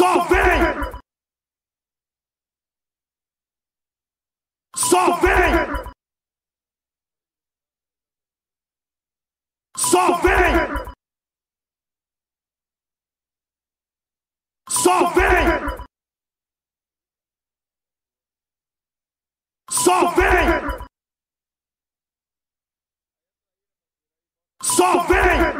Solving! Solving! Solving! Solving! Solving! Solving!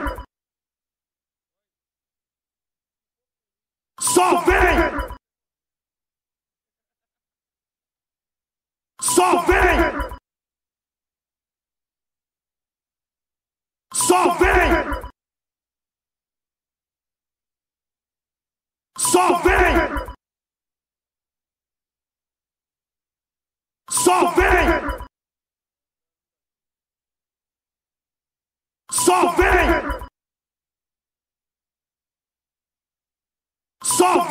Sauvé Sauvé Sauvé Sauvé Sauvé Sauvé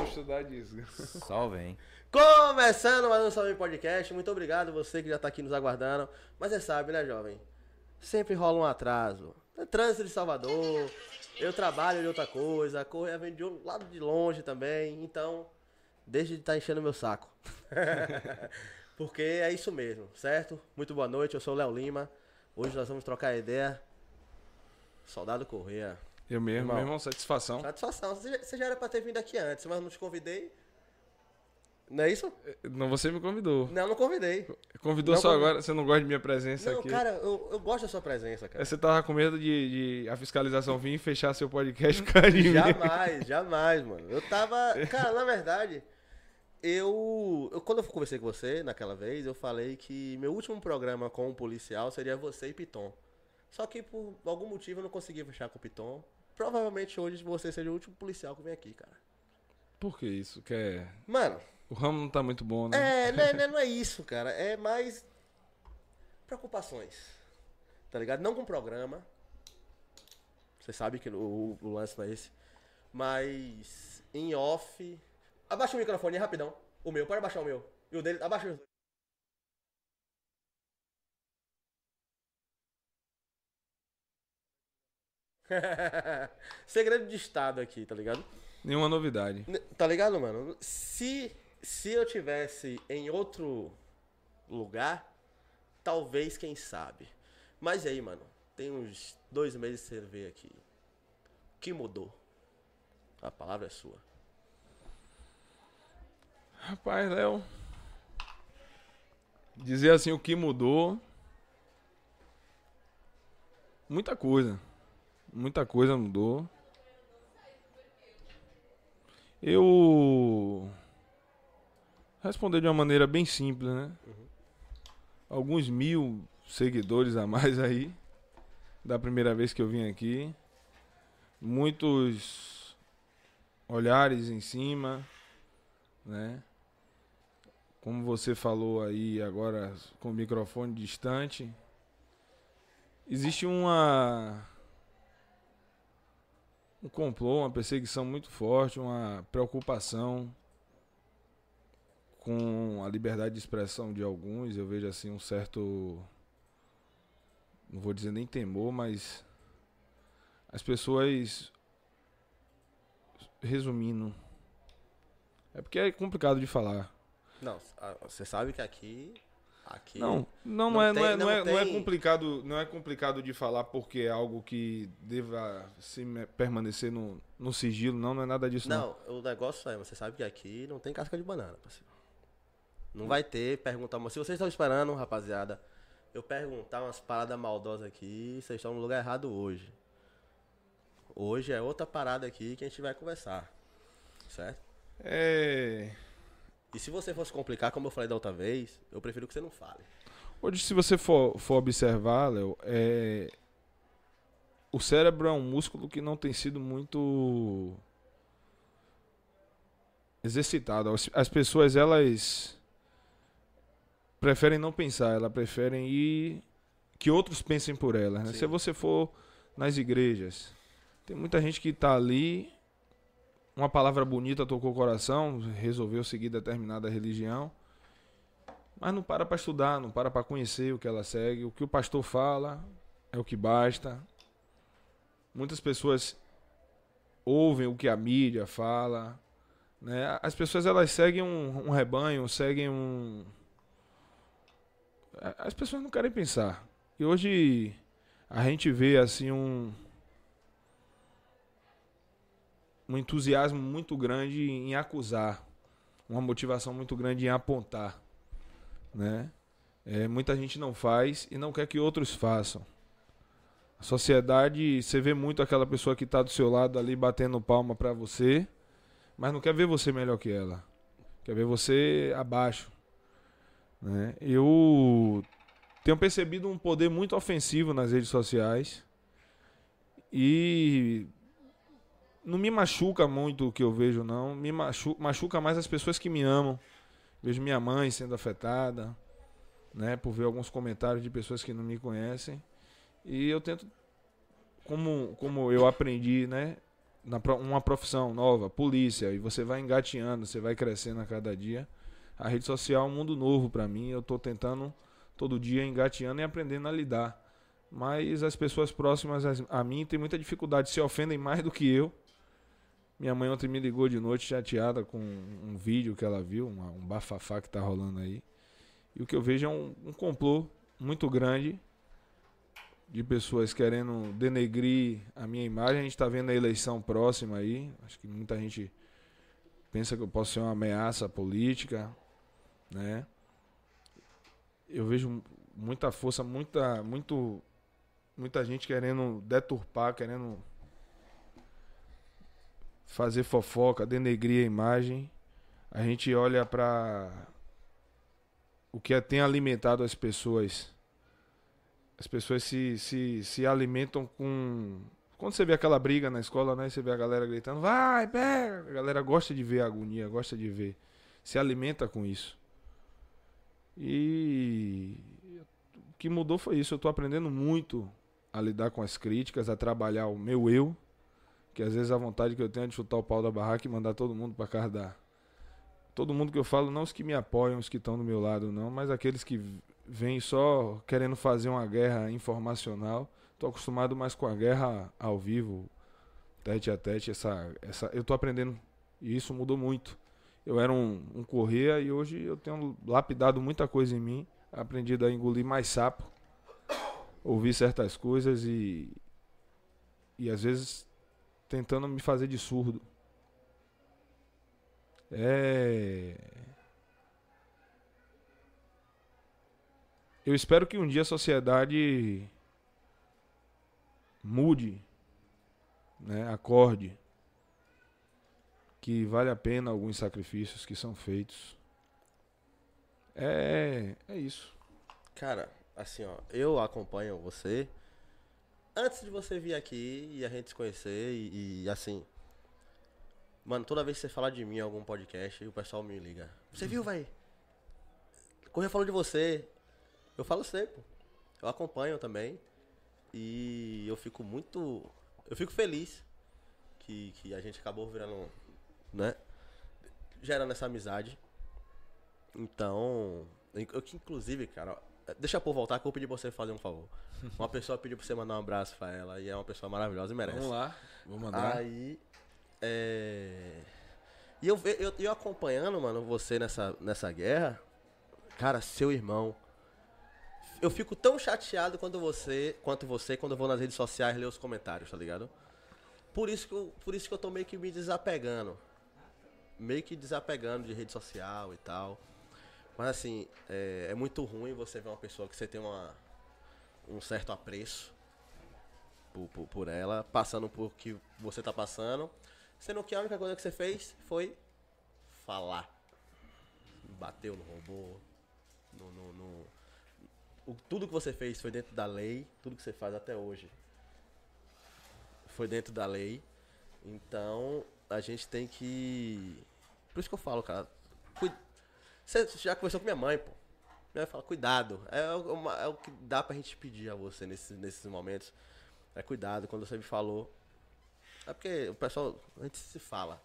estudar disso. Só vem. Começando mais um Salve Podcast. Muito obrigado você que já tá aqui nos aguardando. Mas você sabe, né, jovem? Sempre rola um atraso. É trânsito de Salvador. Eu trabalho de outra coisa. A correia vem de um lado de longe também. Então, deixe de estar enchendo meu saco. Porque é isso mesmo, certo? Muito boa noite. Eu sou o Léo Lima. Hoje nós vamos trocar ideia. Soldado Correia. Eu mesmo, Irmão. meu irmão, satisfação. Satisfação. Você já- era pra ter vindo aqui antes, mas eu não te convidei. Não é isso? Não, você me convidou. Não, não convidei. Convidou Não só convidei. agora, você não gosta de minha presença Não, aqui. cara, eu, eu gosto da sua presença, cara. É, Você tava com medo de, de a fiscalização vir e fechar seu podcast por causa de mim. Jamais, jamais, mano. Eu tava. Cara, na verdade, eu, eu. Quando eu conversei com você naquela vez, eu falei que meu último programa com um policial seria você e Piton. Só que por algum motivo eu não consegui fechar com o Piton. Provavelmente hoje você seja o último policial que vem aqui, cara. Por que isso? Que é... Mano, O ramo não tá muito bom, né? é, não é, não é- não é isso, cara. É mais preocupações. Tá ligado? Não com o programa. Você sabe que o, o lance não é esse. Mas em off. Abaixa o microfone rapidão. O meu, pode abaixar o meu. E o dele, abaixa os dois. Segredo de Estado aqui, tá ligado? Nenhuma novidade. Tá ligado, mano? Se, se eu tivesse em outro lugar, talvez, quem sabe. Mas e aí, mano? Tem uns dois meses que você aqui. O que mudou? A palavra é sua. Rapaz, Léo. Dizer assim o que mudou. Muita coisa. Muita coisa mudou. Eu. Responder de uma maneira bem simples, né? Alguns mil seguidores a mais aí. Da primeira vez que eu vim aqui. Muitos olhares em cima, né? Como você falou aí agora com o microfone distante, existe uma um complô, uma perseguição muito forte, uma preocupação com a liberdade de expressão de alguns. Eu vejo assim um certo não vou dizer nem temor, mas as pessoas resumindo é porque é complicado de falar. Não, você sabe que aqui. Aqui. Não, não, não, Não é, tem- não, é, não, não é, não é complicado, não é complicado de falar porque é algo que deva se permanecer no, no sigilo, não, não é nada disso não. Não, o negócio é, você sabe que aqui não tem casca de banana, parceiro. Não vai ter perguntar, mas se vocês estão esperando, rapaziada, eu perguntar umas paradas maldosas aqui, vocês estão no lugar errado hoje. Hoje é outra parada aqui que a gente vai conversar. Certo? É, E se você fosse complicar, como eu falei da outra vez, eu prefiro que você não fale. hoje se você for, for observar, Léo, é, o cérebro é um músculo que não tem sido muito exercitado. As, as pessoas elas preferem não pensar, elas preferem ir que outros pensem por elas. Né? Se você for nas igrejas, tem muita gente que tá ali, uma palavra bonita tocou o coração, resolveu seguir determinada religião, mas não para para estudar, não para para conhecer o que ela segue, o que o pastor fala é o que basta. Muitas pessoas ouvem o que a mídia fala, né? As pessoas elas seguem um, um rebanho, seguem um as pessoas não querem pensar. E hoje a gente vê assim um um entusiasmo muito grande em acusar, uma motivação muito grande em apontar, né? É, muita gente não faz e não quer que outros façam. A sociedade, você vê muito aquela pessoa que está do seu lado ali batendo palma para você, mas não quer ver você melhor que ela. Quer ver você abaixo. Né? Eu tenho percebido um poder muito ofensivo nas redes sociais e não me machuca muito o que eu vejo, não. Me machu machuca mais as pessoas que me amam. Vejo minha mãe sendo afetada, né, por ver alguns comentários de pessoas que não me conhecem. E eu tento, como, como eu aprendi, né, na, uma profissão nova, polícia, e você vai engateando, você vai crescendo a cada dia. A rede social é um mundo novo para mim. Eu estou tentando todo dia engateando e aprendendo a lidar. Mas as pessoas próximas a mim têm muita dificuldade, se ofendem mais do que eu. Minha mãe ontem me ligou de noite chateada com um vídeo que ela viu, uma- um bafafá que tá rolando aí. E o que eu vejo é um, um complô muito grande de pessoas querendo denegrir a minha imagem. A gente tá vendo a eleição próxima aí. Acho que muita gente pensa que eu posso ser uma ameaça política, né? Eu vejo muita força, muita, muito, muita gente querendo deturpar, querendo fazer fofoca, denegrir a imagem. A gente olha para o que é, tem alimentado as pessoas. As pessoas se, se, se alimentam com. Quando você vê aquela briga na escola, né? Você vê a galera gritando, vai, pega! A galera gosta de ver a agonia, gosta de ver. Se alimenta com isso. E o que mudou foi isso. Eu tô aprendendo muito a lidar com as críticas, a trabalhar o meu eu. Que às vezes a vontade que eu tenho é de chutar o pau da barraca e mandar todo mundo pra casa da. Todo mundo que eu falo, não os que me apoiam, os que estão do meu lado, não, mas aqueles que vêm só querendo fazer uma guerra informacional. Tô acostumado mais com a guerra ao vivo, tete a tete. Essa, essa, eu tô aprendendo e isso mudou muito. Eu era um, um correia e hoje eu tenho lapidado muita coisa em mim, aprendido a engolir mais sapo, ouvir certas coisas e, e às vezes tentando me fazer de surdo. É. Eu espero que um dia a sociedade mude, né? Acorde que vale a pena alguns sacrifícios que são feitos. É, é isso. Cara, assim, ó, eu acompanho você antes de você vir aqui e a gente se conhecer e, e, assim. Mano, toda vez que você fala de mim em algum podcast, o pessoal me liga. Você viu, vai? Correia falou de você. Eu falo sempre. Eu acompanho também. E eu fico muito. Eu fico feliz que, que a gente acabou virando. Né? Gerando essa amizade. Então. Eu que inclusive, cara, Deixa eu voltar que eu pedi pra você fazer um favor. Uma pessoa pediu pra você mandar um abraço pra ela e é uma pessoa maravilhosa e merece. Vamos lá, vou mandar. Aí. É... E eu, eu, eu acompanhando, mano, você nessa, nessa guerra. Cara, seu irmão. Eu fico tão chateado quando você, quanto você quando eu vou nas redes sociais ler os comentários, tá ligado? Por isso que eu, por isso que eu tô meio que me desapegando. Meio que desapegando de rede social e tal. Mas assim, é, é, muito ruim você ver uma pessoa que você tem uma, um certo apreço por, por, por ela, passando por que você tá passando, sendo que a única coisa que você fez foi falar. Bateu no robô. No, no, no... O, tudo que você fez foi dentro da lei, tudo que você faz até hoje foi dentro da lei. Então a gente tem que. Por isso que eu falo, cara. Cuida você já conversou com minha mãe, pô. Minha mãe fala, cuidado. É, uma, é o que dá pra gente pedir a você nesses, nesses momentos. É cuidado. Quando você me falou. É porque o pessoal, a gente se fala.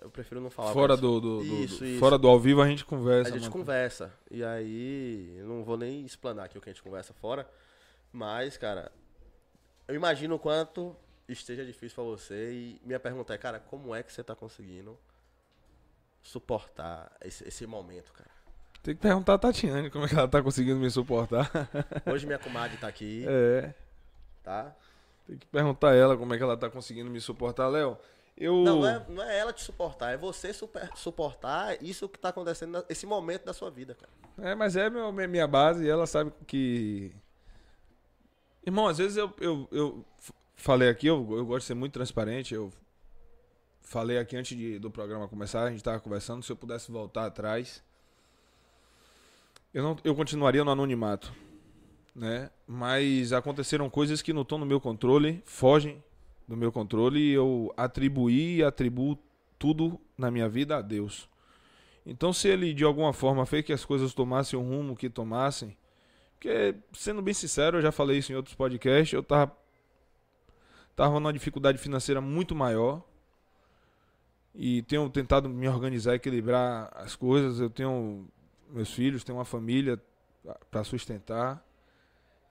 Eu prefiro não falar. Fora do, do, isso, do, isso. Fora do ao vivo a gente conversa. A gente mano. conversa. E aí, eu não vou nem explanar aqui o que a gente conversa fora. Mas, cara, eu imagino o quanto esteja difícil para você. E minha pergunta é, cara, como é que você tá conseguindo suportar esse, esse momento, cara? Tem que perguntar a Tatiane como é que ela tá conseguindo me suportar. Hoje minha comadre tá aqui. É. Tá? Tem que perguntar a ela como é que ela tá conseguindo me suportar, Léo. Eu... Não, não é, não é ela te suportar, é você super, suportar isso que tá acontecendo, esse momento da sua vida, cara. É, mas é meu, minha base e ela sabe que. Irmão, às vezes eu, eu, eu falei aqui, eu, eu gosto de ser muito transparente, eu falei aqui antes de, do programa começar, a gente estava conversando, se eu pudesse voltar atrás, eu, não, eu continuaria no anonimato, né? Mas aconteceram coisas que não estão no meu controle, fogem do meu controle e eu atribuí e atribuo tudo na minha vida a Deus. Então, se ele de alguma forma fez que as coisas tomassem o rumo que tomassem, porque, sendo bem sincero, eu já falei isso em outros podcasts, eu tava, tava numa dificuldade financeira muito maior, e tenho tentado me organizar, equilibrar as coisas. Eu tenho meus filhos, tenho uma família para sustentar.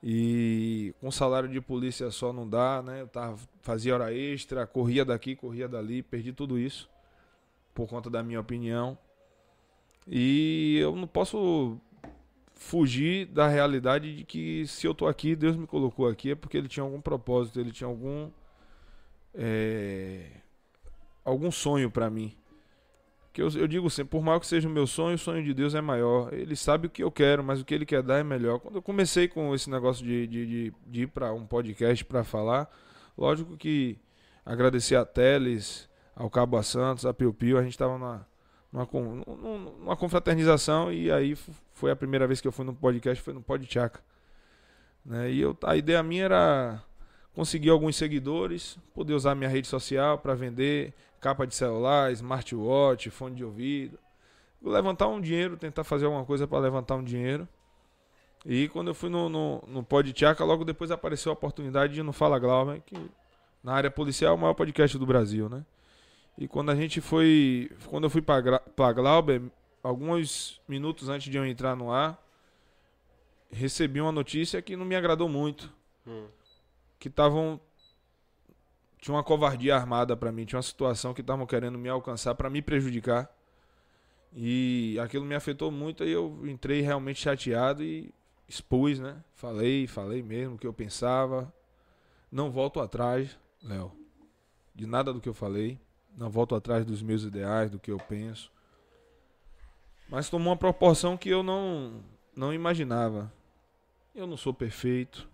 E com salário de polícia só não dá, né? Eu tava, fazia hora extra, corria daqui, corria dali, perdi tudo isso por conta da minha opinião. E eu não posso fugir da realidade de que se eu tô aqui, Deus me colocou aqui, é porque ele tinha algum propósito, ele tinha algum. É algum sonho para mim. Que eu, eu digo sempre, por maior que seja o meu sonho, o sonho de Deus é maior. Ele sabe o que eu quero, mas o que ele quer dar é melhor. Quando eu comecei com esse negócio de, de, de, de ir para um podcast para falar, lógico que agradecer a Teles, ao Cabo a Santos, a Piu Piu, a gente estava numa, numa, con- num- numa confraternização e aí foi a primeira vez que eu fui no podcast, foi no Podchaca. Né? E eu, a ideia minha era conseguir alguns seguidores, poder usar minha rede social para vender capa de celular, smartwatch, fone de ouvido, levantar um dinheiro, tentar fazer alguma coisa para levantar um dinheiro. E quando eu fui no, no, no Podchaca, logo depois apareceu a oportunidade de no Fala Glauber, que na área policial é o maior podcast do Brasil, né? E quando a gente foi, quando eu fui para Glauber, alguns minutos antes de eu entrar no ar, recebi uma notícia que não me agradou muito, Hum. Que estavam tinha uma covardia armada pra mim, tinha uma situação que estavam querendo me alcançar pra me prejudicar. E aquilo me afetou muito e eu entrei realmente chateado e expus, né? Falei, falei mesmo o que eu pensava. Não volto atrás, Léo, de nada do que eu falei. Não volto atrás dos meus ideais, do que eu penso. Mas tomou uma proporção que eu não, não imaginava. Eu não sou perfeito.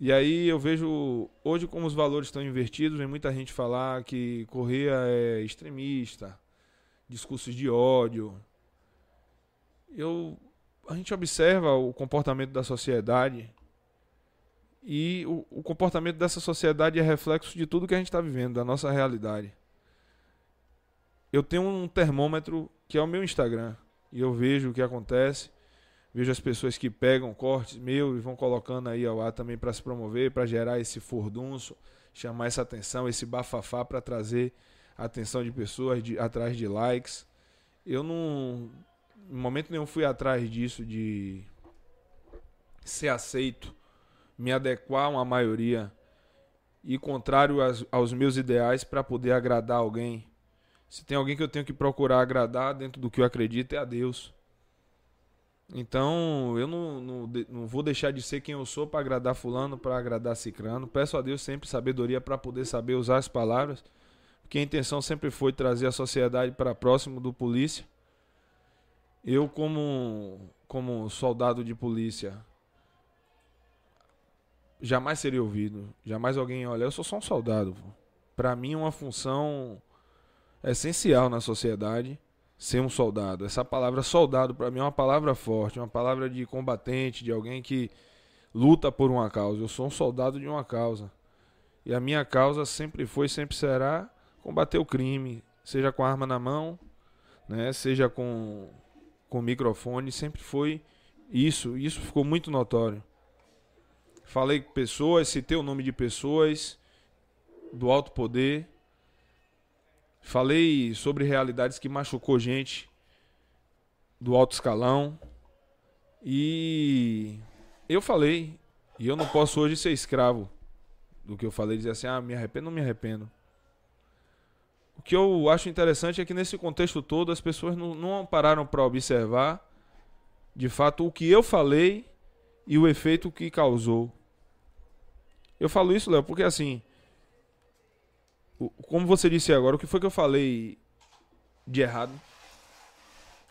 E aí eu vejo hoje como os valores estão invertidos, vem muita gente falar que Correia é extremista, discursos de ódio. Eu a gente observa o comportamento da sociedade e o, o comportamento dessa sociedade é reflexo de tudo que a gente está vivendo, da nossa realidade. Eu tenho um termômetro que é o meu Instagram e eu vejo o que acontece. Vejo as pessoas que pegam cortes meu e vão colocando aí ao ar também para se promover, para gerar esse furdunço, chamar essa atenção, esse bafafá para trazer a atenção de pessoas de, atrás de likes. Eu não, em momento nenhum, fui atrás disso de ser aceito, me adequar a uma maioria e contrário às- aos meus ideais para poder agradar alguém. Se tem alguém que eu tenho que procurar agradar dentro do que eu acredito é a Deus. Então, eu não, não, não vou deixar de ser quem eu sou para agradar fulano, para agradar cicrano. Peço a Deus sempre sabedoria para poder saber usar as palavras, porque a intenção sempre foi trazer a sociedade para próximo do polícia. Eu como como soldado de polícia jamais seria ouvido, jamais alguém olha, eu sou só um soldado. Para mim uma função essencial na sociedade ser um soldado. Essa palavra soldado para mim é uma palavra forte, uma palavra de combatente, de alguém que luta por uma causa. Eu sou um soldado de uma causa. E a minha causa sempre foi, sempre será combater o crime, seja com arma na mão, né, seja com com microfone, sempre foi isso. Isso ficou muito notório. Falei pessoas, citei o nome de pessoas do alto poder, Falei sobre realidades que machucou gente do alto escalão. E eu falei, e eu não posso hoje ser escravo do que eu falei, dizer assim, ah, me arrependo, não me arrependo. O que eu acho interessante é que nesse contexto todo as pessoas não, não pararam para observar de fato o que eu falei e o efeito que causou. Eu falo isso, Léo, porque assim, como você disse agora, o que foi que eu falei de errado?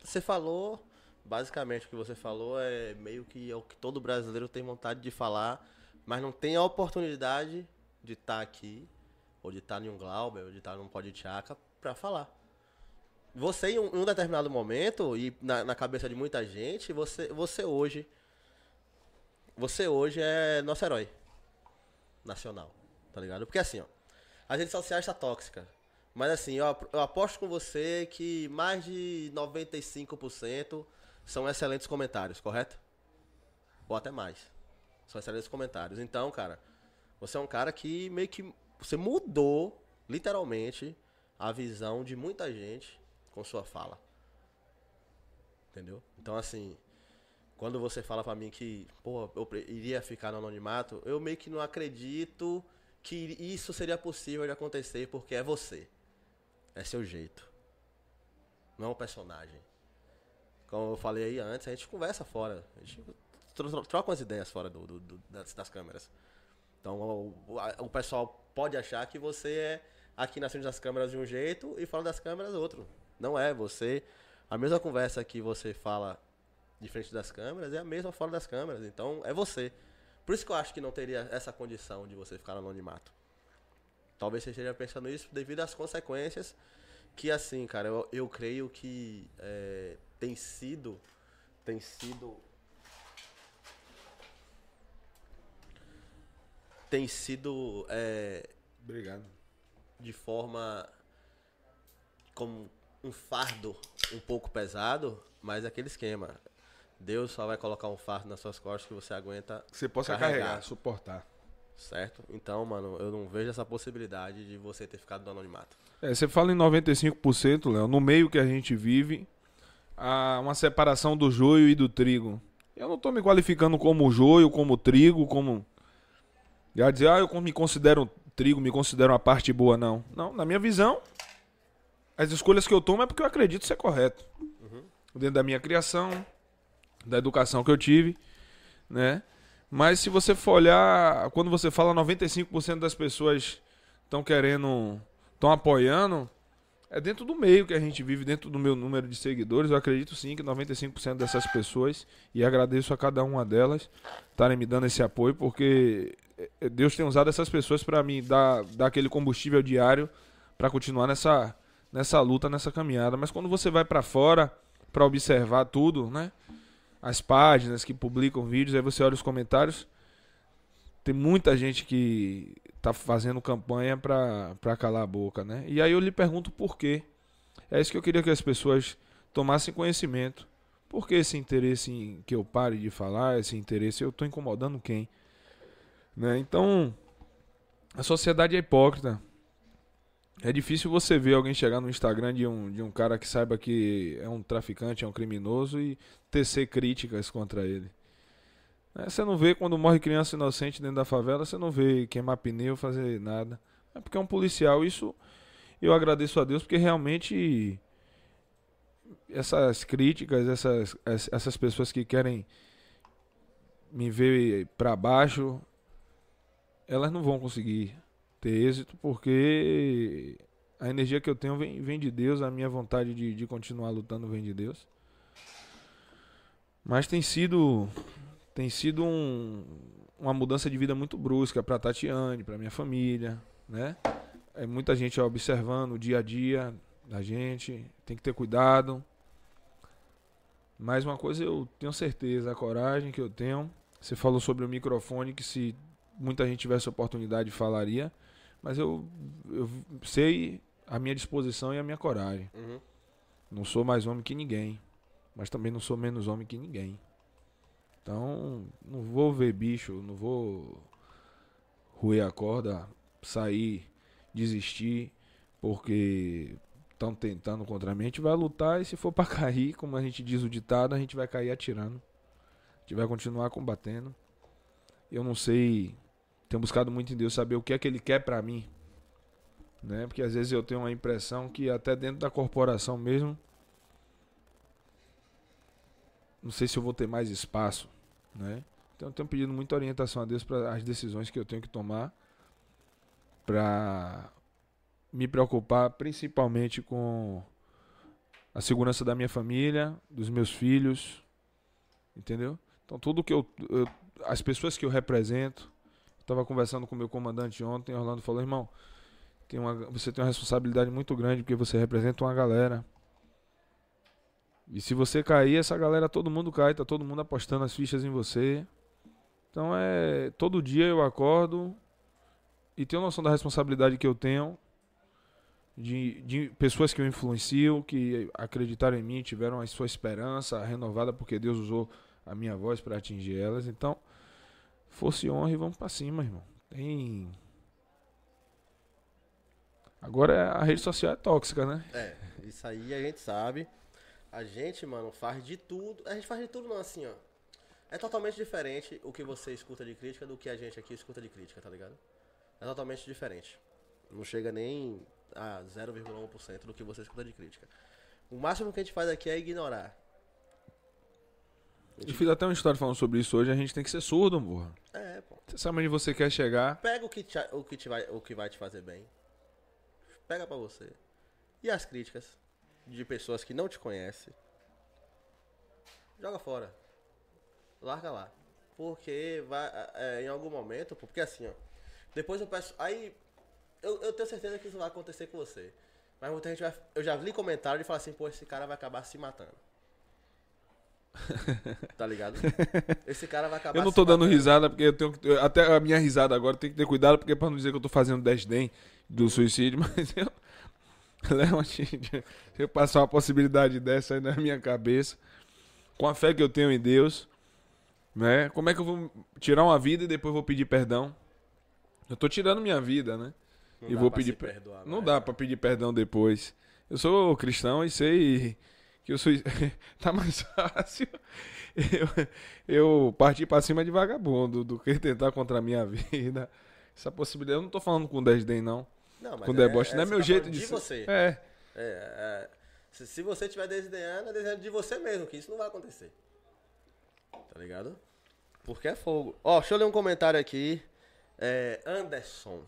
Você falou, basicamente o que você falou é meio que é o que todo brasileiro tem vontade de falar, mas não tem a oportunidade de estar aqui, ou de estar em um Glauber, ou de estar num Podchaca pra falar. Você, em um, em um determinado momento, e na, na cabeça de muita gente, você, você hoje. Você hoje é nosso herói nacional, tá ligado? Porque assim, ó, as redes sociais tá tóxica. Mas assim, eu, eu aposto com você que mais de 95% são excelentes comentários, correto? Ou até mais. São excelentes comentários. Então, cara, você é um cara que meio que. Você mudou, literalmente, a visão de muita gente com sua fala. Entendeu? Então, assim, quando você fala pra mim que, pô, eu iria ficar no anonimato, eu meio que não acredito que isso seria possível de acontecer porque é você. É seu jeito. Não é um personagem. Como eu falei aí antes, a gente conversa fora. A gente tro- tro- troca umas ideias fora do, do- do- das, das câmeras. Então o, o pessoal pode achar que você é aqui na frente das câmeras de um jeito e fora das câmeras outro. Não é você. A mesma conversa que você fala de frente das câmeras é a mesma fora das câmeras. Então é você. Por isso que eu acho que não teria essa condição de você ficar no anonimato. Talvez você esteja pensando isso devido às consequências que assim, cara, eu, eu creio que é, tem sido. Tem sido. Tem sido é, Obrigado. de forma como um fardo um pouco pesado, mas aquele esquema. Deus só vai colocar um fardo nas suas costas que você aguenta, Que você possa Carregar. carregar, suportar. certo? Então, mano, eu não vejo essa possibilidade de você ter ficado no anonimato. É, você fala em 95%, Léo, no meio que a gente vive, há uma separação do joio e do trigo. Eu não tô me qualificando como joio, como trigo, como. Já dizer, ah, eu me considero trigo, me considero uma parte boa, não. Não, na minha visão, as escolhas que eu tomo é porque eu acredito ser correto. Dentro da minha criação, da educação que eu tive, né? Mas se você for olhar, quando você fala 95% das pessoas estão querendo, estão apoiando, é dentro do meio que a gente vive, dentro do meu número de seguidores. Eu acredito sim que 95% dessas pessoas, e agradeço a cada uma delas, estarem me dando esse apoio, porque eh, Deus tem usado essas pessoas para me dar, dar aquele combustível diário para continuar nessa, nessa luta, nessa caminhada. Mas quando você vai para fora para observar tudo, né? As páginas que publicam vídeos, aí você olha os comentários. Tem muita gente que tá fazendo campanha pra calar a boca, né? E aí eu lhe pergunto por quê. É isso que eu queria que as pessoas tomassem conhecimento. Por que esse interesse em que eu pare de falar, esse interesse, eu tô incomodando quem? Né? Então, a sociedade é hipócrita. É difícil você ver alguém chegar no Instagram de um, de um cara que saiba que é um traficante, é um criminoso e tecer críticas contra ele. É, Você não vê quando morre criança inocente dentro da favela, você não vê queimar pneu, fazer nada. É porque é um policial. Isso eu agradeço a Deus porque realmente essas críticas, essas, es- essas pessoas que querem me ver pra baixo, elas não vão conseguir ter êxito porque a energia que eu tenho vem, vem de Deus, a minha vontade de, de continuar lutando vem de Deus. Mas tem sido tem sido um- uma mudança de vida muito brusca para Tatiane, para minha família, né? É muita gente observando o dia a dia da gente, tem que ter cuidado. Mas uma coisa eu tenho certeza, a coragem que eu tenho. Você falou sobre o microfone que se muita gente tivesse oportunidade falaria, mas eu, eu sei a minha disposição e a minha coragem. Uhum. Não sou mais homem que ninguém, mas também não sou menos homem que ninguém. Então, não vou ver bicho, não vou roer a corda, sair, desistir, porque estão tentando contra mim. A gente vai lutar e se for pra cair, como a gente diz o ditado, a gente vai cair atirando. A gente vai continuar combatendo. Eu não sei, tenho buscado muito em Deus saber o que é que Ele quer pra mim. Né? Porque às vezes eu tenho uma impressão que até dentro da corporação mesmo, não sei se eu vou ter mais espaço, né? Então eu tenho pedido muita orientação a Deus para as decisões que eu tenho que tomar para me preocupar principalmente com a segurança da minha família, dos meus filhos, entendeu? Então tudo que eu, eu as pessoas que eu represento, estava conversando com o meu comandante ontem, Orlando falou, irmão, tem uma, você tem uma responsabilidade muito grande porque você representa uma galera. E se você cair, essa galera, todo mundo cai, tá todo mundo apostando as fichas em você. Então é. Todo dia eu acordo e tenho noção da responsabilidade que eu tenho. De, de pessoas que eu influencio, que acreditaram em mim, tiveram a sua esperança renovada, porque Deus usou a minha voz para atingir elas. Então, fosse honra e vamos pra cima, irmão. Tem. Agora a rede social é tóxica, né? É, isso aí a gente sabe. A gente, mano, faz de tudo. A gente faz de tudo não, assim, ó. É totalmente diferente o que você escuta de crítica do que a gente aqui escuta de crítica, tá ligado? É totalmente diferente. Não chega nem a 0,1% do que você escuta de crítica. O máximo que a gente faz aqui é ignorar. Eu fiz até uma história falando sobre isso hoje. A gente tem que ser surdo, porra. É, pô. Você sabe onde você quer chegar. Pega o que, te, o, que te vai, o que vai te fazer bem. pega pra você. E as críticas de pessoas que não te conhecem, joga fora. Larga lá. Porque vai, é, em algum momento, porque assim, ó. Depois eu peço. Aí. Eu, eu tenho certeza que isso vai acontecer com você. Mas muita gente vai. Eu já li comentário de falar assim, pô, esse cara vai acabar se matando. Tá ligado? Esse cara vai acabar Eu não tô dando risada porque eu tenho que. eu- Até a minha risada agora tem que ter cuidado, porque pra não dizer que eu tô fazendo desdém do suicídio, mas eu. Léo, se eu passar uma possibilidade dessa aí na minha cabeça, com a fé que eu tenho em Deus, né? Como é que eu vou tirar uma vida e depois vou pedir perdão? Eu tô tirando minha vida, né? Não e dá vou pra pedir se per- perdoar Não mais, dá né? pra pedir perdão depois. Eu sou cristão e sei que eu sou tá mais fácil eu, eu partir pra cima de vagabundo do que tentar contra a minha vida. Essa possibilidade, eu não tô falando com desdém não, Não, mas com deboche, não é meu tá jeito de de você. É, É, é, se, se você estiver desdenhando, é desdenhando de você mesmo, que isso não vai acontecer. Tá ligado? Porque é fogo. Ó, deixa eu ler um comentário aqui. É, Anderson,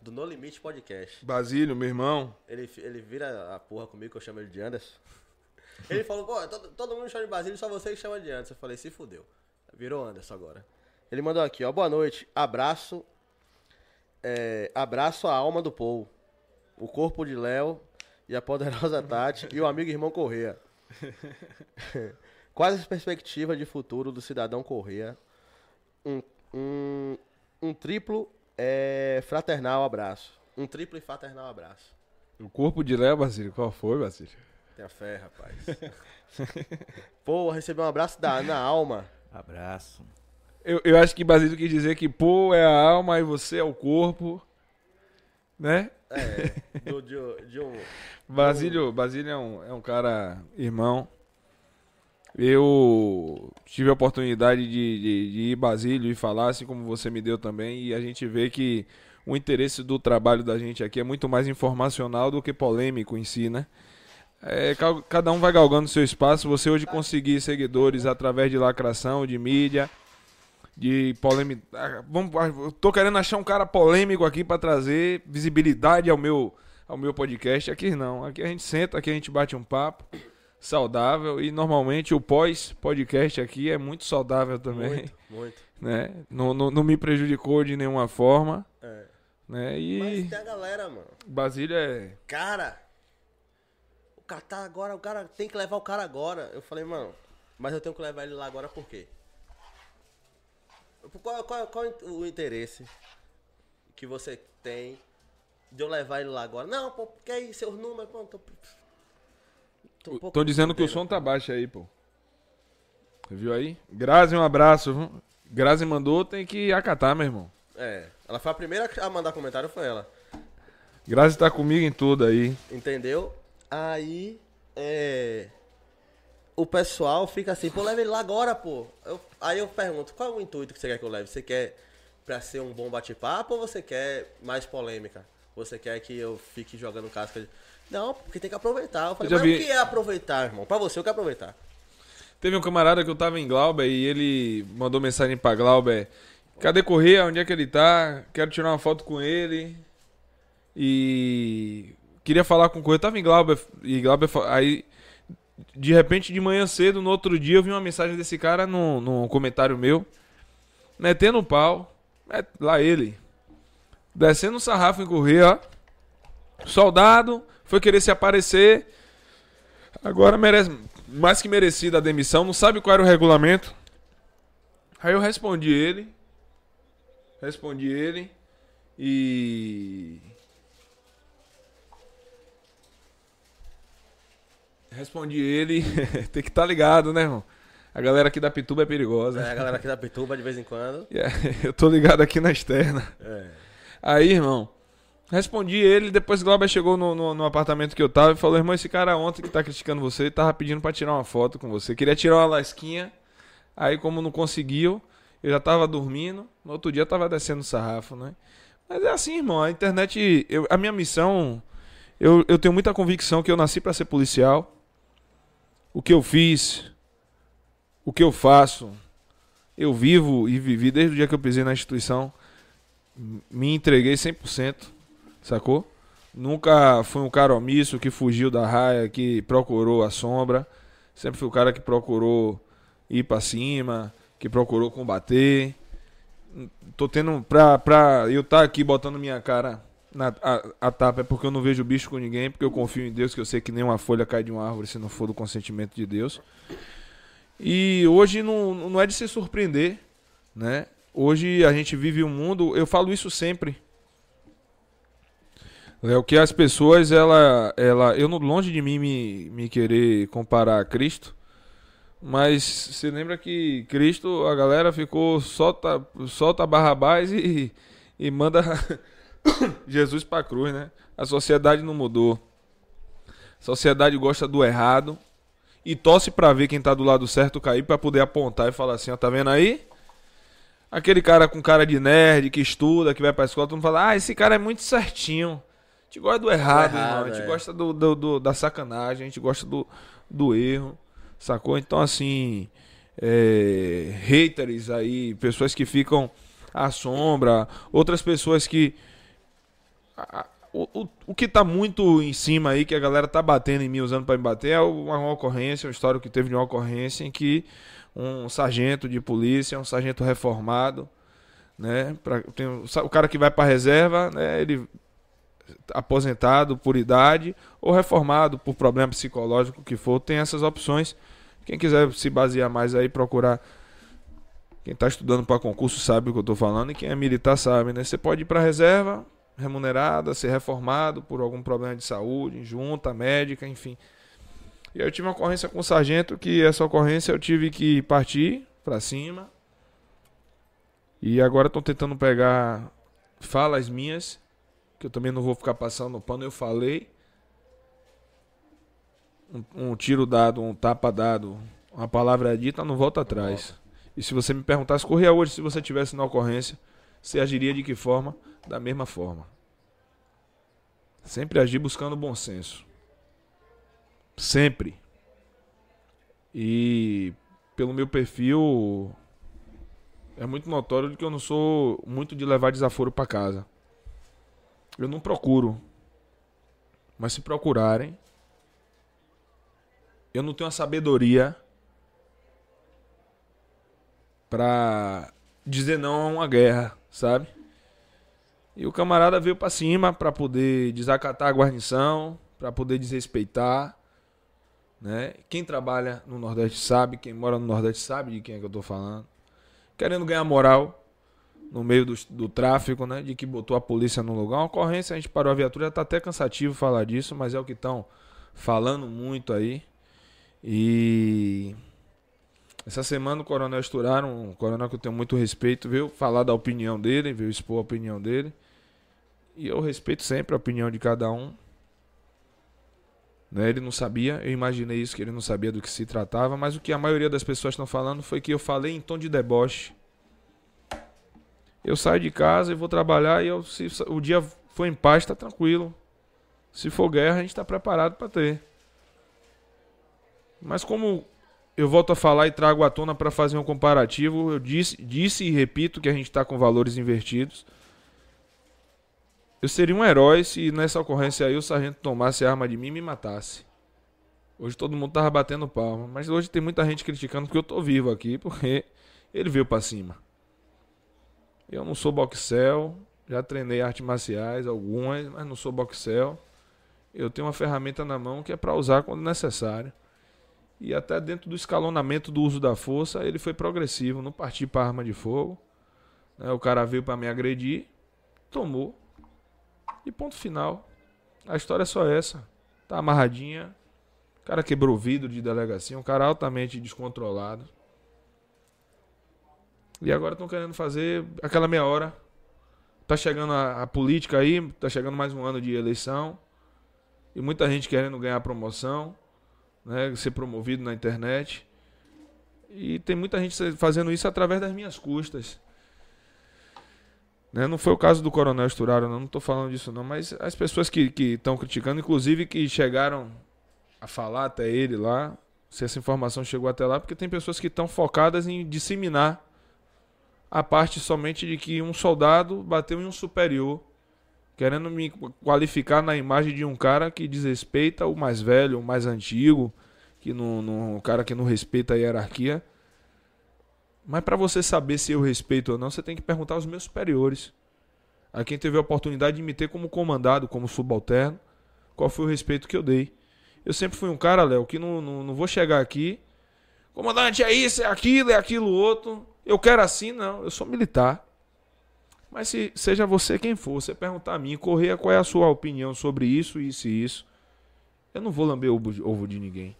do No Limite Podcast. Basílio, meu irmão. Ele, ele vira a porra comigo, que eu chamo ele de Anderson. Ele falou, pô, todo, todo mundo chama de Basílio, só você que chama de Anderson. Eu falei, se fudeu. Virou Anderson agora. Ele mandou aqui, ó, boa noite, abraço, é, abraço a alma do Paul, o corpo de Léo e a poderosa Tati e o amigo irmão Correia. Quais as perspectivas de futuro do cidadão Correia? Um, um, um triplo é, fraternal abraço. Um triplo e fraternal abraço. O corpo de Léo, Basílio, qual foi, Basílio? Tenha fé, rapaz. Pô, recebi um abraço da Ana Alma. Abraço. Eu, eu acho que Basílio quis dizer que pô é a alma e você é o corpo, né? É, do, de, de um. Basílio, Basílio é um, é um cara irmão. Eu tive a oportunidade de, de, de ir Basílio e falar, assim como você me deu também, e a gente vê que o interesse do trabalho da gente aqui é muito mais informacional do que polêmico em si, né? É, ca- cada um vai galgando seu espaço. Você hoje conseguir seguidores através de lacração, de mídia, de polêmica. Ah, Vamos, ah, eu tô querendo achar um cara polêmico aqui pra trazer visibilidade ao meu, ao meu podcast. Aqui não. Aqui a gente senta, aqui a gente bate um papo saudável e normalmente o pós-podcast aqui é muito saudável também, Muito, muito. né? Não, não, não me prejudicou de nenhuma forma, É. né? Mas E tem a galera, mano. Basílio é Cara, cara tá agora, o cara tem que levar o cara agora. Eu falei, mano, mas eu tenho que levar ele lá agora por quê? Qual, qual, qual o interesse que você tem de eu levar ele lá agora? Não, pô, porque aí seus números, pô, tô. tô um pouco Estão dizendo que o som tá baixo aí, pô. Viu aí? Grazi, um abraço. Grazi mandou, tem que acatar, meu irmão. É, ela foi a primeira a mandar comentário, foi ela. Grazi tá comigo em tudo aí. Entendeu? Aí, é. O pessoal fica assim, pô, leva ele lá agora, pô. Eu- aí eu pergunto, qual é o intuito que você quer que eu leve? Você quer pra ser um bom bate-papo ou você quer mais polêmica? Você quer que eu fique jogando casca de. Não, porque tem que aproveitar. Eu falei, Eu mas já o vi- que é aproveitar, irmão? Pra você, eu quero aproveitar. Teve um camarada que eu tava em Glauber e ele mandou mensagem pra Glauber. Cadê Correia? Onde é que ele tá? Quero tirar uma foto com ele. E queria falar com o Correia. Eu tava em Glauber e Glauber aí de repente de manhã cedo, no outro dia eu vi uma mensagem desse cara no comentário meu, metendo o pau, é, lá ele, descendo o sarrafo em Correia, ó. Soldado, foi querer se aparecer. Agora merece mais que merecida a demissão, não sabe qual era o regulamento. Aí eu respondi ele. Respondi ele. E. Respondi ele. Tem que estar ligado, né, irmão? A galera aqui da Pituba é perigosa. É, a galera aqui da Pituba de vez em quando. Yeah, Eu tô ligado aqui na externa. É. Aí, irmão, respondi ele. Depois Glauber chegou no, no, no apartamento que eu tava e falou: Irmão, esse cara ontem que tá criticando você tava pedindo pra tirar uma foto com você. Queria tirar uma lasquinha. Aí, como não conseguiu, eu já tava dormindo. No outro dia, eu tava descendo o sarrafo, né? Mas é assim, irmão. A internet. eu- a minha missão. Eu, eu tenho muita convicção que eu nasci pra ser policial. O que eu fiz. O que eu faço. Eu vivo e vivi desde o dia que eu pisei na instituição me entreguei 100%, sacou? Nunca fui um cara omisso que fugiu da raia, que procurou a sombra. Sempre fui o cara que procurou ir pra cima, que procurou combater. Tô tendo. Pra, pra eu estar aqui botando minha cara na a, a tapa é porque eu não vejo bicho com ninguém, porque eu confio em Deus, que eu sei que nenhuma folha cai de uma árvore se não for do consentimento de Deus. E hoje não, não é de se surpreender, né? Hoje a gente vive um mundo, eu falo isso sempre. É o que as pessoas, ela, ela, eu não longe de mim me, me querer comparar a Cristo, mas você lembra que Cristo, a galera ficou solta, solta Barrabás e, e manda Jesus pra cruz, né? A sociedade não mudou. A sociedade gosta do errado e torce pra ver quem tá do lado certo cair pra poder apontar e falar assim, ó, tá vendo aí? Aquele cara com cara de nerd, que estuda, que vai pra escola, todo mundo fala, ah, esse cara é muito certinho. A gente gosta do errado, errado, irmão. A gente é. gosta do, do- do- da sacanagem, a gente gosta do, do erro, sacou? Então, assim, é, haters aí, pessoas que ficam à sombra, outras pessoas que. O, o, que tá muito em cima aí, que a galera tá batendo em mim, usando pra me bater, é uma, uma ocorrência, uma história que teve de uma ocorrência em que um sargento de polícia, um sargento reformado, né? Pra, tem, o cara que vai pra reserva, né? Ele aposentado por idade ou reformado por problema psicológico que for, tem essas opções. Quem quiser se basear mais aí, procurar. Quem está estudando para concurso sabe o que eu estou falando e quem é militar sabe, né? Você pode ir para reserva remunerada, ser reformado por algum problema de saúde, junta médica, enfim. E aí eu tive uma ocorrência com o sargento que essa ocorrência eu tive que partir para cima. E agora estão tentando pegar falas minhas que eu também não vou ficar passando no pano, eu falei. Um, um tiro dado, um tapa dado, uma palavra dita, não volta atrás. E se você me perguntasse, corria hoje, se você tivesse na ocorrência, você agiria de que forma? Da mesma forma. Sempre agir buscando bom senso. Sempre. E pelo meu perfil, é muito notório que eu não sou muito de levar desaforo para casa. Eu não procuro. Mas se procurarem, eu não tenho a sabedoria pra dizer não a uma guerra, sabe? E o camarada veio pra cima pra poder desacatar a guarnição, pra poder desrespeitar, né? Quem trabalha no Nordeste sabe, quem mora no Nordeste sabe de quem é que eu tô falando. Querendo ganhar moral, no meio do, do tráfico, né? De que botou a polícia no lugar. Uma ocorrência, a gente parou a viatura, já tá até cansativo falar disso, mas é o que estão falando muito aí. E essa semana o Coronel Esturaram, um coronel que eu tenho muito respeito, veio falar da opinião dele, veio expor a opinião dele. E eu respeito sempre a opinião de cada um. Né, ele não sabia, eu imaginei isso, que ele não sabia do que se tratava, mas o que a maioria das pessoas estão falando foi que eu falei em tom de deboche. Eu saio de casa e vou trabalhar e eu, se o dia for em paz, tá tranquilo. Se for guerra, a gente tá preparado para ter. Mas como eu volto a falar e trago à tona para fazer um comparativo, eu disse, disse e repito que a gente está com valores invertidos. Eu seria um herói se nessa ocorrência aí o sargento tomasse a arma de mim e me matasse. Hoje todo mundo tava batendo palma, mas hoje tem muita gente criticando porque eu tô vivo aqui, porque ele veio para cima. Eu não sou boxel, já treinei artes marciais, algumas, mas não sou boxel. Eu tenho uma ferramenta na mão que é para usar quando necessário. E até dentro do escalonamento do uso da força, ele foi progressivo, não parti para arma de fogo. Né? O cara veio para me agredir, tomou. E ponto final. A história é só essa. Tá amarradinha. O cara quebrou vidro de delegacia, um cara altamente descontrolado. E agora estão querendo fazer aquela meia hora. Tá chegando a, a, política aí, tá chegando mais um ano de eleição. E muita gente querendo ganhar promoção, né, ser promovido na internet. E tem muita gente fazendo isso através das minhas custas. Né, não foi o caso do Coronel Esturaro, não, tô falando disso não, mas as pessoas que estão criticando, inclusive que chegaram a falar até ele lá, se essa informação chegou até lá, porque tem pessoas que estão focadas em disseminar a parte somente de que um soldado bateu em um superior querendo me qualificar na imagem de um cara que desrespeita o mais velho, o mais antigo, que não, não, o cara que não respeita a hierarquia. Mas para você saber se eu respeito ou não, você tem que perguntar aos meus superiores. A quem teve a oportunidade de me ter como comandado, como subalterno, qual foi o respeito que eu dei. Eu sempre fui um cara, Léo, que não, não, não vou chegar aqui. Comandante, é isso, é aquilo, é aquilo outro. Eu quero assim, não. Eu sou militar. Mas se seja você quem for, você perguntar a mim, Correia, qual é a sua opinião sobre isso, isso e isso. Eu não vou lamber ovo, ovo de ninguém.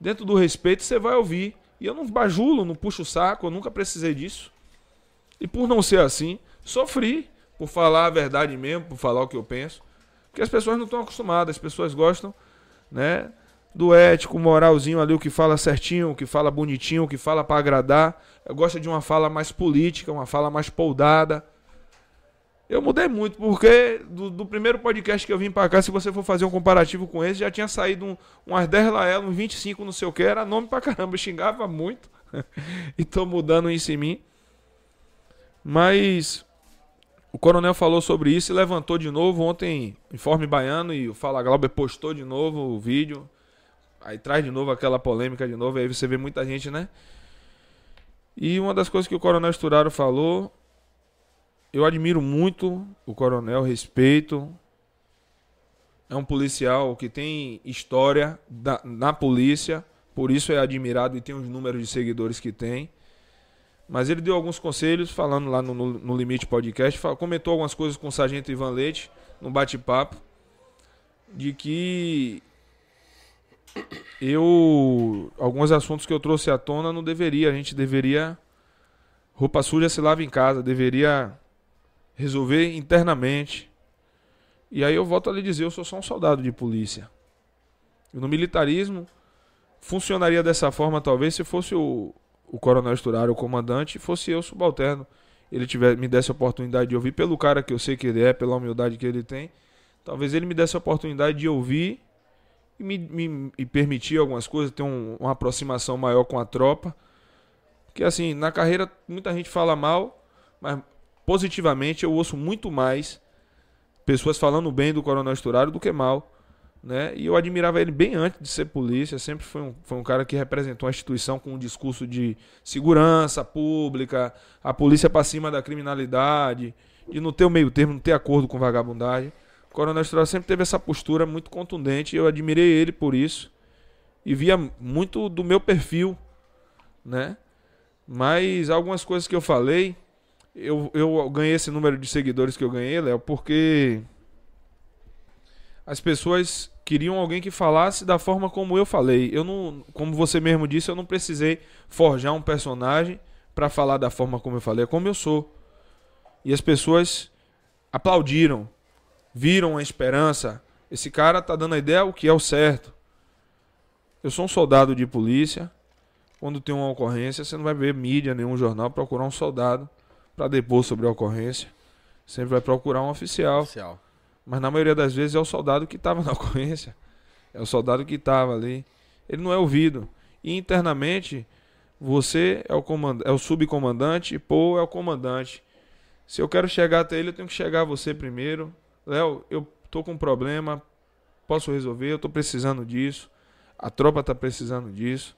Dentro do respeito, você vai ouvir. E eu não bajulo, não puxo o saco, eu nunca precisei disso. E por não ser assim, sofri por falar a verdade mesmo, por falar o que eu penso. Porque as pessoas não estão acostumadas, as pessoas gostam, né? Do ético, moralzinho ali, o que fala certinho, o que fala bonitinho, o que fala para agradar. Eu gosto de uma fala mais política, uma fala mais poldada. Eu mudei muito, porque do, do primeiro podcast que eu vim para cá, se você for fazer um comparativo com esse, já tinha saído um, umas 10 Laela, um 25 não sei o que, era nome pra caramba, eu xingava muito. e tô mudando isso em mim. Mas o coronel falou sobre isso e levantou de novo ontem, Informe Baiano, e o Fala Glauber postou de novo o vídeo. Aí traz de novo aquela polêmica de novo, aí você vê muita gente, né? E uma das coisas que o Coronel Esturaro falou eu admiro muito o coronel, respeito. É um policial que tem história da, na polícia, por isso é admirado e tem os números de seguidores que tem. Mas ele deu alguns conselhos, falando lá no, no, no Limite Podcast, comentou algumas coisas com o Sargento Ivan Leite, no bate-papo, de que eu. Alguns assuntos que eu trouxe à tona não deveria, a gente deveria. Roupa suja se lava em casa, deveria resolver internamente. E aí eu volto a lhe dizer, eu sou só um soldado de polícia. No militarismo funcionaria dessa forma talvez se fosse o, o coronel Esturaro, o comandante, fosse eu subalterno. Ele tiver, me desse a oportunidade de ouvir pelo cara que eu sei que ele é, pela humildade que ele tem. Talvez ele me desse a oportunidade de ouvir e me, me e permitir algumas coisas, ter um, uma aproximação maior com a tropa. Porque assim, na carreira muita gente fala mal, mas positivamente, eu ouço muito mais pessoas falando bem do Coronel Esturaro do que mal. Né? E eu admirava ele bem antes de ser polícia, sempre foi um, foi um cara que representou a instituição com um discurso de segurança pública, a polícia para cima da criminalidade, de não ter o meio termo, não ter acordo com vagabundagem. O Coronel Esturaro sempre teve essa postura muito contundente e eu admirei ele por isso. E via muito do meu perfil, né? Mas algumas coisas que eu falei, eu, eu ganhei esse número de seguidores que eu ganhei, Léo, porque as pessoas queriam alguém que falasse da forma como eu falei. Eu não, como você mesmo disse, eu não precisei forjar um personagem para falar da forma como eu falei, é como eu sou. E as pessoas aplaudiram, viram a esperança. Esse cara tá dando a ideia o que é o certo. Eu sou um soldado de polícia. Quando tem uma ocorrência, você não vai ver mídia, nenhum jornal procurar um soldado para depor sobre a ocorrência. Sempre vai procurar um oficial. oficial. Mas na maioria das vezes é o soldado que estava na ocorrência. É o soldado que estava ali. Ele não é ouvido. E internamente, você é o, comand... é o subcomandante e Paul é o comandante. Se eu quero chegar até ele, eu tenho que chegar a você primeiro. Léo, eu tô com um problema, posso resolver, eu tô precisando disso. A tropa tá precisando disso.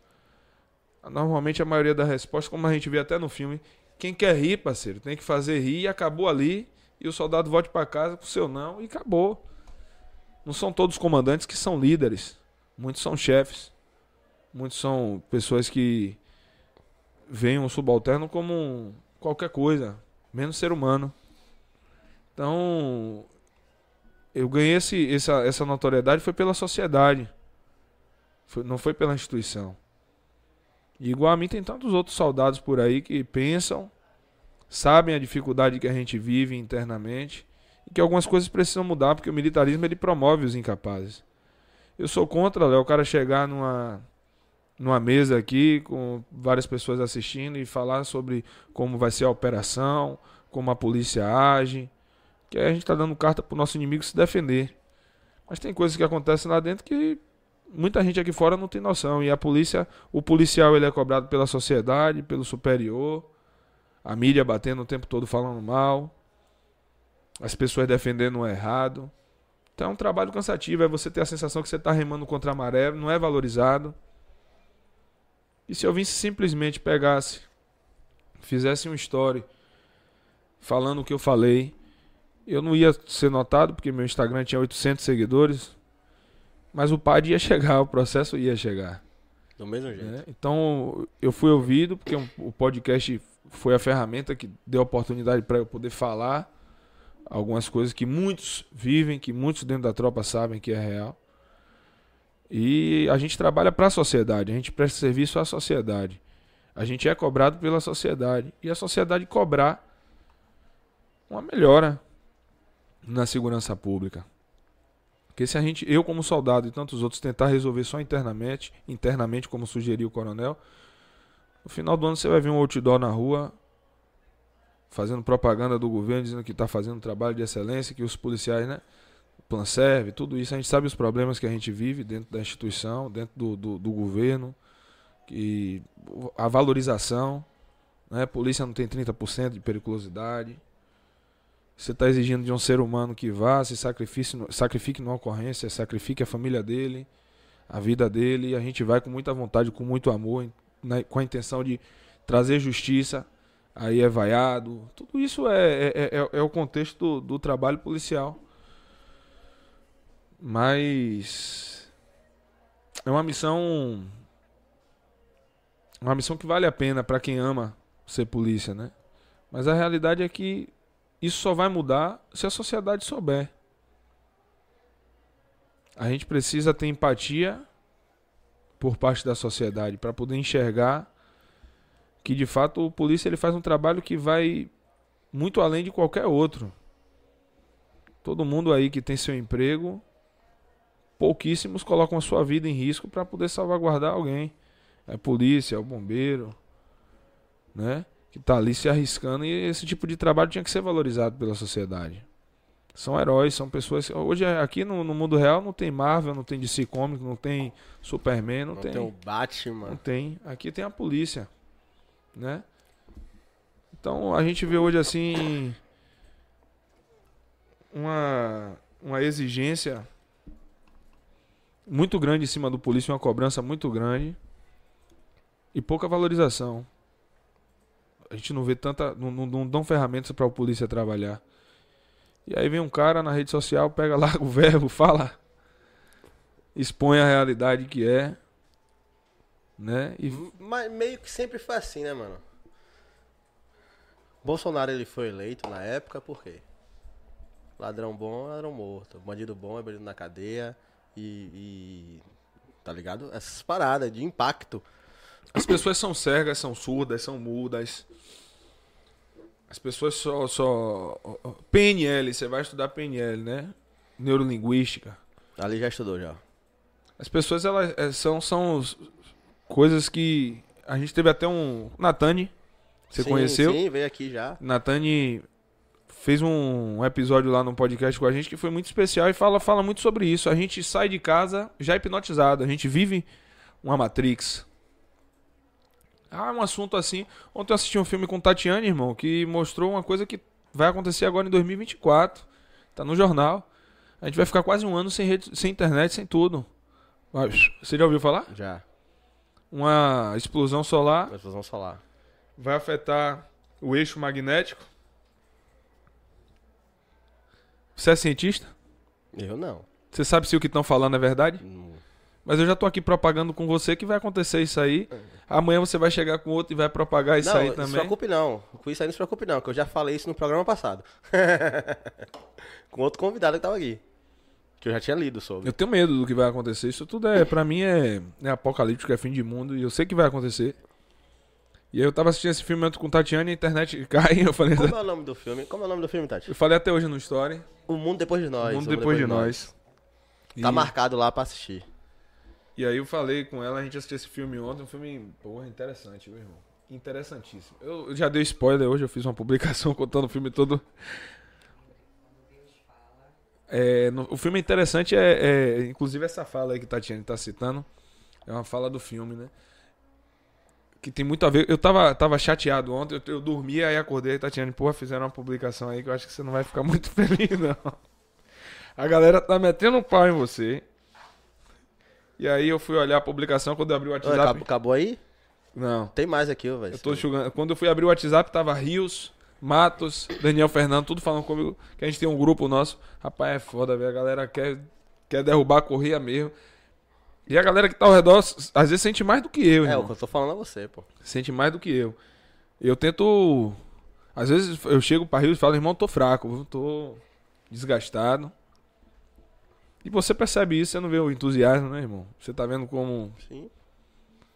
Normalmente a maioria das respostas, como a gente vê até no filme, quem quer rir, parceiro, tem que fazer rir e acabou ali. E o soldado volte para casa com o seu não e acabou. Não são todos comandantes que são líderes. Muitos são chefes. Muitos são pessoas que veem um subalterno como qualquer coisa, menos ser humano. Então, eu ganhei esse, essa, essa notoriedade foi pela sociedade. Foi, não foi pela instituição. E igual a mim tem tantos outros soldados por aí que pensam, sabem a dificuldade que a gente vive internamente e que algumas coisas precisam mudar porque o militarismo ele promove os incapazes. Eu sou contra, Léo, o cara chegar numa numa mesa aqui com várias pessoas assistindo e falar sobre como vai ser a operação, como a polícia age, que aí a gente está dando carta para o nosso inimigo se defender. Mas tem coisas que acontecem lá dentro que muita gente aqui fora não tem noção. E a polícia, o policial ele é cobrado pela sociedade, pelo superior, a mídia batendo o tempo todo falando mal. as pessoas defendendo o errado. Então é um trabalho cansativo, é você ter a sensação que você está remando contra a maré, não é valorizado. E se eu visse simplesmente pegasse, fizesse um story falando o que eu falei, eu não ia ser notado porque meu Instagram tinha 800 seguidores, mas o PAD ia chegar, o processo ia chegar. Do mesmo jeito. né? Então eu fui ouvido porque um- o podcast foi a ferramenta que deu oportunidade para eu poder falar algumas coisas que muitos vivem, que muitos dentro da tropa sabem que é real. E a gente trabalha para a sociedade, a gente presta serviço à sociedade. A gente é cobrado pela sociedade e a sociedade cobrar uma melhora na segurança pública. Porque se a gente, eu como soldado e tantos outros tentar resolver só internamente, internamente como sugeriu o coronel, no final do ano você vai ver um outdoor na rua fazendo propaganda do governo dizendo que está fazendo um trabalho de excelência, que os policiais, né, plan serve, tudo isso a gente sabe os problemas que a gente vive dentro da instituição, dentro do, do, do governo, que a valorização, né, polícia não tem 30% de periculosidade. Você está exigindo de um ser humano que vá, se sacrifique, sacrifique numa ocorrência, sacrifique a família dele, a vida dele, e a gente vai com muita vontade, com muito amor, né, com a intenção de trazer justiça, aí é vaiado. Tudo isso é, é, é, é o contexto do, do trabalho policial. Mas é uma missão. Uma missão que vale a pena para quem ama ser polícia, né? Mas a realidade é que isso só vai mudar se a sociedade souber. A gente precisa ter empatia por parte da sociedade para poder enxergar que de fato o polícia ele faz um trabalho que vai muito além de qualquer outro. Todo mundo aí que tem seu emprego, pouquíssimos colocam a sua vida em risco para poder salvaguardar alguém. É a polícia, é o bombeiro, né? Que tá ali se arriscando e esse tipo de trabalho tinha que ser valorizado pela sociedade. São heróis, são pessoas. Hoje aqui no, no mundo real não tem Marvel, não tem DC Comics, não tem Superman, não, Não tem. tem o Batman. Não tem. Aqui tem a polícia, né? Então a gente vê hoje assim uma uma exigência muito grande em cima do polícia, uma cobrança muito grande e pouca valorização. A gente não vê tanta, não, não, não dão ferramentas para o polícia trabalhar. E aí vem um cara na rede social, pega lá o verbo, fala, expõe a realidade que é, né? E Mas meio que sempre foi assim, né, mano? Bolsonaro ele foi eleito na época por quê? Ladrão bom é ladrão morto. Bandido bom é bandido na cadeia. E. e- tá ligado? Essas paradas de impacto. As pessoas são cegas, são surdas, são mudas. As pessoas só, só. PNL, você vai estudar PNL, né? Neurolinguística. Ali já estudou já. As pessoas, elas eh, são, são coisas que. A gente teve até um. Natani, você Sim, conheceu? Sim, veio aqui já. Natani fez um episódio lá no podcast com a gente que foi muito especial e fala, fala muito sobre isso. A gente sai de casa já hipnotizado, a gente vive uma Matrix. Ah, um assunto assim. Ontem eu assisti um filme com Tatiane, irmão, que mostrou uma coisa que vai acontecer agora em 2024. Tá no jornal. A gente vai ficar quase um ano sem, rede, sem internet, sem tudo. Você já ouviu falar? Já. Uma explosão solar Nós vamos falar. vai afetar o eixo magnético. Você é cientista? Eu não. Você sabe se o que estão falando é verdade? Não. Mas eu já tô aqui propagando com você que vai acontecer isso aí. Amanhã você vai chegar com outro e vai propagar isso não, aí não se também. preocupe não. Com isso aí não se preocupe não, que eu já falei isso no programa passado. com outro convidado que tava aqui. Que eu já tinha lido sobre. Eu tenho medo do que vai acontecer. Isso tudo é, pra mim, é, é apocalíptico, é fim de mundo. E eu sei que vai acontecer. E eu tava assistindo esse filme com Tatiana e a internet cai. Eu falei, Como é o nome do filme? Como é o nome do filme, Tati? eu falei até hoje no story. O Mundo Depois de Nós. O mundo O depois de nós. Tá E- marcado lá pra assistir. E aí eu falei com ela, a gente assistiu esse filme ontem, um filme, porra, interessante, meu irmão. Interessantíssimo. Eu eu já dei spoiler hoje, eu fiz uma publicação contando o filme todo. É, no- o filme interessante é, é, inclusive essa fala aí que Tatiane tá citando, é uma fala do filme, né? que tem muito a ver. Eu tava, tava chateado ontem, eu, eu dormi, aí acordei, Tatiane, porra, fizeram uma publicação aí que eu acho que você não vai ficar muito feliz, não. A galera tá metendo um pau em você. E aí eu fui olhar a publicação quando eu abri o WhatsApp. acabou, acabou aí? Não. Tem mais aqui, velho. Eu tô enxugando. Quando eu fui abrir o WhatsApp, tava Rios, Matos, Daniel Fernando, tudo falando comigo. Que a gente tem um grupo nosso. Rapaz, é foda, velho. A galera quer, quer derrubar a corria mesmo. E a galera que tá ao redor, às vezes sente mais do que eu, É, irmão. o que eu tô falando a você, pô. Sente mais do que eu. Eu tento. Às vezes eu chego pra Rios e falo, irmão, tô fraco, tô desgastado. E você percebe isso, você não vê o entusiasmo, né, irmão? Você tá vendo como Sim.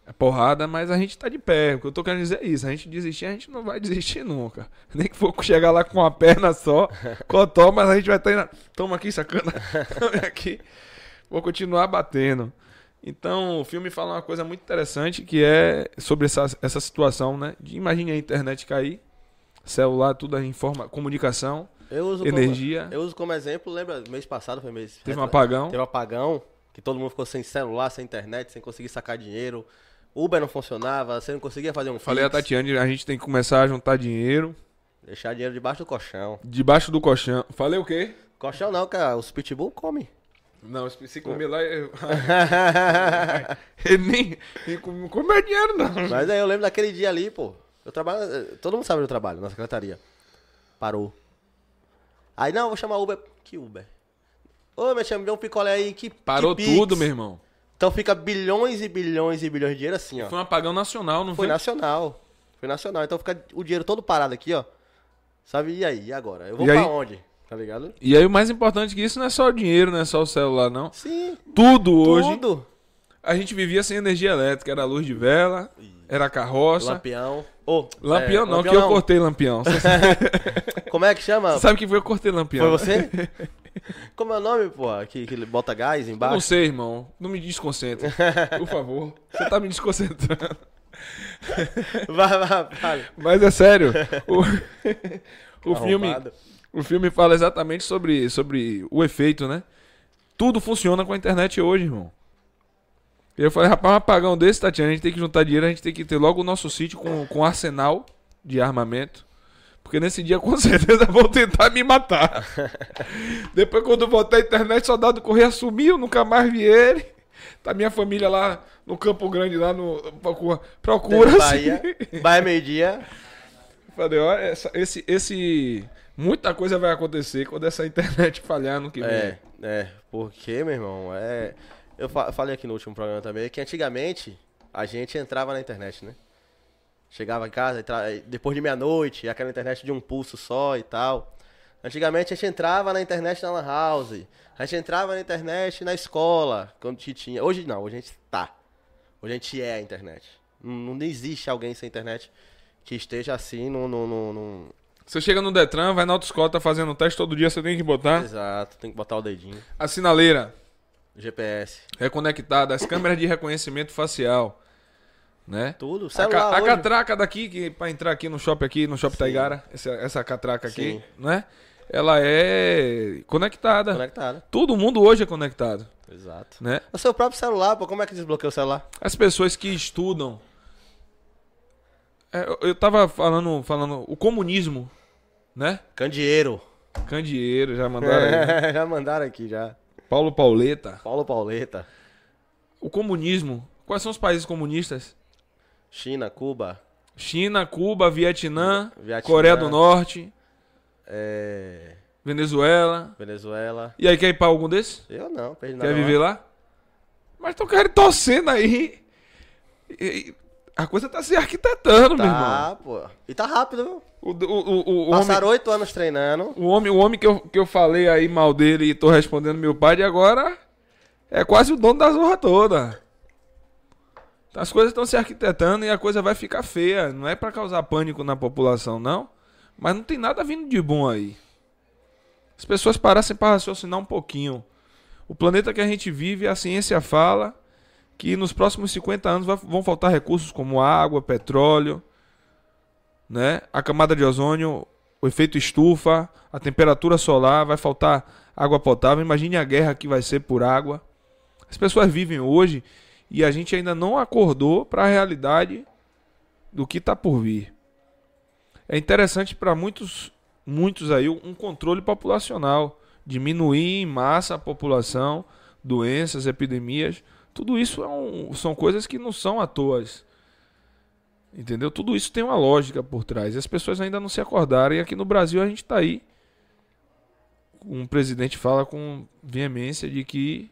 é porrada, mas a gente tá de pé. O que eu tô querendo dizer é isso. A gente desistir, a gente não vai desistir nunca. Nem que for chegar lá com uma perna só, cotó, mas a gente vai estar indo. Toma aqui, sacana. Toma aqui. Vou continuar batendo. Então, o filme fala uma coisa muito interessante que é sobre essa, essa situação, né? De, imagine a internet cair, celular, tudo é informa, comunicação, Eu uso energia. Como, eu uso como exemplo, lembra, mês passado foi mês. Teve um apagão. Teve um apagão, que todo mundo ficou sem celular, sem internet, sem conseguir sacar dinheiro. Uber não funcionava, você não conseguia fazer um Falei a Pix, Tatiane, a gente tem que começar a juntar dinheiro Deixar dinheiro debaixo do colchão. debaixo do colchão. Falei o quê? Colchão não, cara, os pitbull comem. Não, se comer lá. Eu... Ele nem. nem com- não come dinheiro, não. Mas aí eu lembro daquele dia ali, pô. Eu trabalho. eh, Todo mundo sabe onde eu trabalho, na secretaria. Parou. Aí, não, vou chamar Uber. Que Uber? Ô, meu chama, me deu um picolé aí. Que Parou que tudo, meu irmão. Então fica bilhões e bilhões e bilhões de dinheiro assim, ó. Foi um apagão nacional, não Foi foi? nacional. Foi nacional. Então fica o dinheiro todo parado aqui, ó. Sabe? E aí? E agora? Eu vou E pra aí? onde? Tá ligado? E aí o mais importante que isso não é só o dinheiro, não é só o celular, não. Sim. Tudo hoje. Tudo. A gente vivia sem energia elétrica. Era luz de vela, era carroça. Lampião. Ô, Lampião é, não, lampião que eu cortei lampião. Você Como é que chama? sabe que foi eu cortei lampião? Foi você? Como é o nome, pô? Que, que ele bota gás embaixo? não sei, irmão. Não me desconcentre. Por favor. Você tá me desconcentrando. Vai, vai, vai. Mas é sério. O, o filme. O filme fala exatamente sobre, sobre o efeito, né? Tudo funciona com a internet hoje, irmão. E eu falei, rapaz, um apagão desse, Tatiana, a gente tem que juntar dinheiro, a gente tem que ter logo o nosso sítio com, com arsenal de armamento. Porque nesse dia, com certeza, vão tentar me matar. Depois, quando voltar à internet, soldado Correia sumiu, nunca mais vi ele. Tá minha família lá no Campo Grande, lá no. Procura. procura Bahia. Bahia meio-dia. Falei, ó, essa- esse, esse. Muita coisa vai acontecer quando essa internet falhar no que vem. É, é. Porque, meu irmão, é. Eu fa- falei aqui no último programa também que antigamente a gente entrava na internet, né? Chegava em casa, entra- depois de meia-noite, aquela internet de um pulso só e tal. Antigamente a gente entrava na internet na Lan House. A gente entrava na internet na escola, quando tinha. Hoje não, hoje a gente tá. Hoje a gente é a internet. Não, não existe alguém sem internet que esteja assim no. no, no- no- Você chega no Detran, vai na autoescola, tá fazendo teste todo dia, você tem que botar Exato, tem que botar o dedinho. a sinaleira GPS. reconectada, as câmeras de reconhecimento facial, né? Tudo. A, Celular ca- a hoje. catraca daqui, que pra entrar aqui no shopping aqui, no shopping Taigara, essa, essa catraca aqui, Sim. né? Ela é conectada. Conectado. Todo mundo hoje é conectado, Exato. né? O seu próprio celular, pô, como é que desbloqueia o celular? As pessoas que estudam. É, eu- eu tava falando, falando, o comunismo, né? Candeeiro. Candeeiro, já mandaram aí. né? já mandaram aqui já. Paulo Pauleta. Paulo Pauleta. O comunismo. Quais são os países comunistas? China, Cuba. China, Cuba, Vietnã, Vietnã. Coreia do Norte, É... Venezuela. Venezuela. E aí, quer ir pra algum desses? Eu não, perdi nada. Quer viver lá? Mas estão querendo torcendo aí. E- e a coisa tá se arquitetando, meu irmão. Tá, pô. E tá rápido, viu? O, o, o, o Passaram oito anos treinando. o homem, o homem que, eu, que eu falei aí mal dele e tô respondendo meu pai de agora é quase o dono da zorra toda. Então, As coisas estão se arquitetando e a coisa vai ficar feia. Não é pra causar pânico na população, não. Mas não tem nada vindo de bom aí. As pessoas parassem para raciocinar um pouquinho. O planeta que a gente vive, a ciência fala que nos próximos 50 anos vão faltar recursos como água, petróleo, né? A camada de ozônio, o efeito estufa, a temperatura solar, vai faltar água potável. Imagine a guerra que vai ser por água. As pessoas vivem hoje e a gente ainda não acordou para a realidade do que está por vir. É interessante para muitos, muitos aí um controle populacional, diminuir em massa a população, doenças, epidemias. Tudo isso é um- são coisas que não são à toa. Entendeu? Tudo isso tem uma lógica por trás. E as pessoas ainda não se acordaram. E aqui no Brasil a gente está aí. Um presidente fala com veemência de que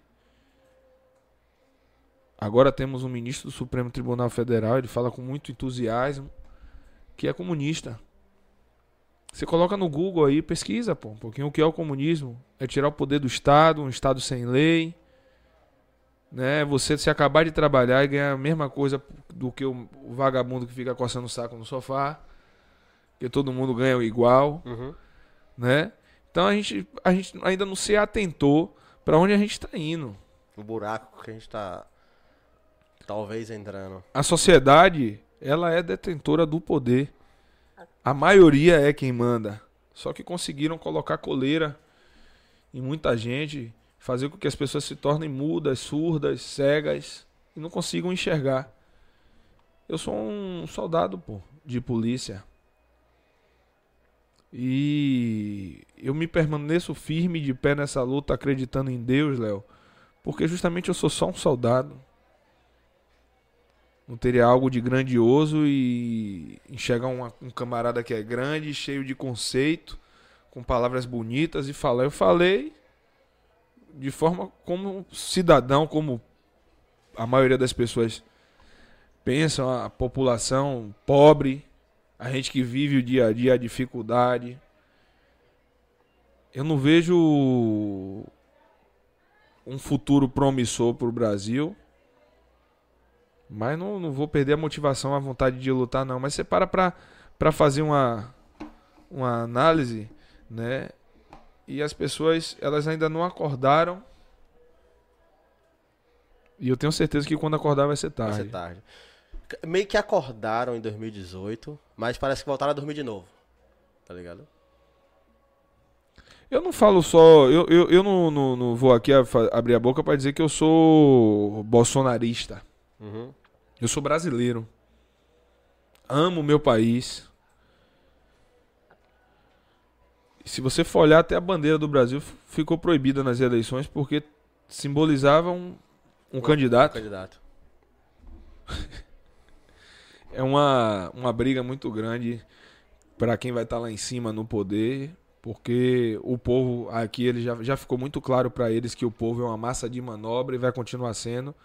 agora temos um ministro do Supremo Tribunal Federal. Ele fala com muito entusiasmo que é comunista. Você coloca no Google aí, pesquisa, pô, um pouquinho o que é o comunismo. É tirar o poder do Estado, um Estado sem lei. Né? Você se acabar de trabalhar e ganhar a mesma coisa do que o, vagabundo que fica coçando o saco no sofá. Que todo mundo ganha igual, Uhum. né? Então a gente, a gente ainda não se atentou para onde a gente está indo. O buraco que a gente tá. Talvez entrando. A sociedade, ela é detentora do poder. A maioria é quem manda. Só que conseguiram colocar coleira em muita gente, fazer com que as pessoas se tornem mudas, surdas, cegas e não consigam enxergar. Eu sou um soldado, pô, de polícia. E eu me permaneço firme de pé nessa luta, acreditando em Deus, Léo, porque justamente eu sou só um soldado não teria algo de grandioso e enxergar um camarada que é grande, cheio de conceito, com palavras bonitas e falar. Eu falei de forma como cidadão, como a maioria das pessoas pensam, a população pobre, a gente que vive o dia a dia a dificuldade. Eu não vejo um futuro promissor para o Brasil. Mas não, não vou perder a motivação, a vontade de lutar, não. Mas você para pra fazer uma, uma análise, né? E as pessoas, elas ainda não acordaram. E eu tenho certeza que quando acordar vai ser Vai tarde. ser tarde. Meio que acordaram em 2018, mas parece que voltaram a dormir de novo. Tá ligado? Eu não falo só. Eu, eu, eu não, não, não vou aqui abrir a boca pra dizer que eu sou bolsonarista. Uhum. Eu sou brasileiro. Amo o meu país. E se você for olhar, até a bandeira do Brasil ficou proibida nas eleições porque simbolizava um, um candidato. Candidato. É uma, uma briga muito grande para quem vai estar lá em cima no poder, porque o povo aqui ele já, já ficou muito claro para eles que o povo é uma massa de manobra e vai continuar sendo.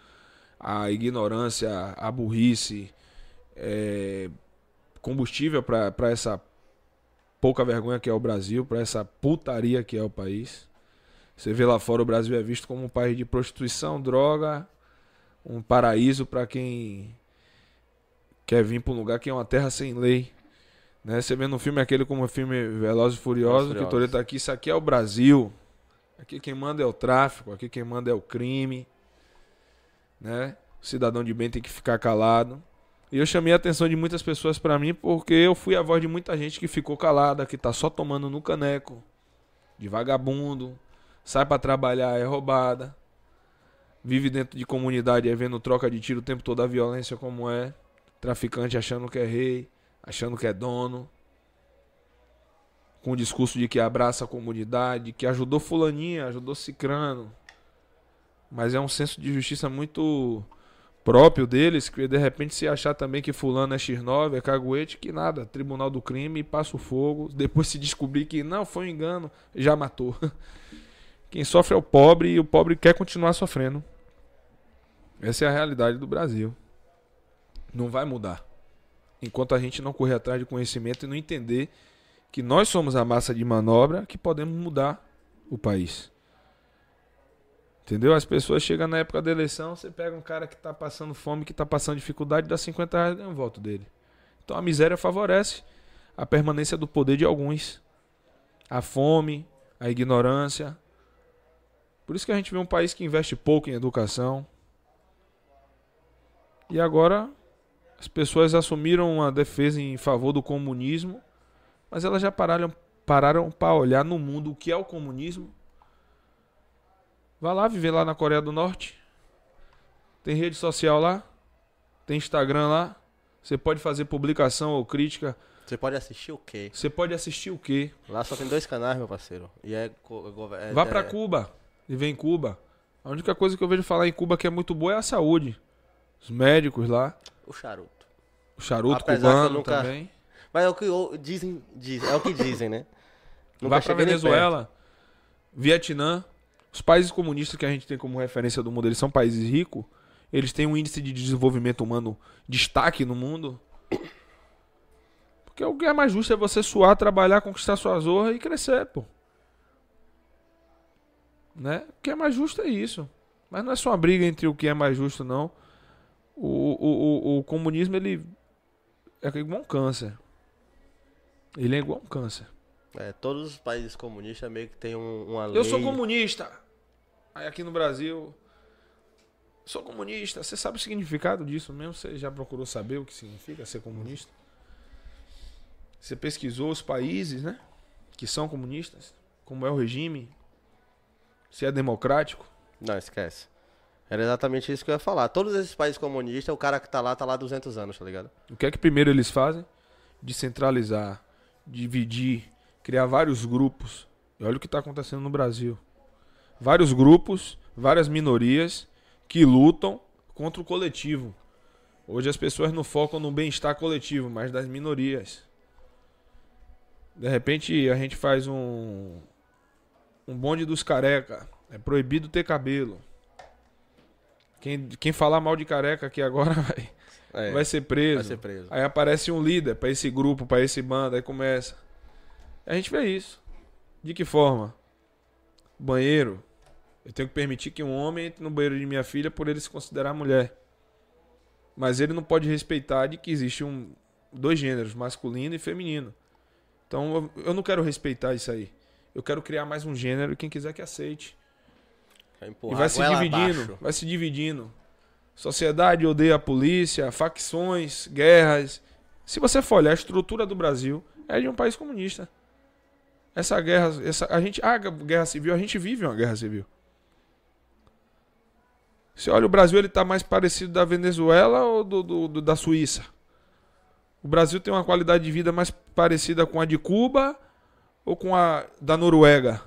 A ignorância, a burrice, é, combustível para essa pouca vergonha que é o Brasil, para essa putaria que é o país. Você vê lá fora o Brasil é visto como um país de prostituição, droga, um paraíso para quem quer vir para um lugar que é uma terra sem lei. Né? Você vê no filme aquele como o filme Velozes e Furiosos, que o. Toreto aqui, isso aqui é o Brasil. Aqui quem manda é o tráfico, aqui quem manda é o crime. Né? O cidadão de bem tem que ficar calado. E eu chamei a atenção de muitas pessoas para mim porque eu fui a voz de muita gente que ficou calada, que tá só tomando no caneco, de vagabundo, sai para trabalhar é roubada, vive dentro de comunidade é vendo troca de tiro o tempo todo a violência como é, traficante achando que é rei, achando que é dono, com o discurso de que abraça a comunidade, que ajudou fulaninha, ajudou cicrano. Mas é um senso de justiça muito próprio deles, que de repente se achar também que fulano é X9, é caguete, que nada, tribunal do crime, passa o fogo, depois se descobrir que não, foi um engano, já matou. Quem sofre é o pobre e o pobre quer continuar sofrendo. Essa é a realidade do Brasil. Não vai mudar. Enquanto a gente não correr atrás de conhecimento e não entender que nós somos a massa de manobra que podemos mudar o país. Entendeu? As pessoas chegam na época da eleição, você pega um cara que está passando fome, que está passando dificuldade, dá 50 reais e ganha o voto dele. Então a miséria favorece a permanência do poder de alguns. A fome, a ignorância. Por isso que a gente vê um país que investe pouco em educação. E agora as pessoas assumiram uma defesa em favor do comunismo, mas elas já pararam pararam para olhar no mundo o que é o comunismo. Vai lá viver lá na Coreia do Norte. Tem rede social lá, tem Instagram lá, Você pode fazer publicação ou crítica. Você pode assistir o quê? Você pode assistir o quê? Lá só tem dois canais, meu parceiro. E é. go- é- Vá é- pra Cuba e vem em Cuba. A única coisa que eu vejo falar em Cuba que é muito boa é a saúde. Os médicos lá, O charuto. o charuto Apesar cubano nunca- também. Mas é o que dizem, dizem. É o que dizem, né? Nunca Vai nem Venezuela, Vietnã. Os países comunistas que a gente tem como referência do mundo, eles são países ricos. Eles têm um índice de desenvolvimento humano destaque no mundo. Porque o que é mais justo é você suar, trabalhar, conquistar sua zorra e crescer, pô. Né? O que é mais justo é isso. Mas não é só uma briga entre o que é mais justo, não. O, o, o, o comunismo, ele é igual um câncer. Ele é igual um câncer. É, todos os países comunistas meio que tem um, uma lei. Eu sou comunista. Aí aqui no Brasil. Sou comunista. Você sabe o significado disso mesmo? Você já procurou saber o que significa ser comunista? Você pesquisou os países, né? Que são comunistas? Como é o regime? Se é democrático? Não, esquece. Era exatamente isso que eu ia falar. Todos esses países comunistas, o cara que tá lá, tá lá há 200 anos, tá ligado? O que é que primeiro eles fazem? Descentralizar, dividir, criar vários grupos. E olha o que está acontecendo no Brasil. Vários grupos, várias minorias que lutam contra o coletivo. Hoje as pessoas não focam no bem-estar coletivo, mas das minorias. De repente a gente faz um um bonde dos careca. É proibido ter cabelo. Quem, quem falar mal de careca aqui agora vai, É, vai ser preso. vai ser preso. Aí aparece um líder pra esse grupo, pra esse bando, aí começa. A gente vê isso. De que forma? Banheiro. Eu tenho que permitir que um homem entre no banheiro de minha filha por ele se considerar mulher. Mas ele não pode respeitar de que existe um dois gêneros, masculino e feminino. Então eu, eu não quero respeitar isso aí. Eu quero criar mais um gênero e quem quiser que aceite. Vai E vai se dividindo, abaixo. vai se dividindo. Sociedade odeia a polícia, facções, guerras. Se você for olhar a estrutura do Brasil, é de um país comunista. Essa guerra, essa, a gente, a guerra civil, a gente vive uma guerra civil. Você olha o Brasil, ele tá mais parecido da Venezuela ou do, do- do- da Suíça? O Brasil tem uma qualidade de vida mais parecida com a de Cuba ou com a da Noruega?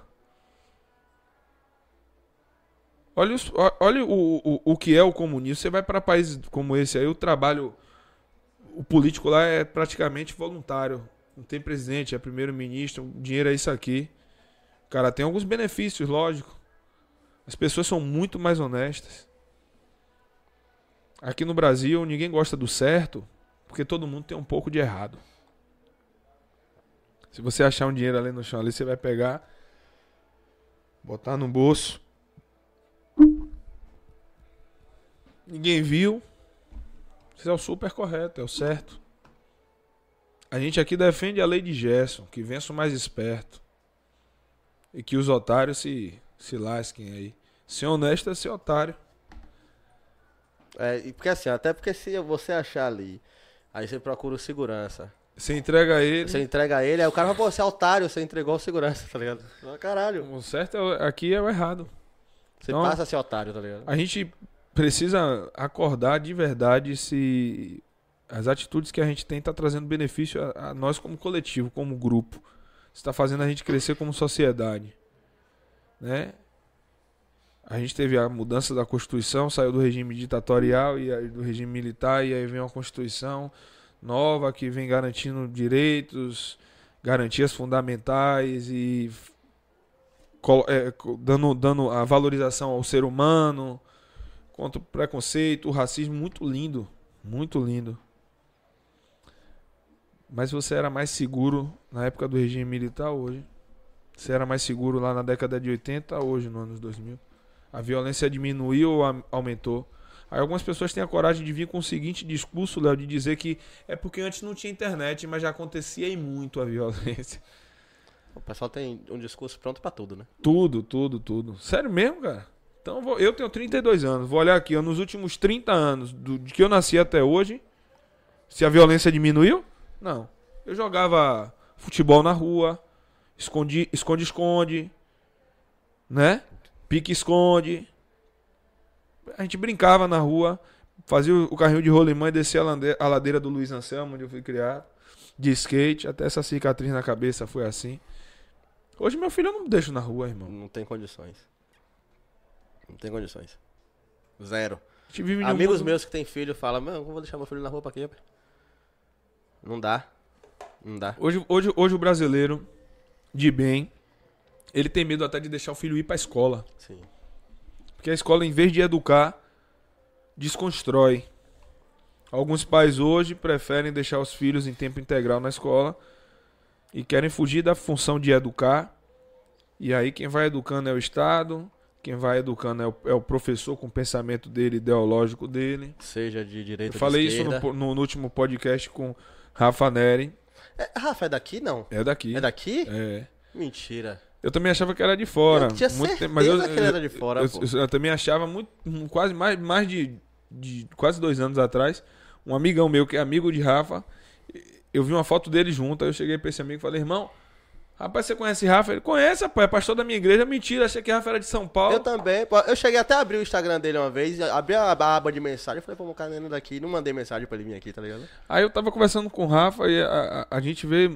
Olha, os- olha o, o, o que é o comunismo. Você vai para países como esse aí, o trabalho. O político lá é praticamente voluntário. Não tem presidente, é primeiro-ministro, o dinheiro é isso aqui. Cara, tem alguns benefícios, lógico. As pessoas são muito mais honestas. Aqui no Brasil, ninguém gosta do certo, porque todo mundo tem um pouco de errado. Se você achar um dinheiro ali no chão, ali você vai pegar, botar no bolso. Ninguém viu. Isso é o super correto, é o certo. A gente aqui defende a lei de Gerson, que vença o mais esperto. E que os otários se, se lasquem aí. Ser honesto é ser otário. É, e porque assim, até porque se você achar ali, aí você procura o segurança. Você entrega ele. Você entrega ele, aí o cara fala, pô, você é otário, você entregou o segurança, tá ligado? Caralho. O certo é aqui é o errado. Você Então- passa a ser otário, tá ligado? A gente precisa acordar de verdade se as atitudes que a gente tem tá trazendo benefício a, a nós como coletivo, como grupo. Está fazendo a gente crescer como sociedade, né? A gente teve a mudança da Constituição, saiu do regime ditatorial e do regime militar e aí vem uma Constituição nova que vem garantindo direitos, garantias fundamentais e é, dando, dando a valorização ao ser humano, contra o preconceito, o racismo, muito lindo, muito lindo. Mas você era mais seguro na época do regime militar hoje. Você era mais seguro lá na década de 80 hoje, no anos 2000. A violência diminuiu ou aumentou? Aí algumas pessoas têm a coragem de vir com o seguinte discurso, Léo, de dizer que é porque antes não tinha internet, mas já acontecia e muito a violência. O pessoal tem um discurso pronto pra tudo, né? Tudo, tudo, tudo. Sério mesmo, cara? Então vou- eu tenho 32 anos. Vou olhar aqui, ó, nos últimos 30 anos, do, de que eu nasci até hoje, se a violência diminuiu? Não. Eu jogava futebol na rua, esconde-esconde, né? Pique-esconde. A gente brincava na rua, fazia o carrinho de rolimã e descia a ladeira do Luiz Anselmo, onde eu fui criado. De skate, até essa cicatriz na cabeça foi assim. Hoje meu filho eu não deixo na rua, irmão. Não tem condições. Não tem condições. Zero. Amigos mundo- meus que têm filho falam, mano, eu vou deixar meu filho na rua pra quê? pai?" Não dá. Não dá. Hoje, hoje, hoje o brasileiro, de bem, ele tem medo até de deixar o filho ir pra escola. Sim. Porque a escola, em vez de educar, desconstrói. Alguns pais hoje preferem deixar os filhos em tempo integral na escola e querem fugir da função de educar. E aí quem vai educando é o Estado, quem vai educando é o, é o professor com o pensamento dele, ideológico dele. Seja de direita Eu falei isso no, no- no último podcast com Rafa Neri. É, Rafa, é daqui não? É daqui. É daqui? É. Mentira. Eu também achava que era de fora. Eu tinha Muito tempo, que ele era de fora, eu, eu- eu também achava muito, quase mais, mais de, de quase dois anos atrás, um amigão meu que é amigo de Rafa, eu vi uma foto dele junto, aí eu cheguei pra esse amigo e falei, irmão, rapaz, você conhece Rafa? Ele conhece, pô, é pastor da minha igreja. Mentira, achei que Rafa era de São Paulo. Eu também. Eu cheguei até a abrir o Instagram dele uma vez, abri a aba de mensagem, falei, pô, o cara é daqui, não mandei mensagem pra ele vir aqui, tá ligado? Aí eu tava conversando com o Rafa e a, a- a gente vê.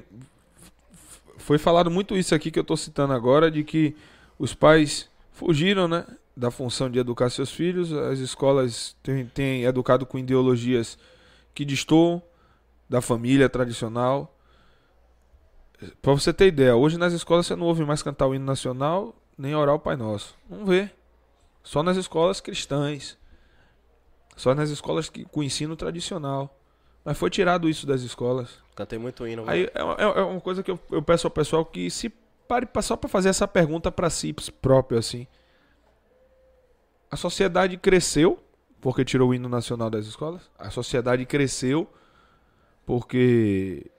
Foi falado muito isso aqui que eu tô citando agora, de que os pais fugiram, né? Da função de educar seus filhos. As escolas têm, têm educado com ideologias que destoam da família tradicional. Pra você ter ideia, hoje nas escolas você não ouve mais cantar o hino nacional, nem orar o Pai Nosso. Não vê. Só nas escolas cristãs. Só nas escolas que, com ensino tradicional. Mas foi tirado isso das escolas. Cantei muito hino. Aí é, uma- é uma coisa que eu, eu peço ao pessoal que se pare só para fazer essa pergunta para si próprio assim. A sociedade cresceu porque tirou o hino nacional das escolas. A sociedade cresceu porque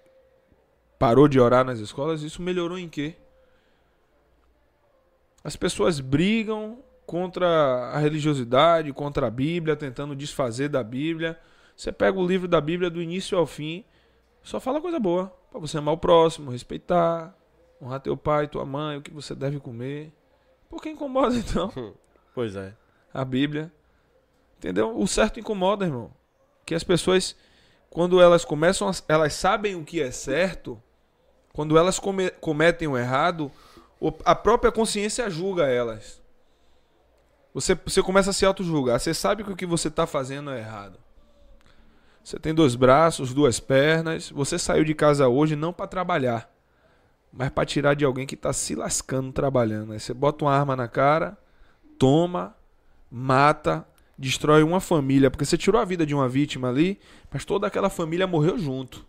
parou de orar nas escolas. Isso melhorou em quê? As pessoas brigam contra a religiosidade, contra a Bíblia, tentando desfazer da Bíblia. Você pega o livro da Bíblia do início ao fim, só fala coisa boa. Pra você amar o próximo, respeitar, honrar teu pai, tua mãe, o que você deve comer. Por que incomoda então Pois é. a Bíblia? Entendeu? O certo incomoda, irmão. Que as pessoas, quando elas começam, a, elas sabem o que é certo, quando elas come- cometem o errado, a própria consciência julga elas. Você, você começa a se auto-julgar. Você sabe que o que você está fazendo é errado. Você tem dois braços, duas pernas. Você saiu de casa hoje não para trabalhar, mas para tirar de alguém que está se lascando trabalhando. Aí você bota uma arma na cara, toma, mata, destrói uma família, porque você tirou a vida de uma vítima ali, mas toda aquela família morreu junto.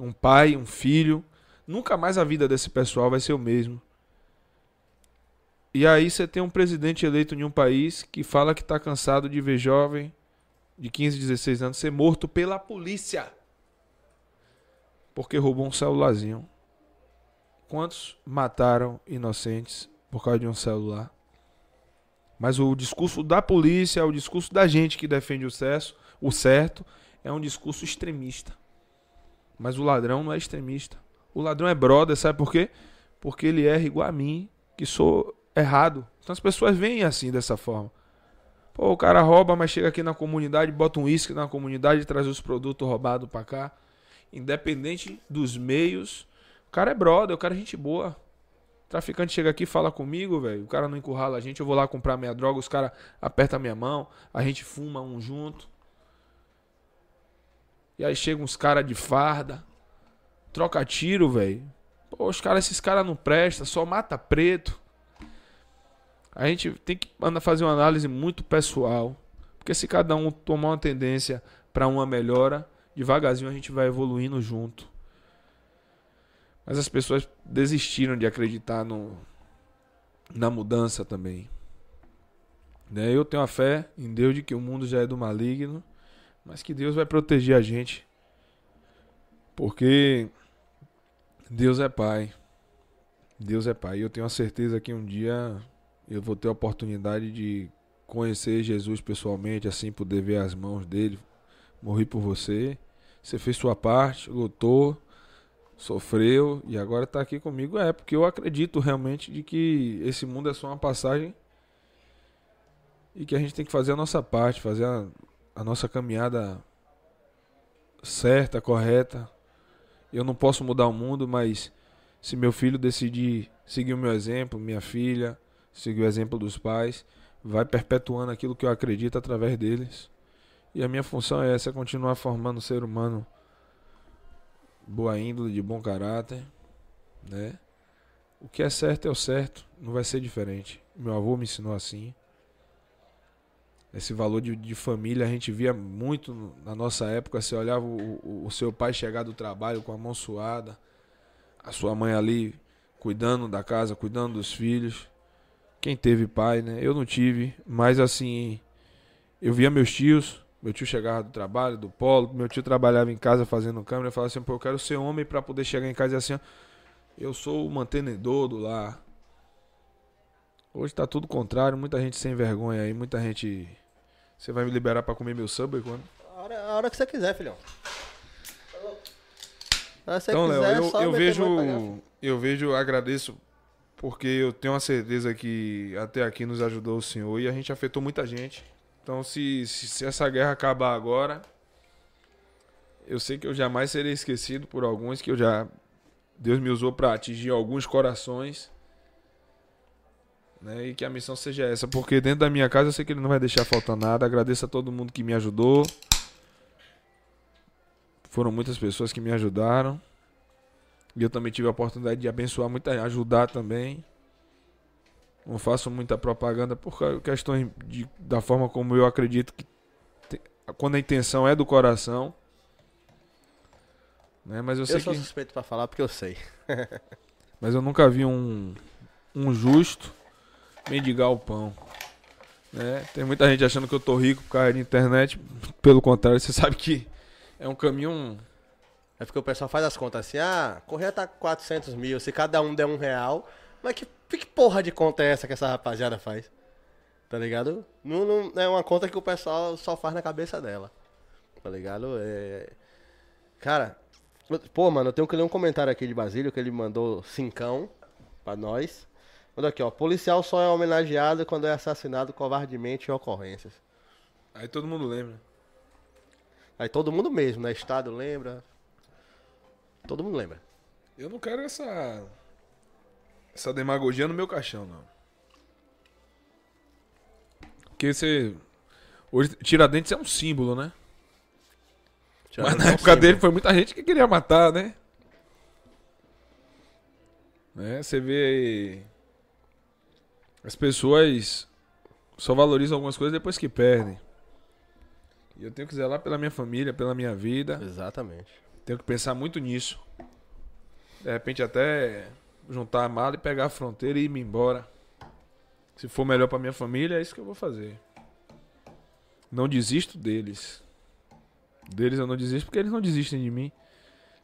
Um pai, um filho. Nunca mais a vida desse pessoal vai ser o mesmo. E aí você tem um presidente eleito em um país que fala que está cansado de ver jovem de 15, 16 anos ser morto pela polícia. Porque roubou um celularzinho. Quantos mataram inocentes por causa de um celular? Mas o discurso da polícia, o discurso da gente que defende o certo, o certo, é um discurso extremista. Mas o ladrão não é extremista. O ladrão é brother, sabe por quê? Porque ele erra igual a mim, que sou errado. Então as pessoas veem assim, dessa forma. Pô, o cara rouba, mas chega aqui na comunidade, bota um uísque na comunidade e traz os produtos roubados pra cá. Independente dos meios. O cara é brother, o cara é gente boa. O traficante chega aqui fala comigo, velho. O cara não encurrala a gente, eu vou lá comprar minha droga, os caras apertam minha mão, a gente fuma um junto. E aí chegam uns caras de farda, troca tiro, velho. Pô, os caras, esses caras não prestam, só mata preto. A gente tem que fazer uma análise muito pessoal. Porque se cada um tomar uma tendência para uma melhora, devagarzinho a gente vai evoluindo junto. Mas as pessoas desistiram de acreditar no, na mudança também. Né? Eu tenho a fé em Deus de que o mundo já é do maligno, mas que Deus vai proteger a gente. Porque Deus é Pai. Deus é Pai. E eu tenho a certeza que um dia eu vou ter a oportunidade de conhecer Jesus pessoalmente, assim poder ver as mãos dele. Morri por você. Você fez sua parte, lutou, sofreu e agora está aqui comigo. É, porque eu acredito realmente de que esse mundo é só uma passagem e que a gente tem que fazer a nossa parte, fazer a, a nossa caminhada certa, correta. Eu não posso mudar o mundo, mas se meu filho decidir seguir o meu exemplo, minha filha, seguir o exemplo dos pais, vai perpetuando aquilo que eu acredito através deles. E a minha função é essa, é continuar formando um ser humano boa índole, de bom caráter, né? O que é certo é o certo, não vai ser diferente. Meu avô me ensinou assim. Esse valor de, de família a gente via muito na nossa época. Você olhava o, o, o seu pai chegar do trabalho com a mão suada, a sua mãe ali cuidando da casa, cuidando dos filhos. Quem teve pai, né? Eu não tive, mas assim, eu via meus tios, meu tio chegava do trabalho, do polo, meu tio trabalhava em casa fazendo câmera, eu falava assim, pô, eu quero ser homem para poder chegar em casa e assim, ó, eu sou o mantenedor do lar. Hoje tá tudo contrário, muita gente sem vergonha aí, muita gente você vai me liberar para comer meu Subway quando? A hora, a hora que você quiser, filhão. Então, Léo, eu, eu vejo, eu vejo, agradeço, porque eu tenho uma certeza que até aqui nos ajudou o Senhor e a gente afetou muita gente. Então, se, se, se essa guerra acabar agora, eu sei que eu jamais serei esquecido por alguns que eu já Deus me usou para atingir alguns corações. Né, e que a missão seja essa, porque dentro da minha casa eu sei que ele não vai deixar faltar nada. Agradeço a todo mundo que me ajudou. Foram muitas pessoas que me ajudaram. E eu também tive a oportunidade de abençoar muita, ajudar também. Não faço muita propaganda por questões de, da forma como eu acredito que te- quando a intenção é do coração. Né? Mas eu sei Eu sou que suspeito pra falar porque eu sei. mas eu nunca vi um, um justo mendigar o pão. Né? Tem muita gente achando que eu tô rico por causa de internet. Pelo contrário, você sabe que é um caminho. É porque o pessoal faz as contas assim, ah, correr tá 400 mil, se cada um der um real, mas que, que porra de conta é essa que essa rapaziada faz? Tá ligado? Não, não é uma conta que o pessoal só faz na cabeça dela. Tá ligado? É... Cara, pô, mano, eu tenho que ler um comentário aqui de Basílio que ele mandou cincão pra nós. Mandou aqui, ó. Policial só é homenageado quando é assassinado covardemente em ocorrências. Aí todo mundo lembra. Aí todo mundo mesmo, né? Estado lembra. Todo mundo lembra. Eu não quero essa. Essa demagogia no meu caixão, não. Porque você. Hoje, Tiradentes é um símbolo, né? Mas na época dele foi muita gente que queria matar, né? né? Você vê aí. As pessoas só valorizam algumas coisas depois que perdem. E eu tenho que zelar pela minha família, pela minha vida. Exatamente. Tenho que pensar muito nisso. De repente até juntar a mala e pegar a fronteira e ir me embora. Se for melhor pra minha família, é isso que eu vou fazer. Não desisto deles. Deles eu não desisto porque eles não desistem de mim.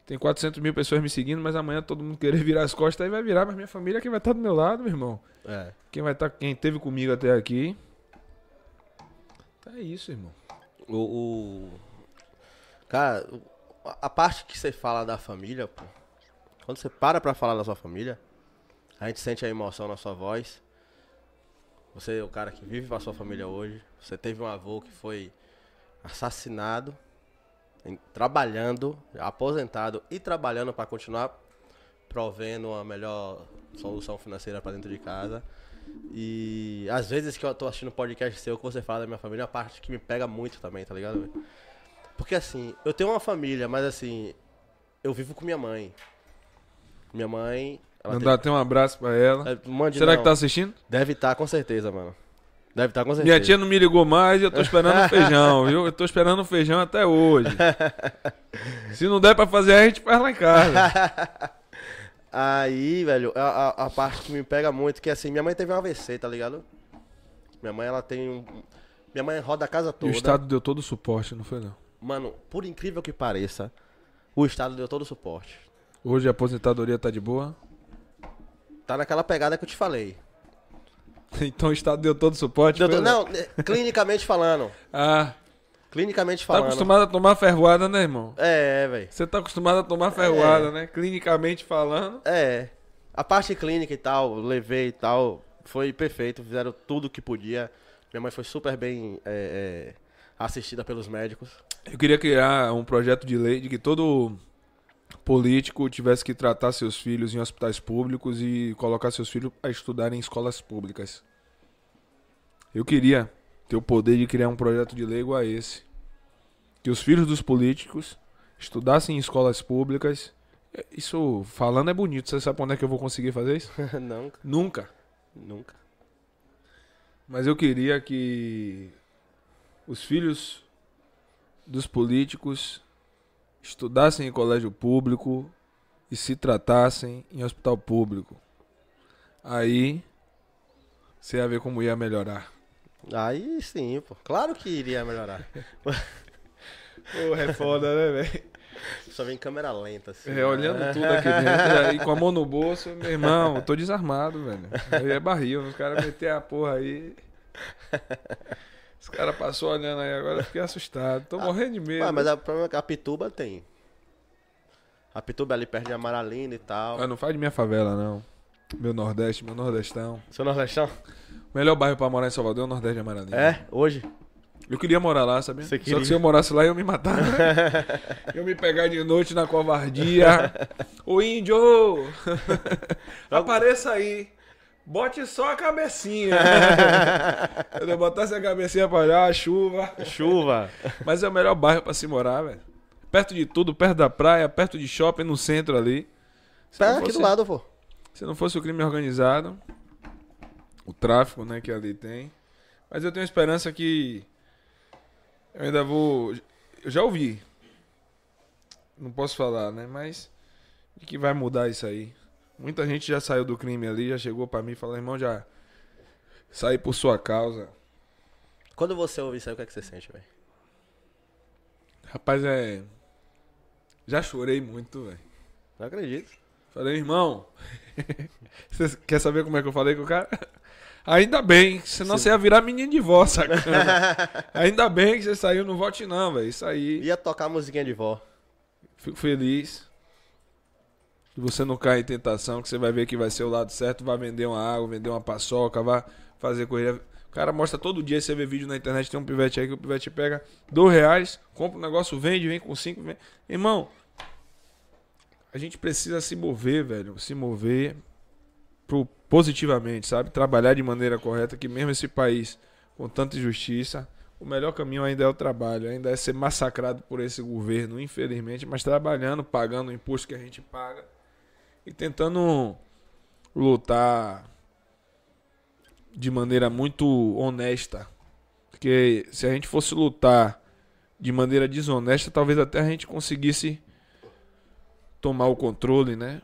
Tem 400 mil pessoas me seguindo, mas amanhã todo mundo querer virar as costas aí vai virar, mas minha família é quem vai estar do meu lado, meu irmão. É. Quem vai estar, quem teve comigo até aqui. É isso, irmão. O, o- Cara, a parte que você fala da família, pô, quando você para pra falar da sua família, a gente sente a emoção na sua voz. Você é o cara que vive pra sua família hoje. Você teve um avô que foi assassinado, em- trabalhando, aposentado e trabalhando pra continuar provendo uma melhor solução financeira pra dentro de casa. E às vezes que eu tô assistindo podcast seu que você fala da minha família, é uma parte que me pega muito também, tá ligado? velho? Porque assim, eu tenho uma família, mas assim, eu vivo com minha mãe. Minha mãe. Ela Mandar até um abraço pra ela. tem... é, mande Será não. que tá assistindo? Deve estar com certeza, mano. Deve estar com certeza. Minha tia não me ligou mais e eu tô esperando o feijão, viu? Eu tô esperando o feijão até hoje. Se não der pra fazer, a gente faz lá em casa. Aí, velho, a, a, a parte que me pega muito, que assim, minha mãe teve um AVC, tá ligado? Minha mãe, ela tem um. Minha mãe roda a casa E toda. o Estado deu todo o suporte, não foi não? Mano, por incrível que pareça, o Estado deu todo o suporte. Hoje a aposentadoria tá de boa. Tá naquela pegada que eu te falei. Então o Estado deu todo o suporte. Deu to-? Não, é, clinicamente falando. Ah, Clinicamente tá falando. acostumado a tomar ferroada, né, irmão? É, velho. Você tá acostumado a tomar ferroada, né? Clinicamente falando. É. A parte clínica e tal, levei e tal, foi perfeito. Fizeram tudo que podia. Minha mãe foi super bem é, é, assistida pelos médicos. Eu queria criar um projeto de lei de que todo político tivesse que tratar seus filhos em hospitais públicos e colocar seus filhos a estudar em escolas públicas. Eu queria ter o poder de criar um projeto de lei igual a esse. Que os filhos dos políticos estudassem em escolas públicas. Isso, falando é bonito. Você sabe quando é que eu vou conseguir fazer isso? não, Nunca. nunca. Mas eu queria que os filhos dos políticos estudassem em colégio público e se tratassem em hospital público. Aí você ia ver como ia melhorar. Aí sim, pô. Claro que iria melhorar. Porra, é foda, né, velho? Só vem em câmera lenta, assim. É, olhando tudo aqui dentro, e com a mão no bolso, meu irmão, eu tô desarmado, velho. Aí é barril, os caras meter a porra aí. Os caras passou olhando aí agora, eu fiquei assustado. Tô morrendo de medo. Ah, mas o problema é que a Pituba tem. A Pituba é ali perto de Amaralina e tal. Ah, não faz de minha favela, não. Meu Nordeste, meu Nordestão. Seu Nordestão? O melhor bairro pra morar em Salvador é o Nordeste de Amaralina. É, hoje. Eu queria morar lá, sabia? Só que se eu morasse lá, eu me matar. eu me pegar de noite na covardia. Ô índio! Apareça aí. Bote só a cabecinha. Eu botasse a cabecinha pra olhar, a chuva. Chuva. Mas é o melhor bairro pra se morar, velho. Perto de tudo, perto da praia, perto de shopping, no centro ali. Se Tá não aqui fosse- do lado, pô. se não fosse o crime organizado, o tráfico, né, que ali tem. Mas eu tenho esperança que eu ainda vou. Eu já ouvi. Não posso falar, né? Mas de que vai mudar isso aí. Muita gente já saiu do crime ali, já chegou pra mim e falou, irmão, já saí por sua causa. Quando você ouve isso aí, o que, é que você sente, velho? Rapaz, é. Já chorei muito, velho. Não acredito. Falei, irmão, você quer saber como é que eu falei com o cara? Ainda bem, senão você ia virar menino de vó, sacana. Ainda bem que você saiu, não vote não, velho. Isso aí, Ia tocar a musiquinha de vó. fico feliz. Que você não cai em tentação, que você vai ver que vai ser o lado certo, vai vender uma água, vender uma paçoca, vai fazer corrida. O cara mostra todo dia, você vê vídeo na internet, tem um pivete aí que o pivete pega dois reais, compra um negócio, vende, vem com cinco. Vem. Irmão, a gente precisa se mover, velho. Se mover pro, positivamente, sabe? Trabalhar de maneira correta, que mesmo esse país com tanta injustiça, o melhor caminho ainda é o trabalho, ainda é ser massacrado por esse governo, infelizmente, mas trabalhando, pagando o imposto que a gente paga e tentando lutar de maneira muito honesta. Porque se a gente fosse lutar de maneira desonesta, talvez até a gente conseguisse tomar o controle, né?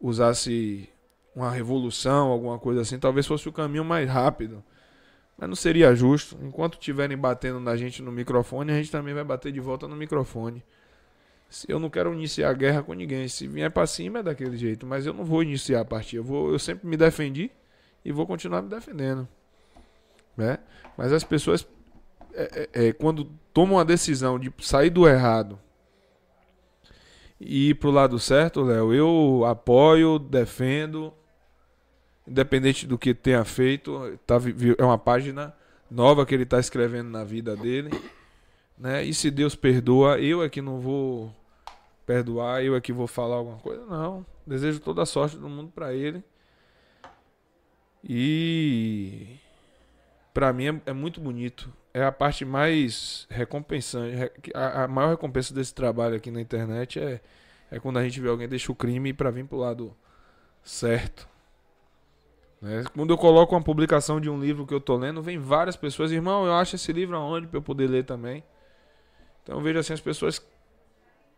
Usasse uma revolução, alguma coisa assim, talvez fosse o caminho mais rápido. Mas não seria justo. Enquanto estiverem batendo na gente no microfone, a gente também vai bater de volta no microfone. Eu não quero iniciar guerra com ninguém, se vier pra cima é daquele jeito, mas eu não vou iniciar a partida. Eu, vou, eu sempre me defendi e vou continuar me defendendo. Né? Mas as pessoas, é, é, é, quando tomam a decisão de sair do errado e ir pro lado certo, Léo, eu apoio, defendo, independente do que tenha feito, tá, é uma página nova que ele está escrevendo na vida dele, né? E se Deus perdoa, eu é que não vou perdoar, eu é que vou falar alguma coisa, não. Desejo toda a sorte do mundo para ele. E para mim é, é muito bonito. É a parte mais recompensante, a, a maior recompensa desse trabalho aqui na internet é é quando a gente vê alguém deixa o crime para vir pro lado certo. Né? Quando eu coloco uma publicação de um livro que eu tô lendo, vem várias pessoas, irmão, eu acho esse livro aonde para eu poder ler também. Então eu vejo assim as pessoas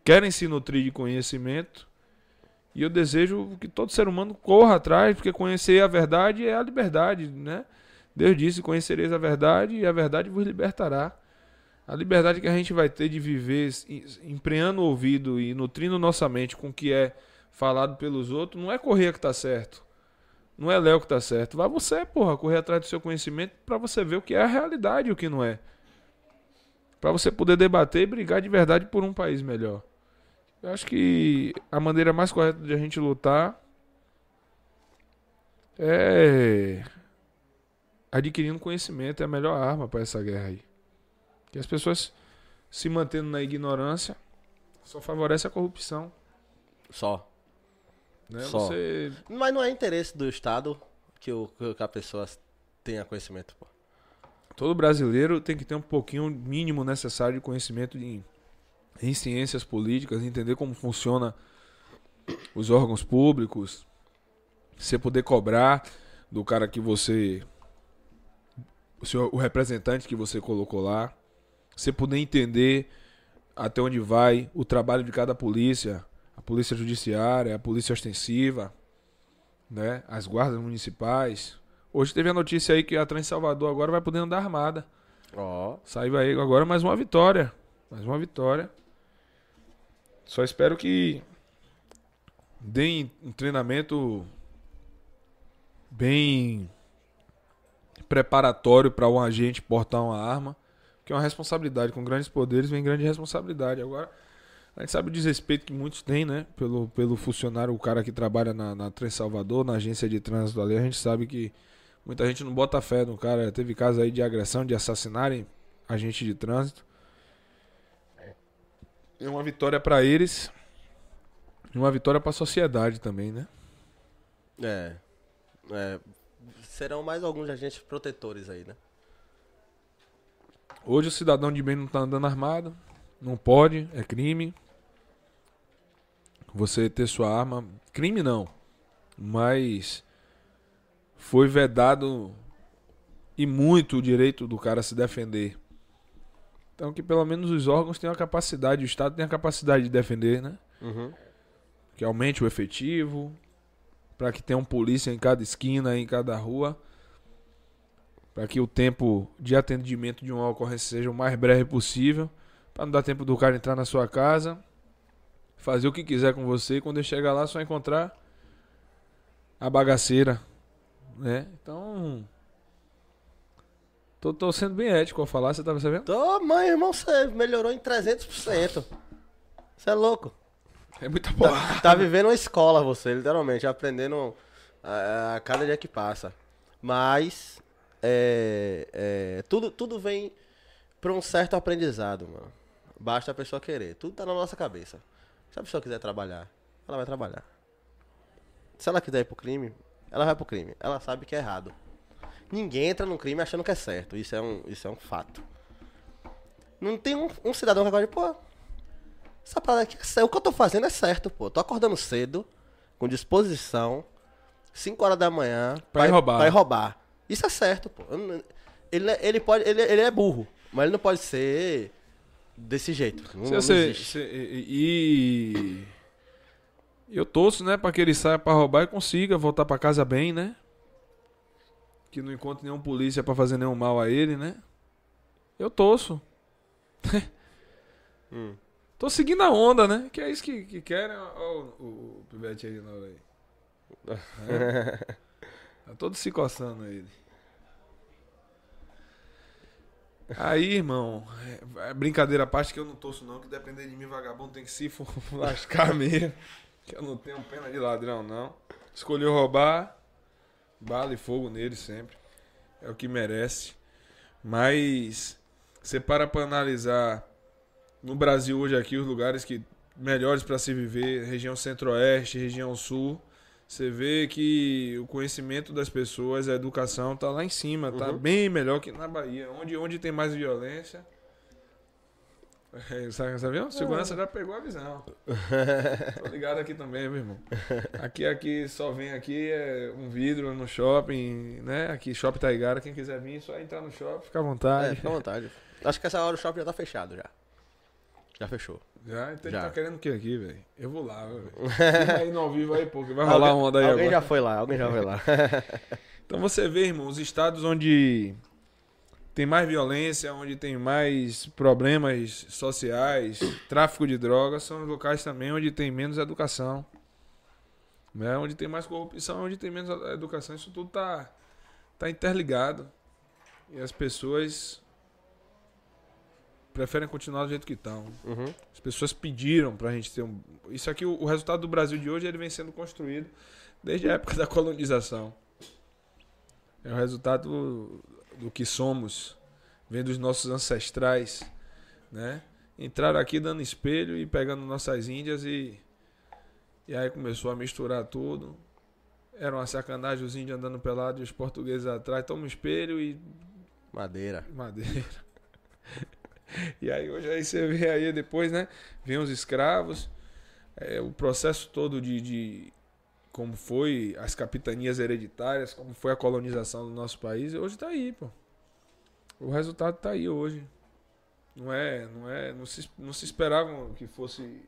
querem se nutrir de conhecimento e eu desejo que todo ser humano corra atrás, porque conhecer a verdade é a liberdade, né? Deus disse: "Conhecereis a verdade e a verdade vos libertará". A liberdade que a gente vai ter de viver em- empreendo o ouvido e nutrindo nossa mente com o que é falado pelos outros, não é correr que tá certo. Não é Léo que tá certo. Vai você, porra, correr atrás do seu conhecimento pra você ver o que é a realidade e o que não é. Pra você poder debater e brigar de verdade por um país melhor. Eu acho que a maneira mais correta de a gente lutar é adquirindo conhecimento, é a melhor arma pra essa guerra aí. Que as pessoas se mantendo na ignorância só favorece a corrupção. Só. Né? Só. Você Mas não é interesse do Estado que, o, que a pessoa tenha conhecimento, pô. Todo brasileiro tem que ter um pouquinho mínimo necessário de conhecimento de, em ciências políticas, entender como funciona os órgãos públicos, você poder cobrar do cara que você o, seu, o representante que você colocou lá, você poder entender até onde vai o trabalho de cada polícia, a polícia judiciária, a polícia ostensiva, né, as guardas municipais. Hoje teve a notícia aí que a Trans Salvador agora vai poder andar armada. Ó. Saiu aí agora mais uma vitória. Mais uma vitória. Só espero que deem um treinamento bem preparatório para um agente portar uma arma, que é uma responsabilidade. Com grandes poderes vem grande responsabilidade. Agora, a gente sabe o desrespeito que muitos têm, né? Pelo, pelo funcionário, o cara que trabalha na, na Trans Salvador, na agência de trânsito ali. A gente sabe que muita gente não bota fé no cara. Teve casos aí de agressão, de assassinarem agente de trânsito. É uma vitória para eles. E uma vitória para a sociedade também, né? É. É. Serão mais alguns agentes protetores aí, né? Hoje o cidadão de bem não tá andando armado. Não pode, é crime. Você ter sua arma. Crime não. Mas foi vedado e muito o direito do cara se defender. Então que pelo menos os órgãos tenham a capacidade, o Estado tem a capacidade de defender, né? Uhum. Que aumente o efetivo, para que tenha um polícia em cada esquina, em cada rua, para que o tempo de atendimento de uma ocorrência seja o mais breve possível, para não dar tempo do cara entrar na sua casa, fazer o que quiser com você e quando ele chegar lá só encontrar a bagaceira, né? Então, tô, tô sendo bem ético ao falar, você tá percebendo? Tô, mãe, irmão, você melhorou em 300%. Você é louco. É muita porra. Tá vivendo uma escola você, literalmente, aprendendo a, a cada dia que passa. Mas é, é, tudo, tudo vem pra um certo aprendizado, mano. Basta a pessoa querer. Tudo tá na nossa cabeça. Se a pessoa quiser trabalhar, ela vai trabalhar. Se ela quiser ir pro crime, ela vai pro crime. Ela sabe que é errado. Ninguém entra num crime achando que é certo. Isso é um, isso é um fato. Não tem um, um cidadão que agora, pô, essa parada aqui é certo. O que eu tô fazendo é certo, pô. Tô acordando cedo, com disposição, 5 horas da manhã, Pra ir roubar. Pra ir roubar. Isso é certo, pô. Eu não- Ele, ele pode. Ele, ele é burro, mas ele não pode ser desse jeito. Não, Se não existe. se- e, eu torço, né, para que ele saia pra roubar e consiga voltar pra casa bem, né? Que não encontre nenhum polícia pra fazer nenhum mal a ele, né? Eu torço. Hum. Tô seguindo a onda, né? Que é isso que, que querem. Ó, o, o pivete aí, não, aí. É. Tá todo se coçando ele. Aí, irmão, é, é brincadeira à parte que eu não torço não, que depender de mim, vagabundo tem que se lascar mesmo. Que eu não tenho pena de ladrão, não. Escolheu roubar, bala e fogo nele sempre. É o que merece. Mas você para pra analisar no Brasil hoje aqui os lugares que melhores para se viver, região centro-oeste, região sul, você vê que o conhecimento das pessoas, a educação tá lá em cima, tá Uhum. bem melhor que na Bahia, onde onde tem mais violência. É, sabe, sabe? O segurança já pegou a visão. Tô ligado aqui também, meu irmão. Aqui, aqui, só vem aqui é um vidro no shopping, né? Aqui, Shopping Taigara, quem quiser vir, é só entrar no shopping, fica à É, vontade. fica à vontade. Acho que essa hora o shopping já tá fechado já. Já fechou. Já, então Já. ele tá querendo o que aqui, velho? Eu vou lá, velho. Aí no ao vivo aí, pô, que vai rolar Alguém- onda aí Alguém agora. já foi lá, alguém já foi lá. Então você vê, irmão, os estados onde tem mais violência, onde tem mais problemas sociais, tráfico de drogas, são os locais também onde tem menos educação. Né? Onde tem mais corrupção, onde tem menos educação. Isso tudo tá, tá interligado. E as pessoas preferem continuar do jeito que estão. Uhum. As pessoas pediram pra gente ter um. Isso aqui, o, o resultado do Brasil de hoje, ele vem sendo construído desde a época da colonização. É o resultado do, que somos vendo os nossos ancestrais, né? Entraram aqui dando espelho e pegando nossas índias e e aí começou a misturar tudo. Era uma sacanagem os índios andando pelado e os portugueses atrás. Toma um espelho e Madeira. madeira. e aí hoje aí você vê aí depois, né? Vem os escravos, é, o processo todo de, de como foi as capitanias hereditárias, como foi a colonização do nosso país, hoje tá aí, pô. O resultado tá aí hoje. Não é, não é, não se, não se esperava que fosse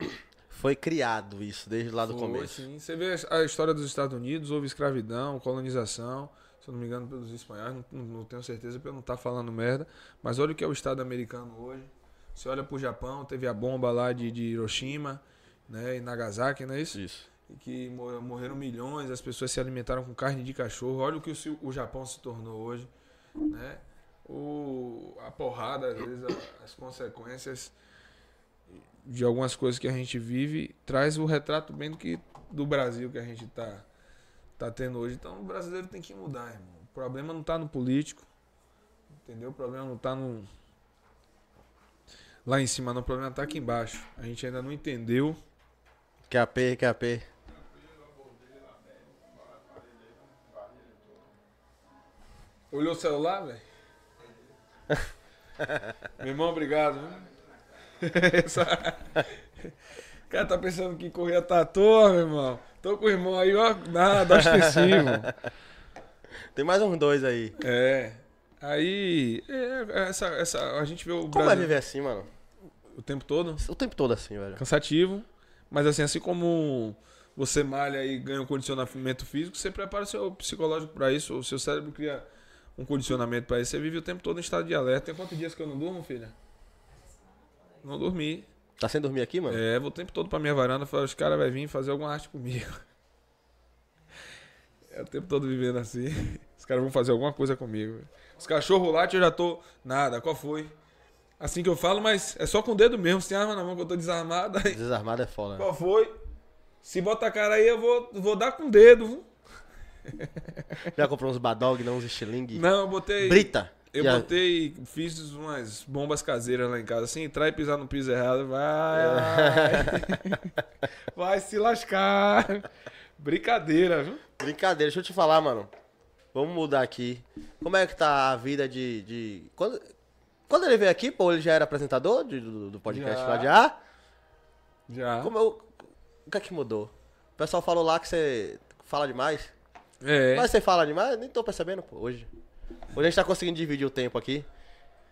Foi criado isso desde lá do foi, começo. sim. Você vê a história dos Estados Unidos, houve escravidão, colonização, se eu não me engano, pelos espanhóis, não, não- tenho certeza eu não estar falando merda. Mas olha o que é o Estado americano hoje. Você olha pro Japão, teve a bomba lá de, de Hiroshima, né, e Nagasaki, não é isso? Isso. Que mo- morreram milhões, as pessoas se alimentaram com carne de cachorro. Olha o que o Japão se tornou hoje, né? O, a porrada, às vezes, a- as consequências de algumas coisas que a gente vive traz o retrato bem do que do Brasil que a gente tá tá tendo hoje. Então o brasileiro tem que mudar, irmão. O problema não tá no político. Entendeu? O problema não tá no lá em cima, não. O problema tá aqui embaixo. A gente ainda não entendeu. QAP, QAP. Olhou o celular, velho? Meu irmão, obrigado. Essa- O cara tá pensando que corria tá à toa, meu irmão. Tô com o irmão aí, ó, nada, ostensivo. Tem mais uns dois aí. É. Aí, é, essa, essa, a gente vê o Como é Brasil viver assim, mano? o tempo todo O tempo todo assim, velho. cansativo, mas assim, assim como você malha e ganha um condicionamento físico, você prepara o seu psicológico pra isso, o seu cérebro cria um condicionamento pra isso, você vive o tempo todo em estado de alerta. Tem quantos dias que eu não durmo, filha? Não dormi. Tá sem dormir aqui, mano? É, vou o tempo todo pra minha varanda falar, os caras vão vir fazer alguma arte comigo. É o tempo todo vivendo assim. Os caras vão fazer alguma coisa comigo. Os cachorros latem, eu já tô. Nada, qual foi? Assim que eu falo, mas é só com o dedo mesmo. Se tem arma na mão que eu tô desarmado, aí. Desarmado é foda. né? Qual foi? Se bota a cara aí, eu vou, vou dar com o dedo. viu? Já comprou uns badog, não uns estilingue? Não, eu botei. Brita. Eu Já- botei, fiz umas bombas caseiras lá em casa. Assim, entrar e pisar no piso errado, vai. vai se lascar. Brincadeira, viu? Brincadeira, deixa eu te falar, mano. Vamos mudar aqui. Como é que tá a vida de. de... Quando... Quando ele veio aqui, pô, ele já era apresentador de- do, do podcast Já. lá de A. Já. Como eu... O que é que mudou? O pessoal falou lá que você fala demais. É. Mas você fala demais? Nem tô percebendo, pô, hoje. Hoje a gente tá conseguindo dividir o tempo aqui.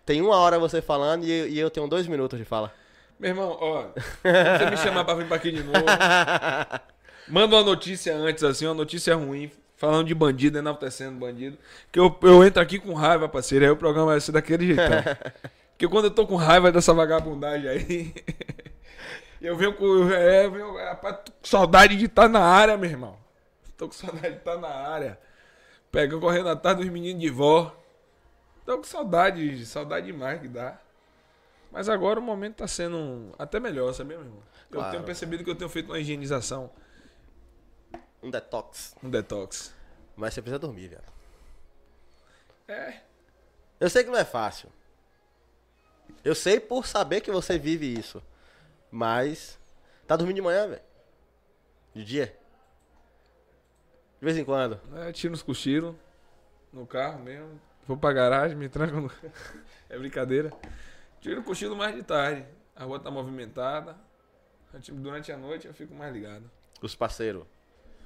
Tem uma hora você falando e, e eu tenho dois minutos de fala. Meu irmão, ó. Você me chamar pra vir pra aqui de novo, manda uma notícia antes, assim, uma notícia ruim, falando de bandido, enaltecendo bandido. Que eu, eu entro aqui com raiva, parceiro. Aí o programa vai ser daquele jeitão. Porque quando eu tô com raiva dessa vagabundagem aí. eu venho com. É, eu venho, com saudade de estar na área, meu irmão. Tô com saudade de estar na área. Pegando correndo atrás dos meninos de vó. Tô com saudade, saudade demais que dá. Mas agora o momento tá sendo até melhor, sabia, meu irmão? Eu Claro. tenho percebido que eu tenho feito uma higienização, Um detox. um detox. Mas você precisa dormir, velho. É. Eu sei que não é fácil. Eu sei por saber que você vive isso. Mas. Tá dormindo de manhã, velho? De dia? De vez em quando. é tiro uns cochilos no carro mesmo. Vou pra garagem, me tranco no. é brincadeira. Tiro o cochilo mais de tarde. A rua tá movimentada. Tipo, Durante a noite eu fico mais ligado. Os parceiros.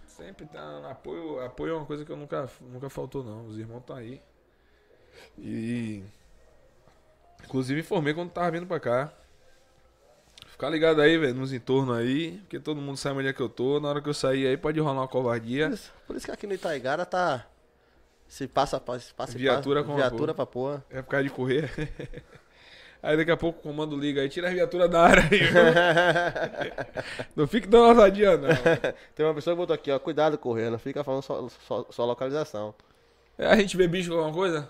Sempre tá. Apoio, apoio é uma coisa que eu nunca, nunca faltou, não. Os irmãos estão aí. E. Inclusive informei quando tava vindo pra cá. Ficar ligado aí, velho, nos entornos aí. Porque todo mundo sabe onde é que eu tô. Na hora que eu sair aí, pode rolar uma covardia. Por isso, por isso que aqui no Itaigara tá. Se passa, passa, passa Viatura com viatura pra porra. É por causa de correr. Aí daqui a pouco o comando liga aí, tira a viatura da área aí. não fique dando ousadia, não. Tem uma pessoa que botou aqui, ó. Cuidado correndo, fica falando só, só, só localização. É, A gente vê bicho com alguma coisa?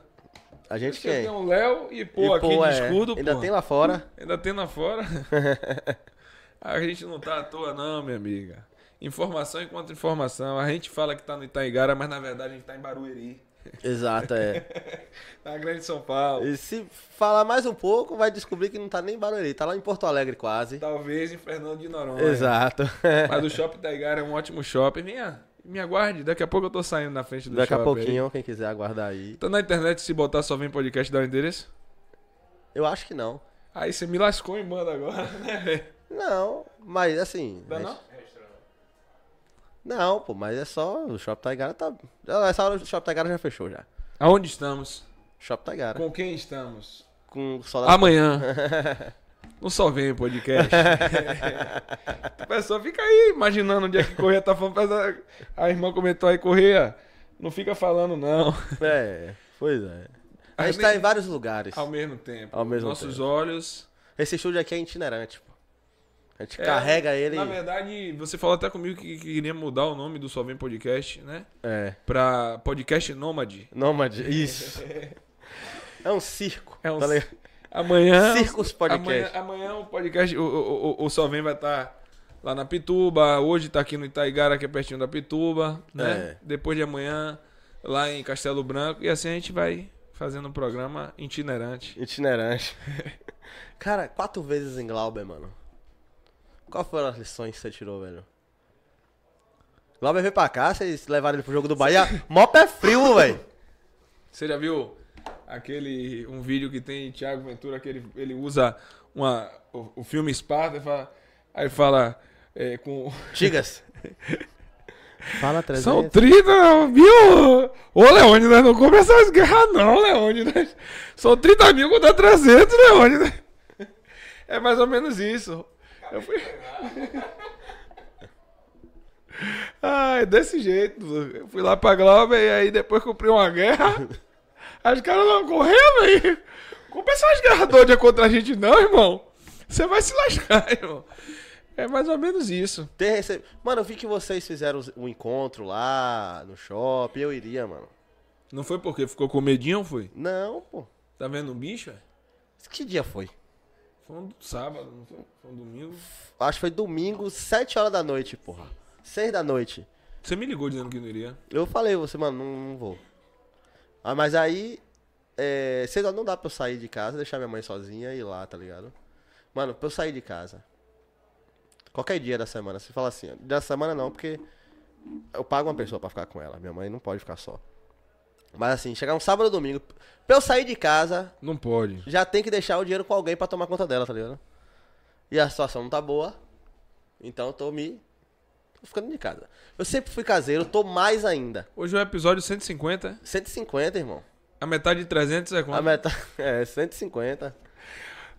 A gente Você quem? tem um Léo e pô, E, aqui pô, de é, escudo, Ainda pô. tem lá fora. Ainda tem lá fora. a gente não tá à toa, não, minha amiga. Informação enquanto informação. A gente fala que tá no Itaigara, mas na verdade a gente tá em Barueri. Exato, é. Na Grande São Paulo. E se falar mais um pouco, vai descobrir que não tá nem em Barueri, tá lá em Porto Alegre quase. Talvez em Fernando de Noronha. Exato. Mas o Shopping Taigara é um ótimo shopping. Venha, me aguarde. Daqui a pouco eu tô saindo na frente do Daqui a shopping. aí. pouquinho, quem quiser aguardar aí. Tá na internet, se botar só vem podcast, dá o endereço? Eu acho que não. Aí você me lascou e manda agora, né? Não, mas assim. Dá a não? Não, pô, mas é só. O Shopping Taigara tá. Ah, Essa hora o Shopping Taigara já fechou já. Aonde estamos? Shopping Taigara. Com quem estamos? Com da... Amanhã. Não só vem podcast. o pessoal fica aí imaginando onde é que Correia tá falando. a- A irmã comentou aí, Correia, não fica falando não. É, pois é. A gente nem- tá em vários lugares. Ao mesmo tempo. Ao mesmo Nossos tempo. olhos. Esse estúdio aqui é itinerante, pô. A gente É, carrega ele. Na verdade, você falou até comigo que queria mudar o nome do Só Vem Podcast, né? É. Pra Podcast Nômade. Nômade. Isso. É um circo. É um tá? Amanhã. Circus Podcast. Amanhã, amanhã o podcast, o, o, o, o Só Vem vai estar lá na Pituba. Hoje tá aqui no Itaigara, que é pertinho da Pituba, né? É. Depois de amanhã, lá em Castelo Branco. E assim a gente vai fazendo um programa itinerante. Itinerante. Cara, quatro vezes em Glauber, mano. Qual foram as lições que você tirou, velho? Glauber veio pra cá, vocês levaram ele pro jogo do Bahia. Mó pé frio, velho. Você já viu aquele um vídeo que tem Thiago Ventura que ele, ele usa uma, o, o filme Esparta fala, aí fala é, com Digas. Fala 300. São 30, viu? Ô, Leônidas, não começa as guerras não, Leônidas. São 30 mil contra 300, Leônidas. É mais ou menos isso. Eu fui... Ai, desse jeito. Eu fui lá pra Glauber e aí depois cumpri uma guerra. As caras não correram, velho. Começar as guerras doidas contra a gente não, irmão. Você vai se lascar, irmão. É mais ou menos isso. Ter rece... Mano, eu vi que vocês fizeram um encontro lá no shopping. Eu iria, mano. Não foi porque ficou com medinho, foi? Não, pô. Tá vendo um bicho, velho? Que dia foi? Foi um sábado, não foi? Foi um domingo. Acho que foi domingo, 7 horas da noite, porra. 6 da noite. Você me ligou dizendo que não iria. Eu falei, você, mano, não, não vou. Ah, mas aí, é, seis horas não dá pra eu sair de casa, deixar minha mãe sozinha e ir lá, tá ligado? Mano, pra eu sair de casa, qualquer dia da semana, você fala assim, da semana não, porque eu pago uma pessoa pra ficar com ela, minha mãe não pode ficar só. Mas assim, chegar um sábado ou domingo, pra eu sair de casa, Não pode. já tem que deixar o dinheiro com alguém pra tomar conta dela, tá ligado? E a situação não tá boa, então eu tô me... tô ficando de casa. Eu sempre fui caseiro, tô mais ainda. Hoje é o episódio 150. 150, irmão. A metade de 300 é A quanto? meta é 150.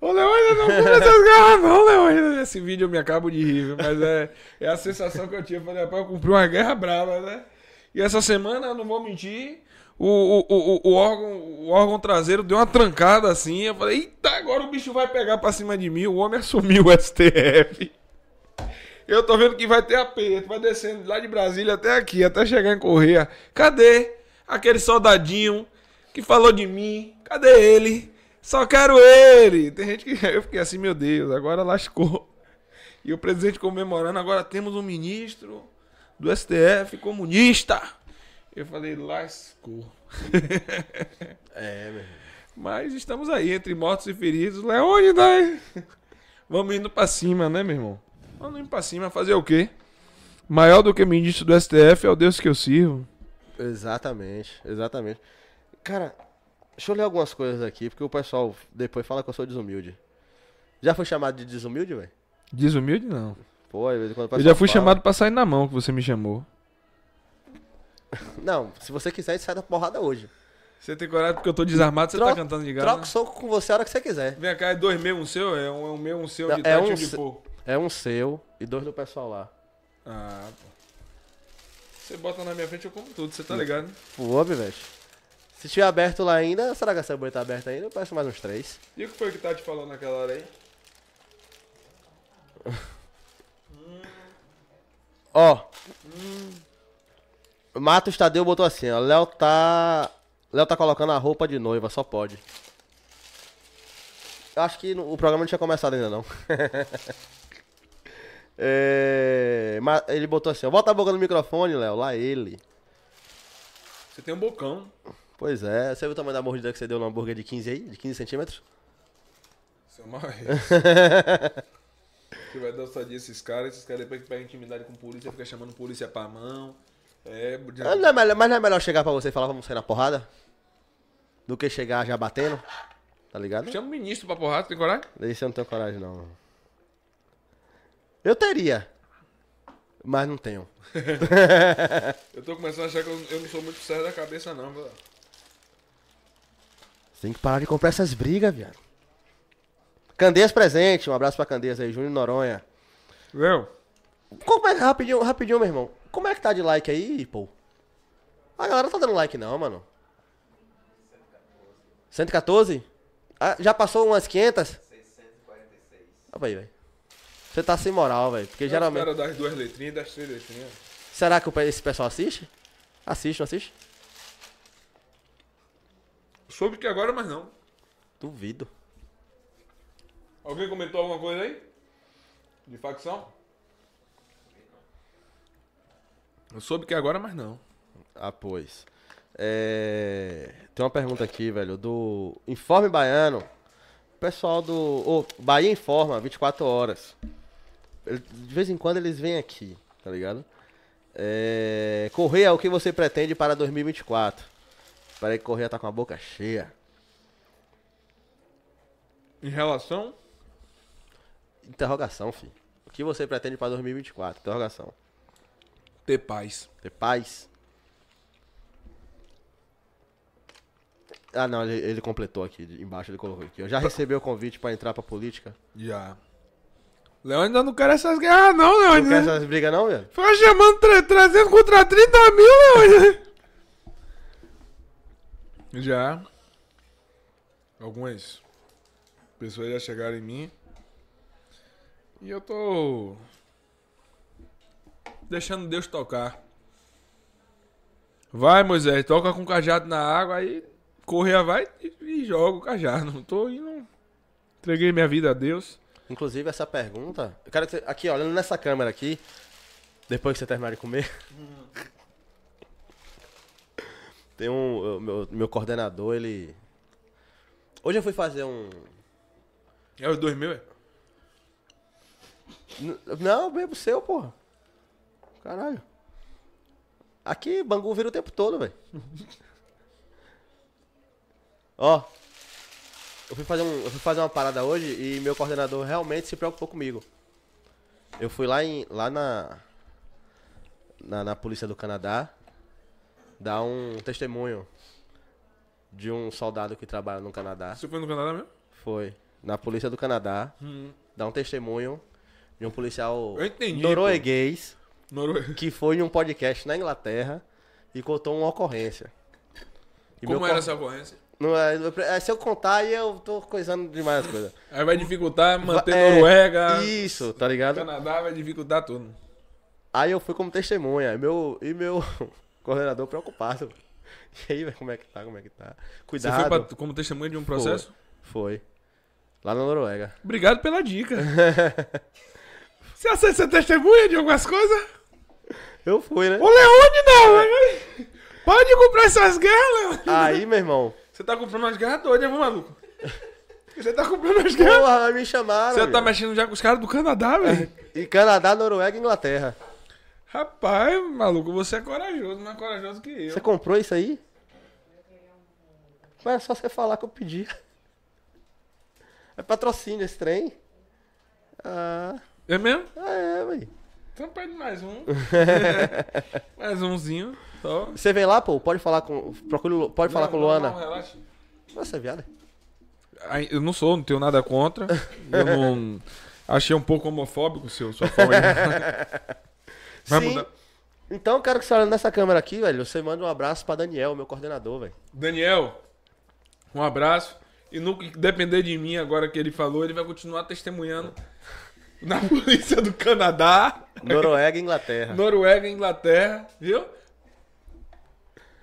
Ô, Leônidas, não começa as garras não, Leônidas. Esse vídeo eu me acabo de rir, mas é, é a sensação que eu tive. Falei, rapaz, eu cumpri uma guerra brava, né? E essa semana, eu não vou mentir, o, o, o, o, órgão, o órgão traseiro deu uma trancada assim. Eu falei, eita, agora o bicho vai pegar pra cima de mim. O homem assumiu o STF. Eu tô vendo que vai ter aperto, vai descendo lá de Brasília até aqui, até chegar em Correia. Cadê aquele soldadinho que falou de mim? Cadê ele? Só quero ele. Tem gente que. Eu fiquei assim, meu Deus, agora lascou. E o presidente comemorando, agora temos um ministro do STF comunista. Eu falei, lascou. É, meu. Mas estamos aí, entre mortos e feridos. Leônidas! Vamos indo pra cima, né, meu irmão? Vamos indo pra cima, fazer o quê? Maior do que ministro do STF é o Deus que eu sirvo. Exatamente, exatamente. Cara, deixa eu ler algumas coisas aqui, porque o pessoal depois fala que eu sou desumilde. Já foi chamado de desumilde, velho? Desumilde, não. Pô, às vezes quando Eu já fui fala- chamado pra sair na mão, que você me chamou. Não, se você quiser, a gente sai da porrada hoje. Você tem coragem porque eu tô desarmado, você Troca- tá cantando de Troca gana? o soco com você a hora que você quiser. Vem cá, é dois meus um seu? É um, é um meu um seu Não, de é e um de pô. É um seu e dois do pessoal lá. Ah, pô. Você bota na minha frente, eu como tudo, você tá ligado? Pô, velho. Se tiver aberto lá ainda, será que essa bolha tá aberta ainda? Eu peço mais uns três. E o que foi que tá te falando naquela hora aí? Ó. Matos Tadeu botou assim, ó. Léo tá. Léo tá colocando a roupa de noiva, só pode. Acho que o programa não tinha começado ainda não. É, ma- ele botou assim, ó. Bota a boca no microfone, Léo. Lá ele. Você tem um bocão. Pois é. Você viu o tamanho da mordida que você deu no hambúrguer de 15 aí? De 15 centímetros? Seu mal Você vai dar ousadia esses caras, esses caras depois que pegam intimidade com polícia, fica chamando polícia pra mão. É, Ah, não é melhor- mas não é melhor chegar pra você e falar vamos sair na porrada? Do que chegar já batendo? Tá ligado? chama o ministro pra porrada, tem coragem? Esse eu não tenho coragem, não. Eu teria. Mas não tenho. Eu tô começando a achar que eu, eu não sou muito sério da cabeça, não, velho. Você tem que parar de comprar essas brigas, viado. Candeias presente. Um abraço pra Candeias aí, Júnior Noronha. Viu? Como é, rapidinho, rapidinho, meu irmão. Como é que tá de like aí, pô? A galera não tá dando like não, mano. 114? Ah, já passou umas 500? 646. Olha aí, velho. Você tá sem moral, velho. Porque geralmente... Cara das duas letrinhas e das três letrinhas. Será que o esse pessoal assiste? Assiste, não assiste? Soube que agora, mas não. Duvido. Alguém comentou alguma coisa aí? De facção? Eu soube que agora, mas não. Ah, pois. É... Tem uma pergunta aqui, velho, do Informe Baiano. Pessoal do. Ô, Bahia Informa, 24 horas. De vez em quando eles vêm aqui, tá ligado? É... Correia, o que você pretende para 2024? Peraí que Correia tá com a boca cheia. Em relação. Interrogação, filho. O que você pretende para 2024? Interrogação. Ter paz. Ter paz? Ah, não, ele, ele completou aqui. Embaixo ele colocou aqui. Eu já recebi o convite pra entrar pra política. Já. Leão ainda não quer essas guerras, não, Leão. Não quer essas brigas, não, velho? Fica chamando tre- 300 contra 30 mil, Leão. Já. Algumas pessoas já chegaram em mim. E eu tô. Deixando Deus tocar. Vai, Moisés, toca com o cajado na água, aí correia vai e, e joga o cajado. Não tô indo. Entreguei minha vida a Deus. Inclusive, essa pergunta. Eu quero que você. Aqui, olhando nessa câmera aqui. Depois que você terminar de comer. Tem um. Meu, meu coordenador, ele. Hoje eu fui fazer um. É os dois mil, é? N- Não, bebo seu, porra. Caralho. Aqui, Bangu vira o tempo todo, velho. Ó. Eu fui, fazer um, eu fui fazer uma parada hoje e meu coordenador realmente se preocupou comigo. Eu fui lá, em, lá na, na. Na polícia do Canadá. Dar um testemunho. De um soldado que trabalha no Canadá. Você foi no Canadá mesmo? Foi. Na polícia do Canadá. Hum. Dar um testemunho. De um policial entendi, norueguês Noruega. que foi em um podcast na Inglaterra e contou uma ocorrência. E Como era cor- essa ocorrência? Não é, é, se eu contar aí eu tô coisando demais as coisas. Aí vai dificultar manter É, Noruega. Isso, tá ligado? Canadá vai dificultar tudo. Aí eu fui como testemunha. E meu, e meu coordenador preocupado. E aí, velho, como é que tá? Como é que tá? Você Cuidado. foi pra- como testemunha de um processo? Foi. Lá na Noruega. Obrigado pela dica. Você aceita ser testemunha de algumas coisas? Eu fui, né? Ô, Leone não, velho. Pode comprar essas guerras, Leone. Aí, meu irmão. Você tá comprando umas guerras todas, viu, maluco? Você tá comprando umas guerras. Porra, me chamaram. Você tá velho. mexendo já com os caras do Canadá, velho? E Canadá, Noruega e Inglaterra. Rapaz, maluco, você é corajoso, mais corajoso que eu. Você comprou isso aí? Mas é só você falar que eu pedi. É patrocínio esse trem? Ah, É mesmo? é, véi. Então pede mais um. mais umzinho. Só. Você vem lá, pô, pode falar com. Procure, pode falar Não, com não, Luana. Não, relaxa. Você é viado? Ai, Eu não sou, não tenho nada contra. Eu não. Achei um pouco homofóbico seu, sua forma de. Vai Sim. mudar. Então quero que você olhe nessa câmera aqui, velho. Você manda um abraço pra Daniel, meu coordenador, velho. Daniel, um abraço. E no que depender de mim agora que ele falou, ele vai continuar testemunhando na polícia do Canadá, Noruega e Inglaterra. Noruega e Inglaterra, viu?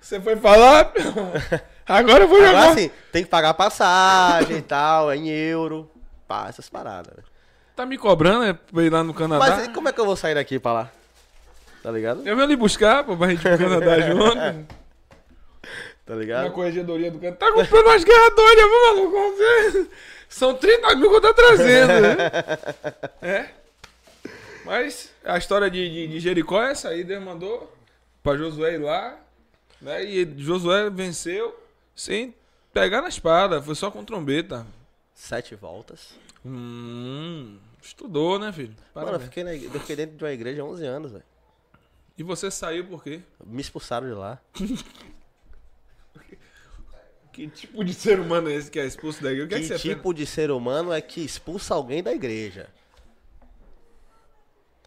Você foi falar? Agora eu vou jogar. Agora sim, tem que pagar passagem e tal, é em euro. Pá, essas paradas, velho. Tá me cobrando, é, pra ir lá no Canadá? Mas como é que eu vou sair daqui pra lá? Tá ligado? Eu venho lhe buscar, pô, pra gente ir pro Canadá junto. Tá Na ligado? corregedoria do canto. Tá comprando umas guerras doidas, viu, maluco? São 30 mil que eu tô trazendo, né? É. Mas a história de, de, de Jericó é essa aí. Deus mandou pra Josué ir lá. Né? E Josué venceu sem pegar na espada. Foi só com trombeta. Sete voltas. Hum, estudou, né, filho? Mano, eu Parabéns. fiquei, na eu fiquei dentro de uma igreja há 11 anos, velho. E você saiu por quê? Me expulsaram de lá. Que tipo de ser humano é esse que é expulso da igreja? O que, é que que você tipo de ser humano é que expulsa alguém da igreja?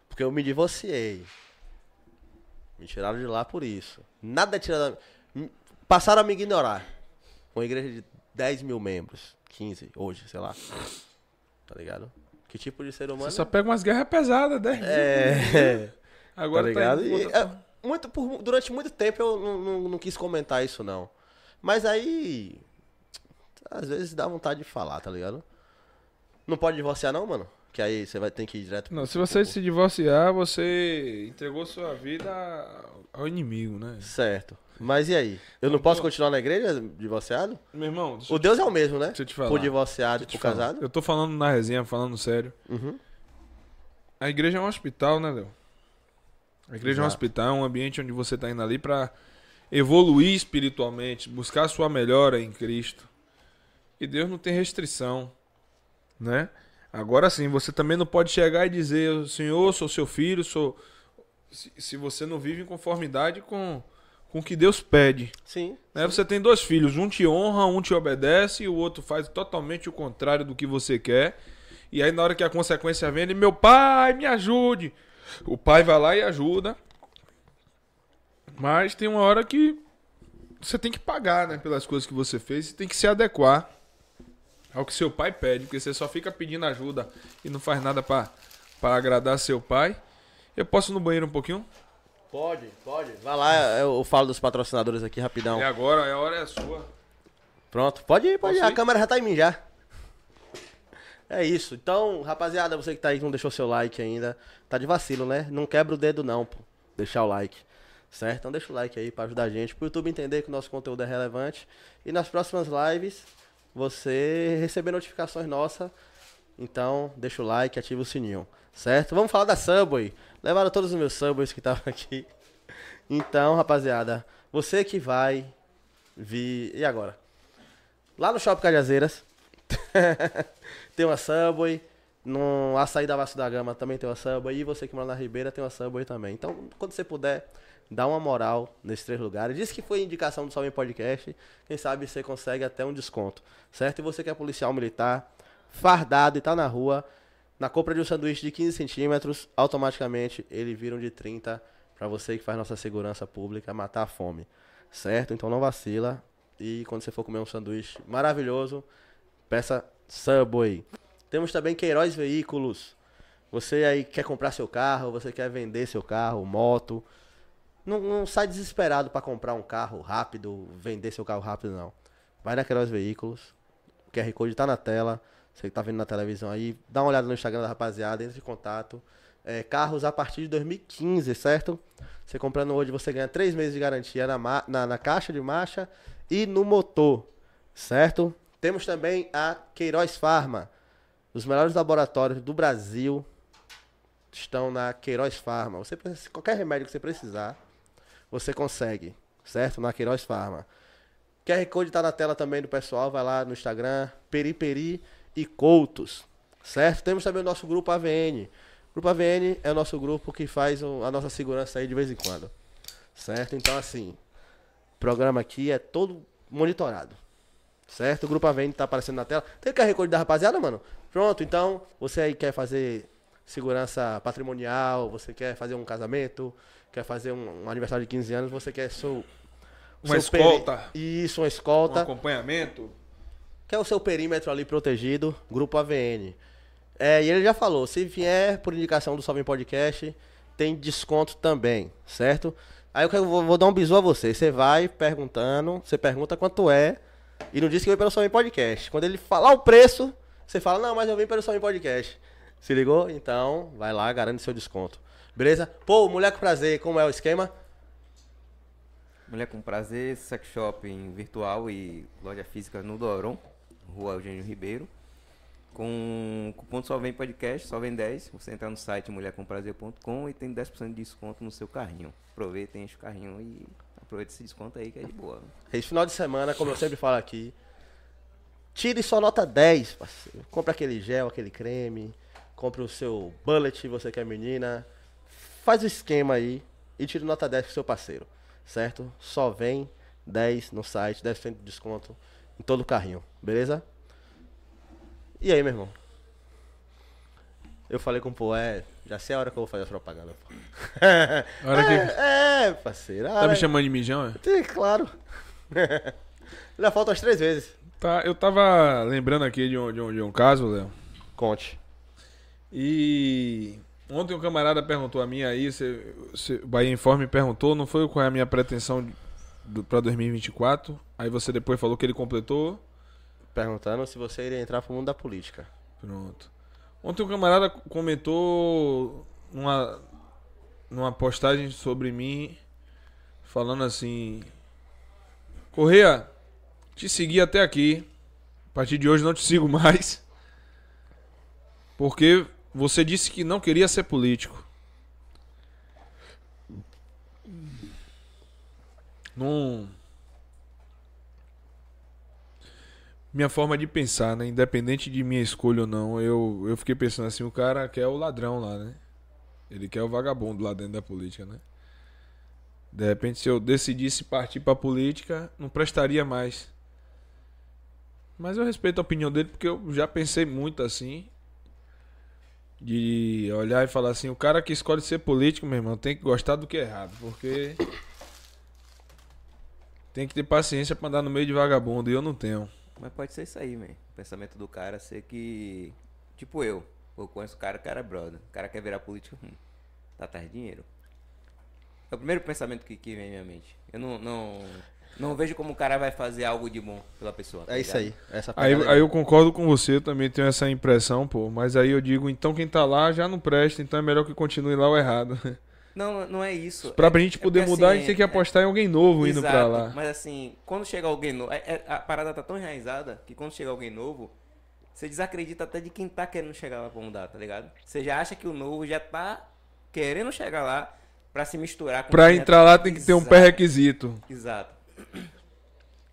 Porque eu me divorciei. Me tiraram de lá por isso. Nada é tirado. Passaram a me ignorar. Uma igreja de 10 mil membros. 15 hoje, sei lá. Tá ligado? Que tipo de ser humano? Você só pega umas guerras pesadas, né? É. Agora tá ligado? indo E, é, muito, por- durante muito tempo eu não, não- não quis comentar isso, não. Mas aí. Às vezes dá vontade de falar, tá ligado? Não pode divorciar, não, mano? Que aí você vai ter que ir direto. Não, se você se divorciar, você entregou sua vida ao inimigo, né? Certo. Mas e aí? Eu não posso continuar na igreja divorciado? Meu irmão, O Deus é o mesmo, né? deixa eu te falar. Por divorciado e por falar. casado. Eu tô falando na resenha, falando sério. Uhum. A igreja é um hospital, né, Léo? A igreja é um Exato. hospital, é um ambiente onde você tá indo ali pra evoluir espiritualmente, buscar sua melhora em Cristo. E Deus não tem restrição, né? Agora sim, você também não pode chegar e dizer, Senhor, sou seu filho, sou. Se, se você não vive em conformidade com, com o que Deus pede. Sim. Né? Você tem dois filhos, um te honra, um te obedece, e o outro faz totalmente o contrário do que você quer. E aí, na hora que a consequência vem, ele, meu pai, me ajude. O pai vai lá e ajuda. Mas tem uma hora que você tem que pagar, né, pelas coisas que você fez e tem que se adequar ao que seu pai pede, porque você só fica pedindo ajuda e não faz nada pra pra agradar seu pai. Eu posso ir no banheiro um pouquinho? Pode, pode. Vai lá, eu falo dos patrocinadores aqui rapidão. É agora, a hora é sua. Pronto, pode ir, pode ir. Posso A ir? câmera já tá em mim já. É isso. Então, rapaziada, você que tá aí que não deixou seu like ainda, tá de vacilo, né? Não quebra o dedo não, pô. Deixar o like. Certo? Então deixa o like aí pra ajudar a gente, pro YouTube entender que o nosso conteúdo é relevante. E nas próximas lives, você receber notificações nossas. Então, deixa o like, ativa o sininho. Certo? Vamos falar da Subway. Levaram todos os meus Subways que estavam aqui. Então, rapaziada, você que vai vir. E agora? Lá no Shopping Cajazeiras tem uma Subway. No Açaí da Vasco da Gama também tem uma Subway. E você que mora na Ribeira tem uma Subway também. Então, quando você puder, dá uma moral nesses três lugares. Diz que foi indicação do Salve Podcast. Quem sabe você consegue até um desconto. Certo? E você que é policial militar, fardado e tá na rua, na compra de um sanduíche de 15 centímetros, automaticamente ele vira um de 30 para você que faz nossa segurança pública matar a fome. Certo? Então não vacila. E quando você for comer um sanduíche maravilhoso, peça Subway. Temos também Queiroz Veículos. Você aí quer comprar seu carro, você quer vender seu carro, moto. Não, não sai desesperado para comprar um carro rápido, vender seu carro rápido, não. Vai na Queiroz Veículos. O QR Code tá na tela. Você que tá vendo na televisão aí, dá uma olhada no Instagram da rapaziada, entre em contato. É, carros a partir de 2015, certo? Você comprando hoje, você ganha 3 meses de garantia na, na, na caixa de marcha e no motor, certo? Temos também a Queiroz Farma. Os melhores laboratórios do Brasil estão na Queiroz Farma. Você, precisa- qualquer remédio que você precisar, você consegue, certo? Na Queiroz Farma. QR Code tá na tela também do pessoal, vai lá no Instagram, Periperi e Coutos, certo? Temos também o nosso grupo AVN. O grupo AVN é o nosso grupo que faz a nossa segurança aí de vez em quando, certo? Então, assim, o programa aqui é todo monitorado, certo? O grupo AVN tá aparecendo na tela. Tem QR Code da rapaziada, mano? Pronto, então, você aí quer fazer segurança patrimonial, você quer fazer um casamento, quer fazer um, um aniversário de 15 anos, você quer seu Uma seu peri- escolta. Isso, uma Um escolta. acompanhamento. Que é o seu perímetro ali protegido, grupo AVN. É, e ele já falou, se vier por indicação do Salve Podcast, tem desconto também, certo? Aí eu vou, vou dar um bisu a você. Você vai perguntando, você pergunta quanto é, e não diz que veio pelo Salve Podcast. Quando ele falar o preço, você fala, não, mas eu vim pelo Salve Podcast. Se ligou? Então, vai lá, garante seu desconto. Beleza? Pô, mulher com prazer, como é o esquema? Mulher com Prazer, sex shop em virtual e loja física no Doron, Rua Eugênio Ribeiro. Com cupom Só Vem Podcast, Só Vem 10. Você entra no site mulhercomprazer.com e tem 10% de desconto no seu carrinho. Aproveitem, enche o carrinho e aproveita esse desconto aí que é de boa. Esse final de semana, como eu sempre falo aqui, tire só nota 10, parceiro. Compre aquele gel, aquele creme, compre o seu bullet, você que é menina. Faz o esquema aí e tire nota 10 pro seu parceiro, certo? Só vem 10 no site, 10% de desconto em todo o carrinho, beleza? E aí, meu irmão? Eu falei com o pô, é, já sei a hora que eu vou fazer a propaganda. hora que- é, é, parceiro. Tá hora- me chamando de mijão, é? Sim, claro. Já faltam as três vezes. Tá, eu tava lembrando aqui de um, de um, de um caso, Léo. Conte. E ontem um camarada perguntou a mim aí, cê, cê, o Bahia Informe perguntou, não foi qual é a minha pretensão pra 2024. Aí você depois falou que ele completou. Perguntando se você iria entrar pro mundo da política. Pronto. Ontem um camarada comentou numa, numa postagem sobre mim, falando assim: Correia, te segui até aqui. A partir de hoje não te sigo mais. Porque você disse que não queria ser político. Minha forma de pensar, né? Independente de minha escolha ou não, eu, eu fiquei pensando assim: o cara quer o ladrão lá, né? Ele quer o vagabundo lá dentro da política, né? De repente, se eu decidisse partir pra política, não prestaria mais. Mas eu respeito a opinião dele porque eu já pensei muito assim. De olhar e falar assim: o cara que escolhe ser político, meu irmão, tem que gostar do que é errado. Porque. Tem que ter paciência pra andar no meio de vagabundo e eu não tenho. Mas pode ser isso aí, velho. O pensamento do cara ser que. Tipo eu. Eu conheço o cara, o cara é brother. O cara quer virar político. Hum, tá atrás de dinheiro. É o primeiro pensamento que, que vem minha mente. Eu não, não, não vejo como o cara vai fazer algo de bom pela pessoa. tá É isso aí. Essa Aí, aí eu concordo com você, eu também tenho essa impressão, pô. Mas aí eu digo, então quem tá lá já não presta, então é melhor que continue lá o errado. Não, não é isso. pra é, gente é poder porque, mudar, a assim, gente tem que é- apostar em alguém novo indo pra Exato, lá. Mas assim, quando chega alguém novo. é- é- a parada tá tão enraizada que quando chega alguém novo, você desacredita até de quem tá querendo chegar lá pra mudar, tá ligado? Você já acha que o novo já tá querendo chegar lá pra se misturar com Pra entrar lá tem que ter um Exato, pré-requisito. Exato.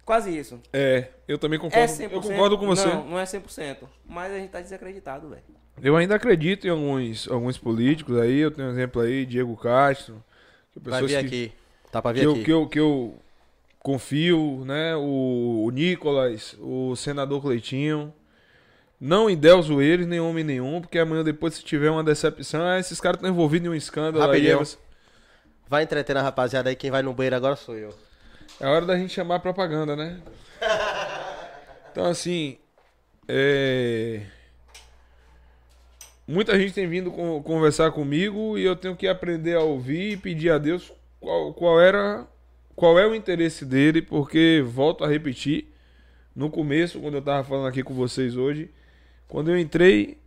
Quase isso. É, eu também É concordo. 100%. eu concordo com você. Não, não é 100%. Mas a gente tá desacreditado, velho. Eu ainda acredito em alguns, alguns políticos aí. Eu tenho um exemplo aí, Diego Castro. que Vai pessoas vir que, aqui. Tá pra vir que, eu, aqui. que, eu, que eu confio, né? O, o Nicolas, o senador Cleitinho. Não endeuso eles, nem homem nenhum, porque amanhã depois, se tiver uma decepção, ah, esses caras estão envolvidos em um escândalo aí. Rapidinho. é você- Vai entretendo a rapaziada aí. Quem vai no banheiro agora sou eu. É hora da gente chamar a propaganda, né? Então, assim, é... muita gente tem vindo con- conversar comigo e eu tenho que aprender a ouvir e pedir a Deus qual, qual era, qual é o interesse dele, porque volto a repetir, no começo, quando eu tava falando aqui com vocês hoje, quando eu entrei,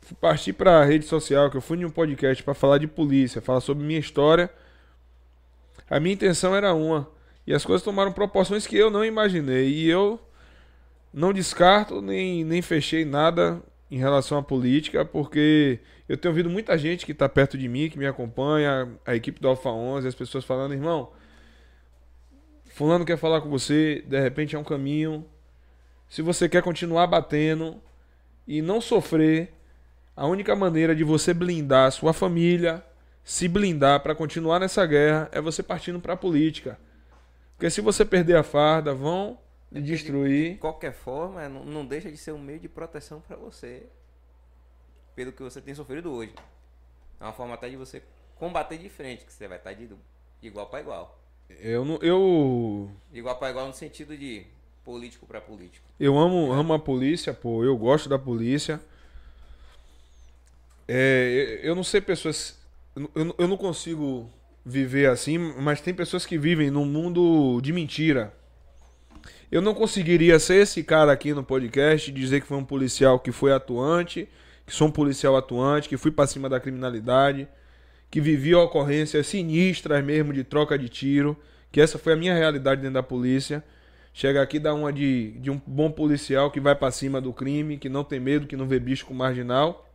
fui partir para rede social, que eu fui em um podcast para falar de polícia, falar sobre minha história. A minha intenção era uma. E as coisas tomaram proporções que eu não imaginei. E eu não descarto nem, nem fechei nada em relação à política, porque eu tenho ouvido muita gente que está perto de mim, que me acompanha, a equipe do Alfa 11, as pessoas falando, irmão, fulano quer falar com você, de repente é um caminho. Se você quer continuar batendo e não sofrer, a única maneira de você blindar a sua família, se blindar para continuar nessa guerra, é você partindo para a política. Porque se você perder a farda, vão lhe De destruir. qualquer forma, não, não deixa de ser um meio de proteção pra você. Pelo que você tem sofrido hoje. É uma forma até de você combater de frente, que você vai estar de igual pra igual. Eu não, eu Igual pra igual no sentido de político pra político. eu amo, amo a polícia, pô. Eu gosto da polícia. É, eu eu não sei pessoas, eu, eu não consigo viver assim, mas tem pessoas que vivem num mundo de mentira. Eu não conseguiria ser esse cara aqui no podcast e dizer que foi um policial que foi atuante, que sou um policial atuante, que fui pra cima da criminalidade, que vivi ocorrências sinistras mesmo de troca de tiro, que essa foi a minha realidade dentro da polícia. Chega aqui dá uma de, de um bom policial que vai pra cima do crime, que não tem medo, que não vê bicho com marginal.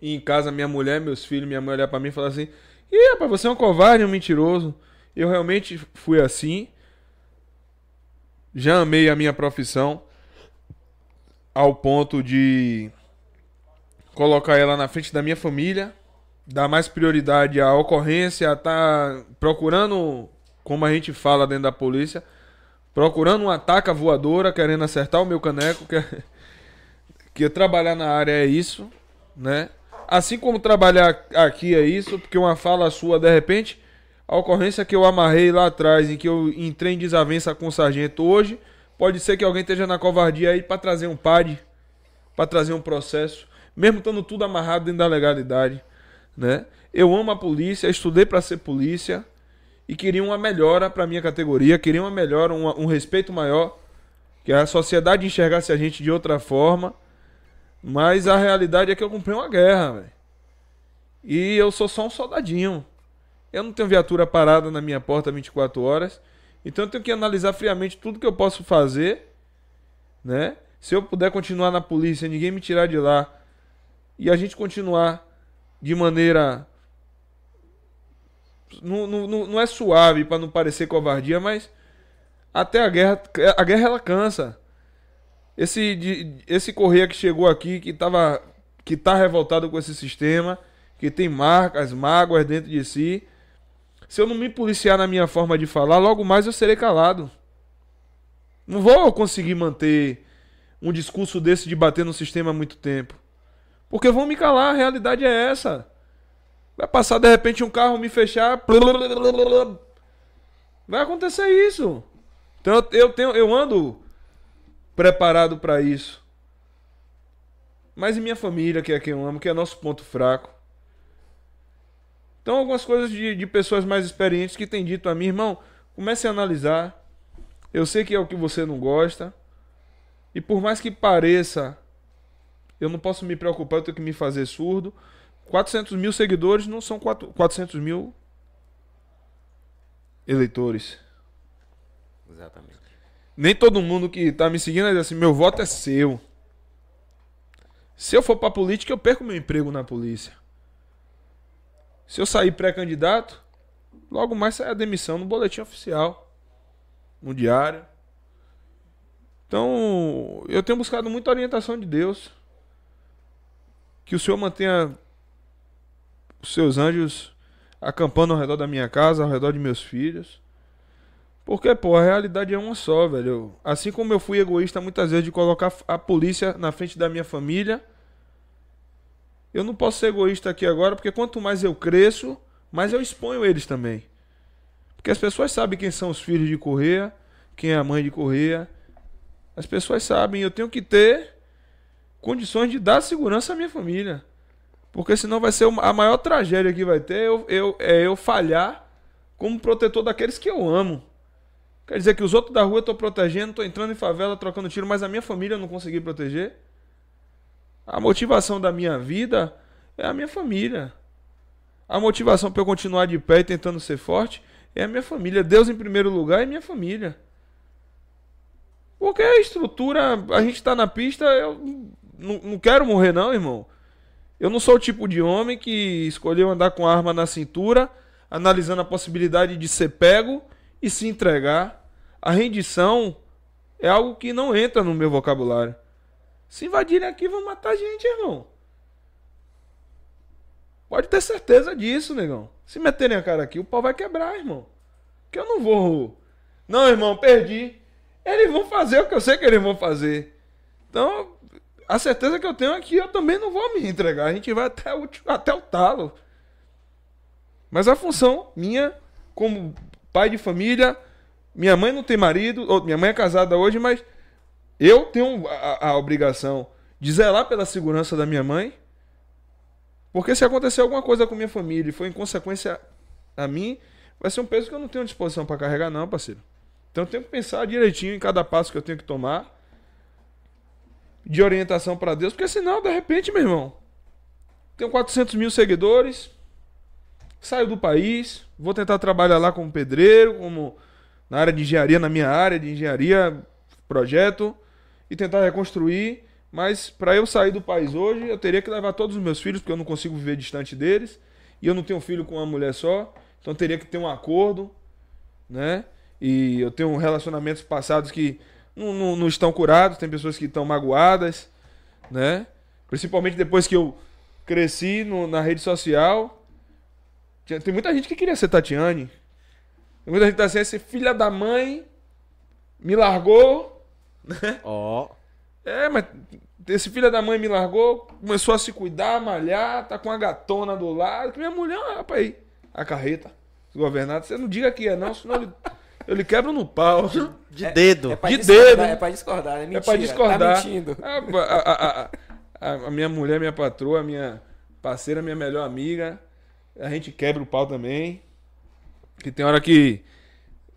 E em casa, minha mulher, meus filhos, minha mãe olhar pra mim e falar assim: Ih, rapaz, você é um covarde, um mentiroso. Eu realmente fui assim. Já amei a minha profissão ao ponto de colocar ela na frente da minha família, dar mais prioridade à ocorrência, a tá procurando, como a gente fala dentro da polícia, procurando uma ataca voadora, querendo acertar o meu caneco, que, que trabalhar na área é isso, né? Assim como trabalhar aqui é isso, porque uma fala sua, de repente, a ocorrência que eu amarrei lá atrás, em que eu entrei em desavença com o sargento hoje, pode ser que alguém esteja na covardia aí para trazer um PAD, para trazer um processo, mesmo estando tudo amarrado dentro da legalidade, né? Eu amo a polícia, estudei para ser polícia e queria uma melhora para minha categoria, queria uma melhora, um, um respeito maior, que a sociedade enxergasse a gente de outra forma. Mas a realidade é que eu comprei uma guerra, velho. E eu sou só um soldadinho. Eu não tenho viatura parada na minha porta 24 horas. Então eu tenho que analisar friamente tudo que eu posso fazer, né? Se eu puder continuar na polícia, ninguém me tirar de lá e a gente continuar de maneira não, não, não é suave para não parecer covardia, mas até a guerra a guerra ela cansa. Esse, esse Correia que chegou aqui, que, tava, que tá revoltado com esse sistema, que tem marcas, mágoas dentro de si. Se eu não me policiar na minha forma de falar, logo mais eu serei calado. Não vou conseguir manter um discurso desse de bater no sistema há muito tempo. Porque vão me calar, a realidade é essa. Vai passar de repente um carro me fechar. Vai acontecer isso. Então eu tenho, eu ando preparado para isso. Mas e minha família, que é quem eu amo, que é nosso ponto fraco. Então, algumas coisas de, de pessoas mais experientes que têm dito a mim, irmão, comece a analisar. Eu sei que é o que você não gosta. E por mais que pareça, eu não posso me preocupar, eu tenho que me fazer surdo. 400 mil seguidores não são 400 mil eleitores. Exatamente. Nem todo mundo que tá me seguindo diz assim, meu voto é seu. Se eu for pra política, eu perco meu emprego na polícia. Se eu sair pré-candidato, logo mais sai a demissão no boletim oficial. No diário. Então, eu tenho buscado muita orientação de Deus. Que o Senhor mantenha os seus anjos acampando ao redor da minha casa, ao redor de meus filhos. Porque, pô, a realidade é uma só, velho. Assim como eu fui egoísta muitas vezes de colocar a polícia na frente da minha família, eu não posso ser egoísta aqui agora, porque quanto mais eu cresço, mais eu exponho eles também. Porque as pessoas sabem quem são os filhos de Correia, quem é a mãe de Correia. As pessoas sabem, eu tenho que ter condições de dar segurança à minha família. Porque senão vai ser a maior tragédia que vai ter eu, eu, é eu falhar como protetor daqueles que eu amo. Quer dizer que os outros da rua eu tô protegendo, tô entrando em favela, trocando tiro, mas a minha família eu não consegui proteger? A motivação da minha vida é a minha família. A motivação para eu continuar de pé e tentando ser forte é a minha família. Deus em primeiro lugar é minha família. Porque a estrutura, a gente tá na pista, eu não, não quero morrer não, irmão. Eu não sou o tipo de homem que escolheu andar com arma na cintura, analisando a possibilidade de ser pego e se entregar. A rendição é algo que não entra no meu vocabulário. Se invadirem aqui, vão matar a gente, irmão. Pode ter certeza disso, negão. Se meterem a cara aqui, o pau vai quebrar, irmão. Que eu não vou. Não, irmão, perdi. Eles vão fazer o que eu sei que eles vão fazer. Então, a certeza que eu tenho é que eu também não vou me entregar. A gente vai até o, até o talo. Mas a função minha, como pai de família. Minha mãe não tem marido, ou minha mãe é casada hoje, mas eu tenho a, a obrigação de zelar pela segurança da minha mãe. Porque se acontecer alguma coisa com minha família e for em consequência a mim, vai ser um peso que eu não tenho disposição para carregar, não, parceiro. Então eu tenho que pensar direitinho em cada passo que eu tenho que tomar. De orientação para Deus, porque senão, de repente, meu irmão, tenho 400 mil seguidores, saio do país, vou tentar trabalhar lá como pedreiro, como na área de engenharia, na minha área de engenharia, projeto, e tentar reconstruir. Mas para eu sair do país hoje, eu teria que levar todos os meus filhos, porque eu não consigo viver distante deles. E eu não tenho filho com uma mulher só, então teria que ter um acordo, né? E eu tenho relacionamentos passados que não, não, não estão curados, tem pessoas que estão magoadas, né? Principalmente depois que eu cresci no- na rede social. Tinha- Tem muita gente que queria ser Tatiane. Tem muita gente que tá assim, esse filha da mãe me largou. Ó. É, mas esse filho da mãe me largou, começou a se cuidar, malhar, tá com a gatona do lado. Que minha mulher, ah, rapaz, aí, a carreta, governado. Você não diga que é, não, senão eu lhe, eu lhe quebro no pau. De dedo. É De discordar, dedo. É pra discordar, é mentira. é pra discordar. Tá mentindo. A, a- a- a- a- a minha mulher, minha patroa, minha parceira, minha melhor amiga. A gente quebra o pau também. Que tem hora que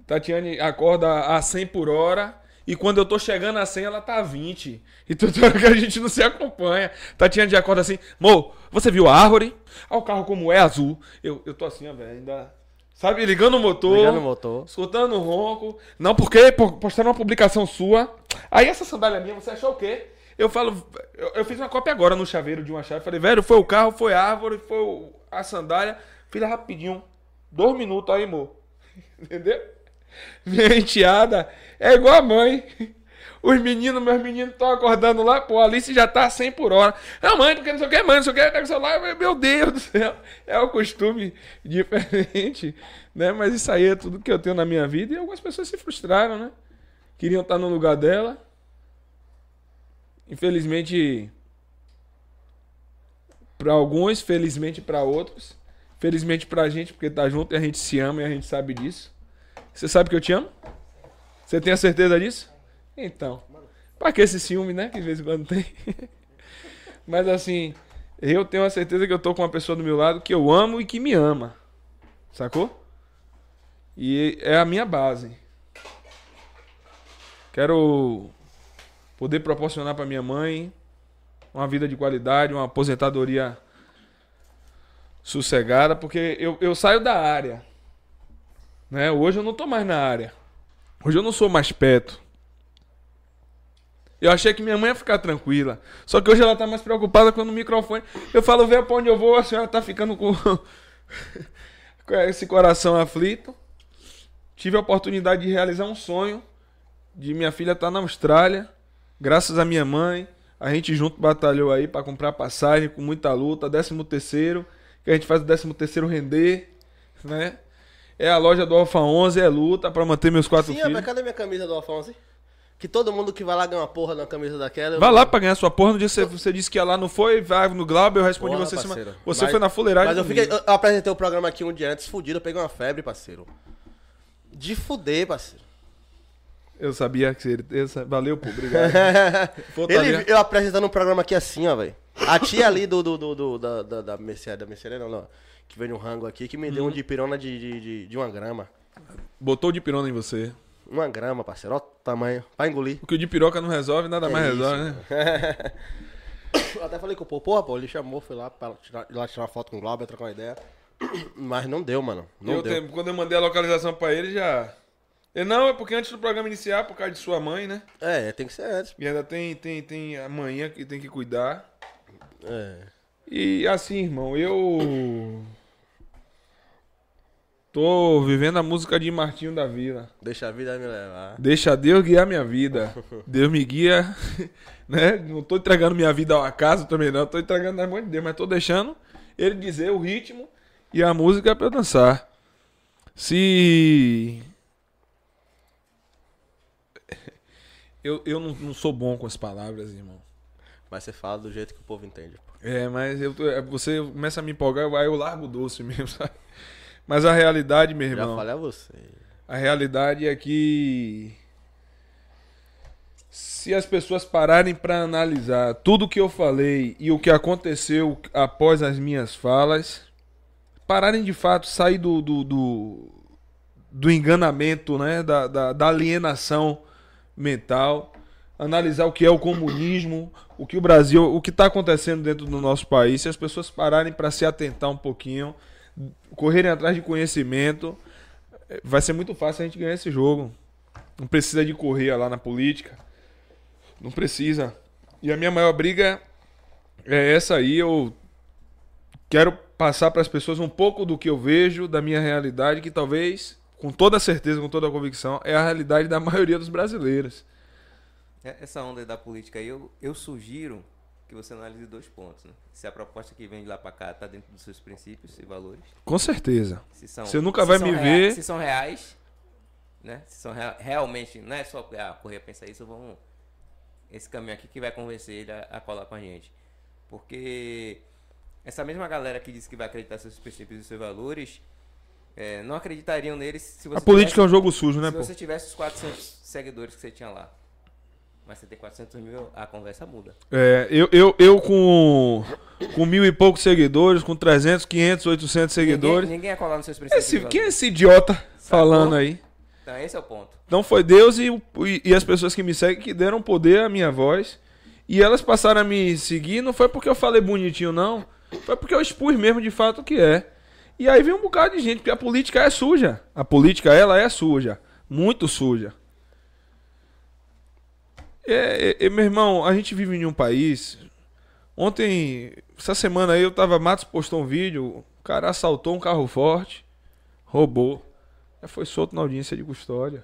Tatiane acorda a 100 por hora. E quando eu tô chegando a 100, ela tá a 20. Então tem hora que a gente não se acompanha. Tatiane já acorda assim: Mo, você viu a árvore? Ah, o carro como é azul. Eu, eu tô assim, ó, velho, ainda. Sabe, ligando o motor. Ligando o motor. Escutando o ronco. Não, porque po- postaram uma publicação sua. Aí essa sandália minha, você achou o quê? Eu falo, eu, eu fiz uma cópia agora no chaveiro de uma chave. Falei, velho, foi o carro, foi a árvore, foi o- a sandália. Fiz rapidinho. Dois minutos aí, amor. Entendeu? Minha enteada é igual a mãe. Os meninos, meus meninos estão acordando lá, pô, Alice já tá a 100 por hora. Não, mãe, porque não sei o que, mãe, não sei o que, pega o celular, meu Deus do céu. É o costume diferente, né? Mas isso aí é tudo que eu tenho na minha vida e algumas pessoas se frustraram, né? Queriam estar no lugar dela. Infelizmente, para alguns, felizmente para outros. Felizmente pra gente, porque tá junto e a gente se ama e a gente sabe disso. Você sabe que eu te amo? Você tem a certeza disso? Então. Pra que esse ciúme, né? Que de vez em quando tem. Mas assim, eu tenho a certeza que eu tô com uma pessoa do meu lado que eu amo e que me ama. Sacou? E é a minha base. Quero poder proporcionar pra minha mãe uma vida de qualidade, uma aposentadoria sossegada, porque eu, eu saio da área. Né? Hoje eu não tô mais na área. Hoje eu não sou mais perto. Eu achei que minha mãe ia ficar tranquila. Só que hoje ela tá mais preocupada com o microfone. Eu falo, vê pra onde eu vou, a senhora tá ficando com, com esse coração aflito. Tive a oportunidade de realizar um sonho. De minha filha estar na Austrália. Graças à minha mãe. A gente junto batalhou aí para comprar passagem com muita luta. 13 terceiro. Que a gente faz o 13 terceiro render. Né? É a loja do Alfa 11, é luta para manter meus quatro Sim, filhos. rapaz, cadê minha camisa do Alfonso? Que todo mundo que vai lá ganha uma porra na camisa daquela. eu- Vai lá pra ganhar sua porra. No dia que você, você disse que ia lá, não foi? Vai no Glauber, eu respondi Porra, você. parceiro. Você Mas- foi na fuleiragem. Mas eu, fiquei, eu eu apresentei o programa aqui um dia antes, fudido, eu peguei uma febre, parceiro. De fuder, parceiro. Eu sabia que ele. Valeu, pô, obrigado. Tá Ele, ligado? eu apresentando um programa aqui assim, ó, velho. A tia ali do, do, do, do- da, da, da mercearia, da mercearia não, não, que veio no rango aqui, que me deu Uhum. um de pirona de, de, de, de uma grama. Botou de pirona em você. Uma grama, parceiro, ó o tamanho, pra engolir. O que o de piroca não resolve, nada Que mais isso, resolve, né? Eu até falei com o pô, porra, pô, ele chamou, foi lá pra tirar, ir lá tirar uma foto com o Glauber, trocar uma ideia. Mas não deu, mano. Não Eu deu. tenho- quando eu mandei a localização pra ele, já. Ele, não, é porque antes do programa iniciar, por causa de sua mãe, né? É, tem que ser antes. E ainda tem, tem, tem a manhã que tem que cuidar. É. E assim, irmão, eu. Tô vivendo a música de Martinho da Vila. Deixa a vida me levar. Deixa Deus guiar minha vida. Deus me guia, né? Não tô entregando minha vida ao acaso também não, tô entregando na mão de Deus, mas tô deixando ele dizer o ritmo e a música pra eu dançar. Se eu, eu não, não sou bom com as palavras, irmão. Mas você fala do jeito que o povo entende. pô. É, mas eu, é, você começa a me empolgar, aí eu largo o doce mesmo, sabe? Mas a realidade, meu Já irmão. falei a você. A realidade é que se as pessoas pararem para analisar tudo que eu falei e o que aconteceu após as minhas falas, pararem de fato, sair do, do, do, do enganamento, né? da, da, da alienação mental, analisar o que é o comunismo, o que o Brasil, o que está acontecendo dentro do nosso país, se as pessoas pararem para se atentar um pouquinho, correrem atrás de conhecimento, vai ser muito fácil a gente ganhar esse jogo. Não precisa de correr lá na política. Não precisa. E a minha maior briga é essa aí. Eu quero passar para as pessoas um pouco do que eu vejo, da minha realidade, que talvez, com toda certeza, com toda a convicção, é a realidade da maioria dos brasileiros. É, Essa onda da política aí, eu, eu sugiro que você analise dois pontos. Né? Se a proposta que vem de lá pra cá tá dentro dos seus princípios e valores. Com certeza. Se são, Você nunca se vai são me ver- Se são reais, né? Se são rea- realmente, não é só ah, correr a pensar isso, vamos. Esse caminho aqui que vai convencer ele a, a colar com a gente. Porque essa mesma galera que disse que vai acreditar nos seus princípios e seus valores, eh, não acreditariam neles se você A política é tivesse- um jogo sujo, né, se pô? você tivesse os 400 seguidores que você tinha lá. Mas você tem 400 mil, a conversa muda. É, eu, eu, eu com, com mil e poucos seguidores, com 300, 500, 800 seguidores. Ninguém, ninguém ia colar nos seus princípios. Esse, quem é esse idiota falando aí? Então, esse é o ponto. Então foi Deus e, e, e as pessoas que me seguem que deram poder à minha voz. E elas passaram a me seguir, não foi porque eu falei bonitinho, não. Foi porque eu expus mesmo de fato o que é. E aí vem um bocado de gente, porque a política é suja. A política, ela é suja. Muito suja. É, é, é, meu irmão, a gente vive em um país. Ontem, essa semana aí, eu tava. Matos postou um vídeo. O cara assaltou um carro forte, roubou. Já foi solto na audiência de custódia.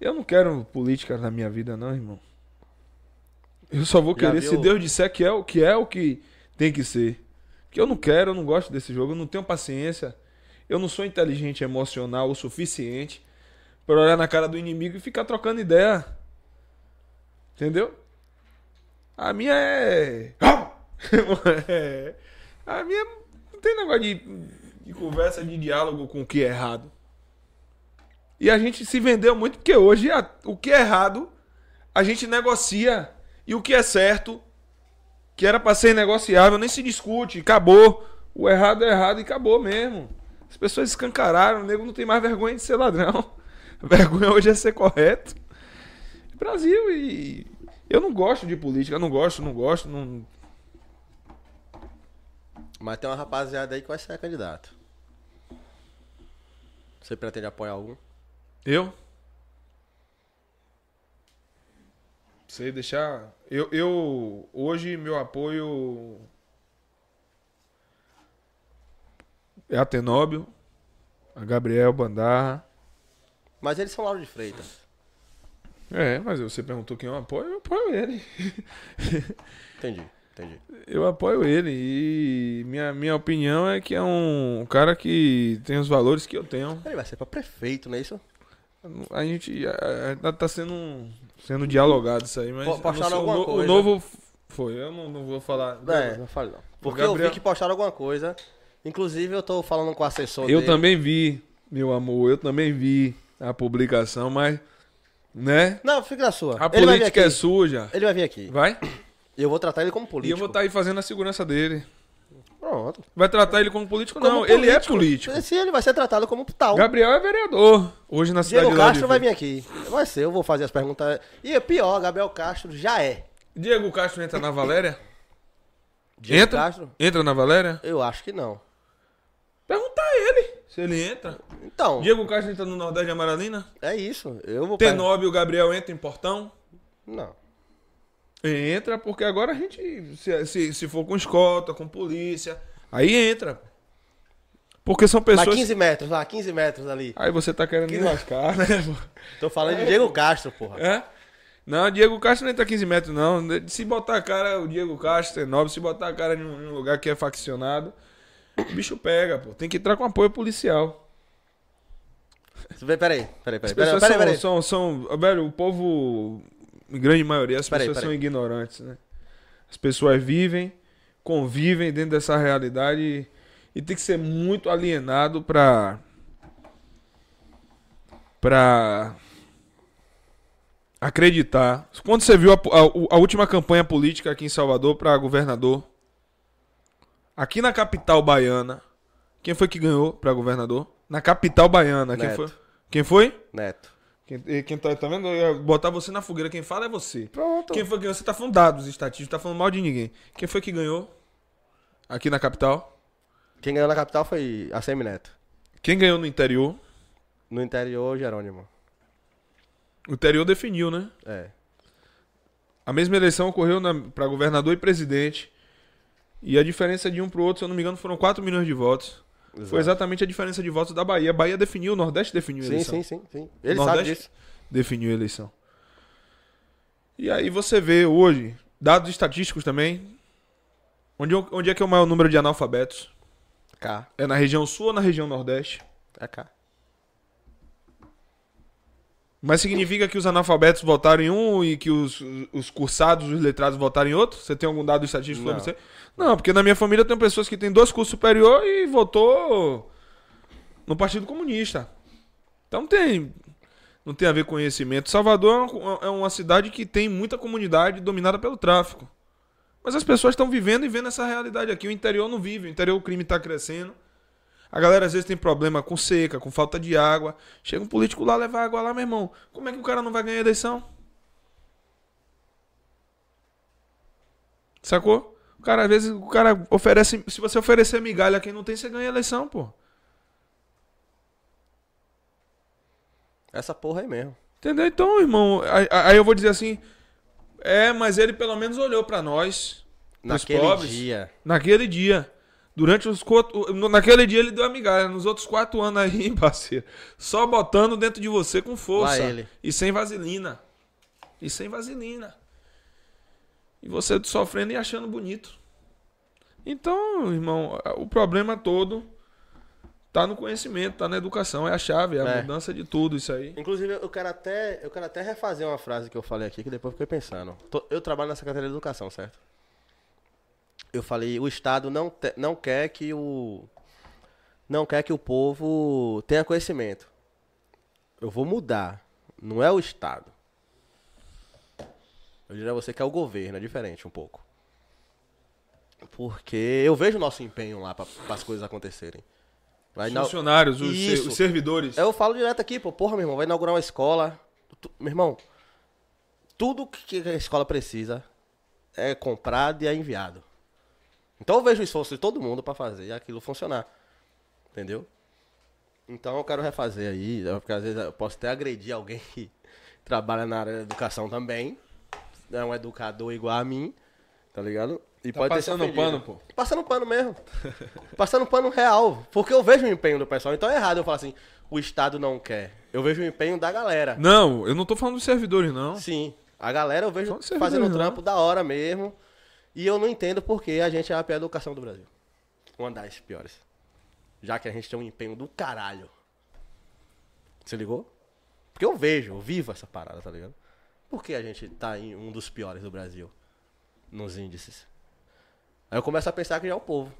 Eu não quero política na minha vida, não, irmão. Eu só vou Já querer se? Deus disser que é o que é o que tem que ser. Porque eu não quero, eu não gosto desse jogo, eu não tenho paciência. Eu não sou inteligente emocional o suficiente para olhar na cara do inimigo e ficar trocando ideia. Entendeu? A minha é. É. A minha não tem negócio de, de conversa, de diálogo com o que é errado. E a gente se vendeu muito porque hoje a- o que é errado a gente negocia. E o que é certo, que era pra ser negociável, nem se discute. Acabou. O errado é errado e acabou mesmo. As pessoas escancararam. O nego não tem mais vergonha de ser ladrão. A vergonha hoje é ser correto. Brasil e. Eu não gosto de política, não gosto, não gosto, não. Mas tem uma rapaziada aí que vai ser candidato. Você pretende apoiar algum? Eu? Sei deixar. Eu, eu hoje meu apoio é a Tenóbio, a Gabriel Bandarra. Mas eles são Lauro de Freitas. É, mas você perguntou quem eu apoio, eu apoio ele. Entendi, entendi. Eu apoio ele e minha, minha opinião é que é um cara que tem os valores que eu tenho. Ele vai ser pra prefeito, não é isso? A gente tá- tá sendo sendo dialogado isso aí, mas Po- eu não postaram sei, o alguma no- o coisa. novo f- foi, eu não, não vou falar. É, não fale não. Porque eu Gabriel- vi que postaram alguma coisa. Inclusive, eu tô falando com o assessor Eu dele. também vi, meu amor, eu também vi a publicação, mas né? Não, fica na sua. A ele vai vir política aqui. é suja. Ele vai vir aqui. Vai? E eu vou tratar ele como E político. eu vou estar aí fazendo a segurança dele. Pronto. Vai tratar ele como político? Como não, ele é político. Sim, ele vai ser tratado como tal. Gabriel é vereador hoje na cidade Diego de Castro vai vir aqui. Vai ser, eu vou fazer as perguntas. E é pior, Gabriel Castro já é. Diego Castro entra na Valéria? Diego entra? Castro? Entra na Valéria? Eu acho que não. Pergunta a ele se ele entra. Então, Diego Castro entra no Nordeste de Amaralina? é isso. Eu vou. Tenóbio Gabriel entra em Portão? Não. Entra, porque agora a gente, se, se, se for com escolta, com polícia, aí entra. Porque são pessoas. 15 metros lá, 15 metros ali. Aí você tá querendo me lascar, né? Tô falando de Diego Castro, porra. É? Não, Diego Castro não entra 15 metros, não. Se botar a cara, o Diego Castro é nobre, se botar a cara em um, lugar que é faccionado, o bicho pega, pô. Tem que entrar com apoio policial. Peraí, peraí, peraí. Peraí, pessoas peraí, são, peraí. são, são- Velho, o povo, grande maioria, as Peraí, pessoas peraí. são ignorantes, né? As pessoas vivem, convivem dentro dessa realidade e, e tem que ser muito alienado pra. pra. acreditar. Quando você viu a, a- a última campanha política aqui em Salvador pra governador, aqui na capital baiana, quem foi que ganhou pra governador? Na capital baiana, quem Neto. foi? Quem foi? Neto. Quem, quem tá, tá vendo? Botar você na fogueira. Quem fala é você. Pronto. Quem foi que ganhou? Você tá falando dados estatísticos, tá falando mal de ninguém. Quem foi que ganhou? Aqui na capital. Quem ganhou na capital foi a Semineto. Quem ganhou no interior? No interior, Jerônimo. O interior definiu, né? É. A mesma eleição ocorreu para governador e presidente. E a diferença de um pro outro, se eu não me engano, foram 4 milhões de votos. Foi exatamente a diferença de votos da Bahia. A Bahia definiu, o Nordeste definiu a Sim, eleição. sim, sim, sim. Ele sabe Nordeste disso. definiu a eleição. E aí você vê hoje, dados estatísticos também. Onde, onde é que é o maior número de analfabetos? Cá. É na região sul ou na região nordeste? É cá. Mas significa que os analfabetos votaram em um e que os, os cursados, os letrados votaram em outro? Você tem algum dado estatístico Não. sobre você? Não, porque na minha família tem pessoas que têm dois cursos superior e votou no Partido Comunista. Então tem não tem a ver com conhecimento. Salvador é uma- é uma cidade que tem muita comunidade dominada pelo tráfico. Mas as pessoas estão vivendo e vendo essa realidade aqui. O interior não vive. O interior o crime está crescendo. A galera às vezes tem problema com seca, com falta de água. Chega um político lá, leva água lá, meu irmão. Como é que o cara não vai ganhar eleição? Sacou? O cara, às vezes, o cara oferece. Se você oferecer migalha a quem não tem, você ganha eleição, pô. Essa porra aí mesmo. Entendeu? Então, irmão, aí, eu vou dizer assim. É, mas ele pelo menos olhou pra nós. Naquele pobres, dia. Naquele dia. Durante os quatro. Naquele dia ele deu a migalha. Nos outros quatro anos aí, parceiro. Só botando dentro de você com força. E sem vaselina. E sem vaselina. E você sofrendo e achando bonito. Então, irmão, o problema todo tá no conhecimento, tá na educação. É a chave, é a É. mudança de tudo isso aí. Inclusive, eu quero até, eu quero até refazer uma frase que eu falei aqui, que depois fiquei pensando. Eu trabalho na Secretaria de Educação, certo? Eu falei, o Estado não, te- não quer que o. Não quer que o povo tenha conhecimento. Eu vou mudar. Não é o Estado. Eu diria a você que é o governo, é diferente um pouco. Porque eu vejo o nosso empenho lá para as coisas acontecerem. Vai Os funcionários, os, Isso. servidores. eu falo direto aqui, pô, porra, meu irmão, vai inaugurar uma escola. Tu- meu irmão, tudo que a escola precisa é comprado e é enviado. Então eu vejo o esforço de todo mundo pra fazer aquilo funcionar. Entendeu? Então eu quero refazer aí, porque às vezes eu posso até agredir alguém que trabalha na área da educação também. É um educador igual a mim, tá ligado? E Tá pode ter passando ofendido. pano, pô. Passando pano mesmo. Passando pano real. Porque eu vejo o empenho do pessoal. Então é errado eu falar assim, o Estado não quer. Eu vejo o empenho da galera. Não, eu não tô falando dos servidores, não. Sim. A galera eu vejo fazendo um não. trampo da hora mesmo. E eu não entendo porque a gente é a pior educação do Brasil. Uma das piores. Já que a gente tem um empenho do caralho. Se ligou? Porque eu vejo, eu vivo essa parada, tá ligado? Por que a gente tá em um dos piores do Brasil? Nos índices. Aí eu começo a pensar que já é o povo.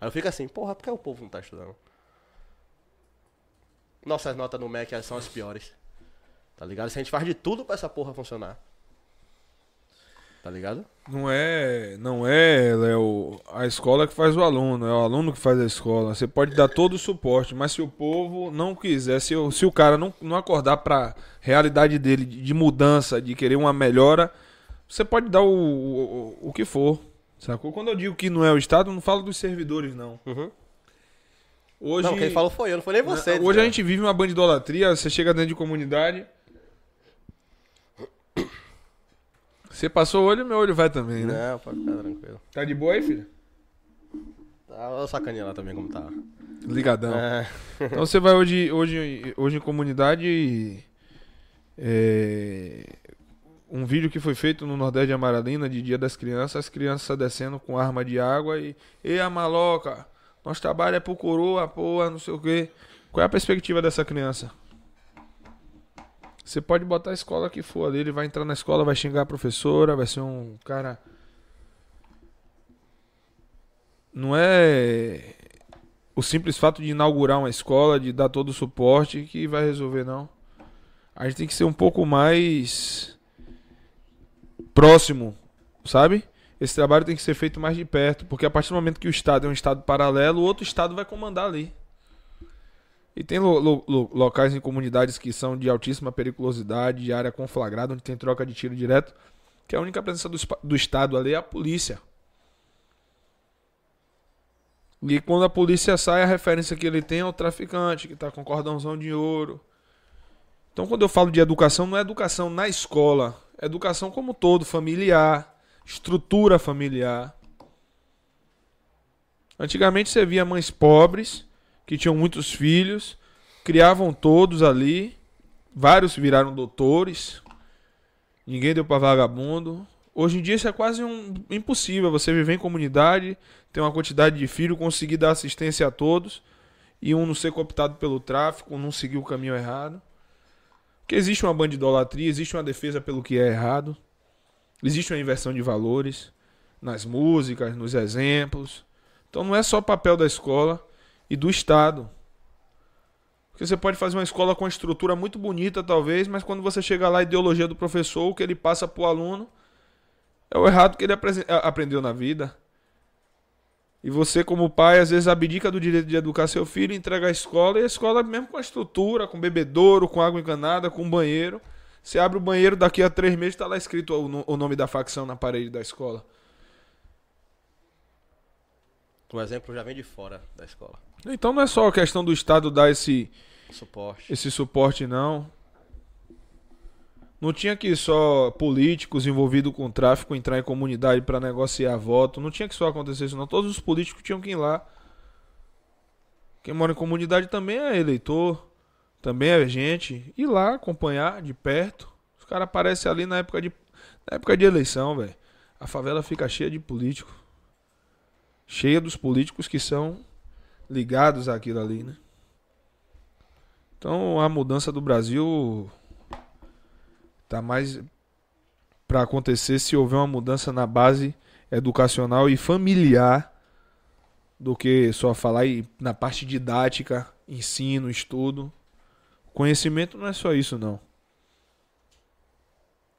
Aí eu fico assim, porra, por que o povo não tá estudando? Nossas notas no MEC são as piores. Tá ligado? Se a gente faz de tudo pra essa porra funcionar. Tá ligado? Não é, não é, Léo, a escola que faz o aluno, é o aluno que faz a escola. Você pode dar todo o suporte, mas se o povo não quiser, se o, se o cara não, não acordar pra realidade dele de, mudança, de querer uma melhora, você pode dar o, o, o que for. Sacou? Quando eu digo que não é o Estado, eu não falo dos servidores, não. Uhum. Hoje, Não, quem falou foi eu, não foi nem você. Hoje a desgraça. gente vive uma bandidolatria, você chega dentro de comunidade. Você passou o olho, meu olho vai também, né? Não, pode ficar tranquilo. Tá de boa aí, filho? Tá, olha o sacaninha lá também como tá. Ligadão. É. Então você vai hoje, hoje, hoje em comunidade. e, é, um vídeo que foi feito no Nordeste de Amaralina, de Dia das Crianças, as crianças descendo com arma de água e. Ei, a maloca, nosso trabalho é pro coroa, porra, não sei o quê. Qual é a perspectiva dessa criança? Você pode botar a escola que for ali, ele vai entrar na escola, vai xingar a professora, vai ser um cara. Não é o simples fato de inaugurar uma escola, de dar todo o suporte que vai resolver, não. A gente tem que ser um pouco mais próximo, sabe? Esse trabalho tem que ser feito mais de perto, porque a partir do momento que o Estado é um Estado paralelo, o outro Estado vai comandar ali. E tem lo- lo- lo- locais em comunidades que são de altíssima periculosidade, de área conflagrada, onde tem troca de tiro direto, que a única presença do, do Estado ali é a polícia. E quando a polícia sai, a referência que ele tem é o traficante, que tá com cordãozão de ouro. Então, quando eu falo de educação, não é educação na escola, é educação como um todo, familiar, estrutura familiar. Antigamente você via mães pobres, que tinham muitos filhos, criavam todos ali, vários viraram doutores, ninguém deu pra vagabundo. Hoje em dia isso é quase um impossível, você viver em comunidade, ter uma quantidade de filhos, conseguir dar assistência a todos, e um não ser cooptado pelo tráfico, um não seguir o caminho errado. Porque existe uma bandidolatria, existe uma defesa pelo que é errado, existe uma inversão de valores nas músicas, nos exemplos. Então não é só papel da escola e do Estado. Porque você pode fazer uma escola com uma estrutura muito bonita, talvez, mas quando você chega lá, a ideologia do professor, o que ele passa para o aluno, é o errado que ele aprendeu na vida. E você, como pai, às vezes abdica do direito de educar seu filho, entrega a escola, e a escola, mesmo com a estrutura, com bebedouro, com água encanada, com banheiro. Você abre o banheiro, daqui a três meses está lá escrito o nome da facção na parede da escola. O exemplo já vem de fora da escola. Então não é só a questão do Estado dar esse, Suporte. esse suporte, não. Não tinha que só políticos envolvidos com tráfico entrar em comunidade para negociar voto. Não tinha que só acontecer isso, não. Todos os políticos tinham que ir lá. Quem mora em comunidade também é eleitor, também é gente. Ir lá acompanhar de perto. Os caras aparecem ali na época de, na época de eleição, velho. A favela fica cheia de políticos. Cheia dos políticos que são ligados àquilo ali, né? Então a mudança do Brasil tá mais para acontecer se houver uma mudança na base educacional e familiar do que só falar aí na parte didática, ensino, estudo. Conhecimento não é só isso não.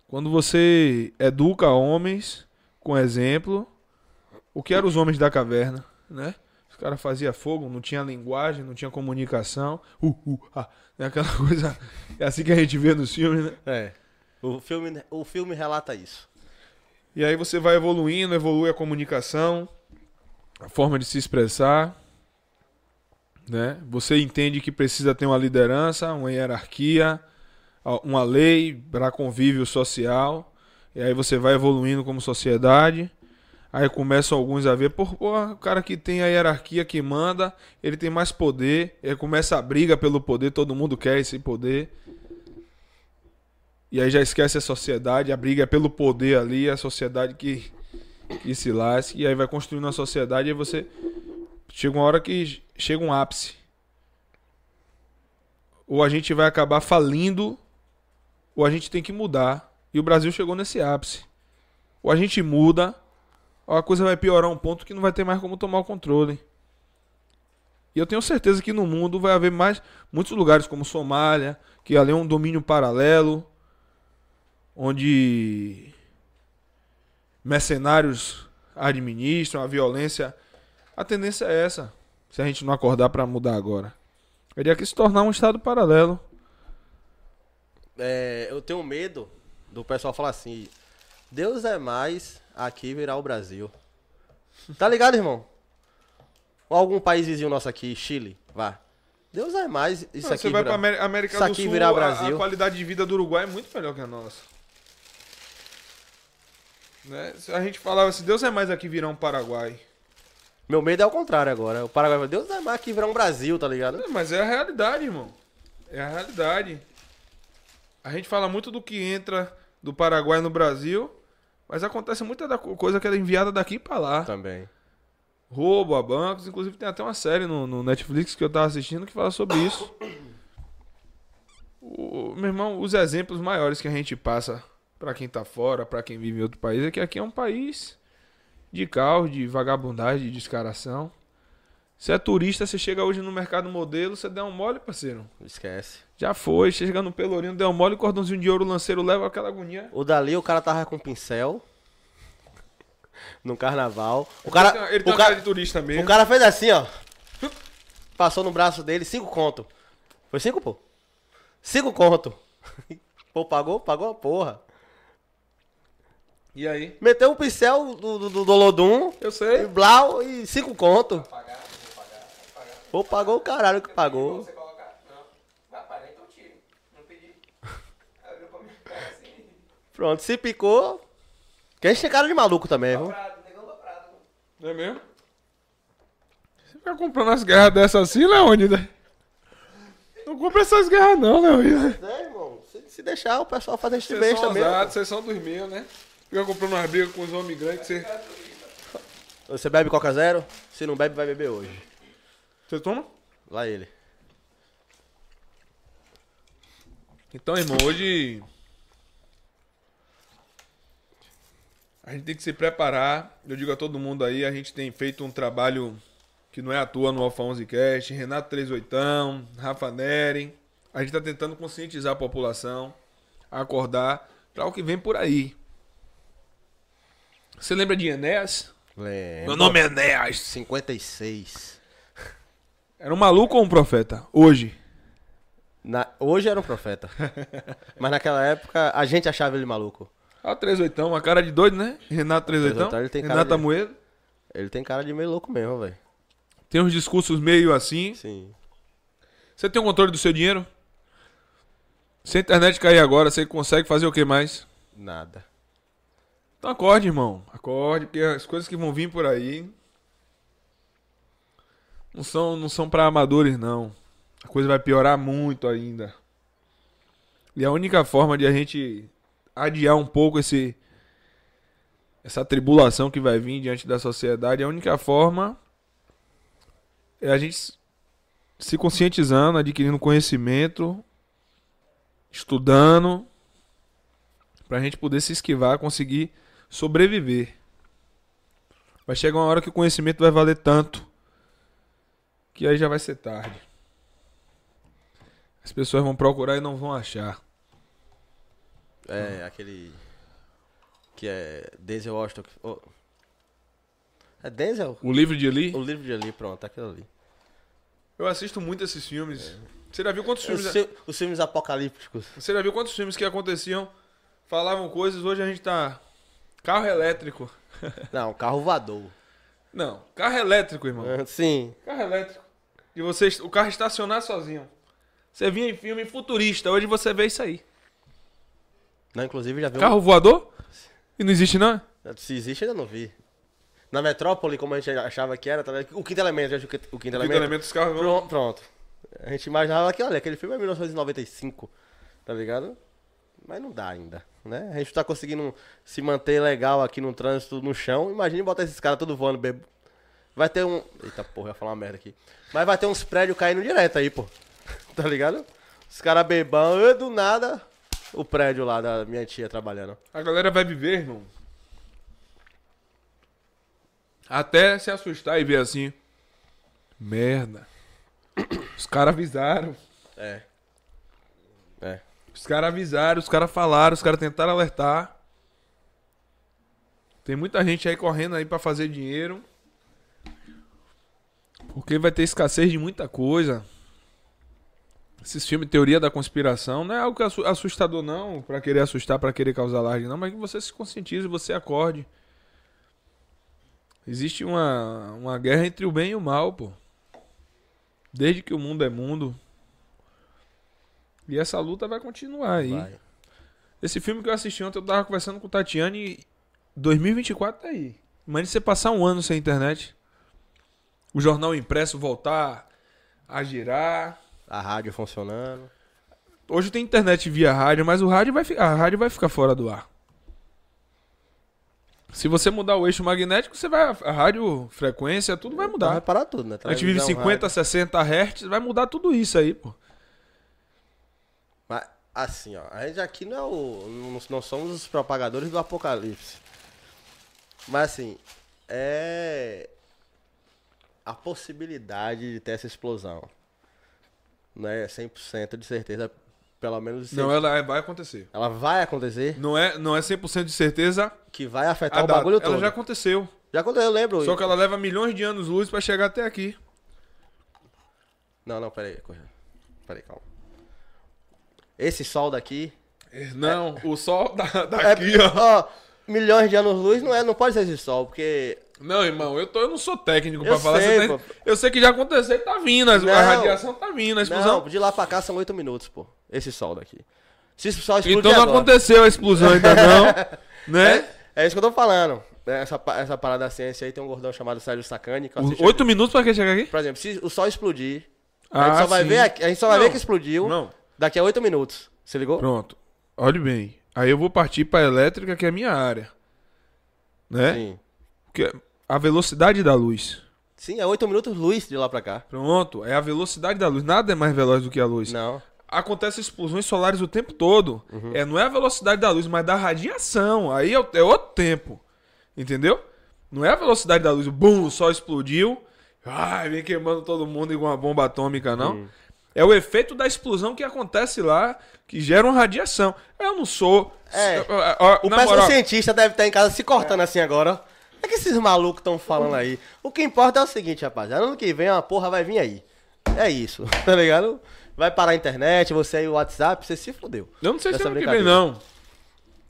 Quando você educa homens com exemplo, o que eram os homens da caverna, né? Os caras faziam fogo, não tinha linguagem, não tinha comunicação. Uh, uh, ah, é aquela coisa. É assim que a gente vê nos filmes, né? É. O filme, o filme relata isso. E aí você vai evoluindo, evolui a comunicação, a forma de se expressar, né? Você entende que precisa ter uma liderança, uma hierarquia, uma lei para convívio social. E aí você vai evoluindo como sociedade. Aí começam alguns a ver, pô, o cara que tem a hierarquia que manda, ele tem mais poder. Aí começa a briga pelo poder, todo mundo quer esse poder. E aí já esquece a sociedade, a briga é pelo poder ali, a sociedade que, que se lasque. E aí vai construindo uma sociedade e você. Chega uma hora que chega um ápice. Ou a gente vai acabar falindo, ou a gente tem que mudar. E o Brasil chegou nesse ápice. Ou a gente muda, a coisa vai piorar um ponto que não vai ter mais como tomar o controle. E eu tenho certeza que no mundo vai haver mais muitos lugares como Somália, que ali é um domínio paralelo, onde mercenários administram a violência. A tendência é essa, se a gente não acordar para mudar agora. Teria que se tornar um estado paralelo. É, eu tenho medo do pessoal falar assim: Deus é mais, aqui virá o Brasil. Tá ligado, irmão? Ou algum país vizinho nosso aqui, Chile, vá. Deus é mais, isso Não, aqui você vai para América, isso do aqui Sul, virar a- Brasil. A, qualidade de vida do Uruguai é muito melhor que a nossa. Né? Se a gente falava assim, Deus é mais aqui virar um Paraguai. Meu medo é o contrário agora. O Paraguai fala, Deus é mais, aqui virá um Brasil, tá ligado? É, Mas é a realidade, irmão. É a realidade. A gente fala muito do que entra do Paraguai no Brasil, mas acontece muita da co- coisa que é enviada daqui pra lá. Também. Roubo a bancos, inclusive tem até uma série no, no Netflix que eu tava assistindo que fala sobre isso. O, meu irmão, os exemplos maiores que a gente passa pra quem tá fora, pra quem vive em outro país, é que aqui é um país de caos, de vagabundagem, de descaração. Você é turista, você chega hoje no mercado modelo, você der um mole, parceiro. Esquece. Já foi, chega no Pelourinho, deu um mole, cordãozinho de ouro, lanceiro leva aquela agonia. O dali, o cara tava com pincel. No carnaval. O Ele cara, ele tem o uma cara de turista mesmo. o cara fez assim, ó. Passou no braço dele, cinco conto. Foi cinco, pô? Cinco conto. Pô, pagou? Pagou a porra. E aí? Meteu o pincel do, do, do Dolodum. Eu E sei. blau e cinco conto. Ou pagou o caralho que pagou. Você coloca. Não. Vai parar, então tiro. Não pedi. Aí olhou pra minha cara assim. Pronto, se picou. Que a gente tem cara de maluco também, viu? Não é mesmo? Você fica comprando as guerras dessas assim, Leônidas? Não compra essas guerras não, Leônidas. É, irmão. Se, se deixar o pessoal Vocês besta são mesmo. ousados, vocês são dos meus, né? Fica comprando umas brigas com os homens grandes você... Você bebe Coca Zero? Se não bebe, vai beber hoje. Você toma? Lá ele. Então, irmão, hoje... A gente tem que se preparar. Eu digo a todo mundo aí, a gente tem feito um trabalho que não é à toa no Alfa 11 Cast, Renato 38, Rafa Neren. A gente tá tentando conscientizar a população, acordar para o que vem por aí. Você lembra de Enéas? Lembra. Meu nome é Enéas. 56. Era um maluco ou um profeta? Hoje. Na- Hoje era um profeta. Mas naquela época a gente achava ele maluco. Ah, 38, uma cara de doido, né? Renato 38. 38, ele tem cara Renato de- Amoedo. Ele tem cara de meio louco mesmo, velho. Tem uns discursos meio assim. Sim. Você tem o controle do seu dinheiro? Se a internet cair agora, você consegue fazer o que mais? Nada. Então acorde, irmão. Acorde, porque as coisas que vão vir por aí não são, não são para amadores, não. A coisa vai piorar muito ainda. E a única forma de a gente adiar um pouco esse essa tribulação que vai vir diante da sociedade, a única forma é a gente se conscientizando, adquirindo conhecimento, estudando, pra gente poder se esquivar, conseguir sobreviver. Vai chegar uma hora que o conhecimento vai valer tanto que aí já vai ser tarde. As pessoas vão procurar e não vão achar. É, aquele. Que é Denzel Washington. que- oh. É Denzel? O livro de ali, O livro de ali, pronto, aquilo ali. eu assisto muito esses filmes. Você já viu quantos Os, filmes? fi- os filmes apocalípticos. Você já viu quantos filmes que aconteciam, falavam coisas, hoje a gente tá carro elétrico. Não, carro voador. Não, carro elétrico, irmão. Ah, Sim. Carro elétrico. E você, o carro estacionar sozinho. Você via em filme futurista, hoje você vê isso aí. Não, inclusive já viu. Carro voador? E não existe não? Se existe, ainda não vi. Na metrópole, como a gente achava que era, tá o quinto elemento, o quinto o quinto elemento? elemento dos carros. Pronto, pronto. A gente imaginava que, olha, aquele filme é 1995, tá ligado? Mas não dá ainda, né? A gente tá conseguindo se manter legal aqui no trânsito, no chão. Imagine botar esses caras tudo voando, bebo. Vai ter um... Eita porra, eu ia falar uma merda aqui. Mas vai ter uns prédios caindo direto aí, pô. Tá ligado? Os caras bebão, e do nada, o prédio lá da minha tia trabalhando. A galera vai viver, irmão. Até se assustar e ver assim. Merda. Os caras avisaram. É. É. Os caras avisaram, os caras falaram, os caras tentaram alertar. Tem muita gente aí correndo aí pra fazer dinheiro. Porque vai ter escassez de muita coisa. Esses filmes Teoria da Conspiração não é algo que assu- assustador não, pra querer assustar, pra querer causar alarde não, mas que você se conscientize, você acorde. Existe uma, uma guerra entre o bem e o mal, pô. Desde que o mundo é mundo. E essa luta vai continuar aí. Vai. Esse filme que eu assisti ontem, eu tava conversando com o Tatiane e 2024 tá aí. Imagina você passar um ano sem internet. O jornal impresso voltar a girar. A rádio funcionando. Hoje tem internet via rádio, mas o rádio vai, a rádio vai ficar fora do ar. Se você mudar o eixo magnético, você vai a rádio frequência, tudo vai Então Vai mudar. parar tudo, né? A gente vive Televisão, 50, 60 Hz, vai mudar tudo isso aí, pô. Mas, assim, ó, a gente aqui não é o. Não, não somos os propagadores do apocalipse. Mas assim, é. A possibilidade de ter essa explosão. Não é 100% de certeza, pelo menos. Não, ela vai acontecer. ela vai acontecer, Não é, não é 100% de certeza que vai afetar o data. bagulho Ela todo. já aconteceu. Já aconteceu, eu lembro. Só que ela leva milhões de anos luz pra chegar até aqui. Não, não, peraí. Peraí, calma. Esse sol daqui. Não, o sol da, É, daqui, ó. ó, milhões de anos luz não, é, não pode ser esse sol, porque Não, irmão, eu, tô, eu não sou técnico Eu pra falar. sei, tá- pô. eu sei que já aconteceu e tá vindo. A, Não. a radiação tá vindo, a explosão. Não, de lá pra cá são 8 minutos, pô. Esse sol daqui. Se esse sol explodir então não agora, aconteceu a explosão ainda não. né? É, é isso que eu tô falando. É, Essa, essa parada da ciência aí tem um gordão chamado Sérgio Sacani. Oito minutos pra que chegar aqui? Por exemplo, se o sol explodir, a Ah, gente só vai sim. ver, a gente só vai Não. ver que explodiu Não. daqui a 8 minutos. Você ligou? Pronto. Olhe bem. Aí eu vou partir pra elétrica, que é a minha área. Né? Sim. Que é a velocidade da luz. Sim, é 8 minutos luz de lá pra cá. Pronto. É a velocidade da luz. Nada é mais veloz do que a luz. Não. Acontecem explosões solares o tempo todo. Uhum. É, não é a velocidade da luz, mas da radiação. Aí é, o- é outro tempo. Entendeu? Não é a velocidade da luz. Bum, o sol explodiu. Ai, vem queimando todo mundo igual uma bomba atômica, não. Hum. É o efeito da explosão que acontece lá, que gera uma radiação. Eu não sou. É. Ó, ó, O na péssimo moral, cientista deve estar em casa se cortando assim agora, ó. É que esses malucos estão falando aí. O que importa é o seguinte, rapaziada. Ano que vem uma porra vai vir aí. É isso, tá ligado? Vai parar a internet, você aí o WhatsApp, você se fudeu. eu não sei se é ano que vem, não.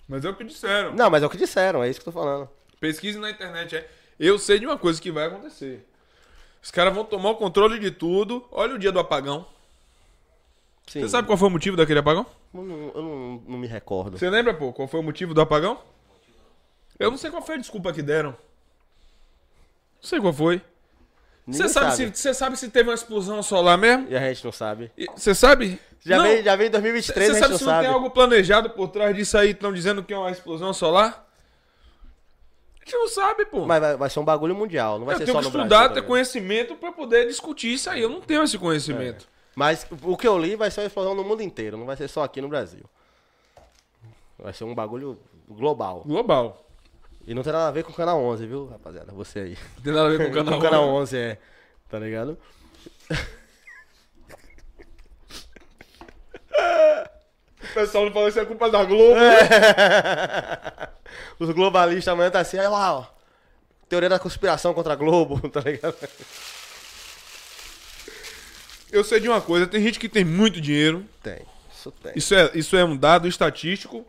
Mas é o que disseram. Não, mas é o que disseram, é isso que eu tô falando. Pesquise na internet. É. Eu sei de uma coisa que vai acontecer. Os caras vão tomar o controle de tudo. Olha o dia do apagão. Sim. Você sabe qual foi o motivo daquele apagão? Eu não, eu não, não me recordo. Você lembra, pô, qual foi o motivo do apagão? Eu não sei qual foi a desculpa que deram. Não sei qual foi. Você Ninguém sabe, se, sabe se teve uma explosão solar mesmo? E a gente não sabe. Você sabe? Já Não. veio, já veio em 2023, Você sabe não se não sabe. tem algo planejado por trás disso aí? Estão dizendo que é uma explosão solar? A gente não sabe, pô. Mas vai, vai ser um bagulho mundial, não vai eu ser tenho só que no estudar, Brasil. ter tá conhecimento pra poder discutir isso aí. Eu não tenho esse conhecimento. Mas o que eu li vai ser uma explosão no mundo inteiro, não vai ser só aqui no Brasil. Vai ser um bagulho global. Global. E não tem nada a ver com o canal 11, viu, rapaziada? Você aí. Não tem nada a ver com o canal. Com o canal 11, é. Tá ligado? O pessoal não fala que isso é culpa da Globo. Os globalistas amanhã tá assim, olha lá, ó. Teoria da conspiração contra a Globo, tá ligado? Eu sei de uma coisa, tem gente que tem muito dinheiro. Tem, isso tem. Isso é, isso é um dado estatístico.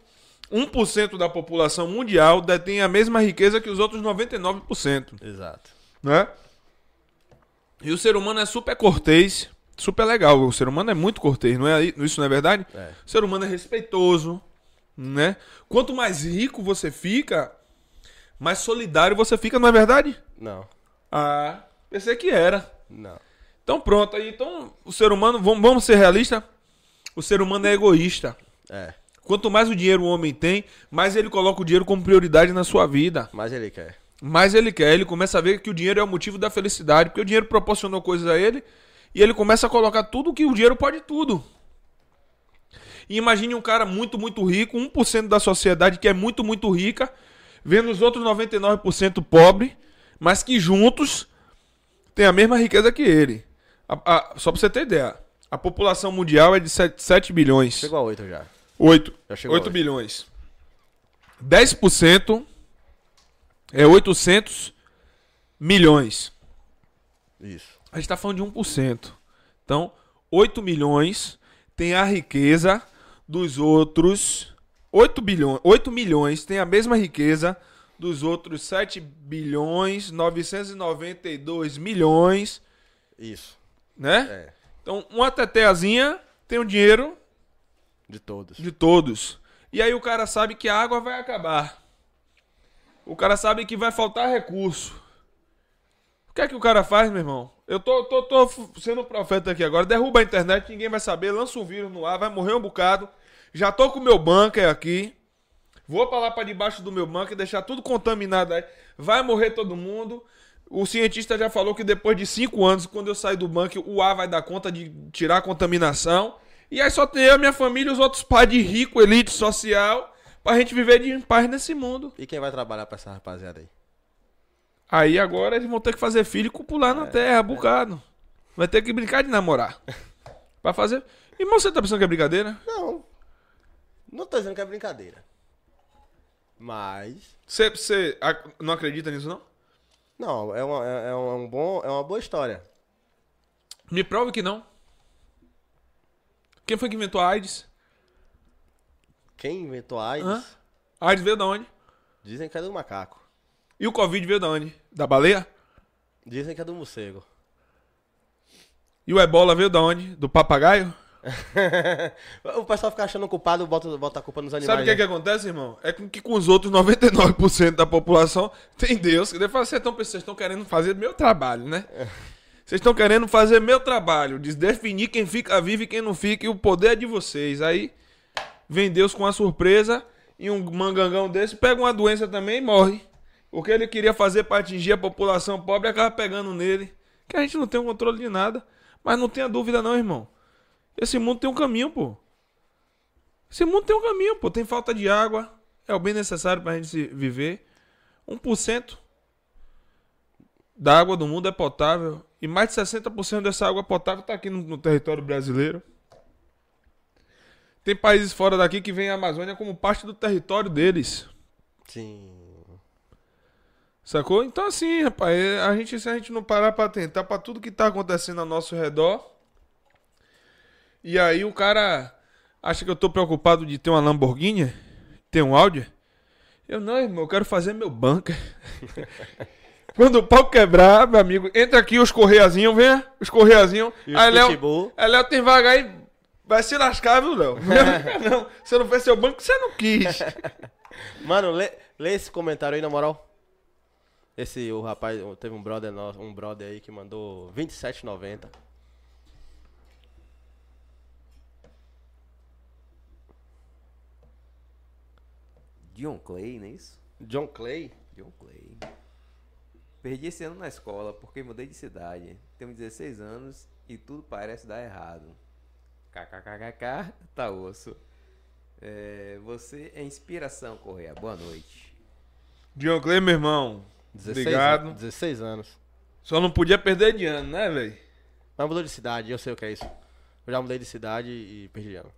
1% da população mundial detém a mesma riqueza que os outros 99%. Exato. Né? E o ser humano é super cortês, super legal. O ser humano é muito cortês, não é? Isso não é verdade? É. O ser humano é respeitoso, né? Quanto mais rico você fica, mais solidário você fica, não é verdade? Não, Ah, pensei que era. não. Então pronto, aí então o ser humano, vamos, vamos ser realistas, o ser humano é egoísta. É, Quanto mais o dinheiro o homem tem, mais ele coloca o dinheiro como prioridade na sua vida. mas ele quer. Mais ele quer, ele começa a ver que o dinheiro é o motivo da felicidade, porque o dinheiro proporcionou coisas a ele, e ele começa a colocar tudo que o dinheiro pode tudo. E imagine um cara muito, muito rico, 1% da sociedade que é muito, muito rica, vendo os outros 99% pobre, mas que juntos têm a mesma riqueza que ele. A- a- só pra você ter ideia, a população mundial é de 7, 7 bilhões. Chegou a 8 já. 8. Já chegou 8 a oito. bilhões. 10% é 800 milhões. Isso. A gente tá falando de 1%. Então, 8 milhões tem a riqueza dos outros 8 bilhões, 8 milhões tem a mesma riqueza dos outros 7 bilhões 992 milhões, Isso. né? É. Então, uma teteazinha tem o dinheiro De todos. de todos. E aí o cara sabe que a água vai acabar. O cara sabe que vai faltar recurso. O que é que o cara faz, meu irmão? Eu tô, tô, tô sendo profeta aqui agora. Derruba a internet, ninguém vai saber. Lança um vírus no ar, vai morrer um bocado. Já tô com o meu bunker aqui. Vou pra lá pra debaixo do meu bunker, deixar tudo contaminado aí. Vai morrer todo mundo. O cientista já falou que depois de cinco anos, quando eu sair do bunker, o ar vai dar conta de tirar a contaminação. E aí só tem eu, minha família e os outros pais de rico, elite social, pra gente viver de paz nesse mundo. E quem vai trabalhar pra essa rapaziada aí? Aí agora eles vão ter que fazer filho e copular na terra, bocado. Vai ter que brincar de namorar. pra fazer. Irmão, você tá pensando que é brincadeira? Não. Não tô dizendo que é brincadeira. Mas. Você, você não acredita nisso, não? Não, é, uma, é, é um bom, é uma boa história. Me prove que não. Quem foi que inventou a AIDS? Quem inventou a AIDS? Hã? A AIDS veio da onde? Dizem que é do macaco. E o Covid veio da onde? Da baleia? Dizem que é do morcego. E o ebola veio da onde? Do papagaio? o pessoal fica achando culpado, bota, bota a culpa nos animais. Sabe o que, é né? que acontece, irmão? É com que com os outros 99% da população tem Deus. Que fala, vocês estão vocês estão querendo fazer meu trabalho, né? Vocês estão querendo fazer meu trabalho, de definir quem fica vivo e quem não fica, e o poder é de vocês. Aí vem Deus com uma surpresa e um mangangão desse pega uma doença também e morre. O que ele queria fazer para atingir a população pobre acaba pegando nele. Que a gente não tem o controle de nada. Mas não tenha dúvida, não, irmão. Esse mundo tem um caminho, pô. Esse mundo tem um caminho, pô. Tem falta de água. É o bem necessário pra gente se viver. 1% da água do mundo é potável. E mais de 60% dessa água potável tá aqui no, no território brasileiro. Tem países fora daqui que veem a Amazônia como parte do território deles. Sim. Sacou? Então assim, rapaz, é, a gente, se a gente não parar pra atentar pra tudo que tá acontecendo ao nosso redor. E aí o cara acha que eu tô preocupado de ter uma Lamborghini, ter um Audi. Eu não, irmão, eu quero fazer meu bunker. Quando o pau quebrar, meu amigo, entra aqui os correiazinhos, vem, os correiazinhos. E os Aí Léo, aí Léo tem vaga aí, vai se lascar, viu, Léo? Não, não, você não fez seu banco, você não quis. Mano, lê, lê esse comentário aí, na moral. Esse, o rapaz, teve um brother nosso, um brother aí que mandou 27,90. John Clay, não é isso? John Clay. John Clay. Perdi esse ano na escola porque mudei de cidade. Tenho 16 anos e tudo parece dar errado. KKKKK, tá osso. É, você é inspiração, Correia. Boa noite. John Clay, meu irmão. 16, Obrigado. 16 anos. Só não podia perder de ano, né, velho? Mas mudou de cidade, eu sei o que é isso. Eu já mudei de cidade e perdi de ano.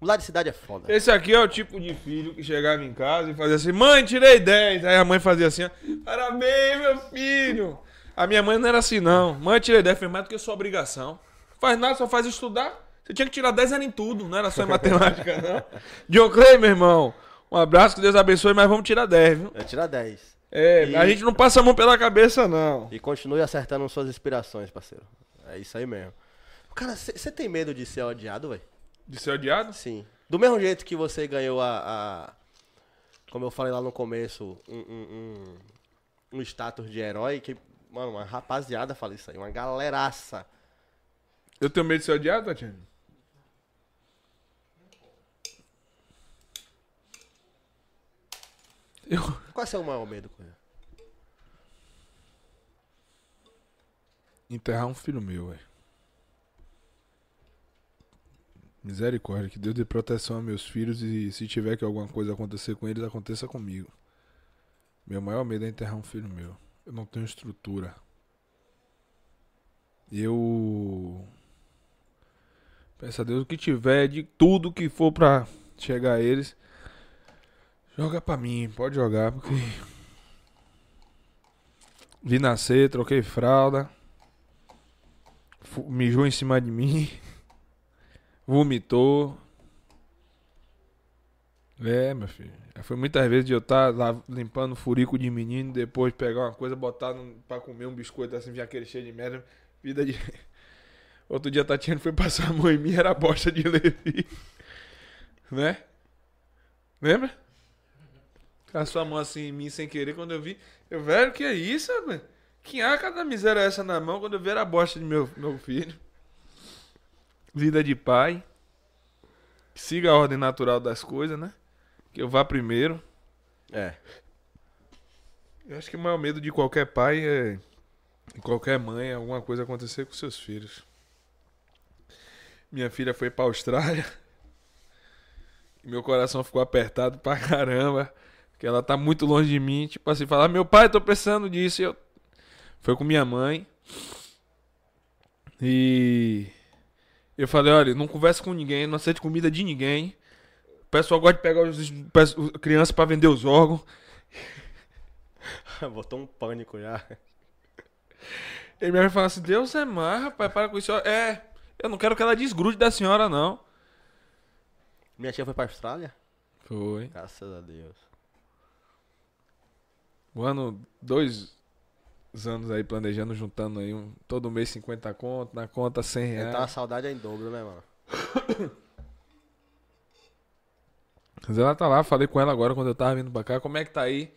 Mudar de cidade é foda. Esse aqui é o tipo de filho que chegava em casa e fazia assim: Mãe, tirei 10. Aí a mãe fazia assim: ó, Parabéns, meu filho. A minha mãe não era assim, não. Mãe, tirei 10. Foi mais do que sua obrigação. Faz nada, só faz estudar. Você tinha que tirar 10 era em tudo, não era só em matemática, não. John Clay, meu irmão. Um abraço, que Deus abençoe, mas vamos tirar 10, viu? É tirar 10. É, E- a gente não passa a mão pela cabeça, não. E continue acertando suas inspirações, parceiro. É isso aí mesmo. Cara, você tem medo de ser odiado, velho? De ser odiado? Sim. Do mesmo jeito que você ganhou a. a- como eu falei lá no começo, um, um, um, status de herói que. Mano, uma rapaziada fala isso aí, uma galeraça. Eu tenho medo de ser odiado, Tatiana? Eu... Qual é o seu maior medo, Cunha? Enterrar um filho meu, velho. Misericórdia, que Deus dê proteção a meus filhos e se tiver que alguma coisa acontecer com eles, aconteça comigo. Meu maior medo é enterrar um filho meu. Eu não tenho estrutura. Eu. Peço a Deus o que tiver, de tudo que for pra chegar a eles. Joga pra mim, pode jogar, porque. Vi nascer, troquei fralda. Mijou em cima de mim. Vomitou. É, meu filho. Já Foi muitas vezes de eu estar lá limpando furico de menino, depois pegar uma coisa, botar pra comer um biscoito assim, já aquele cheio de merda. Vida de. Outro dia a Tatiana foi passar a mão em mim, era a bosta de Levi. Né? Lembra? Passou a mão assim em mim sem querer quando eu vi. Eu, velho, que é isso, rapaz? Que arca da miséria é essa na mão quando eu vi era a bosta de meu, meu filho? Vida de pai. Siga a ordem natural das coisas, né? Que eu vá primeiro. É. Eu acho que o maior medo de qualquer pai é. De qualquer mãe, é alguma coisa acontecer com seus filhos. Minha filha foi pra Austrália. E meu coração ficou apertado pra caramba. Porque ela tá muito longe de mim. Tipo assim, falar, meu pai, tô precisando disso. E eu... Foi com minha mãe. E. Eu falei, olha, não converse com ninguém, não aceite comida de ninguém. O pessoal gosta de pegar os, crianças pra vender os órgãos. Botou um pânico já. E minha mãe fala assim, Deus é mais, rapaz, para com isso. É, eu não quero que ela desgrude da senhora, não. Minha tia foi pra Austrália? Foi. Graças a Deus. O ano, dois anos aí planejando, juntando aí um, todo mês 50 conto, na conta 100 reais. Então a saudade é em dobro, né, mano? Mas ela tá lá, falei com ela agora quando eu tava vindo pra cá. Como é que tá aí?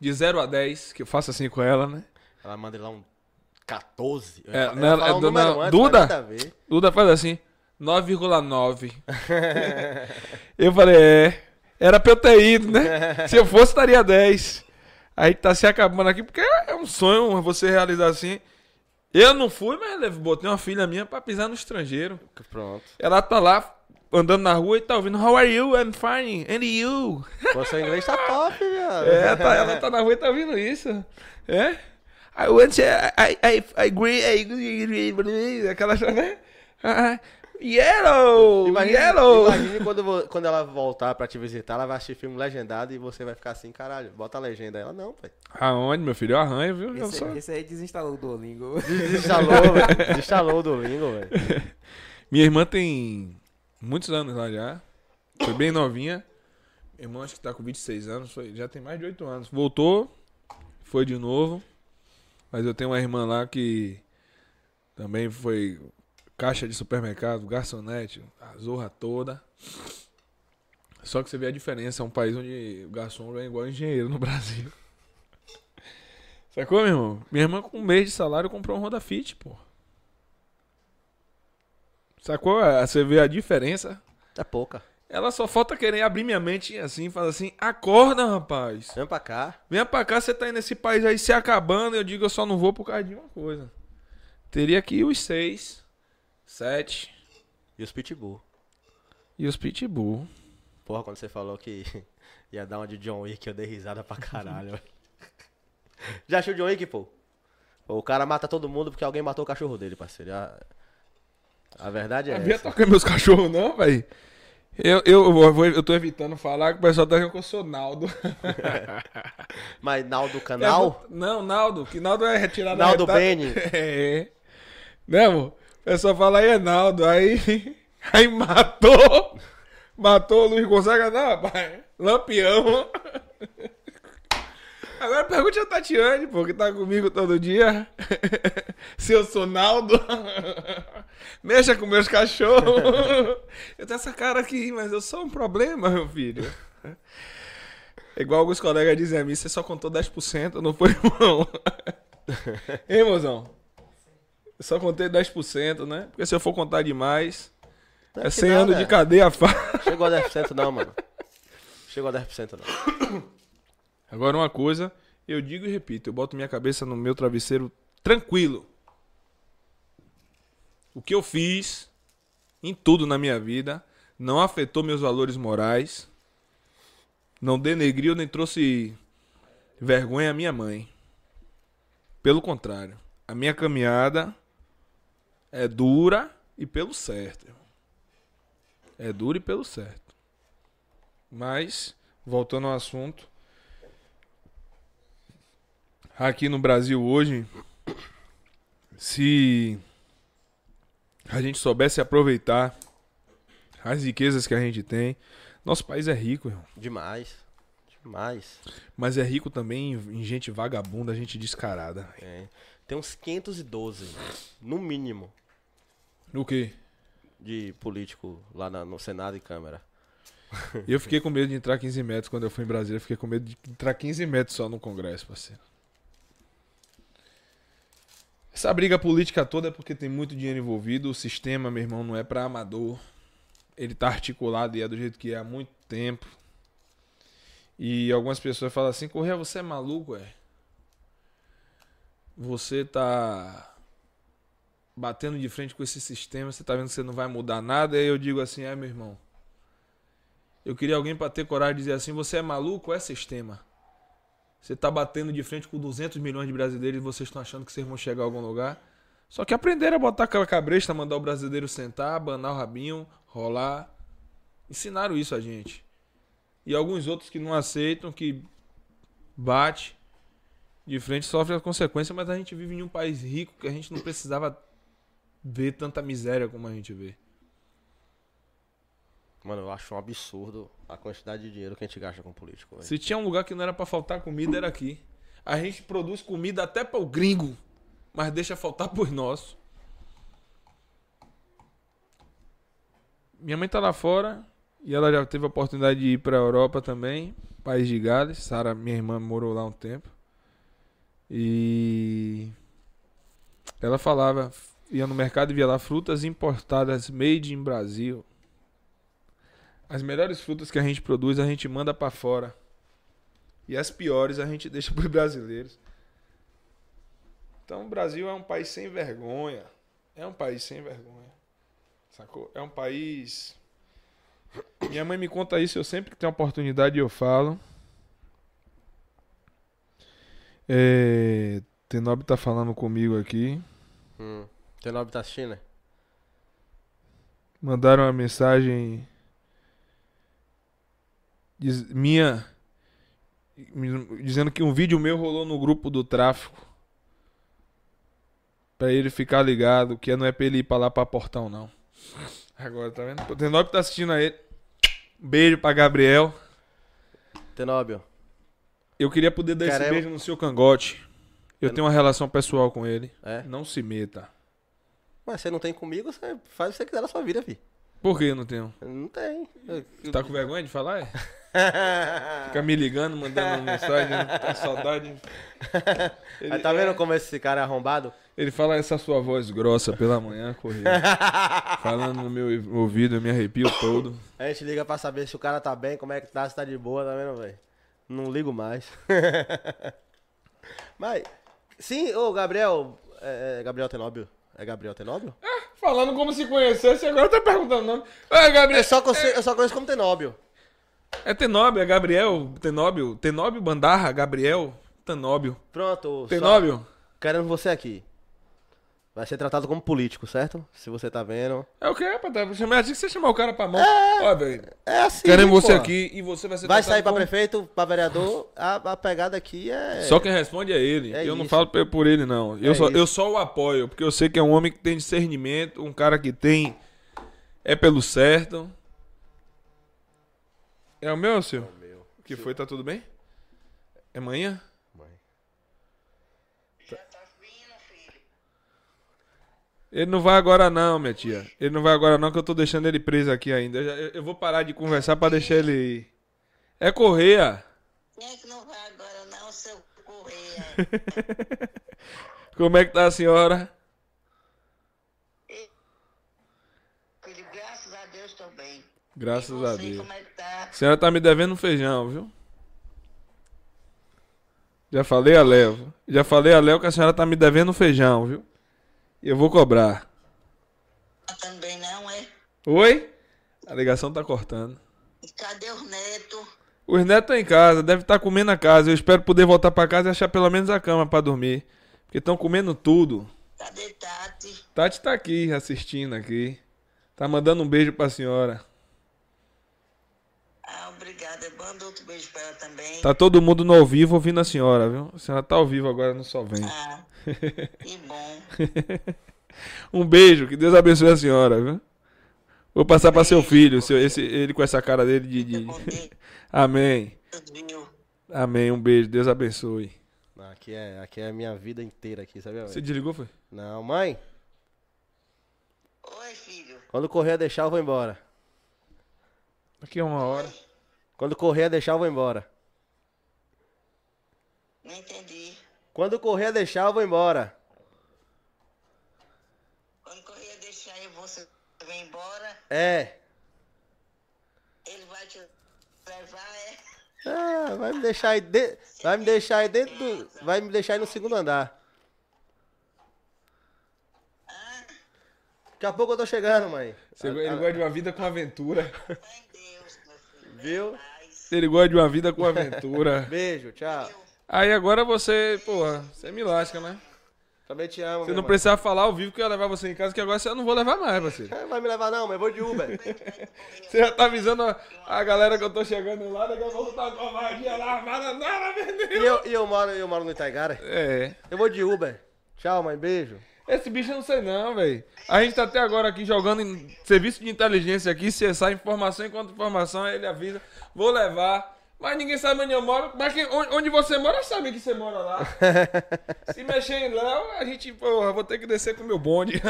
De 0 a 10, que eu faço assim com ela, né? Ela manda lá um 14. Eu É, não, ia é um antes, Duda? Duda faz assim, 9,9. eu falei, é. Era pra eu ter ido, né? Se eu fosse, estaria 10. Aí tá se acabando aqui, porque é um sonho você realizar assim. Eu não fui, mas botei uma filha minha pra pisar no estrangeiro. Pronto. Ela tá lá andando na rua e tá ouvindo How are you? I'm fine. And you? Pô, seu inglês tá top, viado. É, tá, ela tá na rua e tá ouvindo isso. É? I want to, I, I, I agree, I agree, aquela, né? Ah, yellow, Imagine, yellow. imagine quando, quando ela voltar pra te visitar, ela vai assistir filme legendado e você vai ficar assim, caralho, bota a legenda. Ela não, pai. Aonde, meu filho? Eu arranho, viu? Esse, sou- esse aí desinstalou o Duolingo. Desinstalou, velho. Desinstalou o Duolingo, velho. Minha irmã tem muitos anos lá já. Foi bem novinha. Minha irmã acho que tá com 26 anos, foi, já tem mais de 8 anos. Voltou, foi de novo. Mas eu tenho uma irmã lá que também foi caixa de supermercado, garçonete, a zorra toda. Só que você vê a diferença, é um país onde o garçom ganha igual engenheiro no Brasil. Sacou, meu irmão? Minha irmã com um mês de salário comprou um Honda Fit, pô. Sacou? Ah, Você vê a diferença? É pouca. Ela só falta querer abrir minha mente assim falar assim: acorda, rapaz. Vem pra cá. Venha pra cá, você tá aí nesse país aí se acabando. Eu digo, eu só não vou por causa de uma coisa. Teria que ir os seis, sete E os pitbull. e os pitbull. Porra, quando você falou que ia dar uma de John Wick, eu dei risada pra caralho, velho. Já achou John Wick, pô? O cara mata todo mundo porque alguém matou o cachorro dele, parceiro. A, a verdade é Não essa. tocar meus cachorros, não, velho. Eu, eu, eu, tô evitando falar que o pessoal tá achando que eu sou Naldo. Mas Naldo Canal, Não, Naldo, que Naldo é retirado Naldo da reta- Bene. É. Né, amor? O pessoal fala aí é Naldo, aí. Aí matou. Matou o Luiz Gonzaga, não, rapaz. Lampião. Agora pergunte a Tatiane, pô, que tá comigo todo dia. Se eu sou Naldo. Mexa com meus cachorros. Eu tenho essa cara aqui, mas eu sou um problema, meu filho. É igual alguns colegas dizem a mim, você só contou 10%, não foi, irmão? Hein, mozão? Eu só contei 10%, né? Porque se eu for contar demais, Não é que 100 nada, anos de cadeia fácil. Chegou a 10% não, mano. Chegou a 10% não. Agora uma coisa, eu digo e repito, eu boto minha cabeça no meu travesseiro tranquilo. O que eu fiz em tudo na minha vida não afetou meus valores morais, não denegriu nem trouxe vergonha à minha mãe. Pelo contrário, a minha caminhada é dura e pelo certo. É dura e pelo certo. Mas, voltando ao assunto, aqui no Brasil hoje, se a gente soubesse aproveitar as riquezas que a gente tem, nosso país é rico, irmão. Demais. Demais. Mas é rico também em, gente vagabunda, gente descarada. É. Tem uns 512, no mínimo, O quê? de político lá na- no Senado e Câmara. Eu fiquei com medo de entrar 15 metros quando eu fui em Brasília. Fiquei com medo de entrar 15 metros só no Congresso, parceiro. Essa briga política toda é porque tem muito dinheiro envolvido. O sistema, meu irmão, não é pra amador. Ele tá articulado e é do jeito que é há muito tempo. E algumas pessoas falam assim: Correia, você é maluco, é? Você tá batendo de frente com esse sistema, você tá vendo que você não vai mudar nada. E aí eu digo assim: É, meu irmão. Eu queria alguém pra ter coragem de dizer assim: você é maluco é sistema? Você está batendo de frente com 200 milhões de brasileiros e vocês estão achando que vocês vão chegar a algum lugar. Só que aprenderam a botar aquela cabresta, mandar o brasileiro sentar, abanar o rabinho, rolar. Ensinaram isso a gente. E alguns outros que não aceitam, que bate de frente, sofre a consequência, mas a gente vive em um país rico que a gente não precisava ver tanta miséria como a gente vê. Mano, eu acho um absurdo a quantidade de dinheiro que a gente gasta com político. velho. Se tinha um lugar que não era pra faltar comida, era aqui. A gente produz comida até para o gringo, mas deixa faltar pros nossos. Minha mãe tá lá fora e ela já teve a oportunidade de ir para a Europa também, país de Gales. Sara, minha irmã, morou lá um tempo. E ela falava, ia no mercado e via lá frutas importadas made in Brasil. As melhores frutas que a gente produz a gente manda para fora. E as piores a gente deixa para os brasileiros. Então o Brasil é um país sem vergonha. É um país sem vergonha. Sacou? É um país. Minha mãe me conta isso, eu sempre que tenho oportunidade eu falo. É... Tenob tá falando comigo aqui. Hum. Teu nome tá assistindo, né? Mandaram uma mensagem diz- minha dizendo que um vídeo meu rolou no grupo do tráfico. Pra ele ficar ligado, que não é pra ele ir pra lá pra portão, não. Agora, tá vendo? O Tenob tá assistindo a ele. Beijo pra Gabriel. Tenóbio. Eu queria poder dar esse Caramba. beijo no seu cangote. Eu tenho uma relação pessoal com ele. É? Não se meta. Mas você não tem comigo, você faz o que você quiser na sua vida, fi. Por que não tenho? Não tem. Você tá com vergonha de falar? É? Fica me ligando, mandando mensagem, tá saudade. Ele, Aí tá vendo como esse cara é arrombado? ele fala essa sua voz grossa pela manhã, corrida. Falando no meu ouvido, eu me arrepio todo. A gente liga pra saber se o cara tá bem, como é que tá, se tá de boa, tá vendo, velho? Não ligo mais. Mas, sim, ô Gabriel, é, é Gabriel Tenóbio. É Gabriel Tenóbio? Falando como se conhecesse, agora tá perguntando o nome. É, Gabriel. Eu só, conhe- eu só conheço como Tenóbio. É Tenóbio, é Gabriel, Tenóbio, Tenóbio Bandarra, Gabriel, Tenóbio. Pronto, só Tenóbio? querendo você aqui. Vai ser tratado como político, certo? Se você tá vendo. É o que, rapaz? Tá, chamar assim que você chamar o cara pra mão. Ó, velho. É assim. Queremos você aqui e você vai ser Vai tratado sair pra como- prefeito, pra vereador, a, a pegada aqui é. Só quem responde é ele. É eu não isso. falo pe- por ele, não. Eu, É só, isso. eu só o apoio, porque eu sei que é um homem que tem discernimento, um cara que tem. É pelo certo. É o meu ou o seu? É meu. O que foi? Tá tudo bem? É manhã? Ele não vai agora não, minha tia. Ele não vai agora não, que eu tô deixando ele preso aqui ainda. Eu, já- eu- eu vou parar de conversar pra deixar ele ir. É Correia. Quem é que não vai agora não, seu Correia? Como é que tá a senhora? Filho, graças a Deus estou bem. Graças a Deus. como é que tá? A senhora tá me devendo um feijão, viu? Já falei a Léo. Já falei a Léo que a senhora tá me devendo um feijão, viu? E eu vou cobrar. Também não, é? Oi? A ligação tá cortando. E cadê os netos? Os netos estão em casa, deve estar comendo na casa. Eu espero poder voltar pra casa e achar pelo menos a cama pra dormir. Porque estão comendo tudo. Cadê Tati? Tati tá aqui, assistindo aqui. Tá mandando um beijo pra senhora. Ah, obrigada. Manda outro beijo pra ela também. Tá todo mundo no ao vivo ouvindo a senhora, viu? A senhora tá ao vivo agora no Só Vem. Ah, que bom. Um beijo, que Deus abençoe a senhora, viu? Vou passar pra seu filho, seu, esse, ele com essa cara dele de. de- dia, Amém. Amém. Um beijo, Deus abençoe. Aqui é, aqui é a minha vida inteira aqui, sabe? Você desligou, foi? Não, mãe. Oi, filho. Quando correr a deixar, eu vou embora. Daqui a uma hora. Quando correr a deixar, eu vou embora. Não entendi. Quando correr a deixar, eu vou embora. Quando correr deixar aí, você vem embora, É. ele vai te levar, é? Ah, vai me deixar aí de... Vai me deixar aí dentro do. Vai me deixar aí no segundo andar. Ah, Daqui a pouco eu tô chegando, mãe. Você- Ele gosta de uma vida com aventura. Deus, meu filho. Viu? Paz. Ele gosta de uma vida com aventura. Beijo, tchau. Aí agora você, porra, você me lasca, né? Também te amo. Você não precisava falar ao vivo que eu ia levar você em casa, que agora você não vou levar mais, parceiro. É, Vai me levar não, mas eu vou de Uber. Você já tá avisando a, a galera que eu tô chegando lá, daqui a pouco tá com a vaguinha lá armada, nada, e, vendeu. eu, e eu moro, eu moro no Itaigara. É. Eu vou de Uber. Tchau, mãe. Beijo. Esse bicho eu não sei não, velho. A gente tá até agora aqui jogando em serviço de inteligência aqui, se sai informação enquanto informação, aí ele avisa. Vou levar, Mas ninguém sabe onde eu moro. Mas quem- onde, você mora, sabe que você mora lá. Se mexer em Léo, a gente, porra, vou ter que descer com o meu bonde.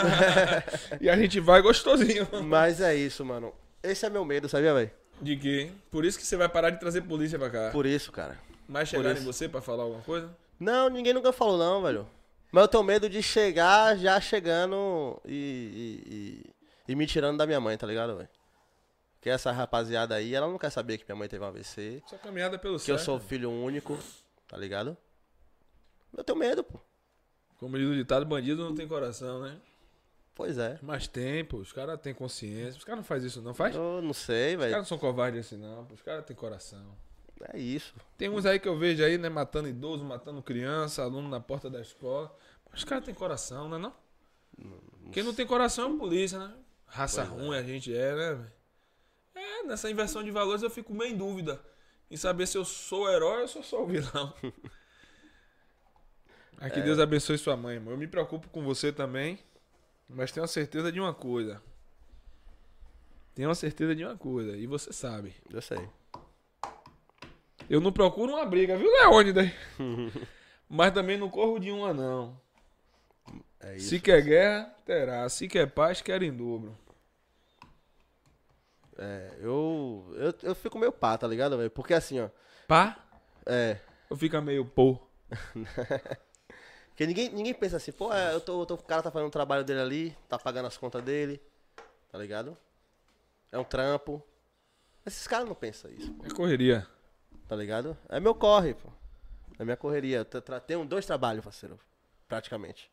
e a gente vai gostosinho. Mas é isso, mano. Esse é meu medo, sabia, velho? De quê? Por isso que você vai parar de trazer polícia pra cá. Por isso, cara. Mas por chegar em você pra falar alguma coisa? Não, ninguém nunca falou não, velho. Mas eu tenho medo de chegar já chegando e, e, e- e me tirando da minha mãe, tá ligado, velho? Que essa rapaziada aí, ela não quer saber que minha mãe teve um AVC, Só caminhada pelo que eu certo. sou filho único, tá ligado? Eu tenho medo, pô. Como diz o ditado, bandido não tem coração, né? Pois é. Mas tem, pô. Os caras têm consciência. Os caras não fazem isso, não faz? Eu não sei, Os caras velho. não são covardes assim, não. Os caras têm coração. É isso. Tem uns aí que eu vejo aí, né? Matando idoso, matando criança, aluno na porta da escola. Mas os caras têm coração, né? Não? Quem não tem coração é a polícia, né? Raça ruim a gente é, né, velho? É, nessa inversão de valores eu fico meio em dúvida. Em saber se eu sou o herói ou se eu sou o vilão. Que Deus abençoe sua mãe, irmão. Eu me preocupo com você também. Mas tenho a certeza de uma coisa. Tenho a certeza de uma coisa. E você sabe. Eu sei. Eu não procuro uma briga, viu, Leônidas? Mas também não corro de uma, não. É isso. Se quer guerra, terá. Se quer paz, quer em dobro. É, eu, eu, eu fico meio pá, tá ligado, velho? Porque assim, ó. Pá? É. Eu fico meio pô. Porque ninguém, ninguém pensa assim, pô, é, eu tô, eu tô- o cara tá fazendo o trabalho dele ali, tá pagando as contas dele, tá ligado? É um trampo. Esses caras não pensam isso, É correria. tá ligado? É meu corre, pô. É minha correria. Eu tenho dois trabalhos, parceiro. Praticamente.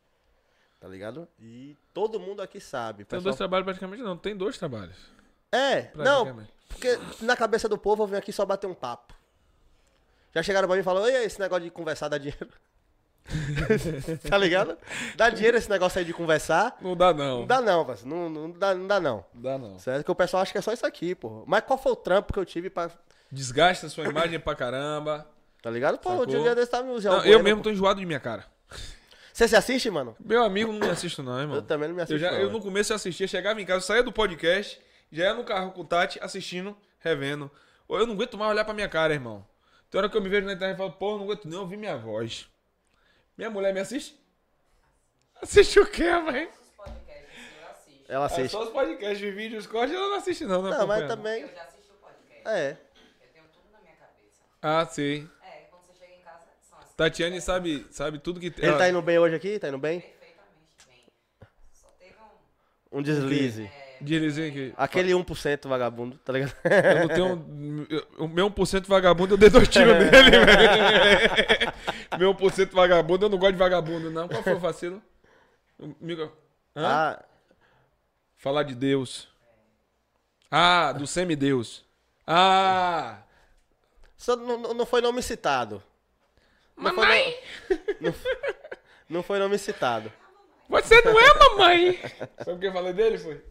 Tá ligado? E todo mundo aqui sabe. Tem pessoal- dois trabalhos praticamente, não. Tem dois trabalhos. É, não, porque na cabeça do povo eu venho aqui só bater um papo. Já chegaram pra mim e falaram, ei, esse negócio de conversar dá dinheiro. tá ligado? Dá dinheiro esse negócio aí de conversar. Não dá, não. Não dá não, parceiro. Não, não, dá, não dá não. Dá, não. Certo? Que o pessoal acha que é só isso aqui, pô. Mas qual foi o trampo que eu tive pra. Desgasta sua imagem pra caramba. Tá ligado? Pô, o dia desse tava me usando. Não, eu mesmo tô enjoado de minha cara. Você se assiste, mano? Meu amigo não me assiste, não, irmão. Eu também não me Eu, assisto. já, não, eu velho. no começo eu assistia, chegava em casa, saía do podcast, já ia no carro com o Tati, assistindo, revendo. Ô, Eu não aguento mais olhar pra minha cara, irmão. Tem hora que eu me vejo na internet e falo, pô, eu não aguento nem ouvir minha voz. Minha mulher me assiste? Assiste o quê, velho? Assisto. Ela É assiste. só os podcasts, os vídeos, corte, ela não assiste não, não, Não, mas também. Eu já assisti o podcast. É. Eu tenho tudo na minha cabeça. Ah, sei. É, quando você chega em casa, são as Tatiane sabe, sabe tudo que Ele tá indo bem hoje aqui? Tá indo bem? perfeitamente bem. Só teve um. Um deslize. Dirizinho aqui. Aquele 1% vagabundo, tá ligado? Eu não tenho. eu- O meu 1% vagabundo, eu dei dois tiros nele, velho. Meu 1% vagabundo, eu não gosto de vagabundo, não. Qual foi o vacilo? O micro- Hã? Ah, Falar de Deus. Ah, do semideus. Ah! só não, não- foi nome citado. Não foi, Mamãe! no- não, não foi nome citado. Você não é mamãe! Sabe o que eu falei dele? Foi?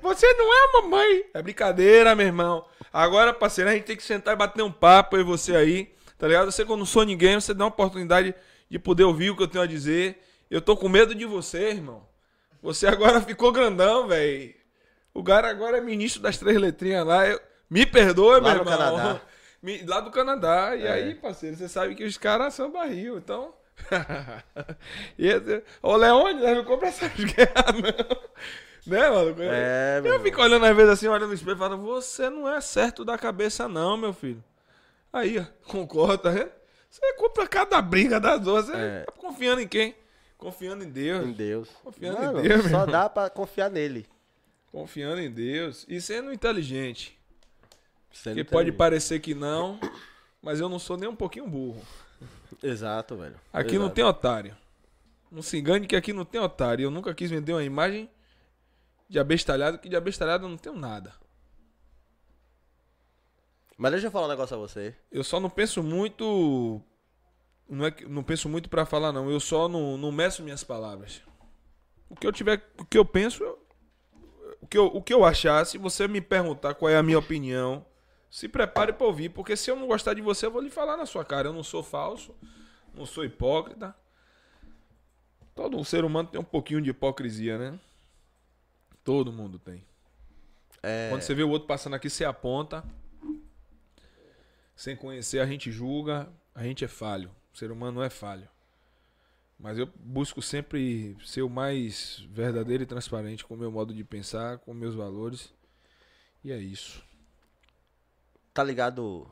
Você não é mamãe! É brincadeira, meu irmão. Agora, parceiro, a gente tem que sentar e bater um papo eu e você aí. Tá ligado? Você, quando não sou ninguém, você dá uma oportunidade de poder ouvir o que eu tenho a dizer. Eu tô com medo de você, irmão. Você agora ficou grandão, velho. O cara agora é ministro das três letrinhas lá. Eu- Me perdoa, Lá meu irmão. Canadá. Me- Lá do Canadá. E É. aí, parceiro, você sabe que os caras são barril, então. e esse- Ô, Leone, não compra essas guerras, não. Né, mano? É, meu Eu fico olhando às vezes assim, olhando no espelho e falando, você não é certo da cabeça, não, meu filho. Aí, ó, concorda, tá vendo? Você compra cada briga das duas. Você É. tá confiando em quem? Confiando em Deus. Em Deus. Confiando Mano, em Deus, só dá pra confiar nele. Confiando em Deus. E sendo inteligente. Sendo Porque pode parecer que não, mas eu não sou nem um pouquinho burro. Exato, velho. Aqui não Exato. tem otário. Não se engane que aqui não tem otário. Eu nunca quis vender uma imagem de abestalhado, que de abestalhado eu não tenho nada. Mas deixa eu falar um negócio a você. Eu só não penso muito. Não, é que, não penso muito pra falar, não. Eu só não, não meço minhas palavras. O que eu tiver. O que eu penso. eu- o, que eu, o que eu achar, se você me perguntar qual é a minha opinião, se prepare pra ouvir. Porque se eu não gostar de você, eu vou lhe falar na sua cara. Eu não sou falso. Não sou hipócrita. Todo ser humano tem um pouquinho de hipocrisia, né? Todo mundo tem. É. Quando você vê o outro passando aqui, você aponta. Sem conhecer, a gente julga, a gente é falho. O ser humano é falho. Mas eu busco sempre ser o mais verdadeiro e transparente com o meu modo de pensar, com meus valores. E é isso. Tá ligado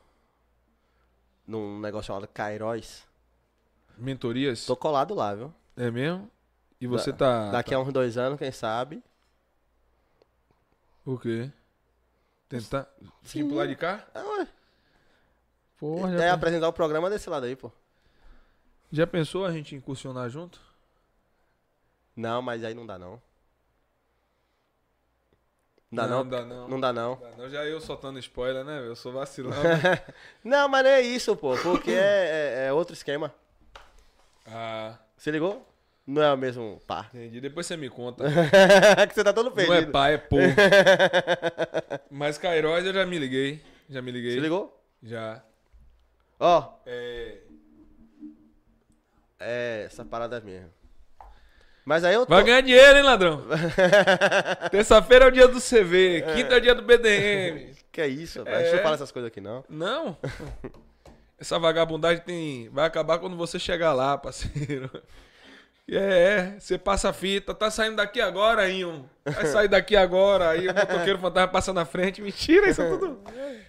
num negócio chamado Kairos? Mentorias? Tô colado lá, viu? É mesmo? E você Da- tá. Daqui tá... a uns dois anos, quem sabe. O quê? Tentar. Sim. Vir pro lado de cá? É, ué. Porra, É já, apresentar o programa desse lado aí, pô. já pensou a gente incursionar junto? Não, mas aí não dá não. Não dá não? Não dá não. Não dá não. Dá não. Já eu soltando spoiler, né? Eu sou vacilão. Não, mas não é isso, pô. Porque é, é- é outro esquema. ah, Se ligou? Não é o mesmo par. entendi. Depois você me conta. que você tá todo Não é pai, é povo. Mas Kairos eu já me liguei. Já me liguei. Se ligou? Já. Ó, É... é essa parada é minha. Mas aí eu tô... Vai ganhar dinheiro, hein, ladrão? Terça-feira é o dia do CV. Quinta é o dia do BDM. Que é isso, rapaz? É. Deixa eu falar essas coisas aqui, não. Não. Essa vagabundagem tem... vai acabar quando você chegar lá, parceiro. É, é, você passa a fita, tá saindo daqui agora, Ion. Vai sair daqui agora, aí o motoqueiro fantasma passa na frente. Mentira, isso é tudo,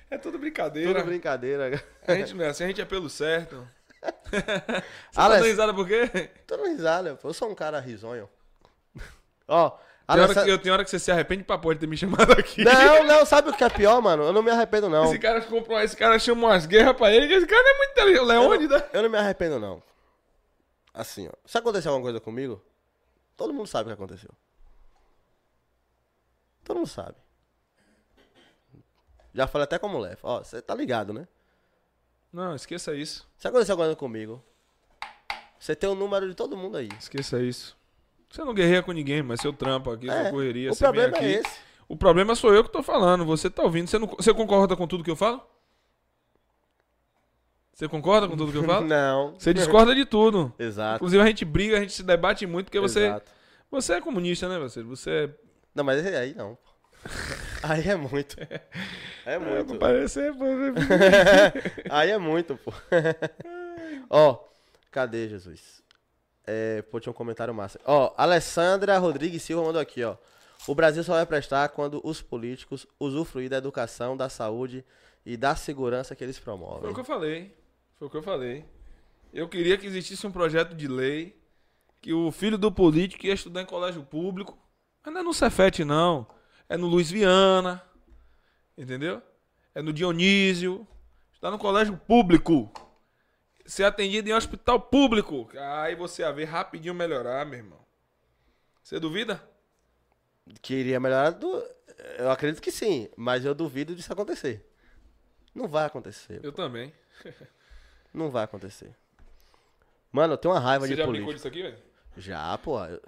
é tudo brincadeira. Tudo brincadeira. A gente não é assim, a gente é pelo certo. Você tá Alex- dando risada por quê? Tô dando risada. Eu sou um cara risonho. Ó, Tem hora, que, eu, tem hora que você se arrepende pra pode ter me chamado aqui. Não, não, sabe o que é pior, mano? Eu não me arrependo, não. Esse cara comprou, esse cara chama umas guerras pra ele, esse cara é muito inteligente. Eu Leônidas. não, eu não me arrependo, não. Assim, ó. Se acontecer alguma coisa comigo, todo mundo sabe o que aconteceu. Todo mundo sabe. Já falei até como leva. Ó, você tá ligado, né? Não, esqueça isso. Se acontecer alguma coisa comigo, você tem o número de todo mundo aí. Esqueça isso. Você não guerreia com ninguém, mas seu trampo aqui, sua É, correria, o você problema aqui. é esse. O problema sou eu que tô falando. Você tá ouvindo. Você, não, você concorda com tudo que eu falo? Você concorda com tudo que eu falo? Não. Você discorda de tudo. Exato. Inclusive a gente briga, a gente se debate muito, porque você, Exato. você é comunista, né, você? Você é Não, mas esse aí não. Aí é muito. É muito. Parece. Aí é muito, pô. Ó, cadê, Jesus? É, pô, tinha um comentário massa. Ó, Alessandra Rodrigues Silva mandou aqui, ó. O Brasil só vai prestar quando os políticos usufruir da educação, da saúde e da segurança que eles Foi promovem. o que eu falei. Foi o que eu falei. Eu queria que existisse um projeto de lei que o filho do político ia estudar em colégio público. Mas não é no Cefete, não. É no Luiz Viana. Entendeu? É no Dionísio. Está no colégio público. Ser atendido em hospital público. Aí você ia ver rapidinho melhorar, meu irmão. Você duvida? Que iria melhorar do. Eu acredito que sim, mas eu duvido disso acontecer. Não vai acontecer. Eu também. Não vai acontecer. Mano, eu tenho uma raiva Você de já brincou político. disso aqui, velho? Já, pô. eu-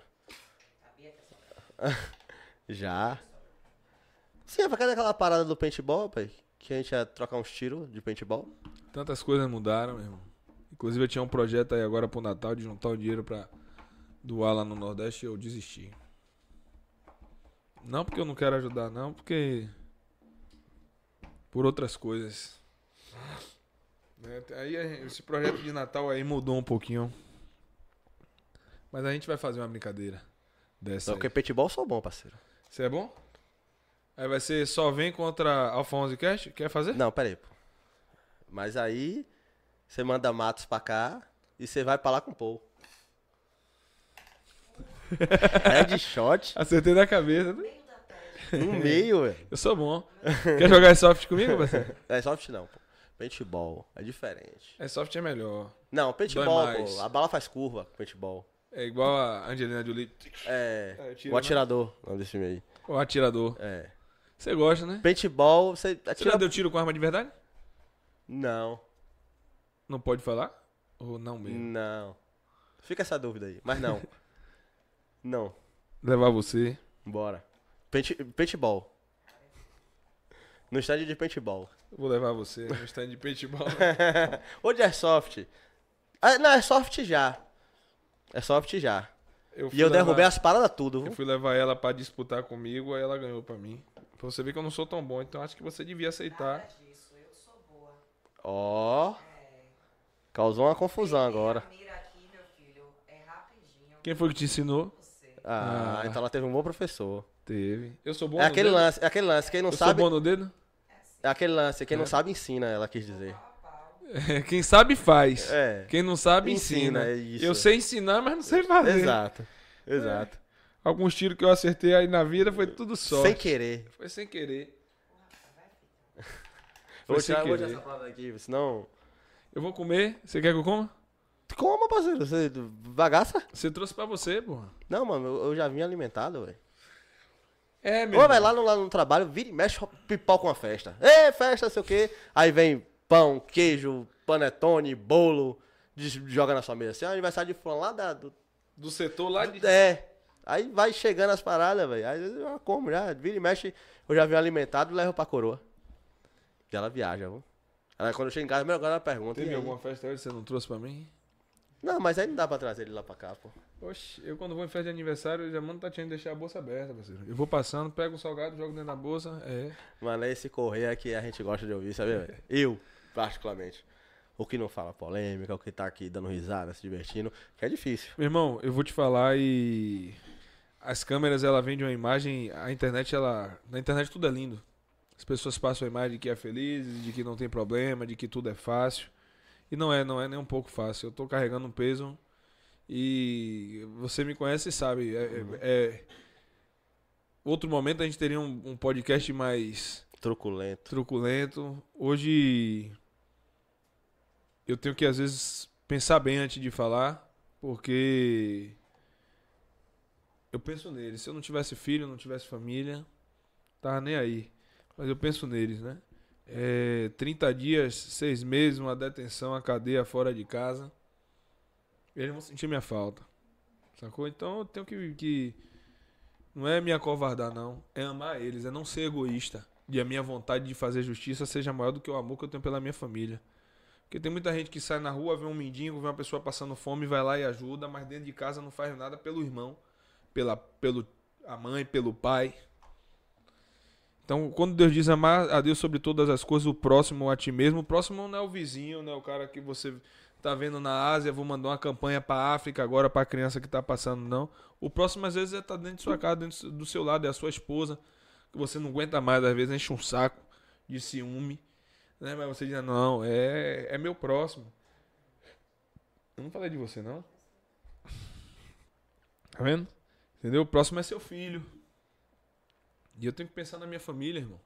Já. Sim, vai cadê aquela parada do paintball, pai? Que a gente ia trocar uns tiros de paintball? Tantas coisas mudaram, meu irmão. Inclusive eu tinha um projeto aí agora pro Natal de juntar o dinheiro pra doar lá no Nordeste e eu desisti. Não porque eu não quero ajudar, não, porque. Por outras coisas. Né, Aí esse projeto de Natal aí mudou um pouquinho. Mas a gente vai fazer uma brincadeira dessa. Só aí. que paintball eu sou bom, parceiro. Você é bom? Aí vai ser só vem contra Alfa 11 Cast? Quer fazer? Não, pera aí, pô. Mas aí, você manda Matos pra cá e você vai pra lá com o Paul. Headshot Acertei na cabeça. né? no meio, velho. Eu sou bom. Quer jogar soft comigo, parceiro? É soft não, pô. Paintball é diferente. É soft é melhor. Não, paintball, pô. A bala faz curva com paintball. É igual a Angelina Jolie. É. É, o atirador, o nome desse filme aí. O atirador. É. Você gosta, né? Paintball, você Você atira. já deu tiro com arma de verdade? Não, Não pode falar? Ou não mesmo? não. Fica essa dúvida aí, mas não. não. Levar você. Bora. Paint, paintball. No estádio de paintball. Vou levar você no stand de paintball. Ou de airsoft. Ah, não, airsoft já. Airsoft já. Eu E eu derrubei levar, as paradas tudo. Eu fui levar ela pra disputar comigo, aí ela ganhou pra mim. Pra você ver que eu não sou tão bom, então acho que você devia aceitar. Nada disso, eu sou boa. Ó. Causou uma confusão agora. Aqui, meu filho, é rapidinho. Quem foi que te ensinou? Você. Ah, Ah. então ela teve um bom professor. Teve. Eu sou bom É no aquele dedo? lance, é aquele lance. Quem não Eu sabe. sou bom no dedo? É aquele lance. Quem não sabe ensina, ela quis dizer. É, quem sabe faz. É. Quem não sabe Ensina, ensina. é. Eu sei ensinar, mas não sei fazer. Exato. Exato. Alguns tiros que eu acertei aí na vida foi tudo sorte. Sem querer. Foi sem querer. Foi vou sem tirar, querer. essa parada aqui, senão. Eu vou comer. Você quer que eu coma? Como, parceiro? Você bagaça? Você trouxe pra você, porra. Não, mano, eu, eu já vim alimentado, velho. É, meu. Irmão. vai lá no, lá no trabalho, vira e mexe, pipoca uma festa. Ê, festa, sei o quê. Aí vem pão, queijo, panetone, bolo, joga na sua mesa. Assim, é aniversário de fulano lá da, do, Do setor lá de. É. Aí vai chegando as paradas, velho. Aí eu já como, já. Vira e mexe, eu já vim alimentado e levo pra coroa. E ela viaja, viu? Ela, quando eu chego em casa, coisa ela pergunta. Teve alguma festa hoje que você não trouxe pra mim? Não, mas aí não dá pra trazer ele lá pra cá, pô. Oxe, eu quando vou em festa de aniversário, eu já mando Tatiana deixar a bolsa aberta, parceiro. Eu vou passando, pego o salgado, jogo dentro da bolsa. É. Mano, é esse correr que a gente gosta de ouvir, sabe? Eu, particularmente. O que não fala polêmica, o que tá aqui dando risada, se divertindo, que é difícil. Meu irmão, eu vou te falar e. As câmeras, ela vende uma imagem. A internet, ela. Na internet tudo é lindo. As pessoas passam a imagem de que é feliz, de que não tem problema, de que tudo é fácil. E não é, não é nem um pouco fácil. Eu tô carregando um peso. E você me conhece e sabe. é- é- é- Outro momento a gente teria um, um podcast mais Truculento. truculento. Hoje eu tenho que às vezes pensar bem antes de falar, porque eu penso neles. Se eu não tivesse filho, não tivesse família, tava nem aí. Mas eu penso neles, né? É, 30 dias, 6 meses, uma detenção, a cadeia fora de casa. Eles vão sentir minha falta. Sacou? Então eu tenho que, que não é me acovardar, não. É amar eles, é não ser egoísta. E a minha vontade de fazer justiça seja maior do que o amor que eu tenho pela minha família. Porque tem muita gente que sai na rua, vê um mendigo, vê uma pessoa passando fome, vai lá e ajuda, mas dentro de casa não faz nada pelo irmão, pela pelo a mãe, pelo pai. Então, quando Deus diz amar a Deus sobre todas as coisas, o próximo a ti mesmo, o próximo não é o vizinho, não é o cara que você tá vendo na Ásia, vou mandar uma campanha para África agora para criança que tá passando, não. O próximo às vezes é tá dentro de sua casa, dentro do seu lado, é a sua esposa, que você não aguenta mais, às vezes enche um saco de ciúme, né? Mas você diz, não, é, é meu próximo. Eu não falei de você, não. Tá vendo? Entendeu? O próximo é seu filho. E eu tenho que pensar na minha família, irmão.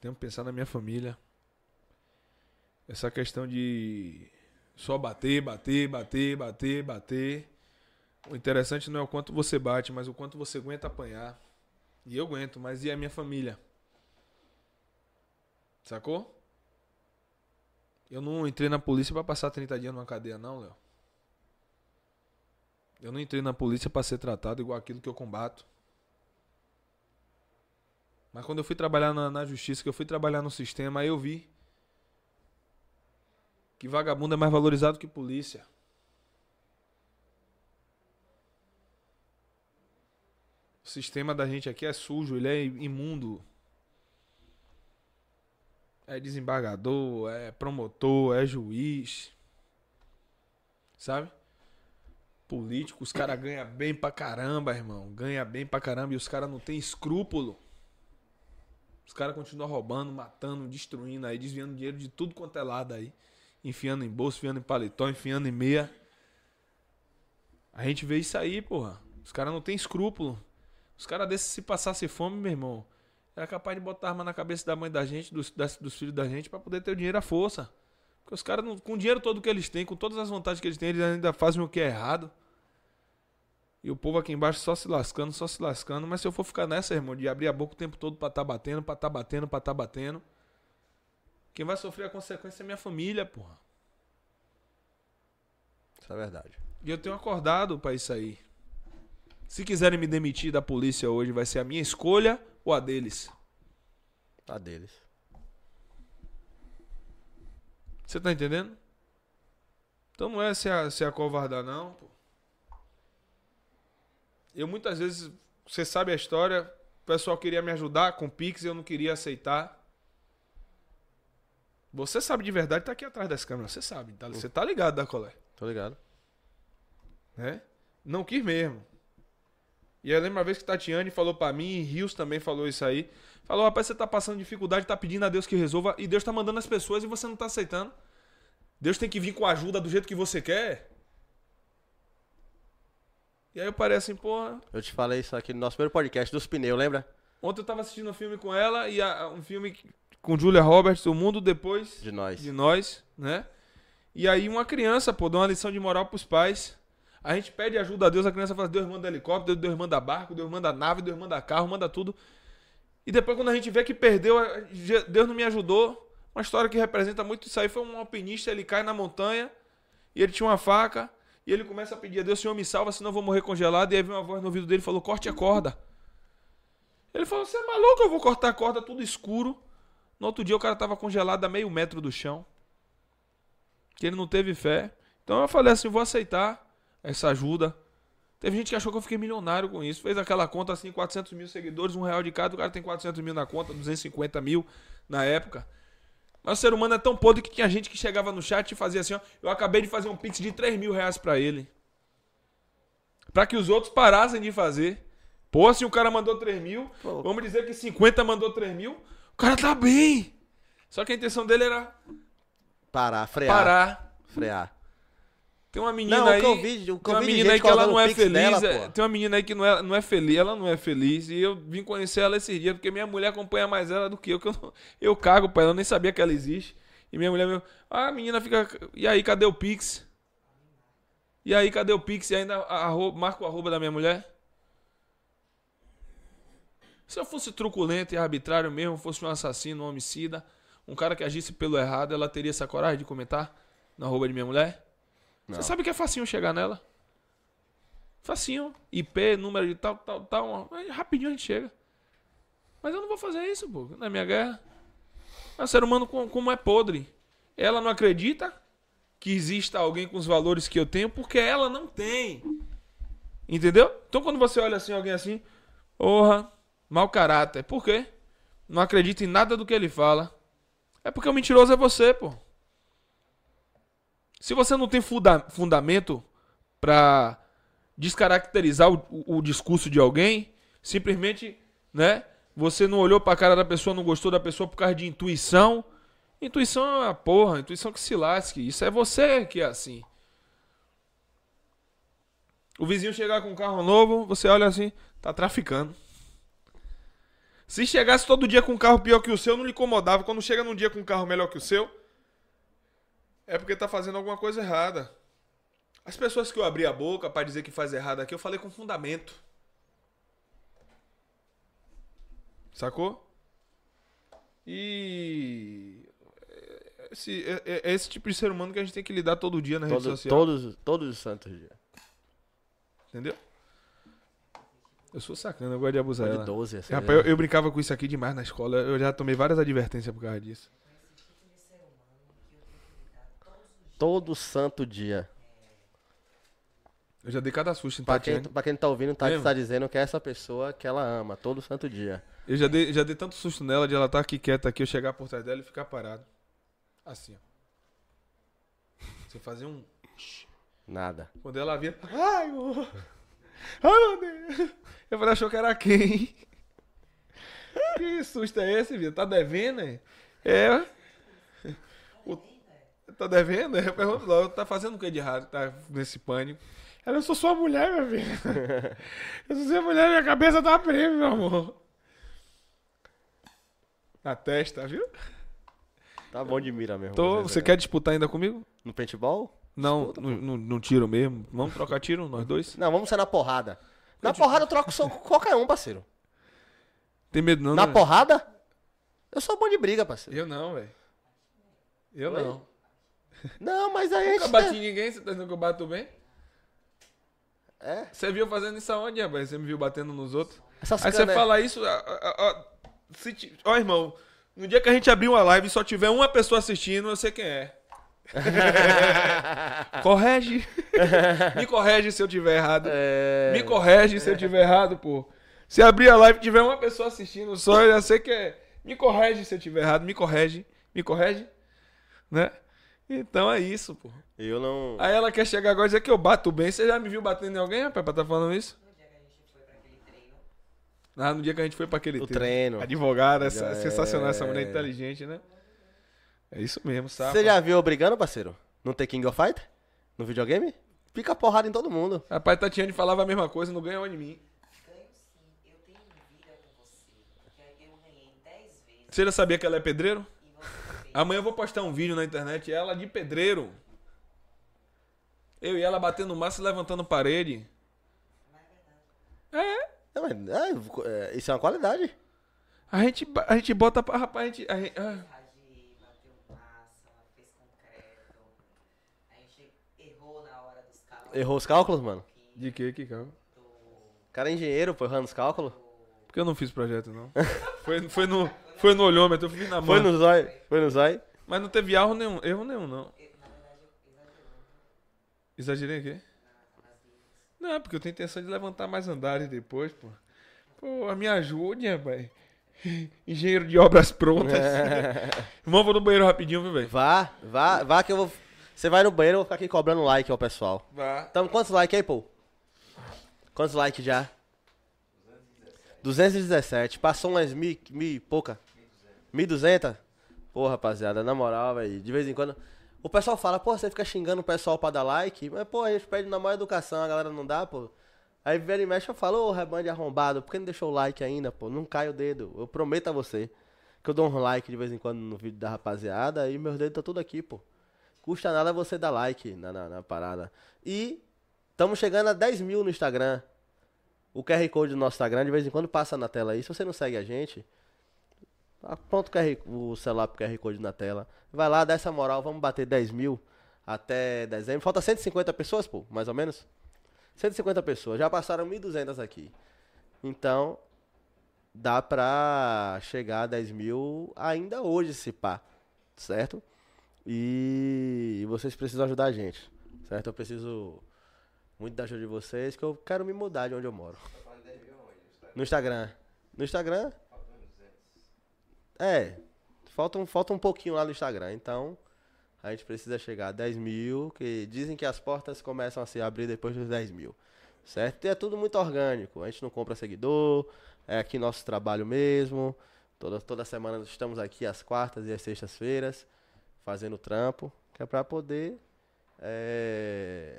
Tenho que pensar na minha família. Essa questão de só bater, bater, bater, bater, bater. O interessante não é o quanto você bate, mas o quanto você aguenta apanhar. E eu aguento, mas e a minha família? Sacou? Eu não entrei na polícia pra passar 30 dias numa cadeia, não, Léo. Eu não entrei na polícia pra ser tratado igual aquilo que eu combato. Mas quando eu fui trabalhar na, na justiça, que eu fui trabalhar no sistema, aí eu vi que vagabundo é mais valorizado que polícia. O sistema da gente aqui é sujo, ele é imundo. É desembargador, é promotor, é juiz. Sabe? Político, os caras ganham bem pra caramba, irmão. Ganha bem pra caramba e os caras não tem escrúpulo. Os caras continuam roubando, matando, destruindo aí, desviando dinheiro de tudo quanto é lado aí. Enfiando em bolso, enfiando em paletó, enfiando em meia. A gente vê isso aí, porra. Os caras não tem escrúpulo. Os caras desses, se passasse fome, meu irmão, era capaz de botar arma na cabeça da mãe da gente, dos, das- dos filhos da gente, pra poder ter o dinheiro à força. Porque os caras, com o dinheiro todo que eles têm, com todas as vontades que eles têm, eles ainda fazem o que é errado. E o povo aqui embaixo só se lascando, só se lascando. Mas se eu for ficar nessa, irmão, de abrir a boca o tempo todo pra tá batendo, pra tá batendo, pra tá batendo. Quem vai sofrer a consequência é minha família, porra. Isso é verdade. E eu tenho acordado pra isso aí. Se quiserem me demitir da polícia hoje, vai ser a minha escolha ou a deles? A deles. Você tá entendendo? Então não é se, a, se acovardar, não. Pô. Eu muitas vezes, você sabe a história, o pessoal queria me ajudar com Pix e eu não queria aceitar. Você sabe de verdade, tá aqui atrás das câmeras. Você sabe. tá- Você tá ligado da colé. Tô ligado. né? Não quis mesmo. E eu lembro uma vez que Tatiane falou pra mim, e Rios também falou isso aí. Falou, rapaz, você tá passando dificuldade, tá pedindo a Deus que resolva, e Deus tá mandando as pessoas e você não tá aceitando. Deus tem que vir com ajuda do jeito que você quer. E aí eu parei assim, porra. Eu te falei isso aqui no nosso primeiro podcast dos pneus, lembra? Ontem eu tava assistindo um filme com ela, e a- um filme com Julia Roberts, O Mundo Depois De nós. de nós, né? E aí uma criança, pô, dá uma lição de moral pros pais. A gente pede ajuda a Deus, a criança fala, Deus manda helicóptero, Deus manda barco, Deus manda nave, Deus manda carro, manda tudo. E depois quando a gente vê que perdeu, Deus não me ajudou. Uma história que representa muito isso aí foi um alpinista, ele cai na montanha e ele tinha uma faca e ele começa a pedir a Deus, Senhor me salva, senão eu vou morrer congelado. E aí vem uma voz no ouvido dele e falou, corte a corda. Ele falou, você é maluco, eu vou cortar a corda tudo escuro. No outro dia o cara tava congelado a meio metro do chão que ele não teve fé. Então eu falei assim, vou aceitar essa ajuda. Teve gente que achou que eu fiquei milionário com isso. Fez aquela conta assim, 400 mil seguidores, um real de cada. O cara tem 400 mil na conta, 250 mil na época. Mas o ser humano é tão podre que tinha gente que chegava no chat e fazia assim, ó. Eu acabei de fazer um pix de 3 mil reais pra ele. Pra que os outros parassem de fazer. Pô, se o cara mandou 3 mil, Pô. vamos dizer que 50 mandou 3 mil, cara tá bem. Só que a intenção dele era Parar, frear. parar. Frear. Tem uma menina Não, o aí. o que tem uma menina aí que ela não é o feliz. dela, é- tem uma menina aí que não é, não é feliz. Ela não é feliz. E eu vim conhecer ela esses dias, porque minha mulher acompanha mais ela do que eu. Que eu, não- eu cago pra ela, eu nem sabia que ela existe. E minha mulher me. Ah, a menina fica. E aí, cadê o Pix? E aí, cadê o Pix? E ainda arro... marca o arroba da minha mulher? Se eu fosse truculento e arbitrário mesmo, fosse um assassino, um homicida, um cara que agisse pelo errado, ela teria essa coragem de comentar no arroba de minha mulher? Você sabe que é facinho chegar nela? Facinho. IP, número de tal, tal, tal. Rapidinho a gente chega. Mas eu não vou fazer isso, pô. Na minha guerra. É um ser humano com- como é podre. Ela não acredita que exista alguém com os valores que eu tenho porque ela não tem. Entendeu? Então quando você olha assim, alguém assim, porra, mau caráter. Por quê? Não acredita em nada do que ele fala. É porque o mentiroso é você, pô. Se você não tem funda- fundamento pra descaracterizar o, o- o discurso de alguém, simplesmente, né? Você não olhou pra cara da pessoa, não gostou da pessoa por causa de intuição. Intuição é uma porra, intuição que se lasque. Isso é você que é assim. O vizinho chegar com um carro novo, você olha assim, tá traficando. Se chegasse todo dia com um carro pior que o seu, não lhe incomodava. Quando chega num dia com um carro melhor que o seu, é porque tá fazendo alguma coisa errada. As pessoas que eu abri a boca pra dizer que faz errado aqui, eu falei com fundamento. Sacou? E. Esse, é, é- é esse tipo de ser humano que a gente tem que lidar todo dia na rede Todo- social. todos, todos os santos dias. Entendeu? Eu sou sacana, eu gosto de abusar. Pode ela. 12, essa Rapaz, eu, eu brincava com isso aqui demais na escola. Eu já tomei várias advertências por causa disso. Todo santo dia. Eu já dei cada susto em Pra quem, Tatiane. pra quem tá ouvindo, tá, Mesmo? tá dizendo que é essa pessoa que ela ama, todo santo dia. Eu já dei, já dei tanto susto nela de ela estar aqui quieta aqui, eu chegar por trás dela e ficar parado. Assim, ó. Você fazer um. Nada. Quando ela via. Ai, ô. Ai, meu Deus. Eu falei, achou que era quem? Que susto é esse, viu? Tá devendo, é? É. O- Tá devendo? Eu pergunto logo, tá fazendo o que de errado? Tá nesse pânico. Ela, eu sou sua mulher, meu filho. Eu sou sua mulher, minha cabeça tá presa, meu amor. Na testa, viu? Tá bom de mira mesmo. Tô, você né? quer disputar ainda comigo? No paintball? Não, no, no, no tiro mesmo. Vamos trocar tiro, nós dois? Não, vamos ser na porrada. Na porrada eu troco soco com qualquer um, parceiro. Tem medo não, Na né? porrada, eu sou bom de briga, parceiro. Eu não, velho. Eu Oi? não. Não, mas aí a Nunca gente... bati em ninguém, você tá dizendo que eu bato bem? É, Você viu fazendo isso aonde, rapaz? Você me viu batendo nos outros? essas Aí você canas- fala isso. Ó, ó, ó, ó, irmão, no dia que a gente abrir uma live e só tiver uma pessoa assistindo, eu sei quem é. corrige. Me corrige se eu tiver errado. É... Me corrige se eu tiver errado, pô. Se abrir a live e tiver uma pessoa assistindo só, eu já sei que é. Me corrige se eu tiver errado, me corrige. Me corrige. Né? Então é isso, pô. Eu não. Aí ela quer chegar agora e dizer que eu bato bem. Você já me viu batendo em alguém, rapaz, pra tá falando isso? No dia que a gente foi pra aquele treino, Ah, no dia que a gente foi pra aquele O treino. Advogada, essa, Já é. sensacional, essa mulher inteligente, né? É isso mesmo, sabe? Você já viu brigando, parceiro? No The King of Fight? No videogame? Pica porrada em todo mundo. Rapaz, Tatiane falava a mesma coisa, não ganhou de mim. ganho sim. Eu tenho vídeo com você, que eu ganhei 10 vezes Você já sabia que ela é pedreiro? Amanhã eu vou postar um vídeo na internet, ela de pedreiro. Eu e ela batendo massa e levantando parede. É, Não, mas, é, é, isso é uma qualidade. a gente, a gente bota pra. Rapaz, a gente. a gente- ah. Radi, bateu massa, fez concreto. A gente errou na hora dos cálculos. Errou os cálculos, mano? De que, que calma? O cara é engenheiro, pô, errando os cálculos. Porque eu não fiz projeto, não. foi, foi, no, foi no olhômetro, eu fiz na mão. Foi no zóio, foi no zóio. Mas não teve erro nenhum, erro nenhum, não. Na verdade, exagerou. Exagerei o quê? Não, é porque eu tenho intenção de levantar mais andares depois, pô. Pô, me ajude, rapaz. Engenheiro de obras prontas. Irmão, vou no banheiro rapidinho, viu, velho? Vá, vá, vá que eu vou. Você vai no banheiro, eu vou ficar aqui cobrando like, ó, pessoal. Vá. Tamo quantos likes aí, pô? Quantos likes já? 217. Passou umas mil, mil e pouca. 1.200? Pô, rapaziada, na moral, velho. De vez em quando. O pessoal fala, pô, você fica xingando o pessoal pra dar like. Mas, pô, a gente pede na maior educação, a galera não dá, pô. Aí vira e mexe, eu falo, ô, rebande arrombado, por que não deixou o like ainda, pô? Não cai o dedo. Eu prometo a você que eu dou um like de vez em quando no vídeo da rapaziada e meus dedos tá tudo aqui, pô. Custa nada você dar like na, na, na parada. E estamos chegando a 10 mil no Instagram. O QR Code do nosso Instagram de vez em quando passa na tela aí. Se você não segue a gente, aponta o, QR, o celular pro QR Code na tela. Vai lá, dá essa moral, vamos bater 10 mil até dezembro. Falta 150 pessoas, pô, mais ou menos. 150 pessoas. Já passaram 1.200 aqui. Então, dá pra chegar a 10 mil ainda hoje, se pá. Certo? E vocês precisam ajudar a gente. Certo? Eu preciso muito da ajuda de vocês, que eu quero me mudar de onde eu moro. No Instagram. No Instagram? É. Falta um, falta um pouquinho lá no Instagram. Então, a gente precisa chegar a 10 mil, que dizem que as portas começam a se abrir depois dos 10 mil. Certo? E é tudo muito orgânico. A gente não compra seguidor, é aqui nosso trabalho mesmo. Toda, toda semana estamos aqui às quartas e às sextas-feiras, fazendo trampo, que é pra poder é,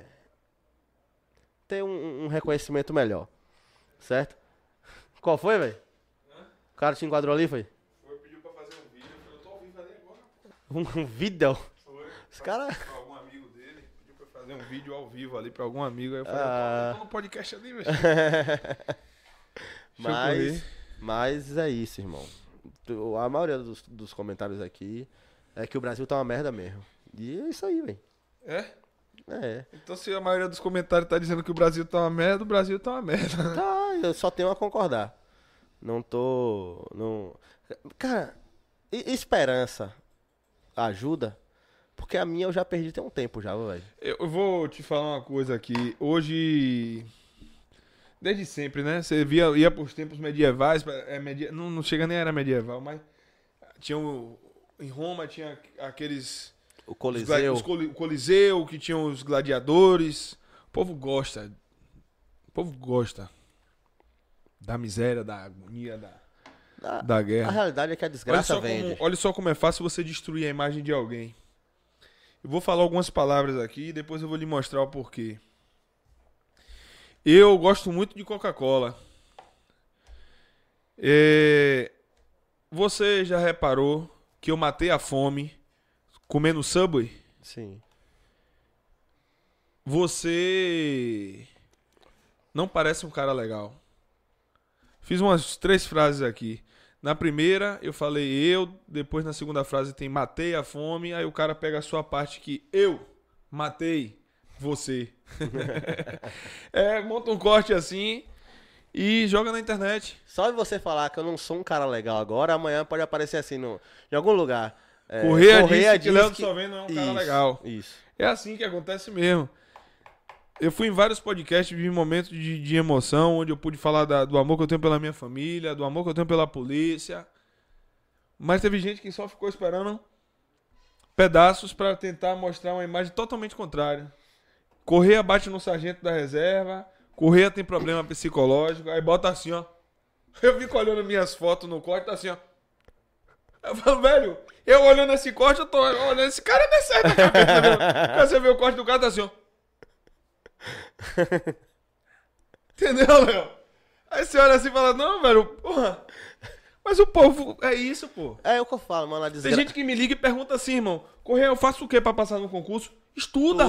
ter um, um reconhecimento melhor. Certo? Qual foi, velho? O cara te enquadrou ali, foi? Foi, pediu pra fazer um vídeo, eu tô ao vivo ali agora. Um, um vídeo? Foi. Os caras. Pra algum amigo dele, pediu pra eu fazer um vídeo ao vivo ali pra algum amigo. Aí eu falei, Ah. eu tô no podcast ali, velho. Mas, mas é isso, irmão. A maioria dos, dos comentários aqui é que o Brasil tá uma merda mesmo. E é isso aí, velho. É? É. Então se a maioria dos comentários tá dizendo que o Brasil tá uma merda, o Brasil tá uma merda. Tá, eu só tenho a concordar. Não tô. Não... Cara, esperança ajuda? Porque a minha eu já perdi tem um tempo já, velho. Eu eu vou te falar uma coisa aqui. Hoje. Desde sempre, né? Você via, ia pros tempos medievais. É, media- não, não chega nem era medieval, mas. Tinha o, em Roma tinha aqueles. O Coliseu. os o Coliseu, que tinham os gladiadores. O povo gosta. O povo gosta. Da miséria, da agonia, da, A, da a guerra. realidade é que a Olha desgraça só, vende. como, olha só como é fácil você destruir a imagem de alguém. Eu vou falar algumas palavras aqui e depois eu vou lhe mostrar o porquê. Eu gosto muito de Coca-Cola. É, Você já reparou que eu matei a fome comendo Subway? Sim. Você não parece um cara legal. Fiz umas três frases aqui. Na primeira, eu falei eu, depois na segunda frase tem matei a fome, aí o cara pega a sua parte que eu matei você. é, monta um corte assim e joga na internet. Só de você falar que eu não sou um cara legal agora, amanhã pode aparecer assim no, em algum lugar. É, Correia, Correia disse que do Solvém não é um cara Isso, legal. Isso. É assim que acontece mesmo. Eu fui em vários podcasts, vivi momentos de, de emoção, onde eu pude falar da- do amor que eu tenho pela minha família, do amor que eu tenho pela polícia. Mas teve gente que só ficou esperando pedaços pra tentar mostrar uma imagem totalmente contrária. Correia bate no sargento da reserva, Correia tem problema psicológico, aí bota assim, ó. Eu fico olhando minhas fotos no corte, tá assim, ó. Eu falo, velho, eu olhando esse corte, eu tô olhando, esse cara não é certo cabeça, meu. Aí você vê o corte do cara, tá assim, ó. Entendeu, Léo? Aí você olha assim e fala, não, velho, porra. Mas o povo, é isso, pô. É o que eu falo, mano. A Tem gente que me liga e pergunta assim, irmão, Correia, eu faço o quê pra passar no concurso? Estuda.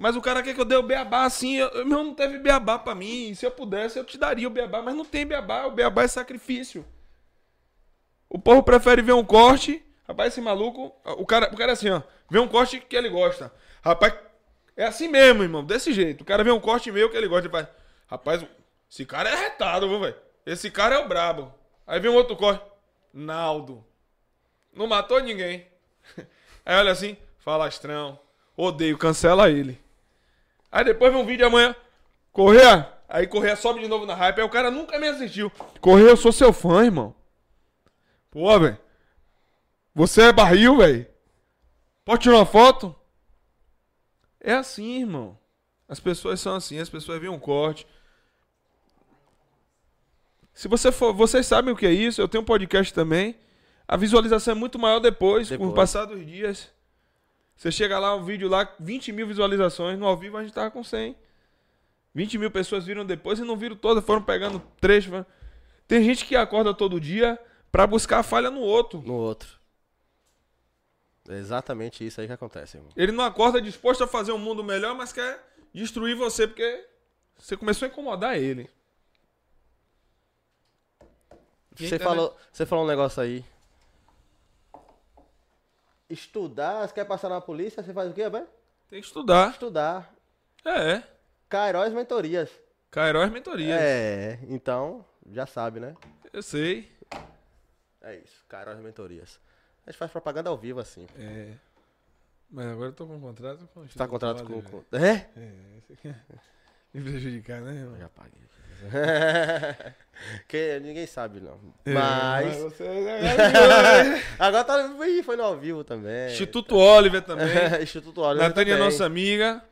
Mas o cara quer que eu dê o beabá assim, eu, eu- meu, não teve beabá pra mim. Se eu pudesse, eu te daria o beabá, mas não tem beabá, o beabá é sacrifício. O povo prefere ver um corte. Rapaz, esse maluco, o cara, o cara é assim, ó, vê um corte que ele gosta. Rapaz, é assim mesmo, irmão, desse jeito. O cara vê um corte meu que ele gosta. Rapaz, esse cara é retado, viu, velho? Esse cara é o brabo. Aí vem um outro corte. Naldo. Não matou ninguém. Aí olha assim, falastrão. Odeio, cancela ele. Aí depois vem um vídeo amanhã. Correia. Aí Correia sobe de novo na hype. Aí o cara nunca me assistiu. Correia, eu sou seu fã, irmão. Pô, velho. Você é barril, velho. Pode tirar uma foto? É assim, irmão. As pessoas são assim. As pessoas veem um corte. Se você for. Vocês sabem o que é isso. Eu tenho um podcast também. A visualização é muito maior depois, com o Depois. passar dos dias. Você chega lá, um vídeo lá, 20 mil visualizações. No ao vivo a gente tava com 100. 20 mil pessoas viram depois e não viram todas, foram pegando trecho. Tem gente que acorda todo dia pra buscar a falha no outro. No outro. É exatamente isso aí que acontece, irmão. Ele não acorda disposto a fazer um mundo melhor, mas quer destruir você porque você começou a incomodar ele. Você falou, você falou um negócio aí. Estudar, você quer passar na polícia, você faz o quê, velho? Tem que estudar. Estudar. É. Cairóis Mentorias. Cairós Mentoria. É, então, já sabe, né? Eu sei. É isso, Cairóis Mentorias. A gente faz propaganda ao vivo assim. É. Mas agora eu tô com um contrato com Você tá contrato com. Oliver. com... É? É, esse aqui é me prejudicar, né, irmão? Já paguei. que ninguém sabe, não. É, Mas. você... é Agora tá. Ih, foi no ao vivo também. Instituto Oliver também. Instituto Oliver. Natânia é nossa amiga.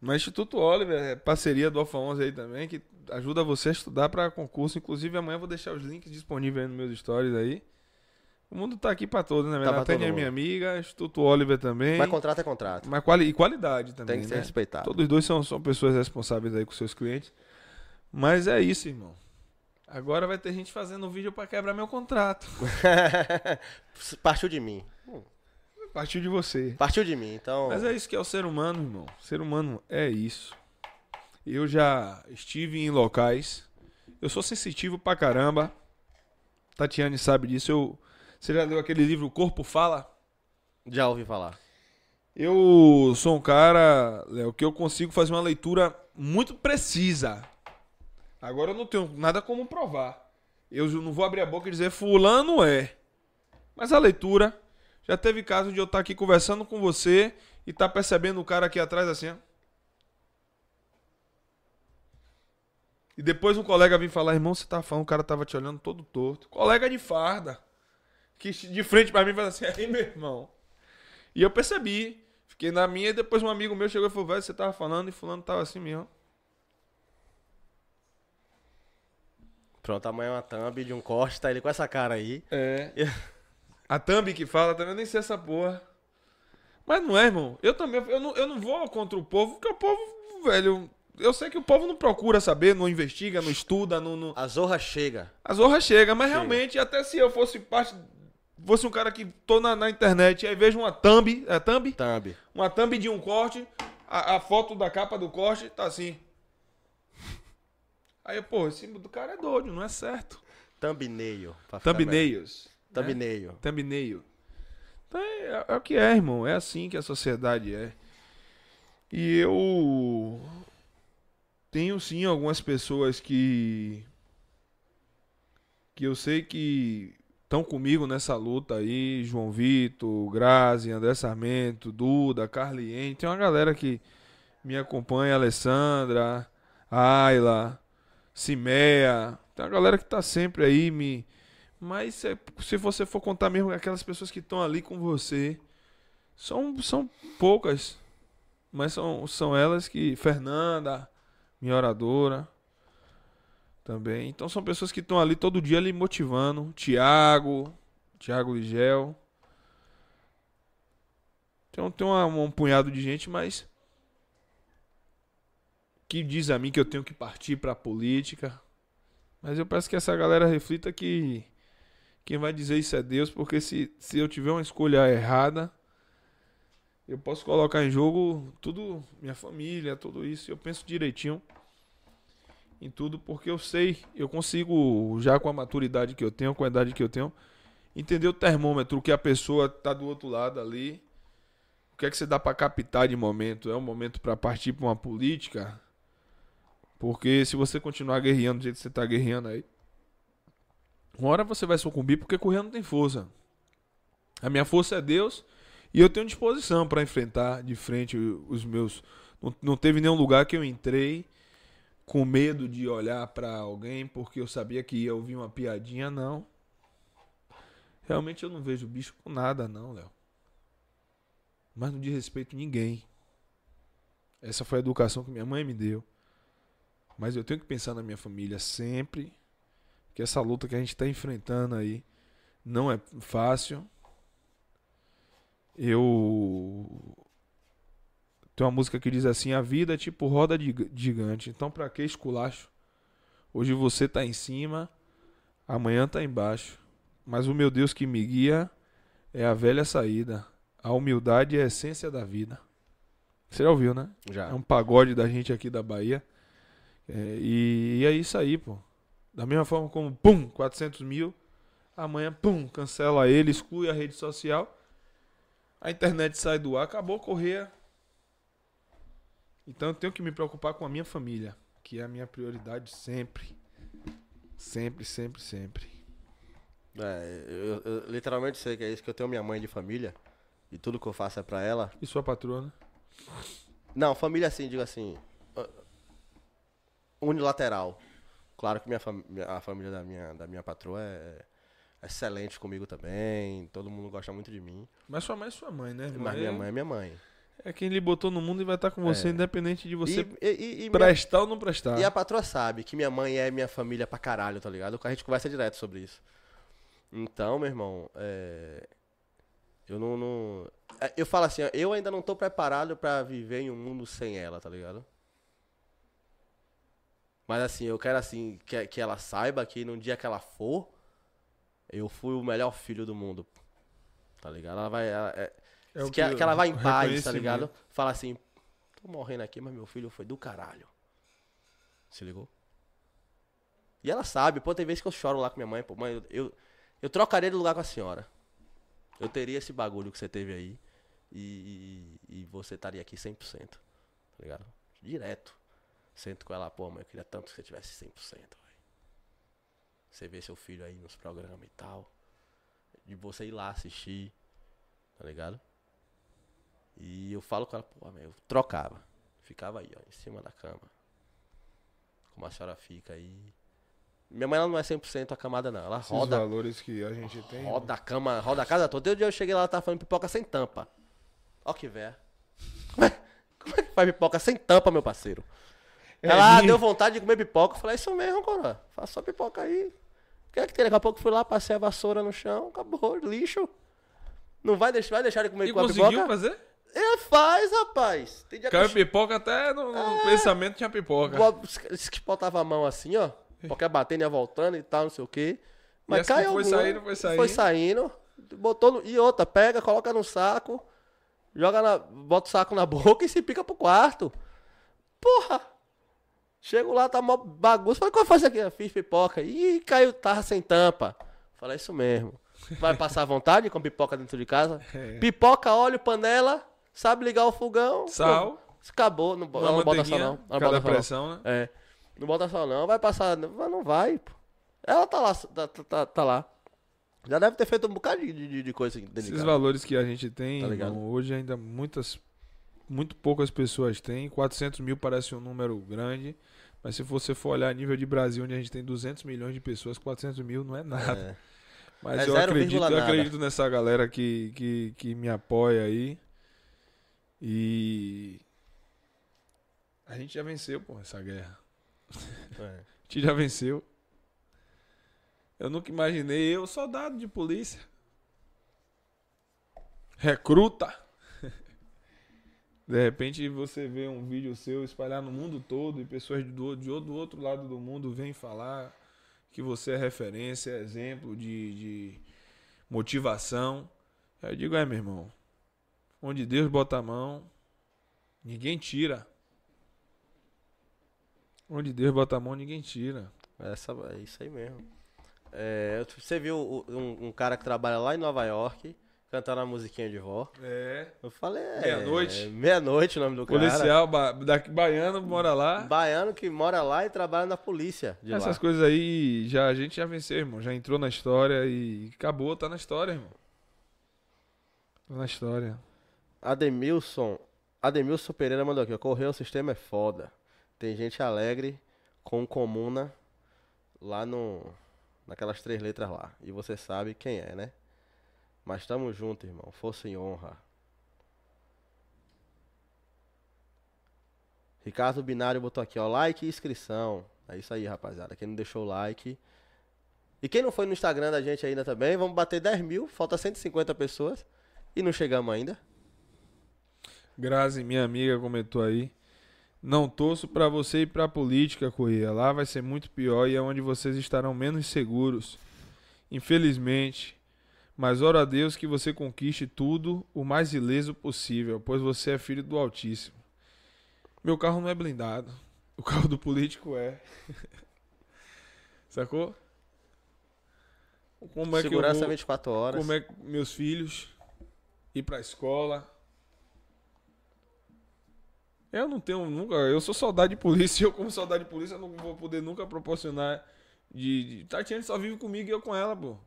Mas Instituto Oliver é parceria do Alfa 11 aí também, que ajuda você a estudar para concurso. Inclusive, amanhã eu vou deixar os links disponíveis aí nos meus stories aí. O mundo tá aqui para todos, né? Tá pra Natânia é minha amiga, Instituto Oliver também. Mas contrato é contrato. Mas quali... e qualidade também, Tem que ser né? respeitado. Todos dois são, são pessoas responsáveis aí com seus clientes. Mas é isso, irmão. Agora vai ter gente fazendo vídeo para quebrar meu contrato. Partiu de mim. Partiu de você. Partiu de mim, então. Mas é isso que é o ser humano, irmão. O ser humano é isso. Eu já estive em locais. Eu sou sensitivo pra caramba. Tatiane sabe disso. Eu... Você já leu aquele livro O Corpo Fala? Já ouvi falar. Eu sou um cara, Léo, que eu consigo fazer uma leitura muito precisa. Agora eu não tenho nada como provar. Eu não vou abrir a boca e dizer fulano é. Mas a leitura, já teve caso de eu estar aqui conversando com você e tá percebendo o cara aqui atrás assim, ó. E depois um colega vir falar, irmão, você tá falando, o cara tava te olhando todo torto. Colega de farda. Que de frente pra mim fala assim, aí meu irmão. E eu percebi. Fiquei na minha e depois um amigo meu chegou e falou, velho, você tava falando e fulano tava assim mesmo. Pronto, amanhã é uma thumb de um corte, tá ele com essa cara aí. É. A Thumb que fala também, eu nem sei essa porra. Mas não é, irmão. Eu também, eu não, eu não vou contra o povo, porque o povo, velho, eu sei que o povo não procura saber, não investiga, não estuda, não... não... A zorra chega. A zorra chega, mas Chega. realmente, até se eu fosse parte... Fosse um cara que tô na, na internet e aí vejo uma thumb, é thumb? Thumb. Uma thumb de um corte, a, a foto da capa do corte tá assim. Aí, pô, esse do cara é doido, não é certo. Thumbnail. Thumbnails. né? Thumbnail. Thumbnail. Então é, é o que é, irmão. É assim que a sociedade é. E eu tenho sim algumas pessoas que que eu sei que estão comigo nessa luta aí, João Vitor, Grazi, André Sarmento, Duda, Carlien, tem uma galera que me acompanha, Alessandra, Ayla, Cimea, tem uma galera que tá sempre aí me Mas se, se você for contar mesmo aquelas pessoas que estão ali com você, são, são poucas. Mas são, são elas que. Fernanda, minha oradora. Também. Então são pessoas que estão ali todo dia ali motivando. Tiago, Tiago Ligel. Então tem uma- um punhado de gente, mas. Que diz a mim que eu tenho que partir pra política. Mas eu peço que essa galera reflita que. Quem vai dizer isso é Deus, porque se, se eu tiver uma escolha errada, eu posso colocar em jogo tudo, minha família, tudo isso. Eu penso direitinho em tudo, porque eu sei, eu consigo, já com a maturidade que eu tenho, com a idade que eu tenho, entender o termômetro que a pessoa tá do outro lado ali. O que é que você dá pra captar de momento? É um momento pra partir pra uma política? Porque se você continuar guerreando do jeito que você tá guerreando aí, uma hora você vai sucumbir porque correr não tem força. A minha força é Deus e eu tenho disposição pra enfrentar de frente os meus. Não, não teve nenhum lugar que eu entrei com medo de olhar pra alguém porque eu sabia que ia ouvir uma piadinha, não. Realmente eu não vejo bicho com nada, não, Léo. Mas não diz respeito a ninguém. Essa foi a educação que minha mãe me deu. Mas eu tenho que pensar na minha família sempre. Que essa luta que a gente está enfrentando aí não é fácil. Eu. Tem uma música que diz assim: A vida é tipo roda de giga- gigante. Então, pra que esculacho? Hoje você tá em cima, amanhã tá embaixo. Mas o meu Deus que me guia é a velha saída. A humildade é a essência da vida. Você já ouviu, né? Já. É um pagode da gente aqui da Bahia. É, e, e é isso aí, pô. Da mesma forma como, pum, 400 mil. Amanhã, pum, cancela ele, exclui a rede social. A internet sai do ar, acabou a correr. Então eu tenho que me preocupar com a minha família, que é a minha prioridade sempre. Sempre, sempre, sempre. É, eu, eu literalmente sei que é isso, que eu tenho minha mãe de família. E tudo que eu faço é pra ela. E sua patroa, né? Não, família assim, digo assim. Unilateral. Claro que minha fam- a família da minha, da minha patroa é é excelente comigo também. Todo mundo gosta muito de mim. Mas sua mãe é sua mãe, né? irmão? Mas minha mãe é minha mãe. É quem lhe botou no mundo e vai estar com você, É. independente de você e, e, e- e minha- prestar ou não prestar. E a patroa sabe que minha mãe é minha família pra caralho, tá ligado? A gente conversa direto sobre isso. Então, meu irmão, é... eu não, não- é, Eu falo assim, eu ainda não tô preparado pra viver em um mundo sem ela, tá ligado? Mas assim, eu quero assim, que, que ela saiba que no dia que ela for, eu fui o melhor filho do mundo. Tá ligado? Ela vai. ela- é- É que, que- que ela vai em paz, tá ligado? Fala assim, tô morrendo aqui, mas meu filho foi do caralho. Se ligou? E ela sabe, pô, tem vezes que eu choro lá com minha mãe, pô, mãe, eu, eu, eu trocaria de lugar com a senhora. Eu teria esse bagulho que você teve aí e, e, e você estaria aqui 100%, tá ligado? Direto. Sento com ela, pô, mãe, eu queria tanto que você tivesse 100%, velho. Você vê seu filho aí nos programas e tal. De você ir lá assistir, tá ligado? E eu falo com ela, pô, mãe, eu trocava. Ficava aí, ó, em cima da cama. Como a senhora fica aí. Minha mãe ela não é 100% a camada, não. Ela Esses roda, valores que a gente tem. roda a cama, roda a casa toda. Todo dia eu cheguei lá, ela tava fazendo pipoca sem tampa. Ó que véia. Como é, como é que faz pipoca sem tampa, meu parceiro? É ela minha. deu vontade de comer pipoca. Eu falei, é isso mesmo, Cora. Faça só pipoca aí. O que é que tem? Daqui a pouco fui lá, passei a vassoura no chão, acabou, lixo. Não vai deixar, vai deixar de comer E com a conseguiu pipoca? fazer? Ele faz, rapaz. Tem dia que Caiu pipoca até no, no pensamento tinha pipoca. Disse que botava a mão assim, ó. Porque batendo ia voltando e tal, não sei o quê. Mas essa que cai foi alguma, saindo, foi saindo. Foi saindo. Botou no, e outra, pega, coloca no saco, joga na. Bota o saco na boca e se pica pro quarto. Porra! Chego lá, tá mó bagunça. Falei, o que eu faço aqui? Eu Fiz pipoca. Ih, caiu, tava sem tampa. Falei, isso mesmo. Vai passar vontade com pipoca dentro de casa? É. Pipoca, óleo, panela, sabe ligar o fogão. Sal. Acabou, não, ela não bota sal não. Ela bota sal não. pressão, né? É. Não bota sal não, vai passar. Não, não vai, pô. Ela tá lá, tá, tá- tá, tá lá. Já deve ter feito um bocado de, de, de coisa de Esses valores que a gente tem, Tá irmão, hoje ainda muitas, muito poucas pessoas têm. 400 mil parece um número grande, mas se você for olhar a nível de Brasil, onde a gente tem 200 milhões de pessoas, 400 mil não é nada. É. Mas É eu, acredito, eu acredito nessa galera que, que, que me apoia aí. E. A gente já venceu, pô, essa guerra. É. A gente já venceu. Eu nunca imaginei eu, soldado de polícia. Recruta. De repente você vê um vídeo seu espalhar no mundo todo e pessoas do, de, do outro lado do mundo vêm falar que você é referência, exemplo de, de motivação. Eu digo, é meu irmão, onde Deus bota a mão, ninguém tira. Onde Deus bota a mão, ninguém tira. Essa, é isso aí mesmo. É, você viu um, um cara que trabalha lá em Nova York cantando a musiquinha de vó? É. Eu falei, é. Meia-noite. Meia-noite o nome do cara. Policial ba, daqui, baiano mora lá. Baiano que mora lá e trabalha na polícia Essas lá. coisas aí, já, a gente já venceu, irmão. Já entrou na história e acabou, tá na história, irmão. Tá na história. Ademilson. Ademilson Pereira mandou aqui. ó, Correio o sistema é foda. Tem gente alegre com comuna lá no. Naquelas três letras lá. E você sabe quem é, né? Mas tamo junto, irmão. Força e honra. Ricardo Binário botou aqui, ó. Like e inscrição. É isso aí, rapaziada. Quem não deixou o like. E quem não foi no Instagram da gente ainda também, vamos bater 10 mil. Falta 150 pessoas. E não chegamos ainda. Grazi, minha amiga, comentou aí. Não torço pra você ir pra política, Corrêa. Lá vai ser muito pior e é onde vocês estarão menos seguros. Infelizmente. Mas ora a Deus que você conquiste tudo o mais ileso possível, pois você é filho do Altíssimo. Meu carro não é blindado. O carro do político é. Sacou? Como é que eu Segurança vou... 24 horas. como é que meus filhos ir pra escola. Eu não tenho nunca, eu sou soldado de polícia, eu como soldado de polícia não vou poder nunca proporcionar de, de Tatiane só vive comigo e eu com ela, pô.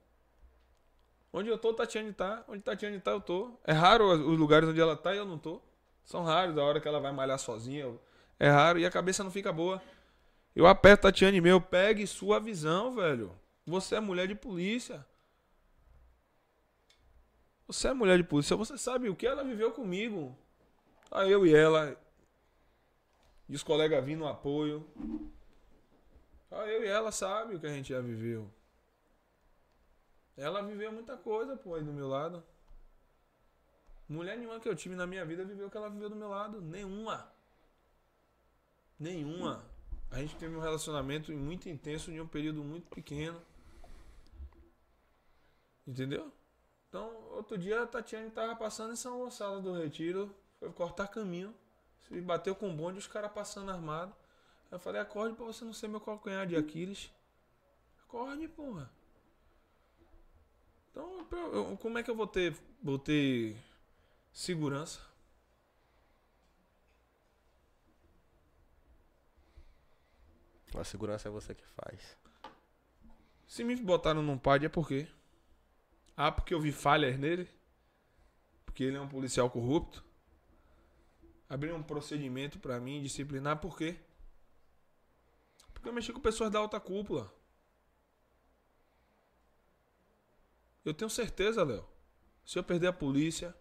Onde eu tô, Tatiane tá. Onde Tatiane tá, eu tô. É raro os lugares onde ela tá e eu não tô. São raros a hora que ela vai malhar sozinha. É raro e a cabeça não fica boa. Eu aperto Tatiane meu, pegue sua visão, velho. Você é mulher de polícia. Você é mulher de polícia, você sabe o que ela viveu comigo. Aí eu e ela. E os colegas vindo no apoio. Aí eu e ela sabe o que a gente já viveu. Ela viveu muita coisa, pô, aí do meu lado. Mulher nenhuma que eu tive na minha vida viveu o que ela viveu do meu lado. Nenhuma. Nenhuma. A gente teve um relacionamento muito intenso em um período muito pequeno. Entendeu? Então, outro dia a Tatiane tava passando em São Gonçalo do Retiro, foi cortar caminho, se bateu com o bonde os caras passando armado. Eu falei, acorde pra você não ser meu calcanhar de Aquiles. Acorde, porra. Então, eu- como é que eu vou ter, vou ter segurança? A segurança é você que faz. Se me botaram num PAD é por quê? Ah, porque eu vi falhas nele? Porque ele é um policial corrupto? Abriram um procedimento pra mim disciplinar por quê? Porque eu mexi com pessoas da alta cúpula. Eu tenho certeza, Léo. Se eu perder a polícia,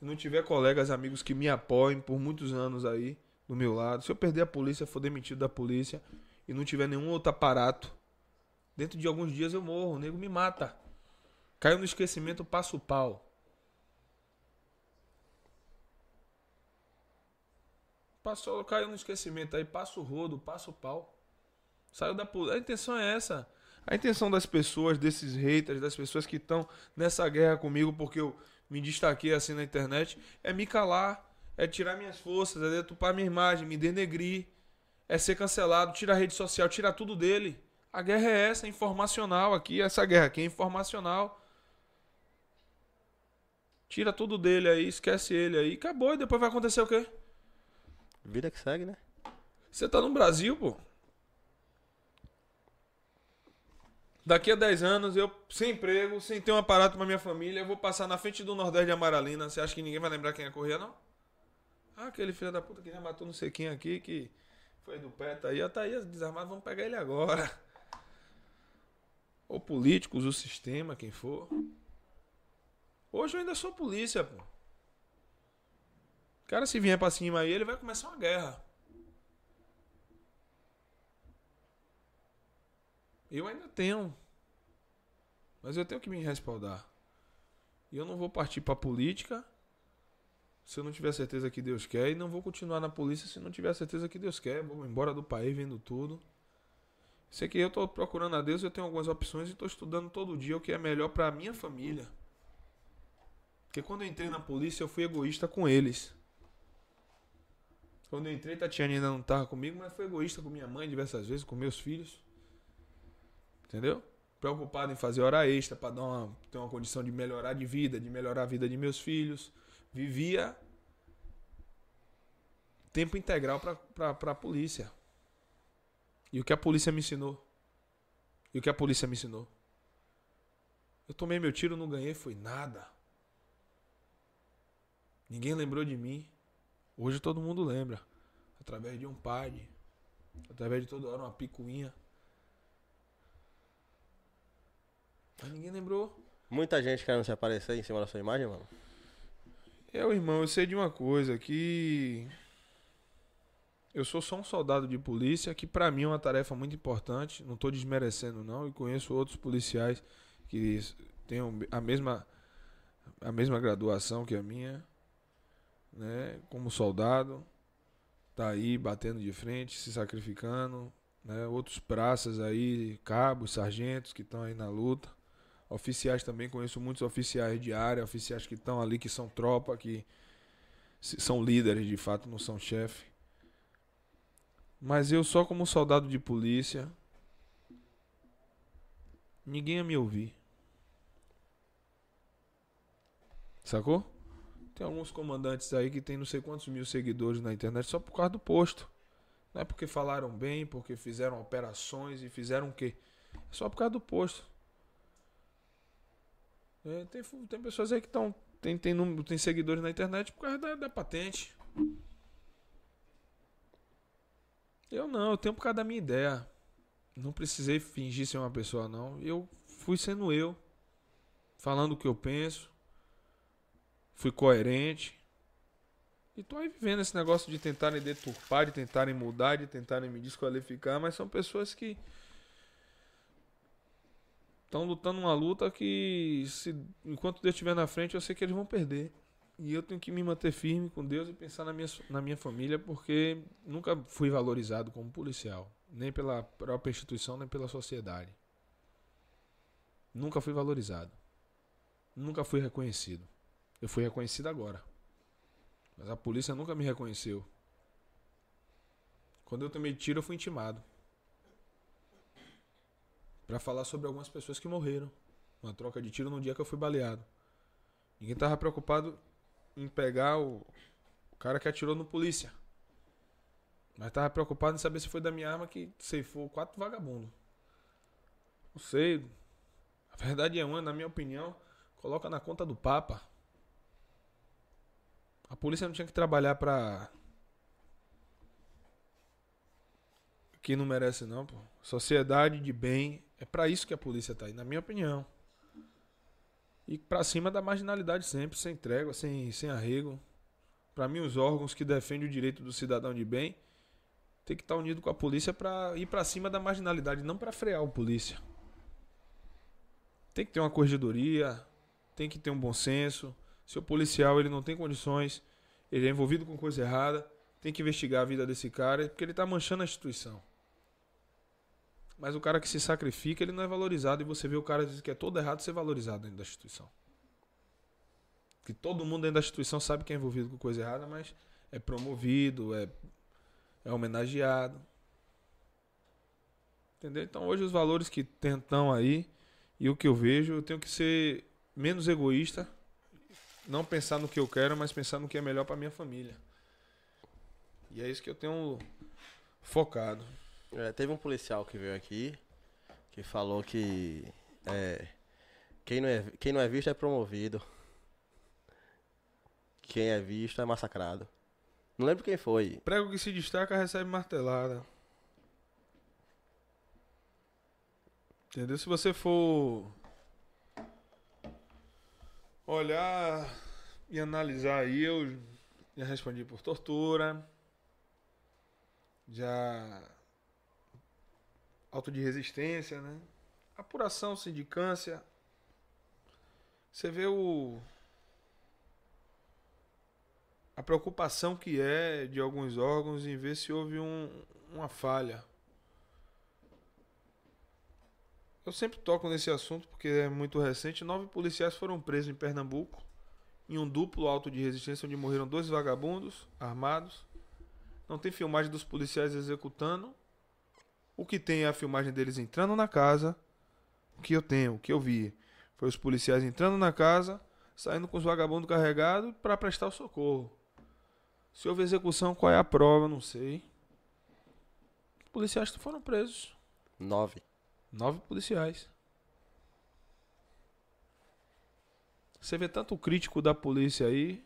não tiver colegas, amigos que me apoiem por muitos anos aí do meu lado, se eu perder a polícia, for demitido da polícia e não tiver nenhum outro aparato, dentro de alguns dias eu morro, o nego me mata. Caiu no esquecimento, passo o pau. Passou, caiu no esquecimento aí, passa o rodo, passa o pau. Saiu da polícia. A intenção é essa. A intenção das pessoas, desses haters, das pessoas que estão nessa guerra comigo porque eu me destaquei assim na internet, é me calar, é tirar minhas forças, é detupar minha imagem, me denegrir, é ser cancelado, tirar a rede social, tirar tudo dele. A guerra é essa, é informacional aqui, essa guerra aqui é informacional. Tira tudo dele aí, esquece ele aí, acabou, e depois vai acontecer o quê? Vida que segue, né? Você tá no Brasil, pô. Daqui a 10 anos, eu sem emprego, sem ter um aparato pra minha família, eu vou passar na frente do Nordeste de Amaralina. Você acha que ninguém vai lembrar quem é Corrêa, não? Ah, aquele filho da puta que já matou não sei quem aqui, que foi do pé, tá aí, ó, tá aí desarmado, vamos pegar ele agora. Ou políticos, o sistema, quem for. Hoje eu ainda sou polícia, pô. O cara, se vier pra cima aí, ele vai começar uma guerra. Eu ainda tenho. Mas eu tenho que me respaldar. E eu não vou partir pra política se eu não tiver certeza que Deus quer. E não vou continuar na polícia se não tiver certeza que Deus quer. Vou embora do país vendo tudo. Sei que eu tô procurando a Deus, eu tenho algumas opções e tô estudando todo dia o que é melhor pra minha família. Porque quando eu entrei na polícia, eu fui egoísta com eles. Quando eu entrei, Tatiana ainda não tava comigo, mas fui egoísta com minha mãe diversas vezes, com meus filhos. Entendeu? Preocupado em fazer hora extra para dar uma, ter uma condição de melhorar de vida, de melhorar a vida de meus filhos. Vivia tempo integral para a polícia. E o que a polícia me ensinou? E o que a polícia me ensinou? Eu tomei meu tiro, não ganhei, foi nada. Ninguém lembrou de mim. Hoje todo mundo lembra. Através de um padre. Através de toda hora uma picuinha. Mas ninguém lembrou. Muita gente querendo se aparecer em cima da sua imagem, mano. Eu, irmão, eu sei de uma coisa que eu sou só um soldado de polícia, que pra mim é uma tarefa muito importante. Não tô desmerecendo não, e conheço outros policiais que tenham a mesma a mesma graduação que a minha, né, como soldado, tá aí batendo de frente, se sacrificando, né, outros praças aí, cabos, sargentos que estão aí na luta. Oficiais também, conheço muitos oficiais de área, oficiais que estão ali, que são tropa, que são líderes de fato, não são chefe. Mas eu só como soldado de polícia, ninguém ia me ouvir. Sacou? Tem alguns comandantes aí que tem não sei quantos mil seguidores na internet só por causa do posto. Não é porque falaram bem, porque fizeram operações e fizeram o quê? É só por causa do posto. É, tem, tem pessoas aí que estão. Tem, tem, tem seguidores na internet por causa da, da patente. Eu não, eu tenho por causa da minha ideia. Não precisei fingir ser uma pessoa, não. Eu fui sendo eu. Falando o que eu penso. Fui coerente. E tô aí vivendo esse negócio de tentarem deturpar, de tentarem mudar, de tentarem me desqualificar, mas são pessoas que estão lutando uma luta que se enquanto Deus estiver na frente, eu sei que eles vão perder. E eu tenho que me manter firme com Deus e pensar na minha, na minha família, porque nunca fui valorizado como policial, nem pela própria instituição, nem pela sociedade. Nunca fui valorizado. Nunca fui reconhecido. Eu fui reconhecido agora. Mas a polícia nunca me reconheceu. Quando eu tomei tiro, eu fui intimado. Pra falar sobre algumas pessoas que morreram. Uma troca de tiro no dia que eu fui baleado. Ninguém tava preocupado em pegar o, o cara que atirou no polícia. Mas tava preocupado em saber se foi da minha arma que ceifou quatro vagabundos. Não sei. A verdade é uma, na minha opinião, coloca na conta do Papa. A polícia não tinha que trabalhar pra. Que não merece, não, pô. Sociedade de bem. É pra isso que a polícia tá aí, na minha opinião. E pra cima da marginalidade sempre, sem trégua, sem, sem arrego. Pra mim, os órgãos que defendem o direito do cidadão de bem tem que estar unido com a polícia pra ir pra cima da marginalidade, não pra frear o polícia. Tem que ter uma corregedoria, tem que ter um bom senso. Se o policial ele não tem condições, ele é envolvido com coisa errada, tem que investigar a vida desse cara, porque ele está manchando a instituição. Mas o cara que se sacrifica, ele não é valorizado. E você vê o cara diz que é todo errado ser valorizado dentro da instituição. Que todo mundo dentro da instituição sabe que é envolvido com coisa errada, mas é promovido, é, é homenageado. Entendeu? Então hoje os valores que tentam aí, e o que eu vejo, eu tenho que ser menos egoísta não pensar no que eu quero, mas pensar no que é melhor para minha família. E é isso que eu tenho focado. É, teve um policial que veio aqui que falou que é, quem, não é, quem não é visto é promovido. Quem é visto é massacrado. Não lembro quem foi. Prego que se destaca recebe martelada. Entendeu? Se você for olhar e analisar aí, eu já respondi por tortura, já auto de resistência, né? Apuração, sindicância. Você vê o a preocupação que é de alguns órgãos em ver se houve um, uma falha. Eu sempre toco nesse assunto porque é muito recente. Nove policiais foram presos em Pernambuco em um duplo auto de resistência onde morreram dois vagabundos armados. Não tem filmagem dos policiais executando. O que tem é a filmagem deles entrando na casa. O que eu tenho, o que eu vi, foi os policiais entrando na casa, saindo com os vagabundos carregados para prestar o socorro. Se houve execução, qual é a prova? Não sei. Os policiais foram presos. Nove. Nove policiais. Você vê tanto crítico da polícia aí.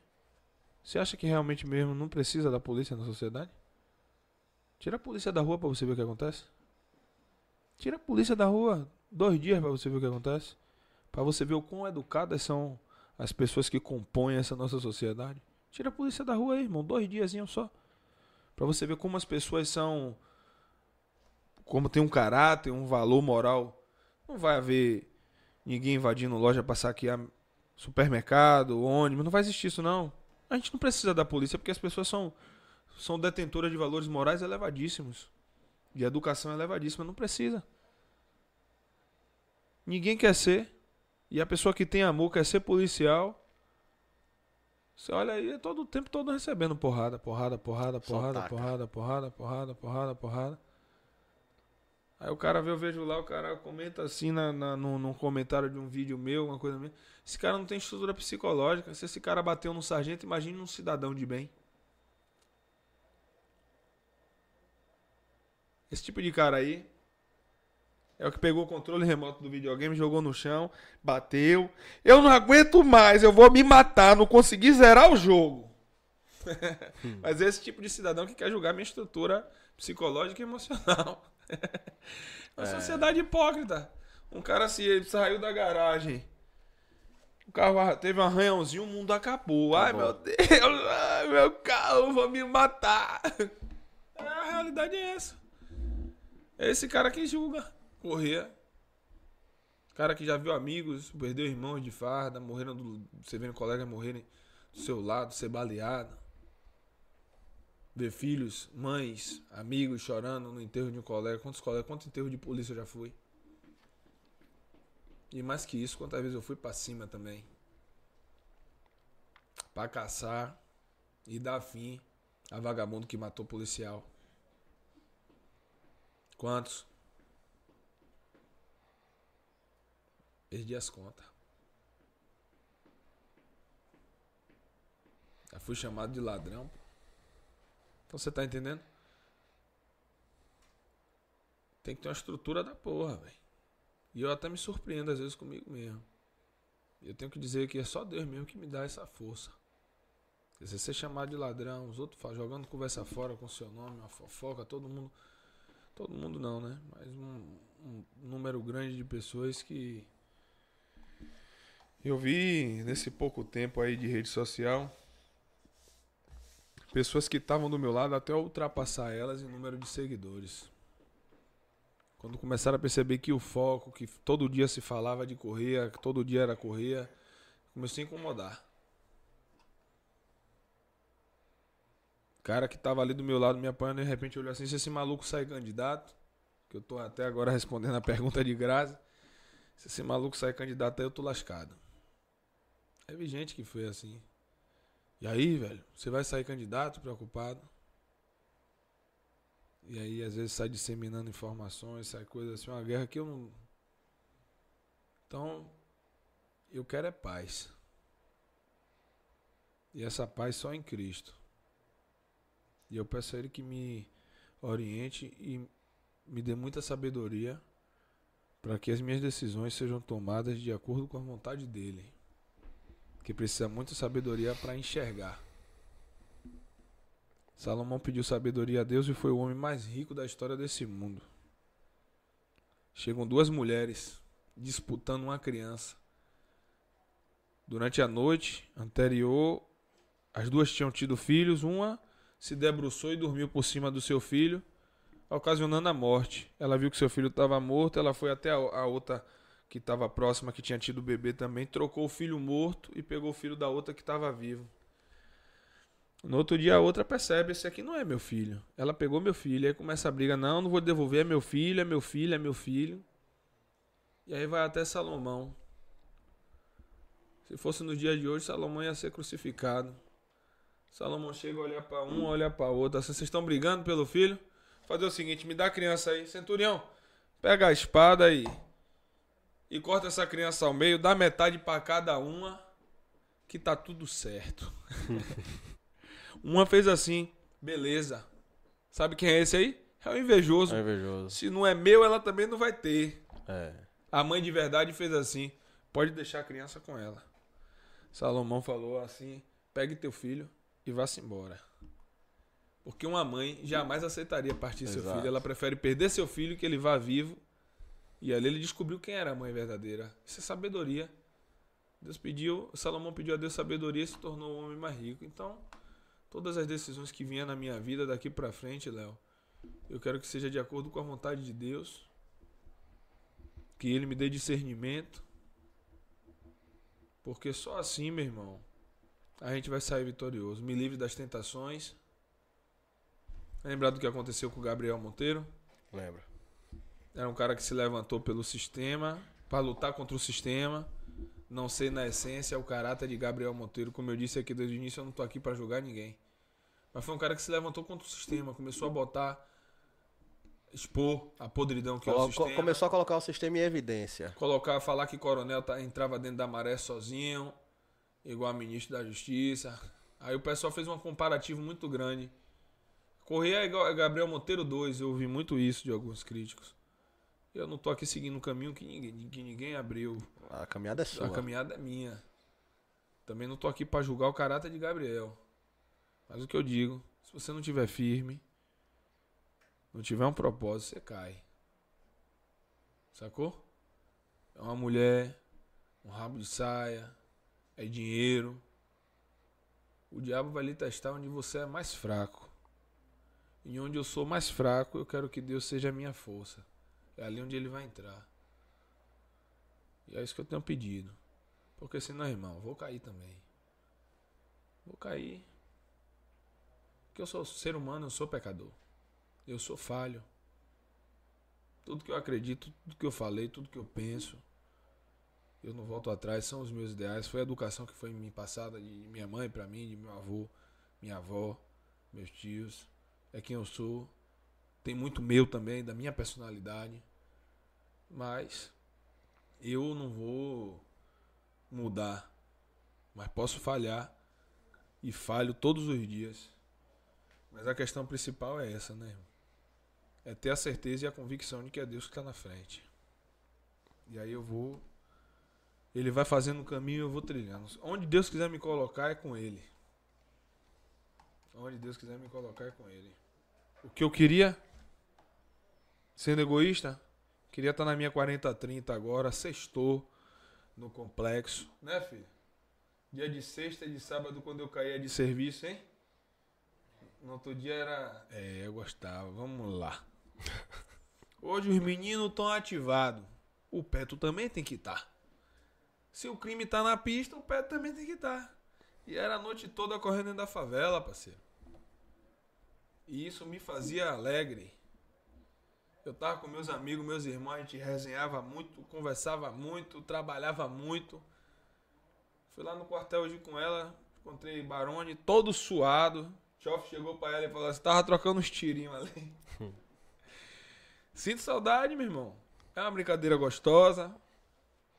Você acha que realmente mesmo não precisa da polícia na sociedade? Tira a polícia da rua pra você ver o que acontece. Tira a polícia da rua dois dias pra você ver o que acontece. Pra você ver o quão educadas são as pessoas que compõem essa nossa sociedade. Tira a polícia da rua aí, irmão. Dois diazinhos só. Pra você ver como as pessoas são. Como tem um caráter, um valor moral. Não vai haver ninguém invadindo loja pra saquear supermercado, ônibus. Não vai existir isso, não. A gente não precisa da polícia porque as pessoas são, são detentoras de valores morais elevadíssimos. De educação elevadíssima. Não precisa. Ninguém quer ser. E a pessoa que tem amor quer ser policial. Você olha aí, é todo o tempo todo recebendo porrada, porrada, porrada, porrada, porrada, porrada, porrada, porrada, porrada. Aí o cara vê, eu vejo lá, o cara comenta assim na, na, num, num comentário de um vídeo meu, uma coisa minha. Esse cara não tem estrutura psicológica. Se esse cara bateu num sargento, imagine um cidadão de bem. Esse tipo de cara aí é o que pegou o controle remoto do videogame, jogou no chão, bateu. Eu não aguento mais, eu vou me matar, não consegui zerar o jogo. Mas é esse tipo de cidadão que quer julgar minha estrutura psicológica e emocional. Uma sociedade hipócrita. Um cara se ele saiu da garagem. O carro teve um arranhãozinho, o mundo acabou. Ai, meu Deus, ai, meu carro, vou me matar. A realidade é essa. É esse cara que julga. Correr. Cara que já viu amigos, perdeu irmãos de farda, morreram do. Você vendo colegas morrerem do seu lado, ser baleado. Ver filhos, mães, amigos chorando no enterro de um colega. Quantos colegas, quantos enterros de polícia eu já fui? E mais que isso, quantas vezes eu fui pra cima também. Pra caçar e dar fim a vagabundo que matou policial. Quantos? Perdi as contas. Já fui chamado de ladrão. Então você tá entendendo? Tem que ter uma estrutura da porra, velho. E eu até me surpreendo às vezes comigo mesmo. E eu tenho que dizer que é só Deus mesmo que me dá essa força. Se você ser chamado de ladrão, os outros jogando conversa fora com seu nome, uma fofoca, todo mundo. Todo mundo não, né? Mas um, um número grande de pessoas que. Eu vi nesse pouco tempo aí de rede social. Pessoas que estavam do meu lado até ultrapassar elas em número de seguidores. Quando começaram a perceber que o foco, que todo dia se falava de correr, que todo dia era correr, começou a incomodar. Cara que tava ali do meu lado me apanhando, de repente olhou assim, se esse maluco sai candidato, que eu tô até agora respondendo a pergunta de graça, se esse maluco sai candidato aí eu tô lascado. Teve gente que foi assim. E aí, velho, você vai sair candidato preocupado? E aí, às vezes, sai disseminando informações, sai coisas assim, uma guerra que eu não. Então, eu quero é paz. E essa paz só em Cristo. E eu peço a Ele que me oriente e me dê muita sabedoria para que as minhas decisões sejam tomadas de acordo com a vontade dEle. Que precisa muita sabedoria para enxergar. Salomão pediu sabedoria a Deus e foi o homem mais rico da história desse mundo. chegam duas mulheres disputando uma criança. Durante a noite anterior, as duas tinham tido filhos, uma se debruçou e dormiu por cima do seu filho, ocasionando a morte. Ela viu que seu filho estava morto, ela foi até a, outra que estava próxima, que tinha tido bebê também, trocou o filho morto e pegou o filho da outra que estava vivo. No outro dia a outra percebe, esse aqui não é meu filho. Ela pegou meu filho, aí começa a briga, não, não vou devolver, é meu filho, é meu filho, é meu filho. E aí vai até Salomão. Se fosse no dia de hoje, Salomão ia ser crucificado. Salomão chega a olhar para um, olhar para outro. Assim, vocês estão brigando pelo filho? Fazer o seguinte, me dá a criança aí, centurião. Pega a espada aí e corta essa criança ao meio, dá metade para cada uma, que tá tudo certo. uma fez assim, beleza. Sabe quem é esse aí? É o invejoso. É invejoso. Se não é meu, ela também não vai ter. É. A mãe de verdade fez assim: pode deixar a criança com ela. Salomão falou assim: pegue teu filho e vá-se embora. Porque uma mãe jamais aceitaria partir seu Exato. filho. Ela prefere perder seu filho que ele vá vivo. E ali ele descobriu quem era a mãe verdadeira. Isso é sabedoria. Deus pediu, Salomão pediu a Deus sabedoria e se tornou o homem mais rico. Então, todas as decisões que vinham na minha vida daqui pra frente, Léo, eu quero que seja de acordo com a vontade de Deus. Que ele me dê discernimento. Porque só assim, meu irmão, a gente vai sair vitorioso. Me livre das tentações. Lembrar do que aconteceu com o Gabriel Monteiro? Lembra. Era um cara que se levantou pelo sistema, para lutar contra o sistema. Não sei na essência o caráter de Gabriel Monteiro. Como eu disse aqui desde o início, eu não tô aqui para julgar ninguém. Mas foi um cara que se levantou contra o sistema, começou a botar, expor a podridão que é o Colo- sistema. Começou a colocar o sistema em evidência. Colocar, falar que coronel tá, entrava dentro da maré sozinho, igual a ministro da Justiça. Aí o pessoal fez um comparativo muito grande. Correr é igual a Gabriel Monteiro 2, eu ouvi muito isso de alguns críticos. Eu não tô aqui seguindo um caminho que ninguém, que ninguém abriu. A caminhada é sua. A caminhada é minha. Também não tô aqui pra julgar o caráter de Gabriel. Mas o que eu digo, se você não tiver firme, não tiver um propósito, você cai. Sacou? É uma mulher, um rabo de saia, é dinheiro. O diabo vai lhe testar onde você é mais fraco. E onde eu sou mais fraco, eu quero que Deus seja a minha força. É ali onde ele vai entrar. E é isso que eu tenho pedido. Porque senão, irmão, vou cair também. Vou cair. Porque eu sou ser humano, eu sou pecador. Eu sou falho. Tudo que eu acredito, tudo que eu falei, tudo que eu penso, eu não volto atrás, são os meus ideais. Foi a educação que foi me passada de minha mãe pra mim, de meu avô, minha avó, meus tios. É quem eu sou. Tem muito meu também, da minha personalidade. Mas eu não vou mudar. Mas posso falhar. E falho todos os dias. Mas a questão principal é essa, né? É ter a certeza e a convicção de que é Deus que está na frente. E aí eu vou. Ele vai fazendo o caminho e eu vou trilhando. Onde Deus quiser me colocar é com Ele. Onde Deus quiser me colocar é com Ele. O que eu queria, sendo egoísta, queria estar na minha 40-30 agora, sextou no complexo. Né, filho? Dia de sexta e de sábado, quando eu caía de serviço, hein? No outro dia era. É, eu gostava. Vamos lá. Hoje os meninos estão ativados. O Peto também tem que estar. Se o crime tá na pista, o Peto também tem que estar. E era a noite toda correndo dentro da favela, parceiro. E isso me fazia alegre. Eu tava com meus amigos, meus irmãos, a gente resenhava muito, conversava muito, trabalhava muito. Fui lá no quartel hoje com ela, encontrei Barone, todo suado. Chof chegou pra ela e falou assim: tava trocando uns tirinhos ali. Sinto saudade, meu irmão. É uma brincadeira gostosa.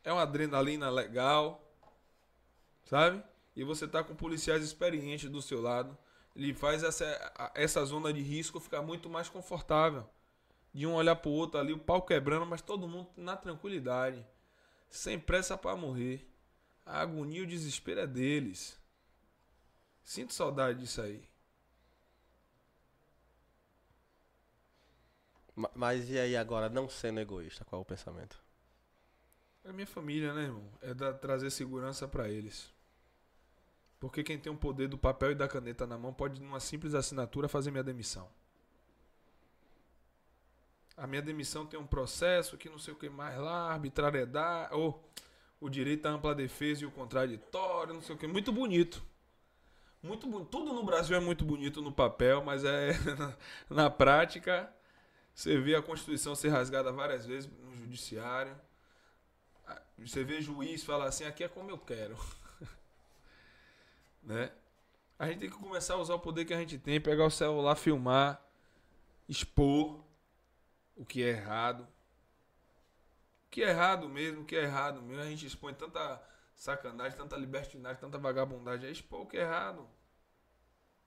É uma adrenalina legal. Sabe? E você tá com policiais experientes do seu lado. Ele faz essa, essa zona de risco ficar muito mais confortável. De um olhar pro outro ali, o pau quebrando, mas todo mundo na tranquilidade. Sem pressa pra morrer. A agonia e o desespero é deles. Sinto saudade disso aí. Ma- Mas e aí agora, não sendo egoísta, qual é o pensamento? É minha família, né, irmão? É da, trazer segurança pra eles. Porque quem tem o poder do papel e da caneta na mão pode, numa simples assinatura, fazer minha demissão. A minha demissão tem um processo que não sei o que mais lá, arbitrariedade, ou o direito à ampla defesa e o contraditório, não sei o que. Muito bonito. Muito. Tudo no Brasil é muito bonito no papel, mas é na prática. Você vê a Constituição ser rasgada várias vezes no judiciário. Você vê juiz falar assim, aqui é como eu quero. né? A gente tem que começar a usar o poder que a gente tem, pegar o celular, filmar, expor o que é errado. O que é errado mesmo, o que é errado mesmo. A gente expõe tanta sacanagem, tanta libertinagem, tanta vagabundagem. É expor o que é errado.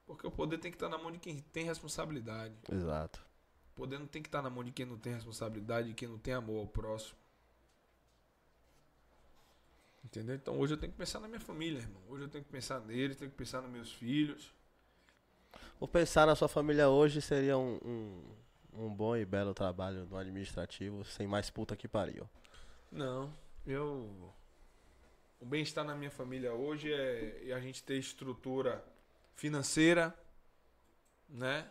Porque o poder tem que estar na mão de quem tem responsabilidade. Exato. O poder não tem que estar na mão de quem não tem responsabilidade, de quem não tem amor ao próximo. Entendeu? Então hoje eu tenho que pensar na minha família, irmão. Hoje eu tenho que pensar neles, tenho que pensar nos meus filhos. O pensar na sua família hoje seria um, um, um bom e belo trabalho no administrativo, sem mais puta que pariu. Não, eu. O bem-estar na minha família hoje é, é a gente ter estrutura financeira, né?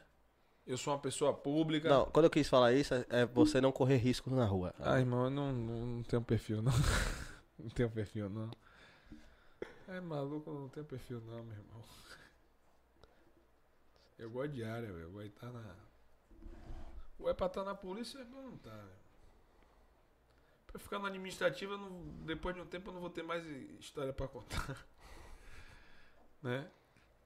Eu sou uma pessoa pública. Não, quando eu quis falar isso, é- é você não correr riscos na rua. Ah, irmão, eu não, não, não tenho perfil, não. não tenho perfil, não. É maluco, não tenho perfil, não, meu irmão. Eu gosto de área, velho. Eu estar na. Ou é pra estar na polícia, é não estar, velho. Pra ficar na administrativa, não- depois de um tempo eu não vou ter mais história pra contar. né?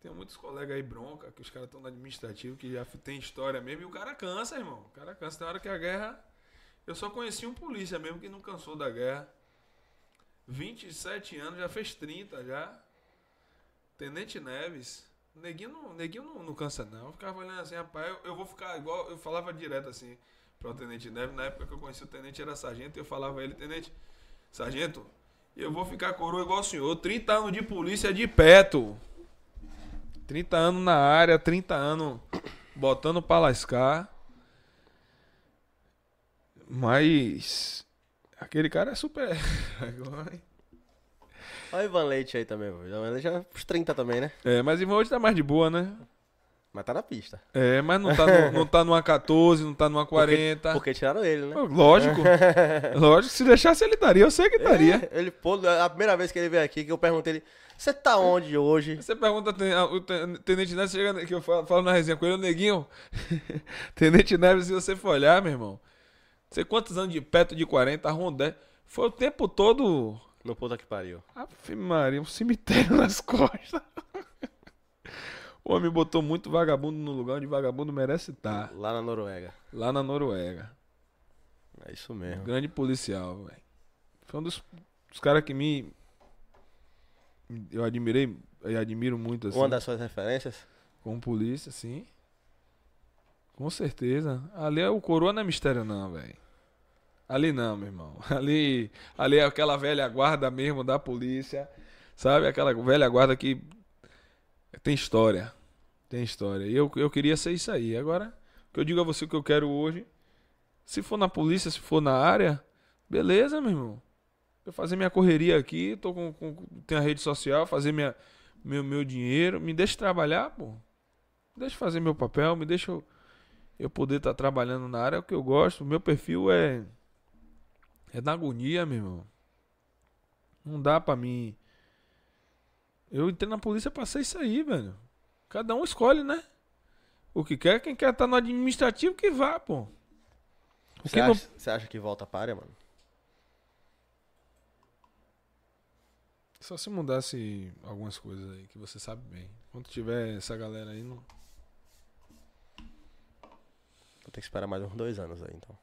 Tem muitos colegas aí bronca, que os caras estão no administrativo, que já tem história mesmo, e o cara cansa, irmão. O cara cansa. Tem hora que a guerra. Eu só conheci um polícia mesmo que não cansou da guerra. 27 anos, já fez 30 já. Tenente Neves. Neguinho não, neguinho não, não cansa, não. Eu ficava olhando assim, rapaz, eu, eu vou ficar igual. Eu falava direto assim para o Tenente Neves. Na época que eu conheci o Tenente era sargento, e eu falava a ele, Tenente, Sargento, eu vou ficar coroa igual o senhor. 30 anos de polícia de perto. 30 anos na área, 30 anos botando pra lascar. Mas. Aquele cara é super. Agora, Olha o Ivan Leite aí também, pô. Ivan Leite é uns 30 também, né? É, mas Ivan hoje tá mais de boa, né? Mas tá na pista. É, mas não tá, no, não tá numa 14, não tá numa 40. Porque tiraram ele, né? Lógico. Lógico, se deixasse ele estaria, eu sei que estaria. É, ele, pô, a primeira vez que ele veio aqui, que eu perguntei ele, você tá onde hoje? Você pergunta, o ten- Tenente Neves, chega, que eu falo, falo na resenha com ele, o neguinho. Tenente Neves, se você for olhar, meu irmão, sei quantos anos de perto de 40, rondé. Foi o tempo todo. No puta que pariu. Ave Maria, um cemitério nas costas. O homem botou muito vagabundo no lugar onde vagabundo merece estar. Lá na Noruega. Lá na Noruega. É isso mesmo. Grande policial, velho. Foi um dos, dos caras que me. Eu admirei, eu admiro muito assim. Uma das suas referências? Como polícia, sim. Com certeza. Ali é o coroa não é mistério, não, velho. Ali não, meu irmão. Ali, ali é aquela velha guarda mesmo da polícia. Sabe? Aquela velha guarda que tem história. Tem história. E eu, eu queria ser isso aí. Agora, o que eu digo a você que eu quero hoje. Se for na polícia, se for na área, beleza, meu irmão. Eu fazer minha correria aqui, tô com, com tenho a rede social, fazer minha, meu, meu dinheiro, me deixa trabalhar, pô. Deixa eu fazer meu papel, me deixa eu, eu poder estar trabalhando na área é o que eu gosto. Meu perfil é é da agonia, meu irmão. Não dá pra mim. Eu entrei na polícia pra ser isso aí, velho. Cada um escolhe, né? O que quer, quem quer estar no administrativo que vá, pô. Você não acha, você acha que volta para área, mano? Só se mudasse algumas coisas aí, que você sabe bem. Quando tiver essa galera aí, não. Vou ter que esperar mais uns dois anos aí, então.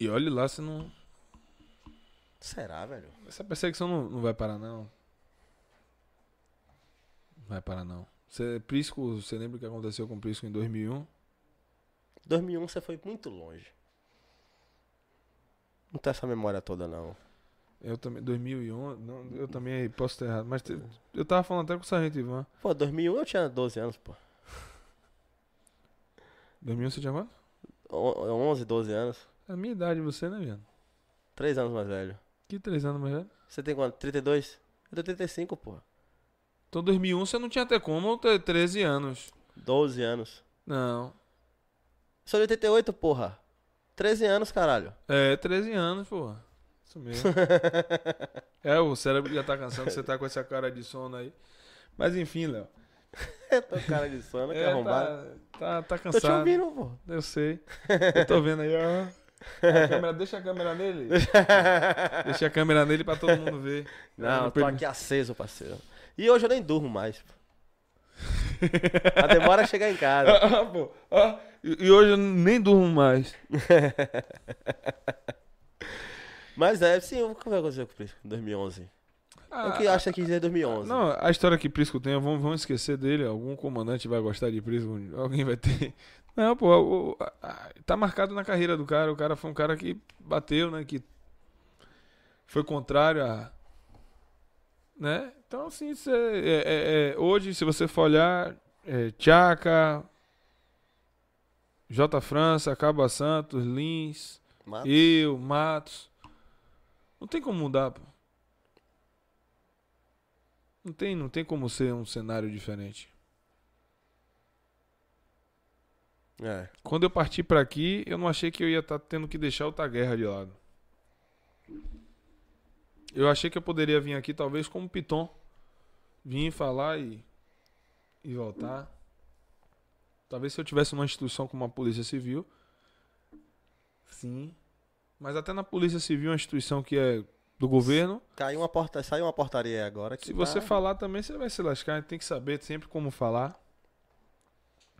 E olhe lá se não. Será, velho? Essa perseguição não, não vai parar, não. Não vai parar, não. Você, Prisco, você lembra o que aconteceu com o Prisco em 2001? 2001 você foi muito longe. Não tem essa memória toda, não. Eu também, 2001, não, eu também posso estar errado, mas te- eu tava falando até com o Sargento Ivan. Pô, 2001 eu tinha 12 anos, pô. 2001 você tinha quanto? On- 11, 12 anos. É a minha idade, você, né, viado? 3 anos mais velho. Que três anos mais velho? Você tem quanto? 32? Eu tenho 35, porra. Então, 2001 você não tinha até como ter 13 anos. 12 anos. Não. Sou de 88, porra. 13 anos, caralho. É, 13 anos, porra. Isso mesmo. é, o cérebro já tá cansando, você tá com essa cara de sono aí. Mas enfim, Léo. Tô cara de sono, que É, arrombado. tá, tá, tá Tô te cansado. ouvindo, pô. Eu sei. Eu tô vendo aí, ó. A câmera- deixa a câmera nele. Deixa a câmera nele pra todo mundo ver. Não, tô perdi- aqui aceso, parceiro. E hoje eu nem durmo mais. pô. A demora é chegar em casa. Ah, pô, ah, e, e hoje eu nem durmo mais. Mas é, sim, o que vai acontecer com o Prisco em 2011? Ah, o que acha que é 2011? Não, a história que Prisco tem, vamos, vamos esquecer dele. Algum comandante vai gostar de Prisco, alguém vai ter. Não, pô, o- a- tá marcado na carreira do cara. O cara foi um cara que bateu, né? Que foi contrário a. Né? Então, assim, cê- é- é- é- hoje, se você for olhar, é, Tchaka, J. França, Caba Santos, Lins, Matos? eu, Matos. Não tem como mudar, pô. Não tem, não tem como ser um cenário diferente. É. Quando eu parti pra aqui, eu não achei que eu ia estar tendo que deixar outra guerra de lado. Eu achei que eu poderia vir aqui talvez como Piton. Vir falar e, e voltar. Talvez se eu tivesse uma instituição como a Polícia Civil. Sim. Mas até na Polícia Civil, uma instituição que é do governo, Caiu uma porta, saiu uma portaria agora que Se você falar também, você vai se lascar. Tem que saber sempre como falar.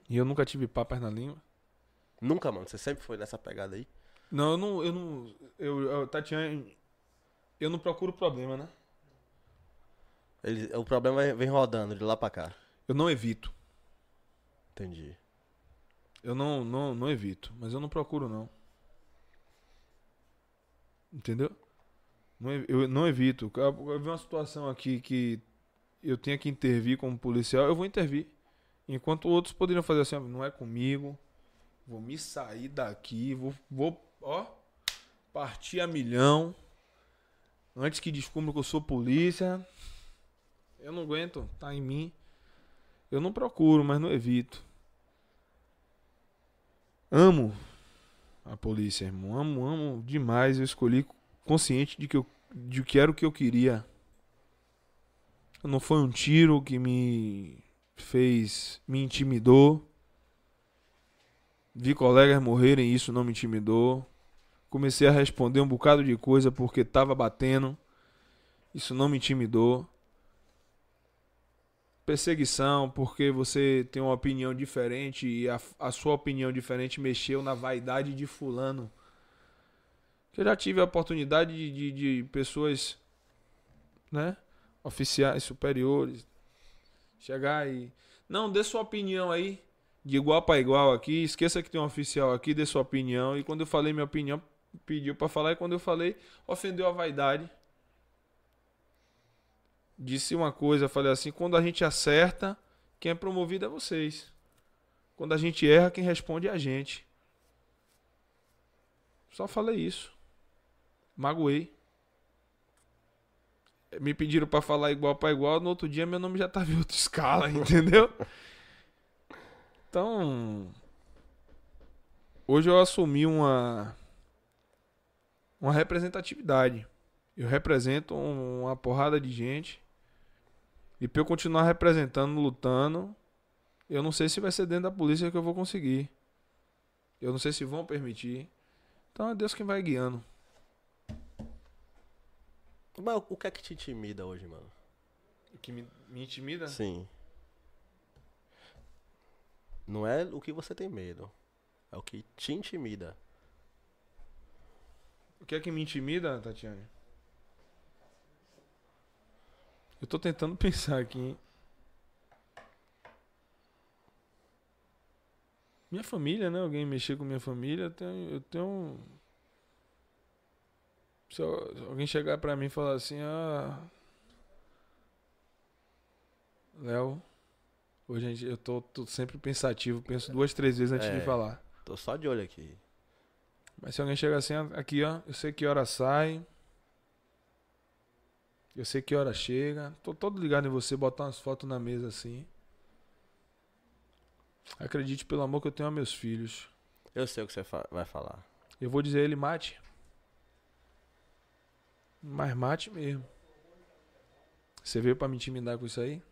E eu nunca tive papas na língua. Nunca, mano. Você sempre foi nessa pegada aí. Não, eu não. Eu não. Eu, eu, Tatiana, eu não procuro problema, né? Ele, o problema vem rodando de lá pra cá. Eu não evito. Entendi. Eu não, não, não evito. Mas eu não procuro, não. Entendeu? Não, eu não evito. Eu, vi uma situação aqui que eu tenho que intervir como policial, eu vou intervir. Enquanto outros poderiam fazer assim, não é comigo. Vou me sair daqui, vou, vou ó, partir a milhão. Antes que descubra que eu sou polícia. Eu não aguento, tá em mim. Eu não procuro, mas não evito. Amo a polícia, irmão. Amo, amo demais. Eu escolhi consciente de que eu de que era o que eu queria. Não foi um tiro que me fez, me intimidou. Vi colegas morrerem, isso não me intimidou. Comecei a responder um bocado de coisa porque tava batendo. Isso não me intimidou. Perseguição, porque você tem uma opinião diferente e a, a sua opinião diferente mexeu na vaidade de fulano. Eu já tive a oportunidade de, de, de pessoas, né? Oficiais superiores, chegar e. Não, dê sua opinião aí, de igual para igual aqui. Esqueça que tem um oficial aqui, dê sua opinião. E quando eu falei minha opinião, pediu para falar. E quando eu falei, ofendeu a vaidade. Disse uma coisa, falei assim: quando a gente acerta, quem é promovido é vocês. Quando a gente erra, quem responde é a gente. Só falei isso. Magoei. Me pediram pra falar igual pra igual, no outro dia meu nome já tava em outra escala, entendeu? Então, hoje eu assumi uma uma representatividade. Eu represento um- uma porrada de gente. E pra eu continuar representando, lutando, eu não sei se vai ser dentro da polícia que eu vou conseguir. Eu não sei se vão permitir. Então é Deus quem vai guiando. Mas o que é que te intimida hoje, mano? O que me, me intimida? Sim. Não é o que você tem medo. É o que te intimida. O que é que me intimida, Tatiane? Eu tô tentando pensar aqui. hein? Minha família, né? Alguém mexer com minha família, eu tenho. Eu tenho se, eu- se alguém chegar pra mim e falar assim, ah. Léo, hoje eu tô, tô sempre pensativo, penso duas, três vezes antes É. de falar. Tô só de olho aqui. Mas se alguém chegar assim, ó, aqui, ó, eu sei que hora sai. Eu sei que hora chega. Tô todo ligado em você, botar umas fotos na mesa assim. Acredite pelo amor que eu tenho a meus filhos. Eu sei o que você vai falar. Eu vou dizer a ele mate. Mas mate mesmo. Você veio pra me intimidar com isso aí?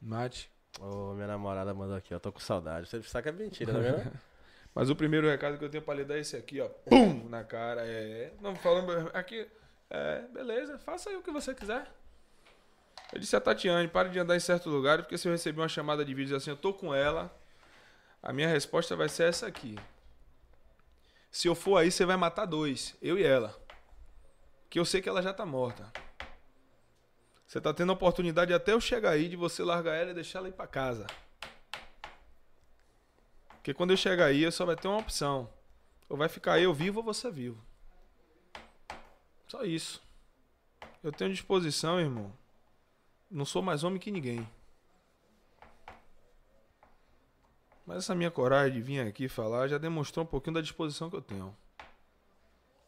Mate. Ô, minha namorada mandou aqui, ó. Tô com saudade. Você sabe que é mentira, tá vendo? Mas o primeiro recado que eu tenho pra lhe dar é esse aqui, ó. Pum! Na cara. É. Não, falando. Aqui. É, beleza. Faça aí o que você quiser. Eu disse a Tatiane, pare de andar em certo lugar, porque se eu receber uma chamada de vídeo assim, eu tô com ela, a minha resposta vai ser essa aqui. Se eu for aí, você vai matar dois, eu e ela. Que eu sei que ela já tá morta. Você tá tendo a oportunidade até eu chegar aí de você largar ela e deixar ela ir pra casa. Porque quando eu chegar aí, só vai ter uma opção. Ou vai ficar eu vivo ou você vivo. Só isso. Eu tenho disposição, irmão. Não sou mais homem que ninguém. Mas essa minha coragem de vir aqui falar já demonstrou um pouquinho da disposição que eu tenho.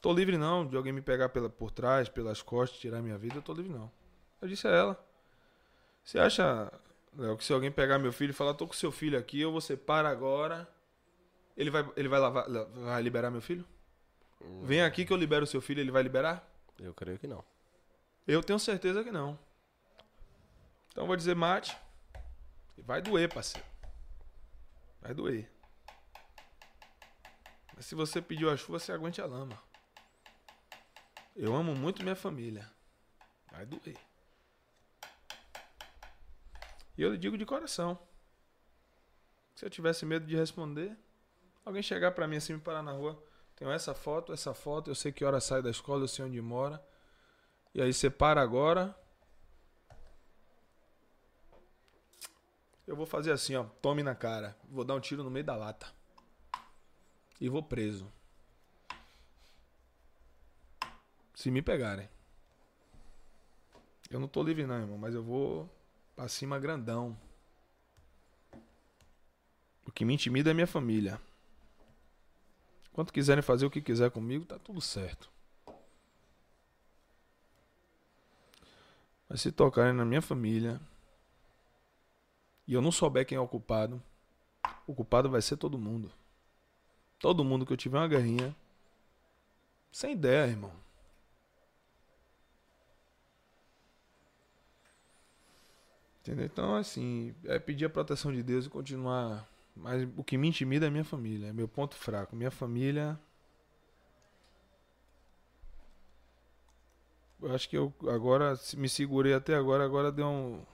Tô livre não de alguém me pegar pela, por trás, pelas costas, tirar minha vida. Eu tô livre não. Eu disse a ela. Você acha, Léo, que se alguém pegar meu filho e falar, tô com seu filho aqui, ou você para agora, ele vai, ele vai, lavar- vai liberar meu filho? Vem aqui que eu libero o seu filho, ele vai liberar? Eu creio que não. Eu tenho certeza que não. Então eu vou dizer mate. Vai doer, parceiro. Vai doer. Mas se você pediu a chuva, você aguente a lama. Eu amo muito minha família. Vai doer. E eu lhe digo de coração. Se eu tivesse medo de responder, alguém chegar pra mim assim, me parar na rua. Tenho essa foto, essa foto, eu sei que hora sai da escola, eu sei onde mora. E aí você para agora. Eu vou fazer assim, ó. Tome na cara. Vou dar um tiro no meio da lata. E vou preso. Se me pegarem. Eu não tô livre não, irmão, mas eu vou pra cima grandão. O que me intimida é minha família. Quando quiserem fazer o que quiser comigo, tá tudo certo. Mas se tocarem na minha família e eu não souber quem é o culpado, o culpado vai ser todo mundo. Todo mundo que eu tiver uma guerrinha. Sem ideia, irmão. Entendeu? Então, assim, é pedir a proteção de Deus e continuar. Mas o que me intimida é minha família, é meu ponto fraco. Minha família. Eu acho que eu agora me segurei até agora, agora deu um,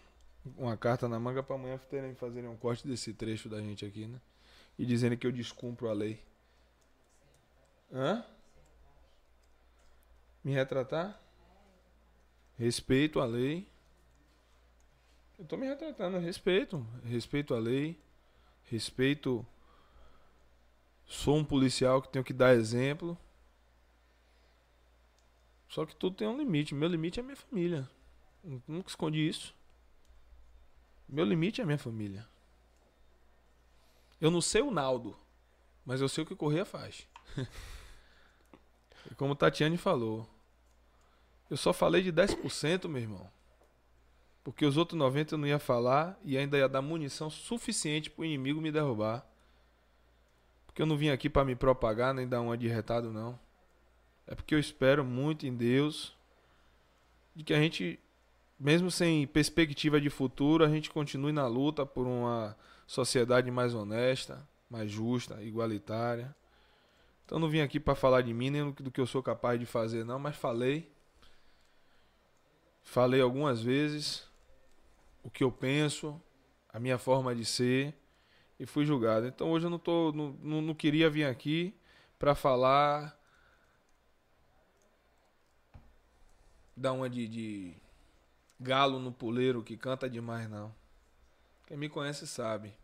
uma carta na manga para amanhã terem, fazerem um corte desse trecho da gente aqui, né? E dizendo que eu descumpro a lei. Hã? Me retratar? Respeito a lei. Eu tô me retratando, respeito. Respeito a lei. Respeito. Sou um policial que tenho que dar exemplo. Só que tudo tem um limite. Meu limite é minha família. Eu Nunca escondi isso. Meu limite é minha família. Eu não sei o Naldo, mas eu sei o que o Correia faz. e como Tatiane falou, eu só falei de 10%, meu irmão. Porque os outros 90 eu não ia falar e ainda ia dar munição suficiente pro inimigo me derrubar. Porque eu não vim aqui para me propagar nem dar uma de retado não. É porque eu espero muito em Deus de que a gente, mesmo sem perspectiva de futuro, a gente continue na luta por uma sociedade mais honesta, mais justa, igualitária. Então não vim aqui para falar de mim nem do que eu sou capaz de fazer não, mas falei. Falei algumas vezes o que eu penso, a minha forma de ser e fui julgado. Então hoje eu não tô não, não, não queria vir aqui para falar dar uma de, de galo no puleiro que canta demais não. Quem me conhece sabe.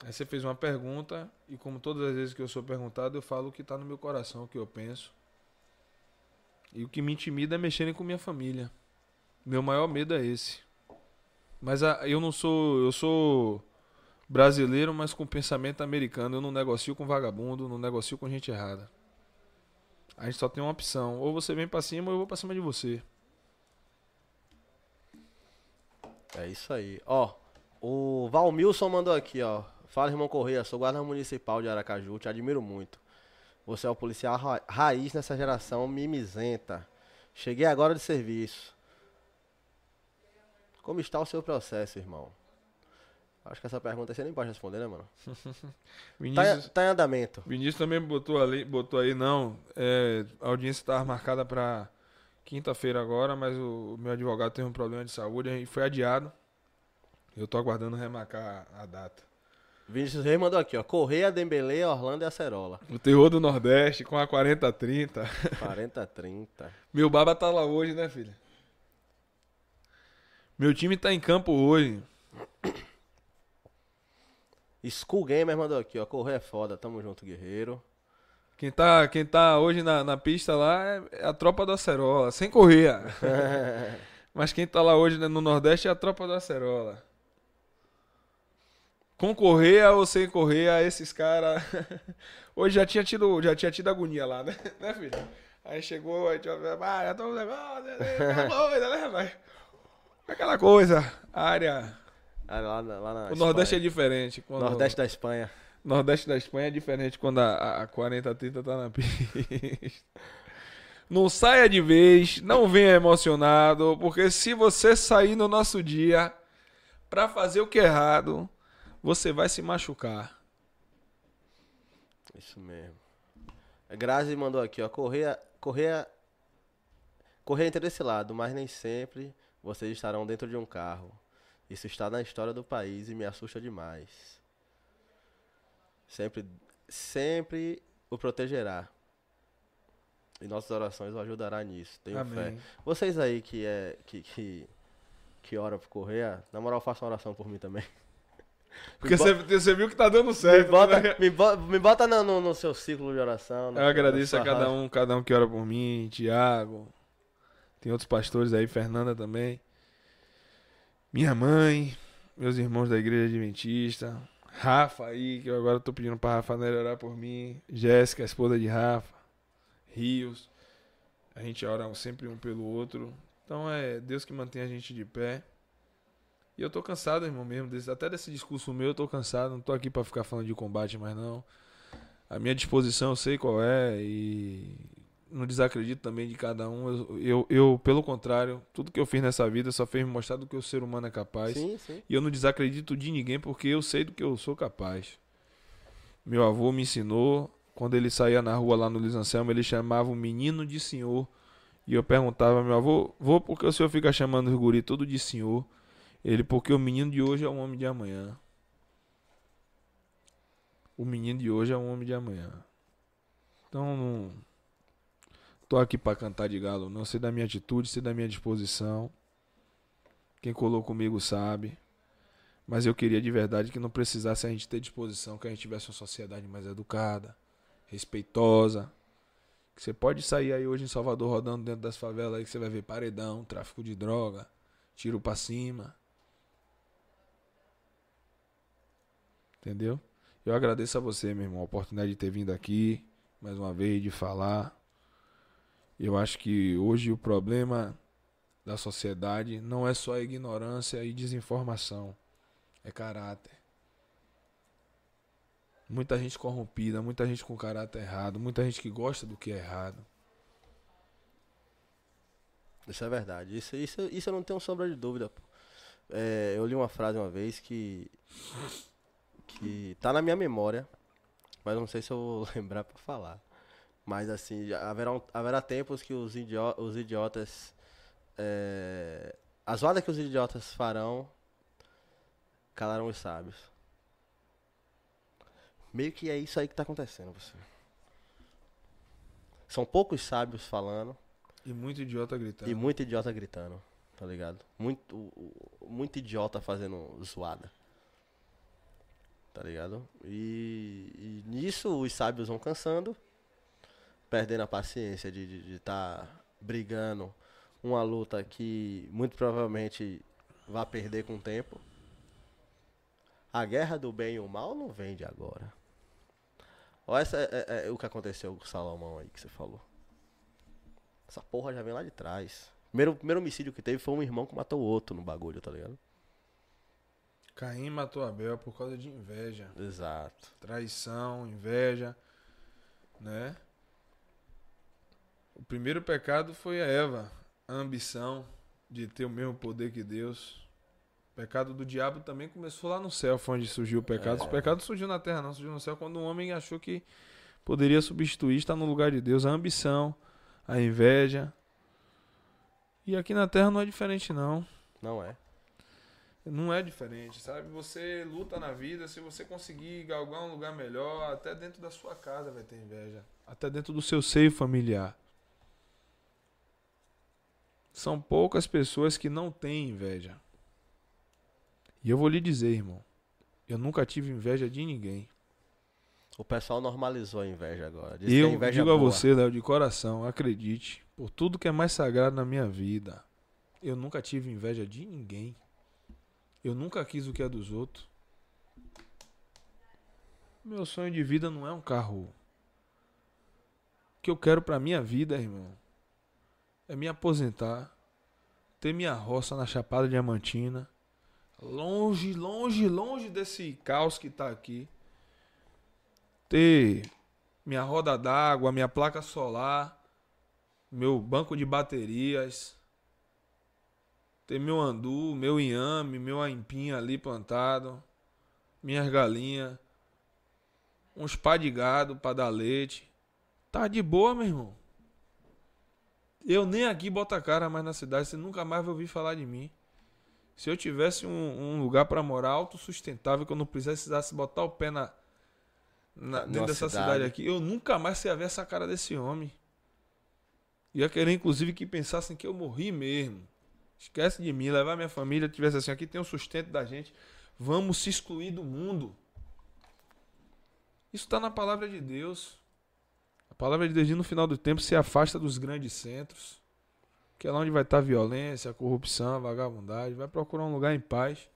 Aí você fez uma pergunta e como todas as vezes que eu sou perguntado, eu falo o que está no meu coração, o que eu penso. E o que me intimida é mexerem com minha família. Meu maior medo é esse. Mas a- eu não sou, eu sou Brasileiro, mas com pensamento americano. Eu não negocio com vagabundo, não negocio com gente errada. A gente só tem uma opção. Ou você vem pra cima ou eu vou pra cima de você. É isso aí. Ó, o Valmilson mandou aqui, ó. Fala, irmão Correia, sou guarda municipal de Aracaju, te admiro muito. Você é o policial ra- raiz nessa geração mimizenta. Cheguei agora de serviço. Como está o seu processo, irmão? Acho que essa pergunta você nem pode responder, né, mano? Tá, Vinícius, em- tá em andamento. Vinícius também botou ali, botou aí, não. é, a audiência estava marcada pra quinta-feira agora, mas o, meu advogado teve um problema de saúde e foi adiado. Eu tô aguardando remarcar a data. Vinícius Reis mandou aqui, ó. Correia, Dembele, Orlando e Acerola. O terror do Nordeste com a 40-30. 40-30. Meu baba tá lá hoje, né, filho? Meu time tá em campo hoje. School Gamer mandou aqui, ó. Correia é foda, tamo junto, guerreiro. Quem tá, quem tá hoje na, na pista lá é, é a tropa do Acerola, sem correr. Mas quem tá lá hoje né, no Nordeste é a tropa do Acerola. Com correia ou sem correia, esses caras. Hoje já tinha tido, já tinha tido agonia lá, né, né filho? Aí chegou, aí tinha. Ah, já tô um negócio, né, vai. Aquela coisa, área. Ah, lá, lá O Nordeste é Espanha. diferente. Quando, Nordeste da Espanha. Nordeste da Espanha é diferente quando a, a 40-30 tá na pista. Não saia de vez, não venha emocionado, porque se você sair no nosso dia pra fazer o que é errado, você vai se machucar. Isso mesmo. A Grazi mandou aqui, ó. Correia. Correia. Correia entre esse lado, mas nem sempre vocês estarão dentro de um carro. Isso está na história do país e me assusta demais. Sempre, sempre o protegerá. E nossas orações o ajudará nisso. Tenho fé. Amém. Vocês aí que é que que, que oram pro Correia, na moral, façam oração por mim também. Porque você, você viu que tá dando Me certo. bota, né? me bota, me bota no, no- no seu ciclo de oração. Eu agradeço a cada um, cada um que ora por mim, Tiago. Tem outros pastores aí, Fernanda também. Minha mãe, meus irmãos da igreja adventista. Rafa aí, que eu agora tô pedindo pra Rafa orar por mim. Jéssica, a esposa de Rafa. Rios. A gente ora sempre um pelo outro. Então é Deus que mantém a gente de pé. E eu tô cansado, irmão, mesmo. desse- até desse discurso meu, eu tô cansado. Não tô aqui pra ficar falando de combate mais, não. A minha disposição eu sei qual é e não desacredito também de cada um. Eu, eu, eu, pelo contrário, tudo que eu fiz nessa vida só fez me mostrar do que o ser humano é capaz. Sim, sim. E eu não desacredito de ninguém porque eu sei do que eu sou capaz. Meu avô me ensinou, quando ele saía na rua lá no Luiz Anselmo, ele chamava o menino de senhor. E eu perguntava, meu avô, vô, por que o senhor fica chamando os guri tudo de senhor? Ele, porque o menino de hoje é um homem de amanhã. O menino de hoje é um homem de amanhã. Então, não tô aqui pra cantar de galo, não sei da minha atitude, sei da minha disposição. Quem colou comigo sabe. Mas eu queria de verdade que não precisasse a gente ter disposição, que a gente tivesse uma sociedade mais educada, respeitosa. Que você pode sair aí hoje em Salvador rodando dentro das favelas aí que você vai ver paredão, tráfico de droga, tiro pra cima. Entendeu? Eu agradeço a você, meu irmão, a oportunidade de ter vindo aqui mais uma vez, de falar. Eu acho que hoje o problema da sociedade não é só ignorância e desinformação, é caráter. Muita gente corrompida, muita gente com caráter errado, muita gente que gosta do que é errado. Isso é verdade. Isso, isso, isso eu não tenho sombra de dúvida. É, eu li uma frase uma vez que. que tá na minha memória, mas não sei se eu vou lembrar pra falar. Mas assim, haverá, haverá tempos que os, idio os idiotas. é, as vadas que os idiotas farão calarão os sábios. Meio que é isso aí que tá acontecendo, você. São poucos sábios falando. E muito idiota gritando. E muito idiota gritando, tá ligado? Muito, muito idiota fazendo zoada. Tá ligado? E, e nisso os sábios vão cansando, perdendo a paciência de estar tá brigando uma luta que muito provavelmente vai perder com o tempo. A guerra do bem e o mal não vem de agora. Olha essa, é, é, o que aconteceu com o Salomão aí que você falou. Essa porra já vem lá de trás. Primeiro, primeiro homicídio que teve foi um irmão que matou o outro no bagulho, tá ligado? Caim matou Abel por causa de inveja. Exato. Traição, inveja, né? O primeiro pecado foi a Eva, a ambição de ter o mesmo poder que Deus. O pecado do diabo também começou lá no céu, foi onde surgiu o pecado. O pecado surgiu na terra, não surgiu no céu, quando o homem achou que poderia substituir, estar no lugar de Deus, a ambição, a inveja. E aqui na terra não é diferente, não. Não é. Não é diferente, sabe? Você luta na vida, se você conseguir galgar um lugar melhor, até dentro da sua casa vai ter inveja. Até dentro do seu seio familiar. São poucas pessoas que não têm inveja. E eu vou lhe dizer, irmão, eu nunca tive inveja de ninguém. O pessoal normalizou a inveja agora. Diz eu inveja digo a você, Léo, de coração, acredite, por tudo que é mais sagrado na minha vida, eu nunca tive inveja de ninguém. Eu nunca quis o que é dos outros. Meu sonho de vida não é um carro. O que eu quero pra minha vida, irmão, é me aposentar, ter minha roça na Chapada Diamantina, longe, longe, longe desse caos que tá aqui. Ter minha roda d'água, minha placa solar, meu banco de baterias, ter meu andu, meu inhame, meu aipim ali plantado, minhas galinhas, uns pá de gado para dar leite. Tá de boa, meu irmão. Eu nem aqui boto a cara mais na cidade, você nunca mais vai ouvir falar de mim. Se eu tivesse um, um lugar para morar autossustentável, que eu não precisasse botar o pé na, na- dentro Numa dessa cidade. cidade aqui, eu nunca mais ia ver essa cara desse homem. Ia querer, inclusive, que pensassem que eu morri mesmo. Esquece de mim, levar minha família, tivesse assim, aqui tem o sustento da gente. Vamos se excluir do mundo. Isso está na palavra de Deus. Palavra de Deus diz no final do tempo se afasta dos grandes centros. Que é lá onde vai estar a violência, a corrupção, a vagabundagem. Vai procurar um lugar em paz.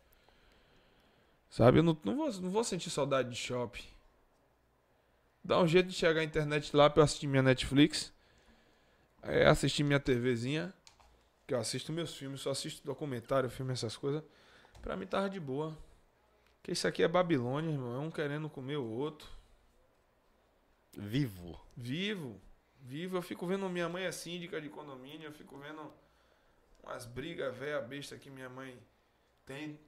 Sabe? Eu não, não, vou, não vou sentir saudade de shopping. Dá um jeito de chegar à internet lá pra eu assistir minha Netflix. É, assistir minha TVzinha. Que eu assisto meus filmes, só assisto documentário, filme, essas coisas. Pra mim tava de boa. Que isso aqui é Babilônia, irmão. É um querendo comer o outro. Vivo. Vivo. Vivo. Eu fico vendo minha mãe é síndica de condomínio. Eu fico vendo umas brigas véia besta que minha mãe tem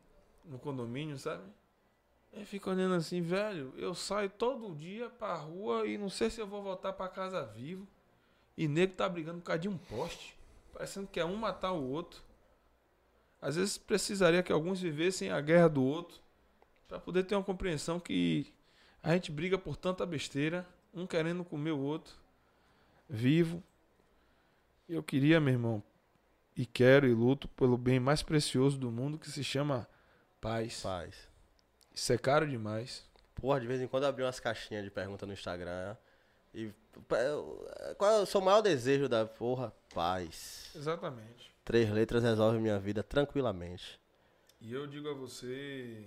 no condomínio, sabe? Eu fico olhando assim, velho. Eu saio todo dia pra rua e não sei se eu vou voltar pra casa vivo. E nego tá brigando por causa de um poste. Parecendo que é um matar o outro. Às vezes precisaria que alguns vivessem a guerra do outro. Pra poder ter uma compreensão que a gente briga por tanta besteira. Um querendo comer o outro. Vivo. E eu queria, meu irmão. E quero e luto pelo bem mais precioso do mundo que se chama paz. Paz. Isso é caro demais. Porra, de vez em quando eu abri umas caixinhas de pergunta no Instagram. E. Qual é o seu maior desejo da porra? Paz. Exatamente. Três letras resolvem minha vida tranquilamente. E eu digo a você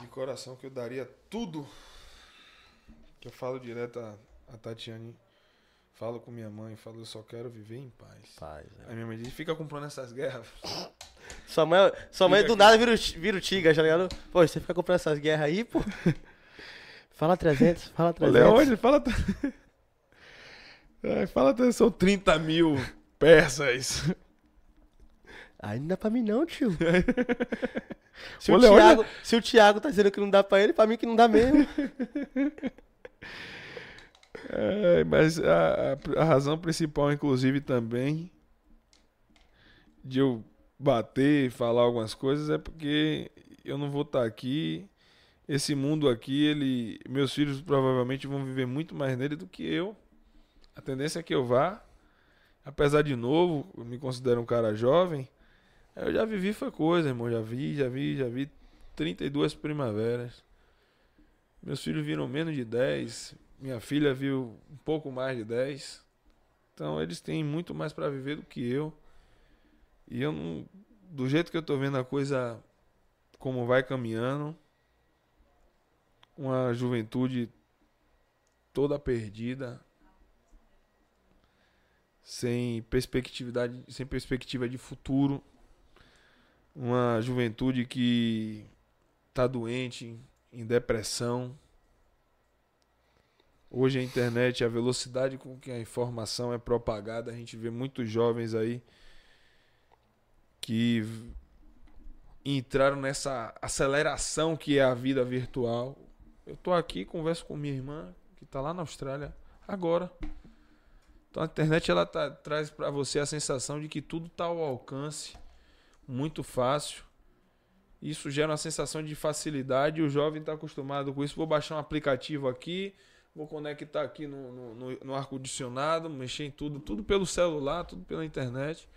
de coração que eu daria tudo que eu falo direto a, a Tatiane. Falo com minha mãe, falo, eu só quero viver em paz. Paz. né? Aí minha mãe diz, fica comprando essas guerras. Sua mãe, sua mãe do nada vira vira o Tiga, tá ligado? Pô, você fica comprando essas guerras aí, pô. Fala 300, fala Ô, 300. Leôncio, fala. Ai, fala até são 30 mil persas. Aí não dá pra mim não, tio. se, Ô, o Leôncio- Thiago, se o Thiago tá dizendo que não dá pra ele, pra mim que não dá mesmo. É, mas a, a- a razão principal, inclusive, também de eu bater e falar algumas coisas é porque eu não vou estar aqui. Esse mundo aqui, ele, meus filhos provavelmente vão viver muito mais nele do que eu. A tendência é que eu vá, apesar de novo, eu me considero um cara jovem. Eu já vivi foi coisa, irmão. Já vi, já vi, já vi 32 primaveras. Meus filhos viram menos de 10. Minha filha viu um pouco mais de 10. Então eles têm muito mais para viver do que eu. E eu não. Do jeito que eu tô vendo a coisa como vai caminhando. Uma juventude toda perdida, sem perspectividade, sem perspectiva de futuro. Uma juventude que está doente, em depressão. Hoje a internet, a velocidade com que a informação é propagada, a gente vê muitos jovens aí que entraram nessa aceleração que é a vida virtual. Eu tô aqui, converso com minha irmã, que tá lá na Austrália, agora. Então a internet ela tá- traz para você a sensação de que tudo tá ao alcance, muito fácil. Isso gera uma sensação de facilidade e o jovem está acostumado com isso. Vou baixar um aplicativo aqui, vou conectar aqui no, no, no- no ar-condicionado, mexer em tudo, tudo pelo celular, tudo pela internet.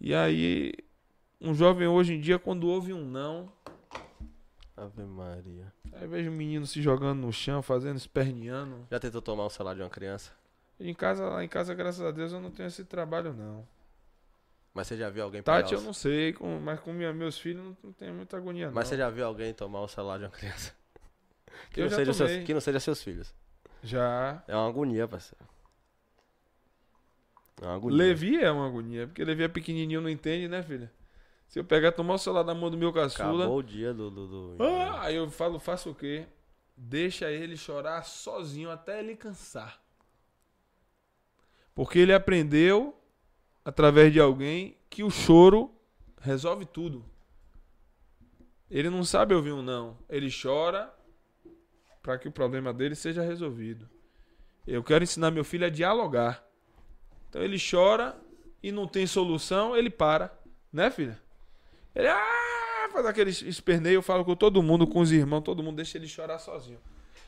E aí, um jovem hoje em dia, quando ouve um não, Ave Maria. aí vejo um menino se jogando no chão, fazendo esperneando. Já tentou tomar o celular de uma criança? Em casa, lá em casa, graças a Deus, eu não tenho esse trabalho, não. Mas você já viu alguém pegar Tati, o- eu não sei, com- mas com minha- meus filhos não, não tenho muita agonia, não. Mas você já viu alguém tomar o celular de uma criança? Que, Eu não seja seus, que não seja seus filhos. Já. É uma agonia, parceiro. É uma agonia. Levi é uma agonia, porque Levi é pequenininho, não entende, né, filha? Se eu pegar, tomar o celular da mão do meu caçula, Acabou o dia do. do, do- ah, aí eu falo, faço o quê? Deixa ele chorar sozinho até ele cansar. Porque ele aprendeu, através de alguém, que o choro resolve tudo. Ele não sabe ouvir um não. Ele chora para que o problema dele seja resolvido. Eu quero ensinar meu filho a dialogar. Então ele chora e não tem solução, ele para. Né, filha? Ele ah, faz aquele esperneio, eu falo com todo mundo, com os irmãos, todo mundo deixa ele chorar sozinho.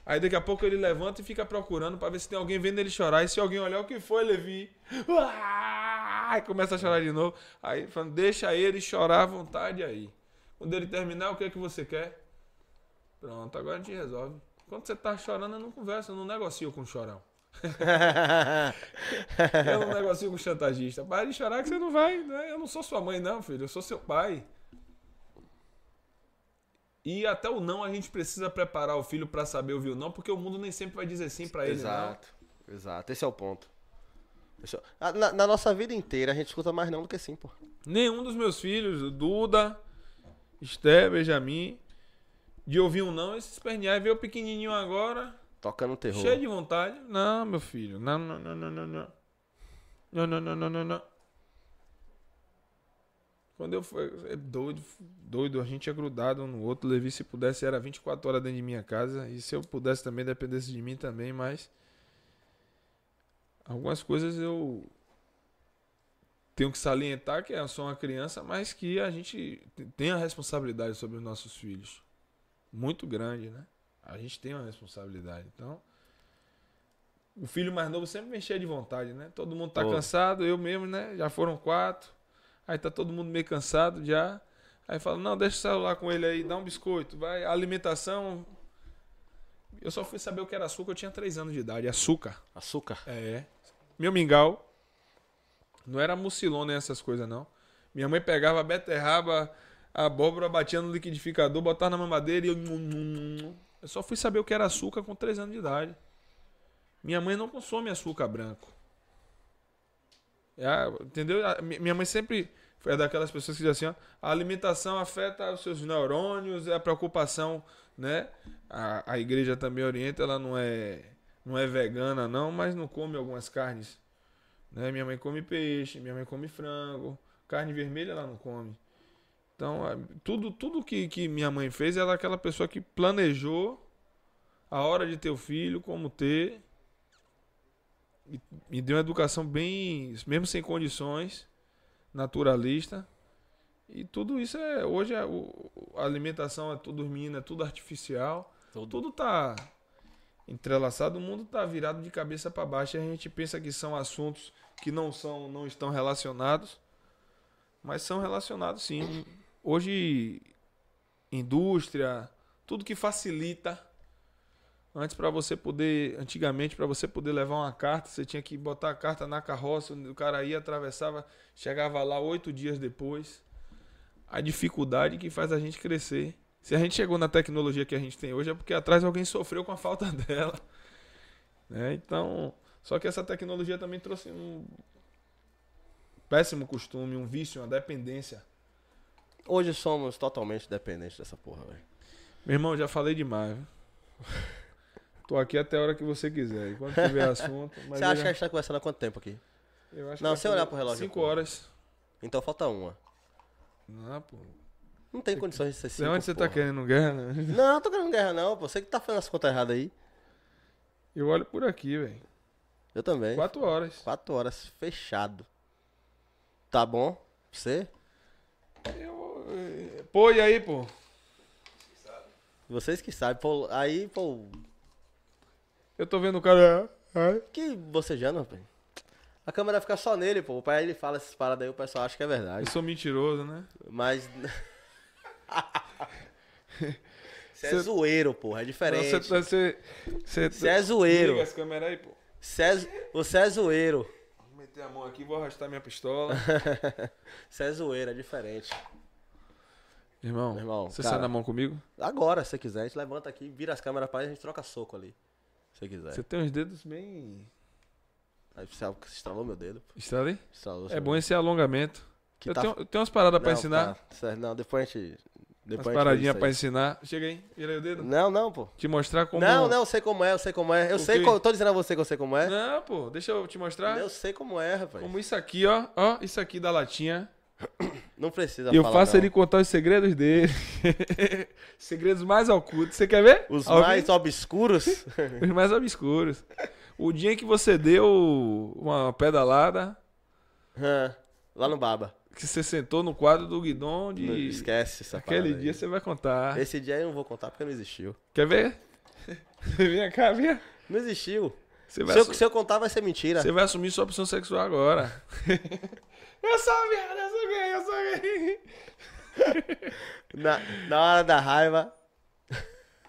Aí daqui a pouco ele levanta e fica procurando pra ver se tem alguém vendo ele chorar. E se alguém olhar o que foi, Levi. Ah, Aí começa a chorar de novo. Aí falando, deixa ele chorar à vontade aí. Quando ele terminar, o que é que você quer? Pronto, agora a gente resolve. Quando você tá chorando, eu não converso, eu não negocio com o chorão. Eu não negocio com chantagista. Para de chorar que você não vai. Né? Eu não sou sua mãe, não, filho. Eu sou seu pai. E até o não a gente precisa preparar o filho pra saber ouvir o não, porque o mundo nem sempre vai dizer sim pra ele, Exato, exato. Esse é o ponto. Ah, Na, na nossa vida inteira a gente escuta mais não do que sim, pô. Nenhum dos meus filhos, Duda, Esté, Benjamin, de ouvir um não, esse espernear e ver o pequenininho agora, Tocando terror. cheio de vontade. Não, meu filho. Não, não, não, não, não, não. Não, não, não, não, não, não. Quando eu fui. É doido, doido. A gente é grudado um no outro. Levi, se pudesse, era 24 horas dentro de minha casa. E se eu pudesse também, dependesse de mim também, mas. Algumas coisas eu. Tenho que salientar que eu sou uma criança, mas que a gente tem a responsabilidade sobre os nossos filhos. Muito grande, né? A gente tem uma responsabilidade. Então. O filho mais novo sempre me enchia de vontade, né? Todo mundo tá Pô. cansado, eu mesmo, né? Já foram quatro. Aí tá todo mundo meio cansado já. Aí fala, não, deixa o celular com ele aí, dá um biscoito, vai. Alimentação. Eu só fui saber o que era açúcar, eu tinha três anos de idade. Açúcar. Açúcar. É. Meu mingau. Não era mucilon nem essas coisas, não. Minha mãe pegava a beterraba, a abóbora, batia no liquidificador, botava na mamadeira e eu. Eu só fui saber o que era açúcar com três anos de idade. Minha mãe não consome açúcar branco. É, entendeu? Minha mãe sempre foi daquelas pessoas que dizem assim, ó, a alimentação afeta os seus neurônios, é a preocupação, né? A, a igreja também orienta, ela não é não é vegana não, mas não come algumas carnes, né? Minha mãe come peixe, minha mãe come frango, carne vermelha ela não come. Então, tudo tudo que, que minha mãe fez, ela é aquela pessoa que planejou a hora de ter o filho, como ter, me deu uma educação bem, mesmo sem condições, naturalista. E tudo isso é hoje é o- a alimentação é tudo mina, é tudo artificial. Tudo. Tudo tá entrelaçado, o mundo tá virado de cabeça para baixo. E a gente pensa que são assuntos que não são, não estão relacionados, mas são relacionados sim. Hoje indústria, tudo que facilita Antes para você poder, antigamente para você poder levar uma carta, você tinha que botar a carta na carroça, o cara ia atravessava, chegava lá oito dias depois. a dificuldade que faz a gente crescer. Se a gente chegou na tecnologia que a gente tem hoje é porque atrás alguém sofreu com a falta dela. Né? Então, só que essa tecnologia também trouxe um péssimo costume, um vício, uma dependência. Hoje somos totalmente dependentes dessa porra, velho. Meu irmão, já falei demais. viu? Tô aqui até a hora que você quiser. E quando tiver assunto. Você eu acha já- que a gente tá conversando há quanto tempo aqui? eu acho que Não, sem olhar pro relógio, Cinco horas. Então falta uma. Não, pô. Não tem condições de ser De cinco, onde você tá porra. querendo guerra? né? Não, tô querendo guerra não, pô. Você que tá fazendo as contas erradas aí. Eu olho por aqui, velho. Eu também. Quatro horas. Quatro horas fechado. Tá bom? Você? Eu, eh, Pô, e aí, pô? Vocês que sabem. Pô, aí, pô. Eu tô vendo o cara. Ai. Que bocejando, rapaz. A câmera fica só nele, pô. O pai ele fala essas paradas aí, o pessoal acha que é Eu verdade. sou mentiroso, né? Mas. Você é Cê- zoeiro, porra. É diferente. Você, Você é zoeiro. Liga as câmeras aí, pô. Você é, zo- você é zoeiro. Vou meter a mão aqui, vou arrastar minha pistola. Você é zoeiro, é diferente. Irmão, você cara. sai na mão comigo? Agora, se você quiser, a gente levanta aqui, vira as câmeras pra ele, a gente troca soco ali. Você quiser. Você tem uns dedos bem. Aí você estralou meu dedo. pô. Estralei? Estralou É bom dedo. esse alongamento. Que eu, tá- tenho, eu tenho umas paradas pra Não, ensinar. tá. Não, depois a gente. Umas Depois gente paradinhas pra ensinar. Chega aí, vira aí o dedo. Não, não, pô. Te mostrar como. Não, não, eu sei como é, eu sei como é. Eu O sei, co- tô dizendo a você que eu sei como é. Não, pô, deixa eu te mostrar. Eu sei como é, rapaz. Como isso aqui, ó. Ó, isso aqui da latinha. Não precisa eu falar, faço não. ele contar os segredos dele. segredos mais ocultos. Você quer ver? Os Ao mais obscuros. Os mais obscuros. O dia que você deu uma pedalada, Lá no Baba. que você sentou no quadro do guidão Não de. Esquece essa Aquele parada aí. dia você vai contar. Esse dia eu não vou contar porque não existiu. Quer ver? Vem cá, vem. Não existiu. Se eu, se eu contar vai ser mentira. você vai assumir sua opção sexual agora. Eu sou viado, eu sou gay, eu sou gay. Na, na hora da raiva.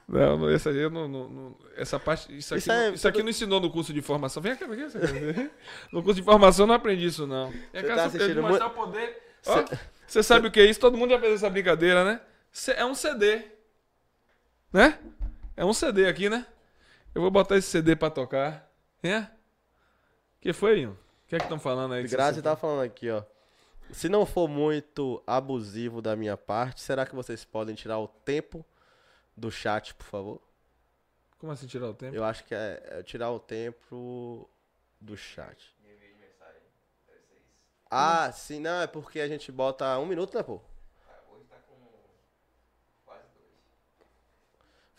Não, essa aí eu não, não- não- essa parte, isso aqui, Isso é não, isso aqui tudo- não ensinou no curso de formação. Vem cá, vem cá. No curso de formação eu não aprendi isso não. É Você tá assistindo mostrar o poder. Ó, Você sabe o que é isso? Todo mundo já fez essa brincadeira, né? Cê- É um CD. Né? É um CD aqui, né? Eu vou botar esse CD pra tocar. É? O que foi, Ian? O que é que estão falando aí? Grazi tá falando aqui, ó. Se não for muito abusivo da minha parte, será que vocês podem tirar o tempo do chat, por favor? Como assim tirar o tempo? Eu acho que é, é tirar o tempo do chat. Ah, sim, não, é porque a gente bota um minuto, né, pô?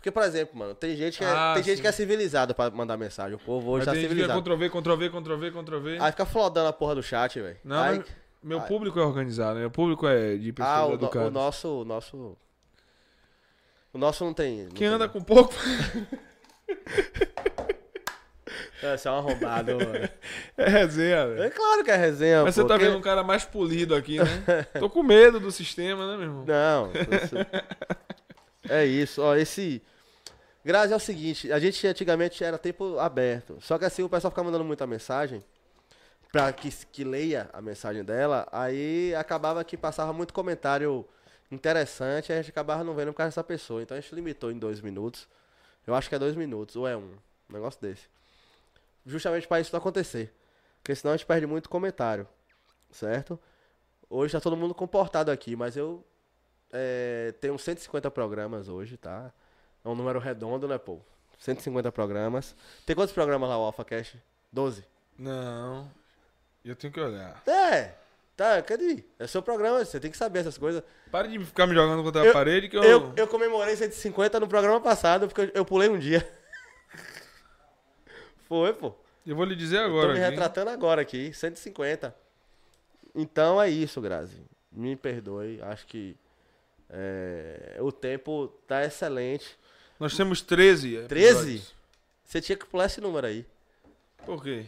Porque, por exemplo, mano, tem gente que é, Ah, tem gente que é civilizado pra mandar mensagem. O povo hoje Mas tá tem gente que civilizado. Ctrl-V, Ctrl-V, Ctrl-V. Aí fica flodando a porra do chat, velho. Não, Aí- meu público é organizado, meu público é de pessoas Ah, o, educadas. o nosso, o nosso. O nosso não tem. não Quem tem- anda com pouco É, você é um arrombado, mano. é resenha, velho. É claro que é resenha, Mas pô, você tá vendo um cara mais polido aqui, né? Tô com medo do sistema, né, meu irmão? Não. você- É isso, ó, esse. Grazi é o seguinte, a gente antigamente era tempo aberto. Só que assim o pessoal fica mandando muita mensagem pra que, que leia a mensagem dela, aí acabava que passava muito comentário interessante, a gente acabava não vendo por causa dessa pessoa. Então a gente limitou em dois minutos. Eu acho que é dois minutos, ou é um. Um negócio desse. Justamente pra isso não acontecer. Porque senão a gente perde muito comentário. Certo? Hoje tá todo mundo comportado aqui, mas eu é, tenho 150 programas hoje, tá? É um número redondo, né, pô? 150 programas. Tem quantos programas lá, o AlphaCast? 12. Não. Eu tenho que olhar. É! Tá, cadê? É seu programa, você tem que saber essas coisas. Para de ficar me jogando contra a Eu- parede que eu. Eu, eu comemorei 150 no programa passado, porque eu, eu pulei um dia. Foi, pô. eu vou lhe dizer Tô agora. me aqui. retratando agora aqui, 150. Então é isso, Grazi. Me perdoe, acho que é, o tempo tá excelente. Nós temos 13. 13? episódios. Você tinha que pular esse número aí. Por quê?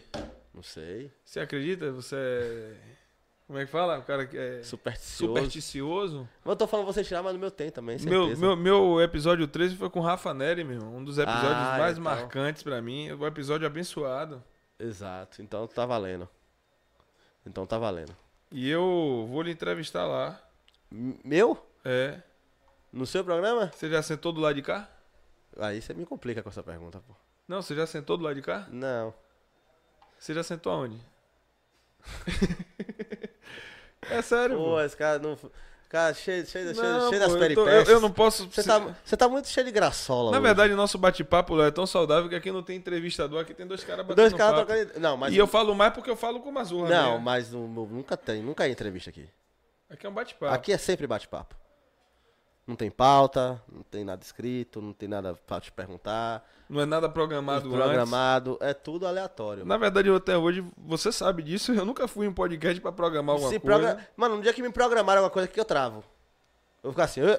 Não sei. Você acredita? Você é. Como é que fala? O cara que é Supersticioso. supersticioso. Mas eu tô falando você tirar, mas no meu tem também, Meu, certeza. meu, meu episódio 13 foi com o Rafa Neri, meu. Um dos episódios Ah, mais então. marcantes pra mim. Um episódio abençoado. Exato. Então tá valendo. Então tá valendo. E eu vou lhe entrevistar lá. Meu? É. No seu programa? Você já sentou do lado de cá? Aí você me complica com essa pergunta, pô. Não, você já sentou do lado de cá? Não. Você já sentou aonde? é sério, Pô, pô. esse cara não. Cara, cheio, cheio, cheio, Não, cheio das pô, eu, tô- peripécias. eu- eu não posso. Você tá, você tá muito cheio de graçola. Na hoje. verdade, nosso bate-papo é tão saudável que aqui não tem entrevistador, aqui tem dois caras batendo Dois caras trocando. Não, mas. E eu falo mais porque eu falo com o Mazurra. Não, mas no- nunca tem. Nunca é entrevista aqui. Aqui é um bate-papo. Aqui é sempre bate-papo. Não tem pauta, não tem nada escrito, não tem nada pra te perguntar. Não é nada programado, antes. programado, é tudo aleatório. Na verdade, eu até hoje, você sabe disso, eu nunca fui em um podcast pra programar alguma Se coisa. progra- Mano, no dia que me programaram alguma coisa aqui, eu travo. Eu vou ficar assim. "Ã?"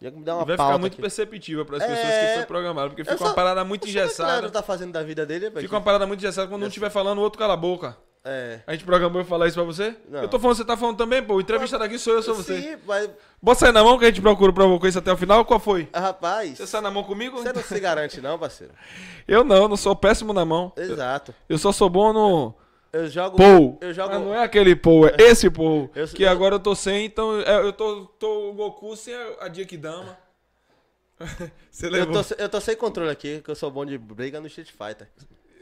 dia que me dá E uma vai pauta ficar muito aqui. perceptível para as É, pessoas que foi programado, porque Eu fica só- uma parada muito eu sei o que engessada. tá fazendo da vida dele. Fica uma parada muito engessada quando um estiver falando, o outro cala a boca. É. A gente programou eu falar isso pra você? Não. Eu tô falando, você tá falando também, pô. O entrevistado aqui sou eu, sou você. Sim, mas. Bota sair na mão que a gente procura provocou isso até o final. Qual foi? ah, Rapaz, Você sai na mão comigo? você não se garante, não, parceiro. Eu não, não sou péssimo na mão. Exato. Eu só sou bom no Eu jogo. Paul. Eu jogo. Mas não é aquele Paul, é esse. Eu- que eu- agora eu tô sem, então é, eu tô, tô o Goku sem a, a Dama. Você Eu levou. tô, se- eu tô sem controle aqui, que eu sou bom de briga no Street Fighter.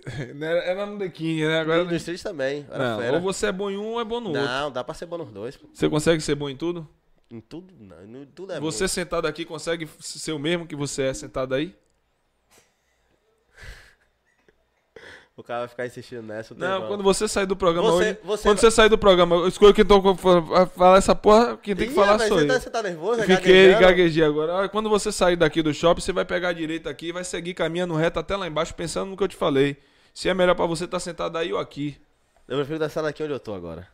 Era, era no The King, né? Agora. No Street também. Era Não, ou você é bom em um ou é bom no outro. Não, dá pra ser bom nos dois. Você consegue ser bom em tudo? Em tudo, não. Em tudo é você bom. sentado aqui consegue ser o mesmo que você é sentado aí? O cara vai ficar insistindo nessa. o Não, tempão. quando você sair do programa Você- hoje. você quando vai- você sair do programa, eu escolho quem tô falar essa porra, quem tem que Ih, falar sou você eu. tá, você tá nervoso? é Fiquei gaguejando? gaguejei agora. Quando você sair daqui do shopping, você vai pegar a direita aqui e vai seguir caminhando reto até lá embaixo, pensando no que eu te falei. Se é melhor pra você estar sentado aí ou aqui. Eu prefiro dançar aqui onde eu tô agora.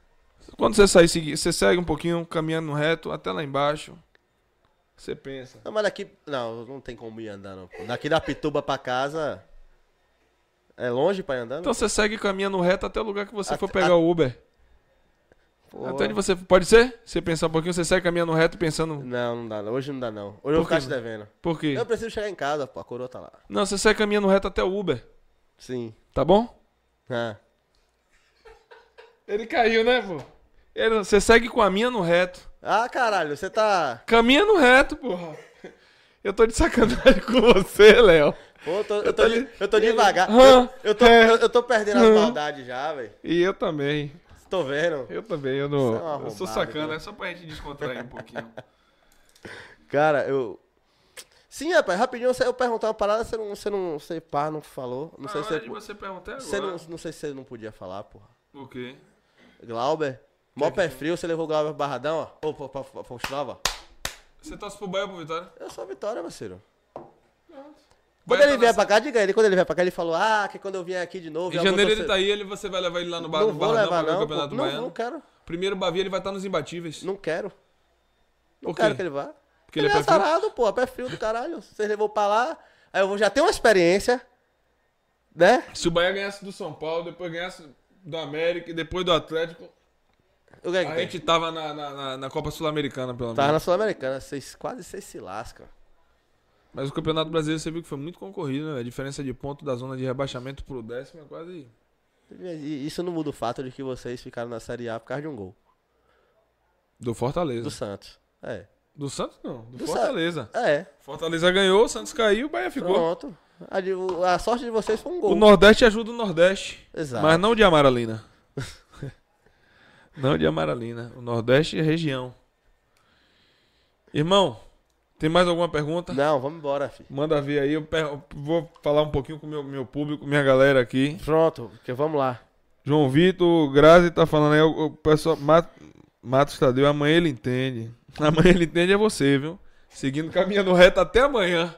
Quando você sair, você segue um pouquinho, caminhando reto até lá embaixo. Você pensa. Não, mas daqui. Não, não tem como ir andando. Daqui da Pituba pra casa. É longe pra ir andando? Então você segue caminhando reto até o lugar que você for pegar o Uber. Pô. Até onde você. Pode ser? Você pensar um pouquinho, você segue caminhando reto pensando. Não, não dá. não. Hoje não dá, não. Hoje eu vou ficar te devendo. Por quê? Eu preciso chegar em casa, pô. A coroa tá lá. Não, você segue caminhando reto até o Uber. Sim. Tá bom? Ah. Ele caiu, né, pô? Ele- você segue com a minha no reto. Ah, caralho, você tá. Caminha no reto, porra. Eu tô de sacanagem com você, Léo. Pô, eu tô, eu tô, tô de- eu tô devagar. Hã? Eu, eu tô, É. eu, eu tô perdendo as maldades já, velho. E eu também. Tô vendo. Eu também, eu não. É eu sou sacana, é só pra gente descontrair um pouquinho. Cara, eu. Sim, rapaz, rapidinho você- eu perguntar uma parada, você não. Você não. Você pá, não falou. Não sei Na se hora você. você perguntar agora. Você não, não sei se você não podia falar, porra. O quê? Glauber. Mó pé frio, você levou o Glauber pro Barradão, ó. Ô, pra, pra. Você torce pro Bahia ou pro Vitória? Eu sou a Vitória, parceiro. Quando Bahia ele tá vier na- pra cá, diga ele. Quando ele vier pra cá, ele falou, ah, que quando eu vier aqui de novo... Em janeiro ele tá aí, ele, você vai levar ele lá no, bar, Não no vou Barradão levar pra ver o não, Campeonato pô. Não, Baiano. não quero. Primeiro Bavia ele vai estar nos imbatíveis. Não quero. Não quero que ele vá. Porque ele, ele é é pé frio? azarado, pô. Pé frio do caralho. Vocês levou pra lá, aí eu já ter uma experiência, né? Se o Bahia ganhasse do São Paulo, depois ganhasse do América e depois do Atlético, O que é que a tem? gente tava na, na, na- na Copa Sul-Americana, pelo menos. Tava na Sul-Americana, vocês quase vocês se lascam. Mas o Campeonato Brasileiro você viu que foi muito concorrido, né? A diferença de ponto da zona de rebaixamento pro décimo é quase. E isso não muda o fato de que vocês ficaram na Série A por causa de um gol. Do Fortaleza. Do, Santos. É. Santos não, do, Do Fortaleza. É, Fortaleza ganhou, o Santos caiu, o Bahia ficou. pronto. A, a sorte de vocês foi um gol. O Nordeste ajuda o Nordeste. Exato. Mas não de Amaralina. não de Amaralina. O Nordeste é região. Irmão, tem mais alguma pergunta? Não, vamos embora, filho. Manda ver aí. Eu vou falar um pouquinho com o meu, meu público, minha galera aqui. Pronto, porque vamos lá. João Vitor, Grazi tá falando aí. O pessoal. Mat- Matos Tadeu, amanhã ele entende. Amanhã ele entende é você, viu? Seguindo caminhando reto até amanhã.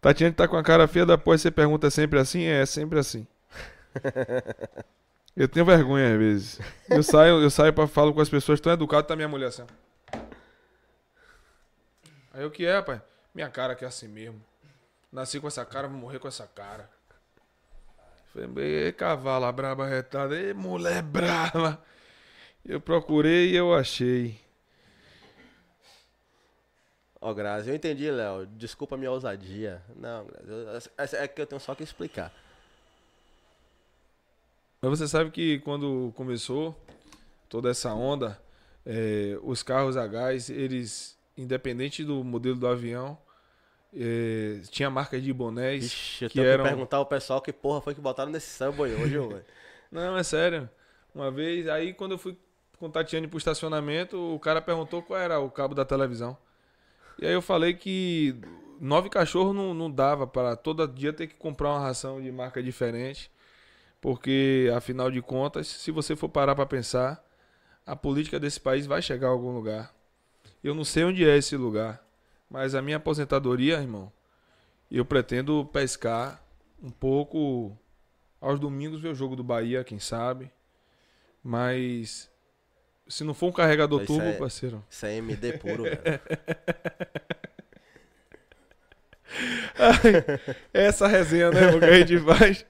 Tatiane tá com a cara feia da pós, você pergunta é sempre assim? É, é sempre assim. Eu tenho vergonha às vezes. Eu saio, eu saio pra falar com as pessoas tão educado, tá minha mulher assim. Aí o que é, pai? Minha cara que é assim mesmo. Nasci com essa cara, vou morrer com essa cara. Falei, "Ê, cavalo braba retada, Ê, mulher brava. Eu procurei e eu achei. Ó, Grazi, eu entendi, Léo. Desculpa a minha ousadia. Não, Grazi, eu- é que eu tenho só que explicar. Mas você sabe que quando começou toda essa onda, é, os carros a gás, eles, independente do modelo do avião, é, tinha marca de bonés. Ixi, eu que tenho eram- que perguntar ao pessoal que porra foi que botaram nesse Subway hoje, velho. Não, é sério. Uma vez, aí quando eu fui com Tatiane pro estacionamento, o cara perguntou qual era o cabo da televisão. E aí eu falei que nove cachorros não, não dava para todo dia ter que comprar uma ração de marca diferente. Porque, afinal de contas, se você for parar para pensar, a política desse país vai chegar a algum lugar. Eu não sei onde é esse lugar, mas a minha aposentadoria, irmão, eu pretendo pescar um pouco aos domingos ver o jogo do Bahia, quem sabe. Mas se não for um carregador Isso turbo, é- parceiro. Isso é MD puro, velho. Essa resenha, né, que a gente faz.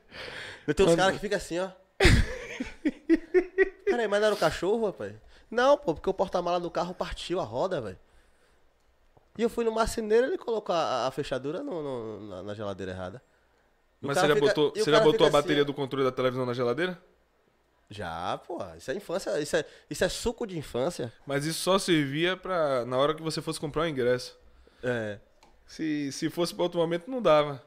Eu tenho uns caras que ficam assim, ó. Peraí, mas não era o cachorro, rapaz? Não, pô, porque o porta-mala do carro partiu a roda, velho. E eu fui no marceneiro ele colocou a, a fechadura no- no- na, na geladeira errada. E o Mas você já fica- botou, e o você já botou a assim, bateria ó. do controle da televisão na geladeira? Já, pô. Isso é infância. Isso é, isso é suco de infância. Mas isso só servia pra. na hora que você fosse comprar o ingresso. É. Se, se fosse pra outro momento, não dava.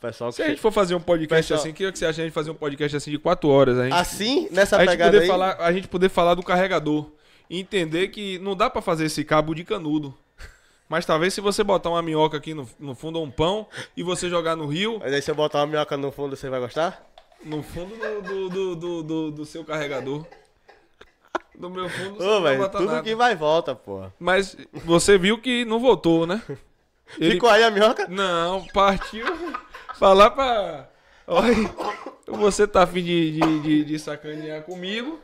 Pessoal Se a gente for fazer um podcast Pessoal- assim, o que você acha de a gente fazer um podcast assim de quatro horas? A gente, Assim, nessa a gente pegada poder aí. falar, a gente poder falar do carregador e entender que não dá pra fazer esse cabo de canudo. Mas talvez se você botar uma minhoca aqui no, no fundo ou um pão e você jogar no rio, Mas aí se eu botar uma minhoca no fundo, você vai gostar? No fundo do, do, do, do, do- seu carregador. No meu fundo você Ô, não velho, botar tudo nada. que vai e volta, pô. Mas você viu que não voltou, né? Ele- Ficou aí a minhoca? Não, partiu falar pra. Olha, você tá afim de, de, de, de sacanear comigo.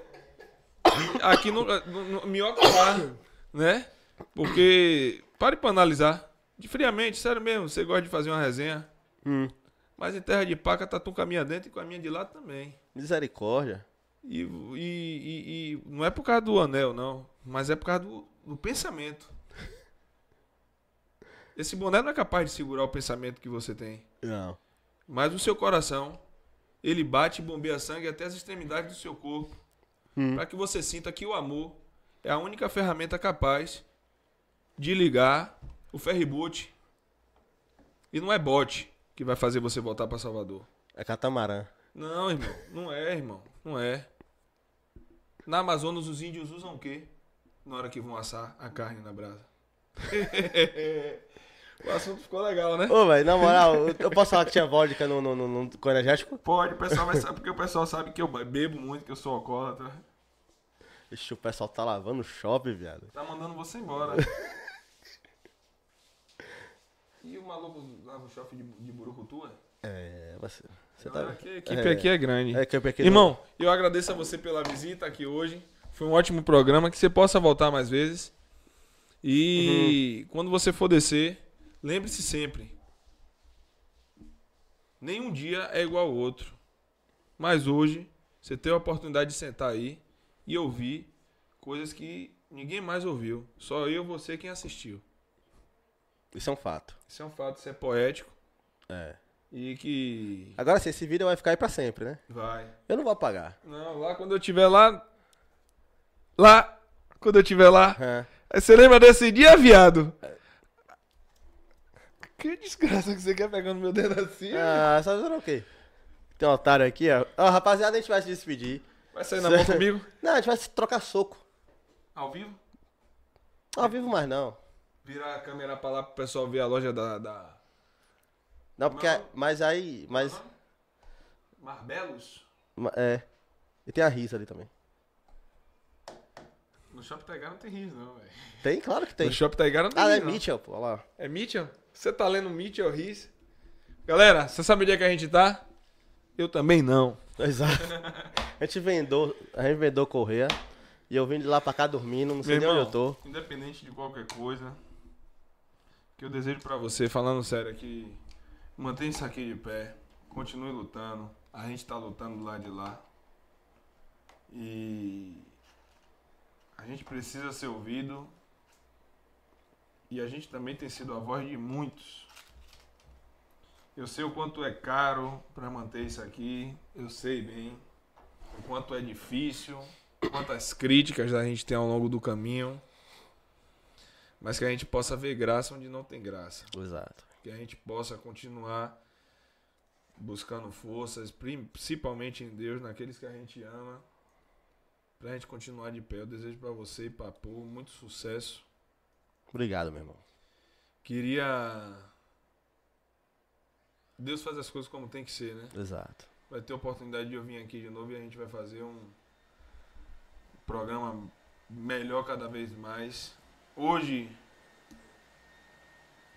Aqui no, no, no minhoca lá, né? Porque. Pare pra analisar. De friamente, sério mesmo, você gosta de fazer uma resenha. Hum. Mas em terra de paca tá com a minha dentro e com a minha de lá também. Misericórdia. E, e, e- e não é por causa do anel, não. Mas é por causa do, do pensamento. Esse boné não é capaz de segurar o pensamento que você tem. Não. Mas o seu coração, ele bate e bombeia sangue até as extremidades do seu corpo. Para que você sinta que o amor é a única ferramenta capaz de ligar o ferryboat. E não é bote que vai fazer você voltar para Salvador. É catamarã. Não, irmão. Não é, irmão. Não é. Na Amazonas, os índios usam o quê? Na hora que vão assar a carne na brasa. o assunto ficou legal, né? Ô, velho, na moral, eu- posso falar que tinha vodka no, no, no, no, energético? Pode, o pessoal vai saber, porque o pessoal sabe que eu bebo muito, que eu sou alcoólatra. Ixi, o pessoal tá lavando o shopping, viado. Tá mandando você embora. e o maluco lá no shopping de, de Burucutu? É, você. Você Não, tá. aqui, a equipe é. aqui é grande. É que eu peguei. Irmão, eu agradeço a você pela visita aqui hoje. Foi um ótimo programa. Que você possa voltar mais vezes. E quando você for descer, lembre-se sempre: nenhum dia é igual ao outro. Mas hoje, você tem a oportunidade de sentar aí e ouvir coisas que ninguém mais ouviu. Só eu, você, quem assistiu. Isso é um fato. Isso é um fato, isso é poético. É. E que. Agora sim, esse vídeo vai ficar aí pra sempre, né? Vai. Eu não vou apagar. Não, lá quando eu estiver lá. Lá, quando eu estiver lá. É. Aí você lembra desse dia, viado? Que desgraça que você quer pegando meu dedo assim? Ah, sabe o quê? Tem um otário aqui, ó. Ó, rapaziada, a gente vai se despedir. Vai sair na mão comigo? Não, a gente vai se trocar soco. Ao vivo? Ao vivo mais não. Virar a câmera pra lá pro pessoal ver a loja da. da... Não, porque. Não. Mas aí. Mas. Marbelos? ma- É. E tem a risa ali também. No Shopping Taigar não tem riso, não, velho. Tem? Claro que tem. No Shopping Taigar não tem Ah, é riso. não. Mitchell, pô. Olha lá. É Mitchell? Você tá lendo Mitchell Riz? Galera, você sabe onde é que a gente tá? Eu também não. Exato. A gente vendou. A gente vendou correia. E eu vim de lá pra cá dormindo. Não sei Meu nem onde irmão, eu tô. independente de qualquer coisa, que eu desejo pra você, falando sério aqui, mantenha isso aqui de pé, continue lutando. A gente tá lutando do lado de lá. E a gente precisa ser ouvido. E a gente também tem sido a voz de muitos. Eu sei o quanto é caro para manter isso aqui. Eu sei bem o quanto é difícil. quantas críticas a gente tem ao longo do caminho. Mas que a gente possa ver graça onde não tem graça. Exato. Que a gente possa continuar buscando forças, principalmente em Deus, naqueles que a gente ama. Pra gente continuar de pé. Eu desejo pra você e pra Pô muito sucesso. Obrigado, meu irmão. Queria. Deus faz as coisas como tem que ser, né? Exato. Vai ter oportunidade de eu vir aqui de novo e a gente vai fazer um programa melhor cada vez mais. Hoje,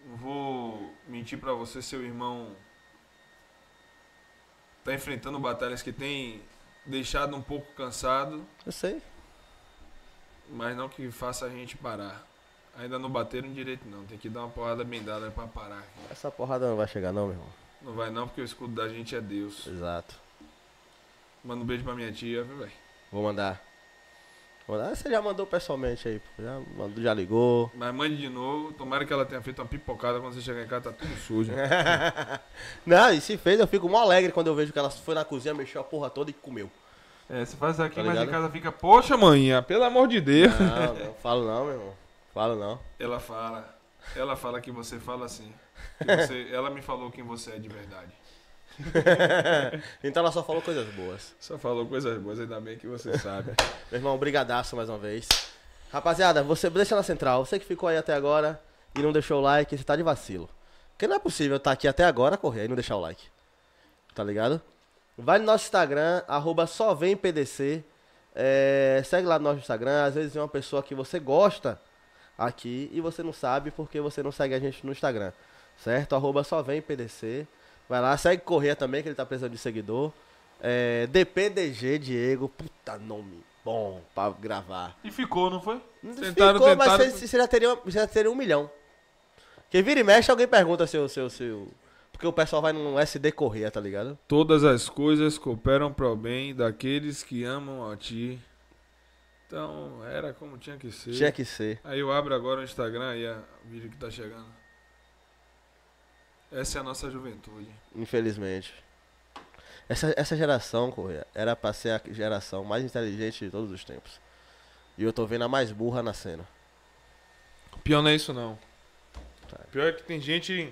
não vou mentir pra você, seu irmão tá enfrentando batalhas que tem deixado um pouco cansado, Eu sei. mas não que faça a gente parar. Ainda não bateram direito não, tem que dar uma porrada bem dada pra parar. aqui. Essa porrada não vai chegar não, meu irmão. Não vai não, porque o escudo da gente é Deus. Exato. Manda um beijo pra minha tia, viu, velho? Vou mandar. Você já mandou pessoalmente aí, pô. Já, mandou, já ligou. Mas mande de novo. Tomara que ela tenha feito uma pipocada quando você chegar em casa, tá tudo sujo. Não, e se fez, eu fico mó alegre quando eu vejo que ela foi na cozinha, mexeu a porra toda e comeu. É, você faz aqui, Tá mas em casa fica, poxa, manhã, pelo amor de Deus. Não, não falo não, meu irmão. Falo não. Ela fala, ela fala que você fala assim. Você- ela me falou quem você é de verdade. então ela só falou coisas boas. Só falou coisas boas, ainda bem que você sabe. Meu irmão, brigadaço mais uma vez. Rapaziada, você deixa na central. Você que ficou aí até agora e não deixou o like, você tá de vacilo. Porque não é possível estar aqui até agora, correr e não deixar o like. Tá ligado? Vai no nosso Instagram, arroba só vem PDC. É, segue lá no nosso Instagram. Às vezes é uma pessoa que você gosta aqui e você não sabe porque você não segue a gente no Instagram. Certo? Arroba só vem PDC. Vai lá, segue Correia também, que ele tá precisando de seguidor. É, DPDG Diego, puta nome bom pra gravar. E ficou, não foi? Tentaram, ficou, mas tentaram. você, você já, teria, você já teria um milhão. Porque vira e mexe, alguém pergunta seu, seu, seu. Porque o pessoal vai no SD Correia, tá ligado? Todas as coisas cooperam para o bem daqueles que amam a ti. Então, era como tinha que ser. Tinha que ser. Aí eu abro agora o Instagram e a- o vídeo que tá chegando. Essa é a nossa juventude. Infelizmente. Essa, essa geração, Correia, era pra ser a geração mais inteligente de todos os tempos. E eu tô vendo a mais burra na cena. Pior não é isso não. Tá. Pior é que tem gente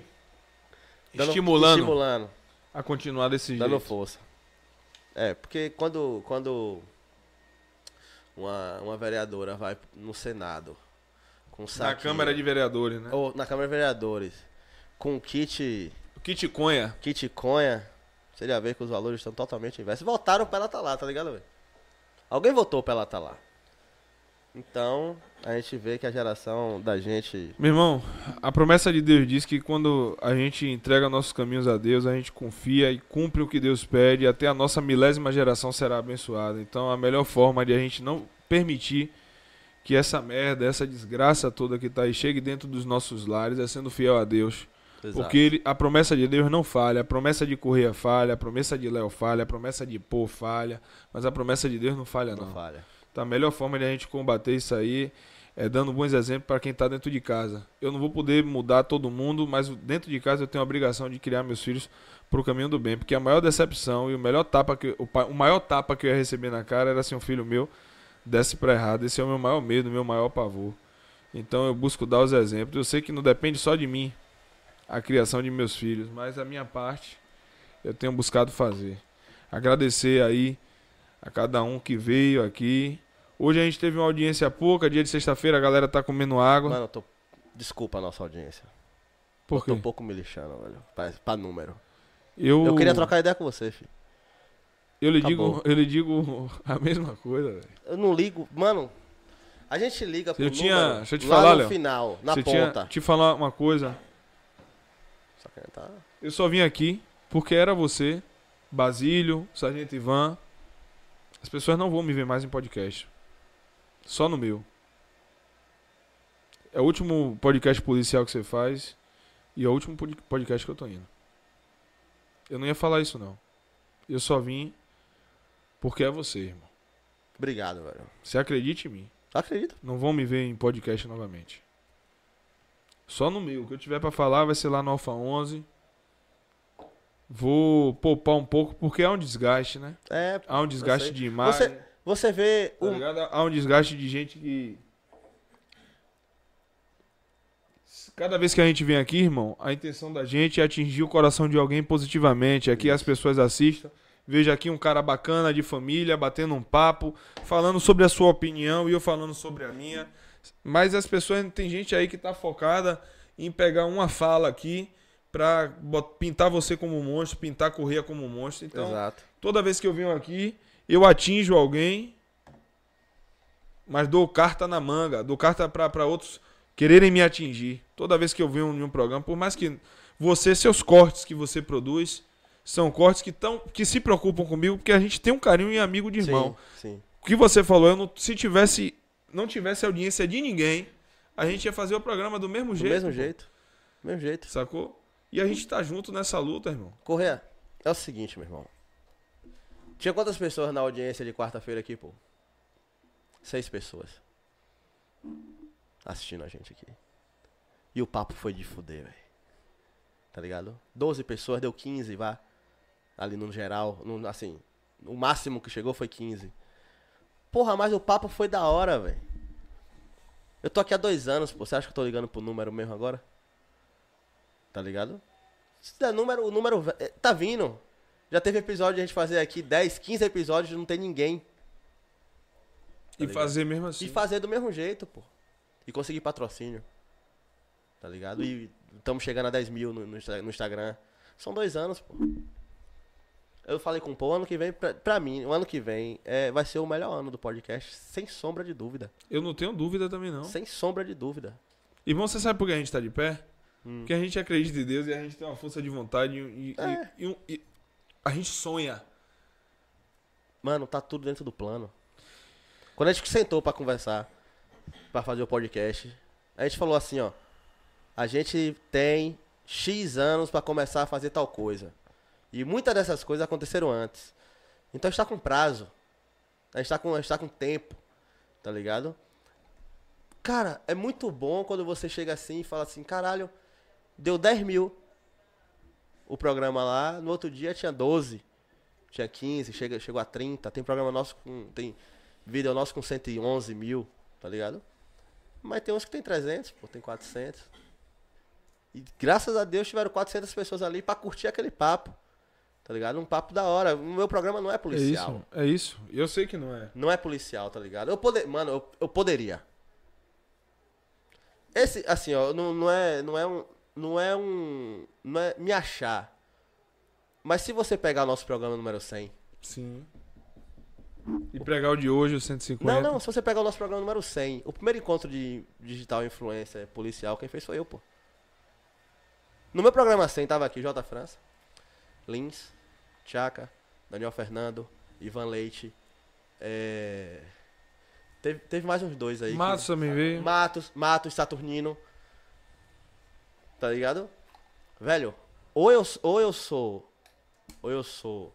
Dando- estimulando Estimulando. a continuar desse Dando jeito. força. É, porque quando, quando uma, uma vereadora vai no Senado com um Na Câmara de Vereadores, né? ou na Câmara de Vereadores com kit, O Kit Conha. kit conha, você já vê que os valores estão totalmente inversos. Votaram pra ela estar lá, tá ligado, velho? Alguém votou pra ela estar lá. Então, a gente vê que a geração da gente. Meu irmão, a promessa de Deus diz que quando a gente entrega nossos caminhos a Deus, a gente confia e cumpre o que Deus pede, até a nossa milésima geração será abençoada. Então a melhor forma de a gente não permitir que essa merda, essa desgraça toda que tá aí chegue dentro dos nossos lares é sendo fiel a Deus. Porque ele- a promessa de Deus não falha, a promessa de Correia falha, a promessa de Léo falha, a promessa de Pô falha, mas a promessa de Deus não falha não não. falha. Então a melhor forma de a gente combater isso aí é dando bons exemplos para quem tá dentro de casa. Eu não vou poder mudar todo mundo, mas dentro de casa eu tenho a obrigação de criar meus filhos pro caminho do bem, porque a maior decepção e o melhor tapa que o, pa- o maior tapa que eu ia receber na cara era se um filho meu desse para errado. Esse é o meu maior medo, o meu maior pavor. Então eu busco dar os exemplos. Eu sei que não depende só de mim a criação de meus filhos, mas a minha parte eu tenho buscado fazer. Agradecer aí a cada um que veio aqui. Hoje a gente teve uma audiência pouca, dia de sexta-feira a galera tá comendo água. Mano, eu tô. Desculpa a nossa audiência. Por Tô quê? um pouco me lixando, velho. Pra, pra número. Eu, Eu queria trocar ideia com você, filho. Eu lhe, Acabou. digo, eu lhe digo a mesma coisa, velho. Eu não ligo. Mano, a gente liga pro Eu tinha- número deixa eu te lá falar, no Léo. final, na ponta. tinha te falar uma coisa. Que tá... Eu só vim aqui porque era você, Basílio, Sargento Ivan. As pessoas não vão me ver mais em podcast. Só no meu. É o último podcast policial que você faz e é o último pod- podcast que eu tô indo. Eu não ia falar isso não. Eu só vim porque é você, irmão. Obrigado, velho. Você acredite em mim. Acredito. Não vão me ver em podcast novamente. Só no meu. O que eu tiver pra falar vai ser lá no Alpha 11. Vou poupar um pouco porque há um desgaste, né? É, Há um desgaste de imagem. Você- Você vê Tá ligado? Há um desgaste de gente que. Cada vez que a gente vem aqui, irmão, a intenção da gente é atingir o coração de alguém positivamente. Aqui as pessoas assistam. Veja aqui um cara bacana de família, batendo um papo, falando sobre a sua opinião e eu falando sobre a minha. Mas as pessoas, tem gente aí que tá focada em pegar uma fala aqui pra bot- pintar você como um monstro, pintar a Correia como um monstro. Então, Exato. Toda vez que eu venho aqui, eu atinjo alguém, mas dou carta na manga, dou carta para outros quererem me atingir. Toda vez que eu venho em um programa, por mais que você, seus cortes que você produz, são cortes que, tão, que se preocupam comigo, porque a gente tem um carinho e amigo de irmão. Sim, sim. O que você falou, eu não, se tivesse, não tivesse audiência de ninguém, a gente ia fazer o programa do mesmo Do jeito. mesmo pô. jeito. Do mesmo jeito. Sacou? E a gente tá junto nessa luta, irmão. Correia, é o seguinte, meu irmão. Tinha quantas pessoas na audiência de quarta-feira aqui, pô? Seis pessoas. Assistindo a gente aqui. E o papo foi de fuder, velho. Tá ligado? 12 pessoas, deu 15, vá. Ali no geral, no, assim, o máximo que chegou foi 15. Porra, mas o papo foi da hora, velho. Eu tô aqui há dois anos, pô. Você acha que eu tô ligando pro número mesmo agora? Tá ligado? Se der número, o número eh, tá vindo. Já teve episódio de a gente fazer aqui 10, 15 episódios e não tem ninguém. e ligado? fazer mesmo assim. E fazer do mesmo jeito, pô. E conseguir patrocínio. Tá ligado? E estamos chegando a 10 mil no, no no Instagram. São dois anos, pô. Eu falei com o Pô, ano que vem, pra, pra mim, o ano que vem é, vai ser o melhor ano do podcast, sem sombra de dúvida. Eu não tenho dúvida também, não. Sem sombra de dúvida. Irmão, você sabe por que a gente tá de pé? Hum. Porque a gente acredita em Deus e a gente tem uma força de vontade e, e- É. e- e e a gente sonha. Mano, tá tudo dentro do plano. Quando a gente sentou pra conversar, pra fazer o podcast, a gente falou assim, ó. A gente tem X anos pra começar a fazer tal coisa. E muitas dessas coisas aconteceram antes. Então a gente tá com prazo. A gente tá com, a gente tá com tempo. Tá ligado? Cara, é muito bom quando você chega assim e fala assim, caralho, deu 10 mil o programa lá, no outro dia tinha 12 tinha 15, chega, chegou a 30, tem programa nosso com. Tem vídeo nosso com 111 mil, tá ligado? Mas tem uns que tem 300, pô, tem 400. E graças a Deus tiveram 400 pessoas ali pra curtir aquele papo, tá ligado? Um papo da hora. O meu programa não é É policial. isso, é isso. Eu sei que não é. Não é policial, tá ligado? Eu poder, mano, eu, eu poderia. Esse, assim, ó, não, não é, não é um, não é um, não é me achar. Mas se você pegar o nosso programa número 100, Sim. E pregar o de hoje, o 150. Não, não, se você pegar o nosso programa número 100, o primeiro encontro de digital influencer policial, quem fez foi eu, pô. No meu programa 100 tava aqui J. França, Lins, Tchaka, Daniel Fernando, Ivan Leite, é... teve, teve mais uns dois aí. que- Matos também veio. Matos, Matos, Saturnino. Tá ligado? Velho, ou eu, ou eu sou. Ou eu sou.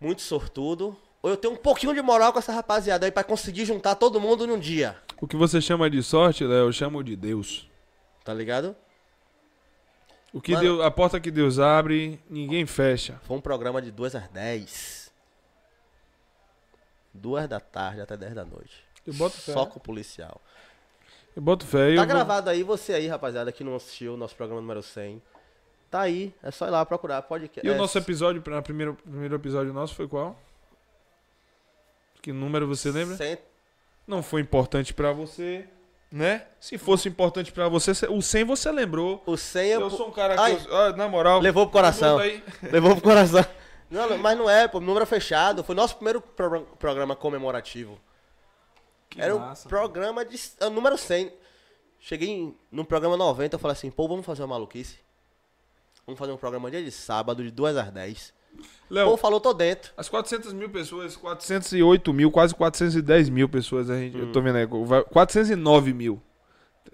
Muito sortudo. Ou eu tenho um pouquinho de moral com essa rapaziada aí pra conseguir juntar todo mundo num dia. O que você chama de sorte, Léo, eu chamo de Deus. Tá ligado? O que Mano- Deus, a porta que Deus abre, ninguém fecha. Foi um programa de 2 às 10. 2 da tarde até 10 da noite. Eu boto fé. Só com o policial. Eu boto fé. eu Tá vou- gravado aí, você aí, rapaziada, que não assistiu o nosso programa número 100. Tá aí, é só ir lá procurar podcast. E o é, nosso episódio, para primeiro primeiro episódio nosso foi qual? Que número você lembra? cem- Não foi importante pra você, né? Se fosse importante pra você, cê- o 100 você lembrou. O 100 eu, Eu sou um cara que, eu- ah, na moral, levou pro coração. Levou pro coração. Não, mas não é, pô, número fechado. Foi nosso primeiro pro- programa comemorativo. Que Era massa, o programa de. é o número 100. Cheguei em, no programa 90, eu falei assim, pô, vamos fazer uma maluquice. Vamos fazer um programa dia de sábado, de 2 às 10. Léo, Pô, falou, tô dentro. as 400 mil pessoas, 408 mil, quase 410 mil pessoas, a gente, eu tô vendo aí, vai- 409 mil.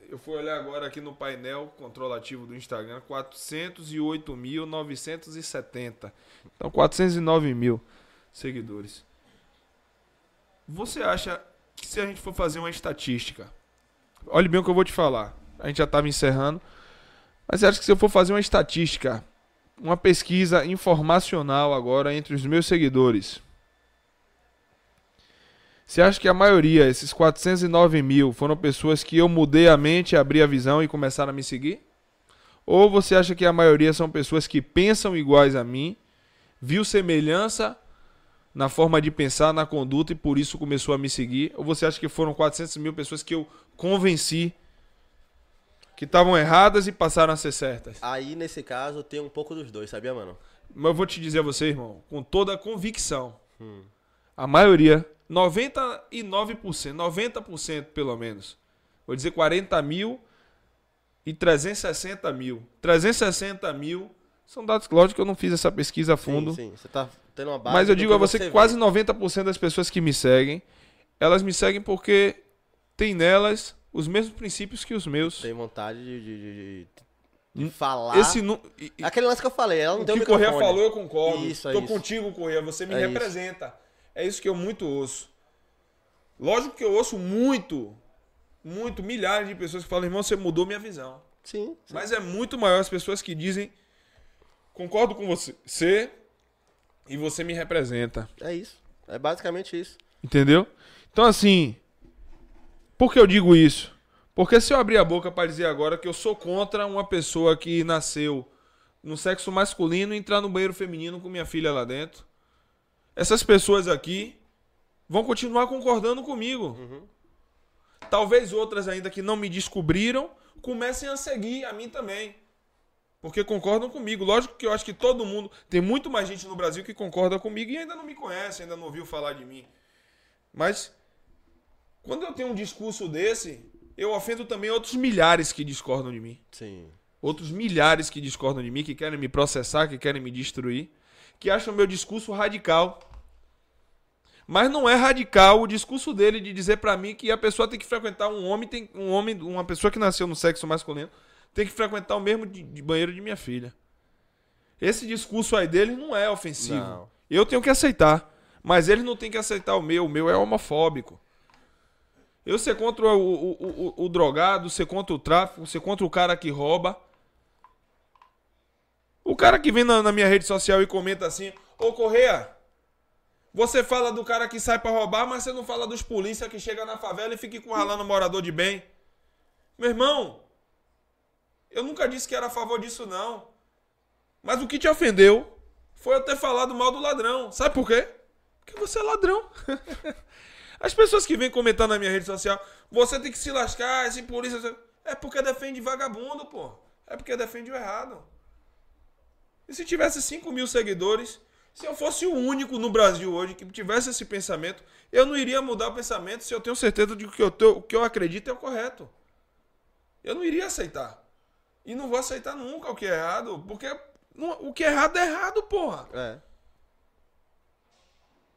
Eu fui olhar agora aqui no painel controlativo do Instagram, 408.970. Então, 409 mil seguidores. Você acha que se a gente for fazer uma estatística, olhe bem o que eu vou te falar, a gente já estava encerrando, mas você acha que se eu for fazer uma estatística, uma pesquisa informacional agora entre os meus seguidores, Você acha que a maioria, esses 409 mil, foram pessoas que eu mudei a mente, abri a visão e começaram a me seguir? Ou você acha que a maioria são pessoas que pensam iguais a mim, viu semelhança na forma de pensar, na conduta e por isso começou a me seguir? Ou você acha que foram 400 mil pessoas que eu convenci que estavam erradas e passaram a ser certas? Aí, nesse caso, tem um pouco dos dois, sabia, mano? Mas eu vou te dizer a você, irmão, com toda a convicção. A maioria, 99%, 90% pelo menos. Vou dizer 40 mil e 360 mil. 360 mil são dados, lógico que eu não fiz essa pesquisa a fundo. Sim, sim. Você tá tendo uma base. Mas eu digo a você que quase 90% das pessoas que me seguem, elas me seguem porque tem nelas os mesmos princípios que os meus. Tem vontade de, de, de- de falar. Esse nu- Aquele lance que eu falei, ela não o tem que o o Correia falou, eu concordo. Isso, é Tô isso. contigo, Correia. Você me É isso. representa. É isso que eu muito ouço. Lógico que eu ouço muito, muito, milhares de pessoas que falam, irmão, você mudou minha visão. Sim, sim. Mas é muito maior as pessoas que dizem, concordo com você, você e você me representa. É isso. É basicamente isso. Entendeu? Então, assim, por que eu digo isso? Porque se eu abrir a boca para dizer agora que eu sou contra uma pessoa que nasceu no sexo masculino entrar no banheiro feminino com minha filha lá dentro, essas pessoas aqui vão continuar concordando comigo. Talvez outras ainda que não me descobriram comecem a seguir a mim também. Porque concordam comigo. Lógico que eu acho que todo mundo. Tem muito mais gente no Brasil que concorda comigo e ainda não me conhece, ainda não ouviu falar de mim. Mas quando eu tenho um discurso desse, eu ofendo também outros milhares que discordam de mim. Sim. Outros milhares que discordam de mim, que querem me processar, que querem me destruir, que acham meu discurso radical. Mas não é radical o discurso dele de dizer pra mim que a pessoa tem que frequentar um homem, tem um homem, uma pessoa que nasceu no sexo masculino, tem que frequentar o mesmo de, de banheiro de minha filha. Esse discurso aí dele não é ofensivo. Não. Eu tenho que aceitar, mas ele não tem que aceitar o meu, o meu é homofóbico. Eu ser contra o, o, o, o- drogado, ser contra o tráfico, ser contra o cara que rouba. O cara que vem na, na minha rede social e comenta assim: Ô Correia, você fala do cara que sai pra roubar, mas você não fala dos polícia que chega na favela e fica encurralando morador de bem. Meu irmão, eu nunca disse que era a favor disso, não. Mas o que te ofendeu foi eu ter falado mal do ladrão. Sabe por quê? Porque você é ladrão. As pessoas que vêm comentar na minha rede social, você tem que se lascar, esse polícia. É porque defende vagabundo, pô. É porque defende o errado. E se tivesse 5 mil seguidores, se eu fosse o único no Brasil hoje que tivesse esse pensamento, eu não iria mudar o pensamento se eu tenho certeza de que o que eu acredito é o correto. Eu não iria aceitar. E não vou aceitar nunca o que é errado, porque não- o que é errado é errado, porra. É.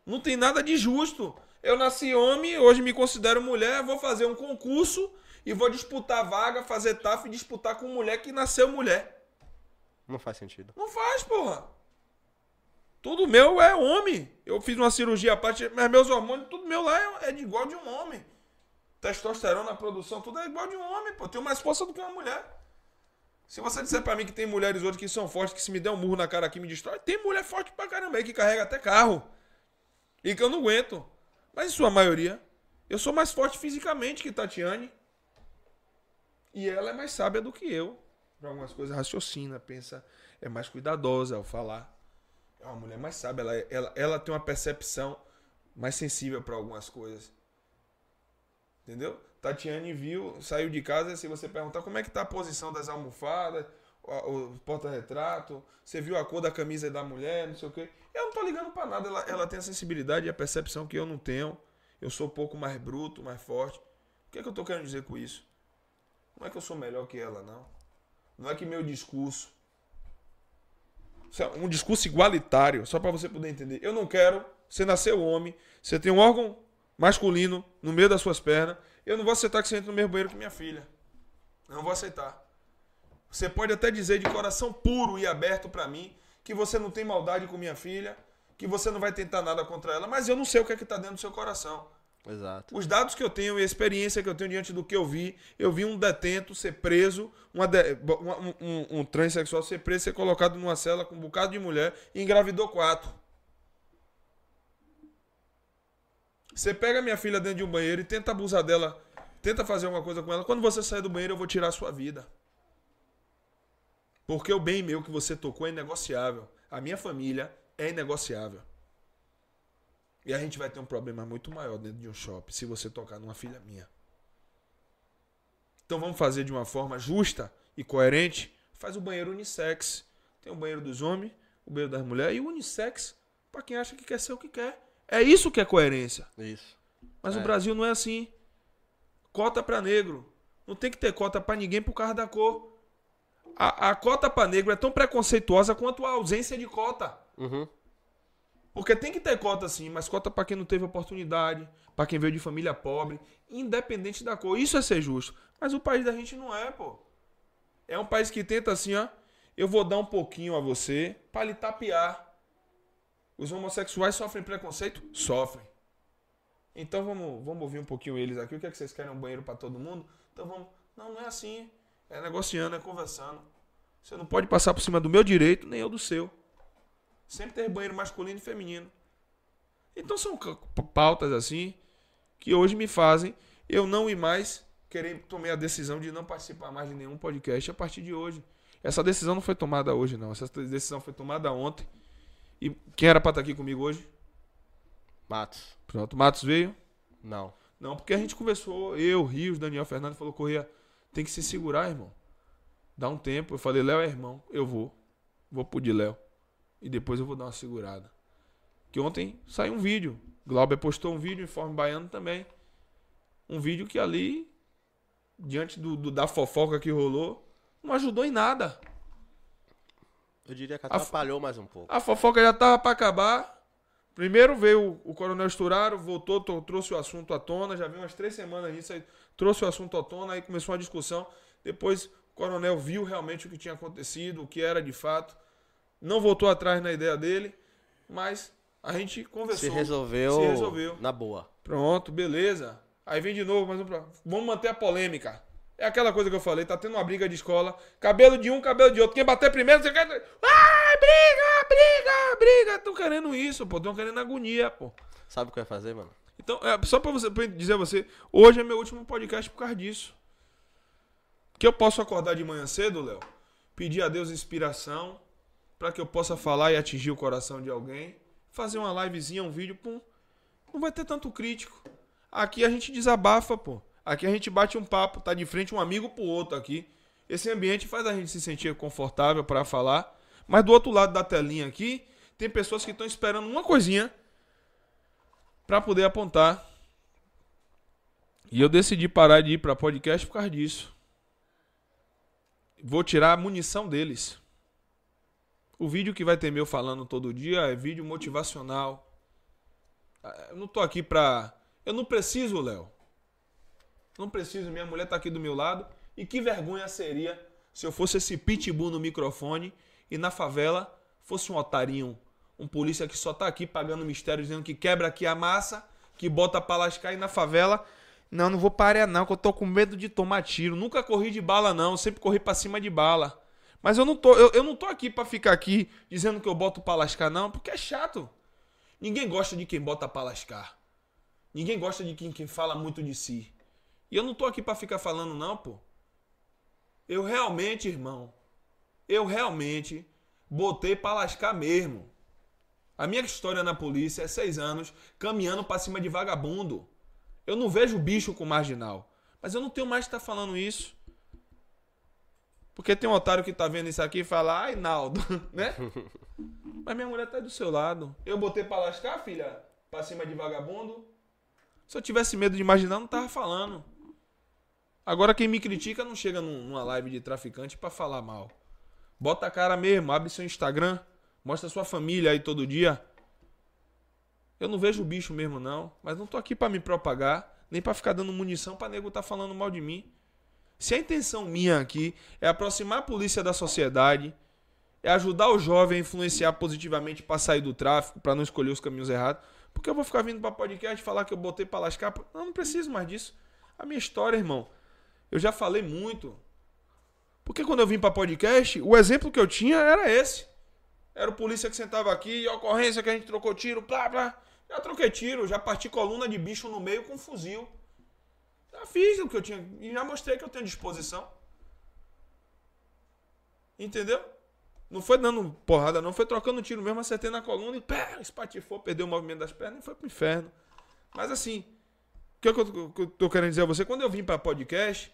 Não tem nada de justo. Eu nasci homem, hoje me considero mulher, vou fazer um concurso e vou disputar vaga, fazer TAF e disputar com mulher que nasceu mulher. Não faz sentido. Não faz, porra. Tudo meu é homem. Eu fiz uma cirurgia à parte, mas meus hormônios, tudo meu lá é, é de igual de um homem. Testosterona, a produção, tudo é igual de um homem, pô. Eu tenho mais força do que uma mulher. Se você disser pra mim que tem mulheres hoje que são fortes, que se me der um murro na cara aqui me destrói, tem mulher forte pra caramba aí que carrega até carro. E que eu não aguento. Mas em sua maioria, eu sou mais forte fisicamente que Tatiane. E ela é mais sábia do que eu. Pra algumas coisas raciocina, pensa, é mais cuidadosa ao falar. É uma mulher mais sábia, ela, ela, ela tem uma percepção mais sensível para algumas coisas. Entendeu? Tatiane viu, saiu de casa, se você perguntar como é que tá a posição das almofadas, o, o porta-retrato, você viu a cor da camisa da mulher, não sei o quê. Eu não tô ligando para nada, ela, ela tem a sensibilidade e a percepção que eu não tenho. Eu sou um pouco mais bruto, mais forte. O que é que eu tô querendo dizer com isso? Não é que eu sou melhor que ela, não. Não é que meu discurso. Um discurso igualitário, só para você poder entender. Eu não quero. Você nasceu homem, você tem um órgão masculino no meio das suas pernas. Eu não vou aceitar que você entre no mesmo banheiro que minha filha. Eu não vou aceitar. Você pode até dizer de coração puro e aberto para mim que você não tem maldade com minha filha, que você não vai tentar nada contra ela, mas eu não sei o que é que tá dentro do seu coração. Exato. Os dados que eu tenho e a experiência que eu tenho diante do que eu vi, eu vi um detento ser preso, de- um, um, um transexual ser preso, ser colocado numa cela com um bocado de mulher e engravidou quatro. Você pega minha filha dentro de um banheiro e tenta abusar dela, tenta fazer alguma coisa com ela. Quando você sair do banheiro, eu vou tirar a sua vida. Porque o bem meu que você tocou é inegociável. A minha família é inegociável. E a gente vai ter um problema muito maior dentro de um shopping se você tocar numa filha minha. Então vamos fazer de uma forma justa e coerente. Faz o banheiro unissex. Tem o banheiro dos homens, o banheiro das mulheres e o unissex para quem acha que quer ser o que quer. É isso que é coerência. Isso. Mas É. o Brasil não é assim. Cota para negro. Não tem que ter cota para ninguém por causa da cor. A, a cota para negro é tão preconceituosa quanto a ausência de cota. Uhum. Porque tem que ter cota sim, mas cota para quem não teve oportunidade, para quem veio de família pobre, independente da cor. Isso é ser justo. Mas o país da gente não é, pô. É um país que tenta assim, ó. Eu vou dar um pouquinho a você para lhe tapear. Os homossexuais sofrem preconceito? Sofrem. Então vamos, vamos ouvir um pouquinho eles aqui. O que é que vocês querem? Um banheiro para todo mundo? Então vamos. Não, não é assim. É negociando, é conversando. Você não pode passar por cima do meu direito, nem eu do seu. Sempre teve banheiro masculino e feminino. Então são pautas assim que hoje me fazem eu não ir mais querer tomei a decisão de não participar mais de nenhum podcast a partir de hoje. Essa decisão não foi tomada hoje não, essa decisão foi tomada ontem. E quem era para estar aqui comigo hoje? Matos. Pronto, Matos veio. Não. Não, porque a gente conversou, eu, Rios, Daniel Fernando falou, Correia, tem que se segurar, irmão. Dá um tempo. Eu falei, Léo é irmão, eu vou. Vou pro de Léo. E depois eu vou dar uma segurada. Que ontem saiu um vídeo. Glauber postou um vídeo em forma baiano também. Um vídeo que ali, diante do, do- da fofoca que rolou, não ajudou em nada. Eu diria que A- atrapalhou mais um pouco. A fofoca já tava pra acabar. Primeiro veio o- Coronel Esturaro, voltou, to- trouxe o assunto à tona. Já vi umas três semanas nisso aí. Trouxe o assunto à tona, aí começou uma discussão. Depois o Coronel viu realmente o que tinha acontecido, o que era de fato. Não voltou atrás na ideia dele, mas a gente conversou. Se resolveu, Se resolveu. na boa. Pronto, beleza. Aí vem de novo, mais um. Vamos manter a polêmica. É aquela coisa que eu falei, tá tendo uma briga de escola, cabelo de um, cabelo de outro. Quem bater primeiro, você quer. Ai, briga, briga, briga. Estão querendo isso, pô. Estão querendo agonia, pô. Sabe o que eu ia fazer, mano? Então, é, só pra, você, pra dizer a você, hoje é meu último podcast por causa disso. Que eu posso acordar de manhã cedo, Léo, pedir a Deus inspiração pra que eu possa falar e atingir o coração de alguém, fazer uma livezinha, um vídeo, pum. Não vai ter tanto crítico. Aqui a gente desabafa, pô. Aqui a gente bate um papo, tá de frente um amigo pro outro aqui. Esse ambiente faz a gente se sentir confortável pra falar. Mas do outro lado da telinha aqui, tem pessoas que estão esperando uma coisinha pra poder apontar. E eu decidi parar de ir pra podcast por causa disso. Vou tirar a munição deles. O vídeo que vai ter meu falando todo dia é vídeo motivacional. Ah, Eu não tô aqui pra. Eu não preciso, Léo. Não preciso, minha mulher tá aqui do meu lado. E que vergonha seria se eu fosse esse pitbull no microfone e na favela fosse um otarinho, um polícia que só tá aqui pagando mistério, dizendo que quebra aqui a massa, que bota pra lascar e na favela. Não, não vou parar não, que eu tô com medo de tomar tiro. Nunca corri de bala não, sempre corri pra cima de bala. Mas eu não tô, eu, eu não tô aqui pra ficar aqui dizendo que eu boto pra lascar não, porque é chato. Ninguém gosta de quem bota pra lascar. Ninguém gosta de quem, quem fala muito de si. E eu não tô aqui pra ficar falando não, pô. Eu realmente, irmão, eu realmente botei pra lascar mesmo. A minha história na polícia é seis anos caminhando pra cima de vagabundo. Eu não vejo bicho com marginal. Mas eu não tenho mais que estar falando isso. Porque tem um otário que tá vendo isso aqui e fala, ai, Naldo, né? Mas minha mulher tá do seu lado. Eu botei pra lascar, filha, pra cima de vagabundo. Se eu tivesse medo de marginal, não tava falando. Agora quem me critica não chega num- numa live de traficante pra falar mal. Bota a cara mesmo, abre seu Instagram, mostra sua família aí todo dia. Eu não vejo o bicho mesmo não, mas não tô aqui pra me propagar, nem pra ficar dando munição pra nego tá falando mal de mim. Se a intenção minha aqui é aproximar a polícia da sociedade, é ajudar o jovem a influenciar positivamente pra sair do tráfico, pra não escolher os caminhos errados, porque eu vou ficar vindo pra podcast falar que eu botei pra lascar, não, não preciso mais disso. A minha história, irmão, eu já falei muito. Porque quando eu vim pra podcast, o exemplo que eu tinha era esse. Era o polícia que sentava aqui, ocorrência que a gente trocou tiro, blá, blá. Já troquei tiro, já parti coluna de bicho no meio com fuzil. Já fiz o que eu tinha. E já mostrei que eu tenho disposição. Entendeu? Não foi dando porrada, não. Foi trocando tiro mesmo, acertei na coluna e pé, espatifou, perdeu o movimento das pernas e foi pro inferno. Mas assim, o que, é que eu, que eu tô querendo dizer a você? Quando eu vim pra podcast,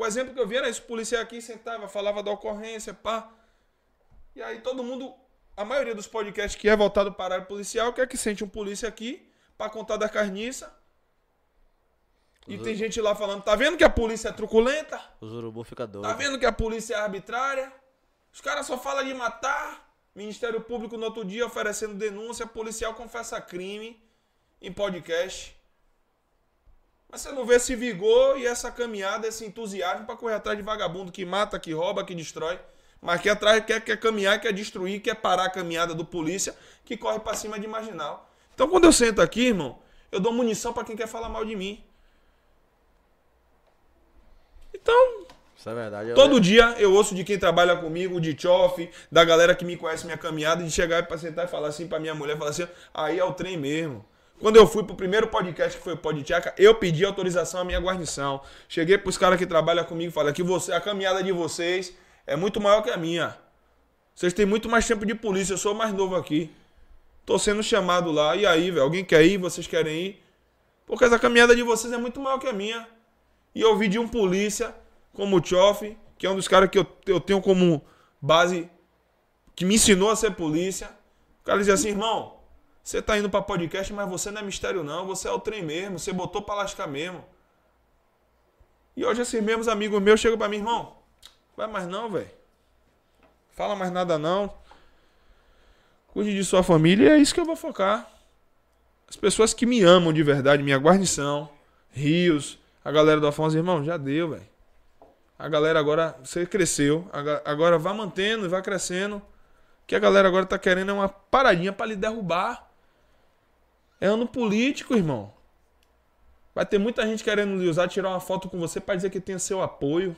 o exemplo que eu vi era isso: o policial aqui sentava, falava da ocorrência, pá. E aí todo mundo, a maioria dos podcasts que é voltado para a área policial, quer que sente um polícia aqui pra contar da carniça. E tem gente lá falando, tá vendo que a polícia é truculenta? Os urubu fica doido. Tá vendo que a polícia é arbitrária? Os caras só falam de matar. Ministério Público no outro dia oferecendo denúncia, policial confessa crime em podcast. Mas você não vê esse vigor e essa caminhada, esse entusiasmo pra correr atrás de vagabundo que mata, que rouba, que destrói. Mas quer atrás, quer, quer caminhar, quer destruir, quer parar a caminhada do polícia que corre pra cima de marginal. Então quando eu sento aqui, irmão, eu dou munição pra quem quer falar mal de mim. Então, Isso é verdade. Todo dia eu ouço de quem trabalha comigo, de chofe, da galera que me conhece minha caminhada, de chegar pra sentar e falar assim pra minha mulher, falar assim, aí é o trem mesmo. Quando eu fui pro primeiro podcast que foi o Podcheca, eu pedi autorização à minha guarnição. Cheguei pros caras que trabalham comigo e falei que você, a caminhada de vocês é muito maior que a minha. Vocês têm muito mais tempo de polícia, eu sou mais novo aqui. Tô sendo chamado lá, e aí, velho? Alguém quer ir? Vocês querem ir? Porque essa caminhada de vocês é muito maior que a minha. E eu ouvi de um polícia, como o Choff, que é um dos caras que eu, eu tenho como base, que me ensinou a ser polícia. O cara dizia assim, irmão, você tá indo pra podcast, mas você não é mistério não, você é o trem mesmo, você botou pra lascar mesmo. E hoje esses mesmos amigos meus chegam pra mim, irmão, vai mais não, velho. Fala mais nada não. Cuide de sua família é isso que eu vou focar. As pessoas que me amam de verdade, minha guarnição, Rios, a galera do Afonso, irmão, já deu, velho. A galera agora, você cresceu, agora vá mantendo e vá crescendo. Que a galera agora tá querendo é uma paradinha pra lhe derrubar. É ano político, irmão. Vai ter muita gente querendo lhe usar, tirar uma foto com você pra dizer que tem seu apoio.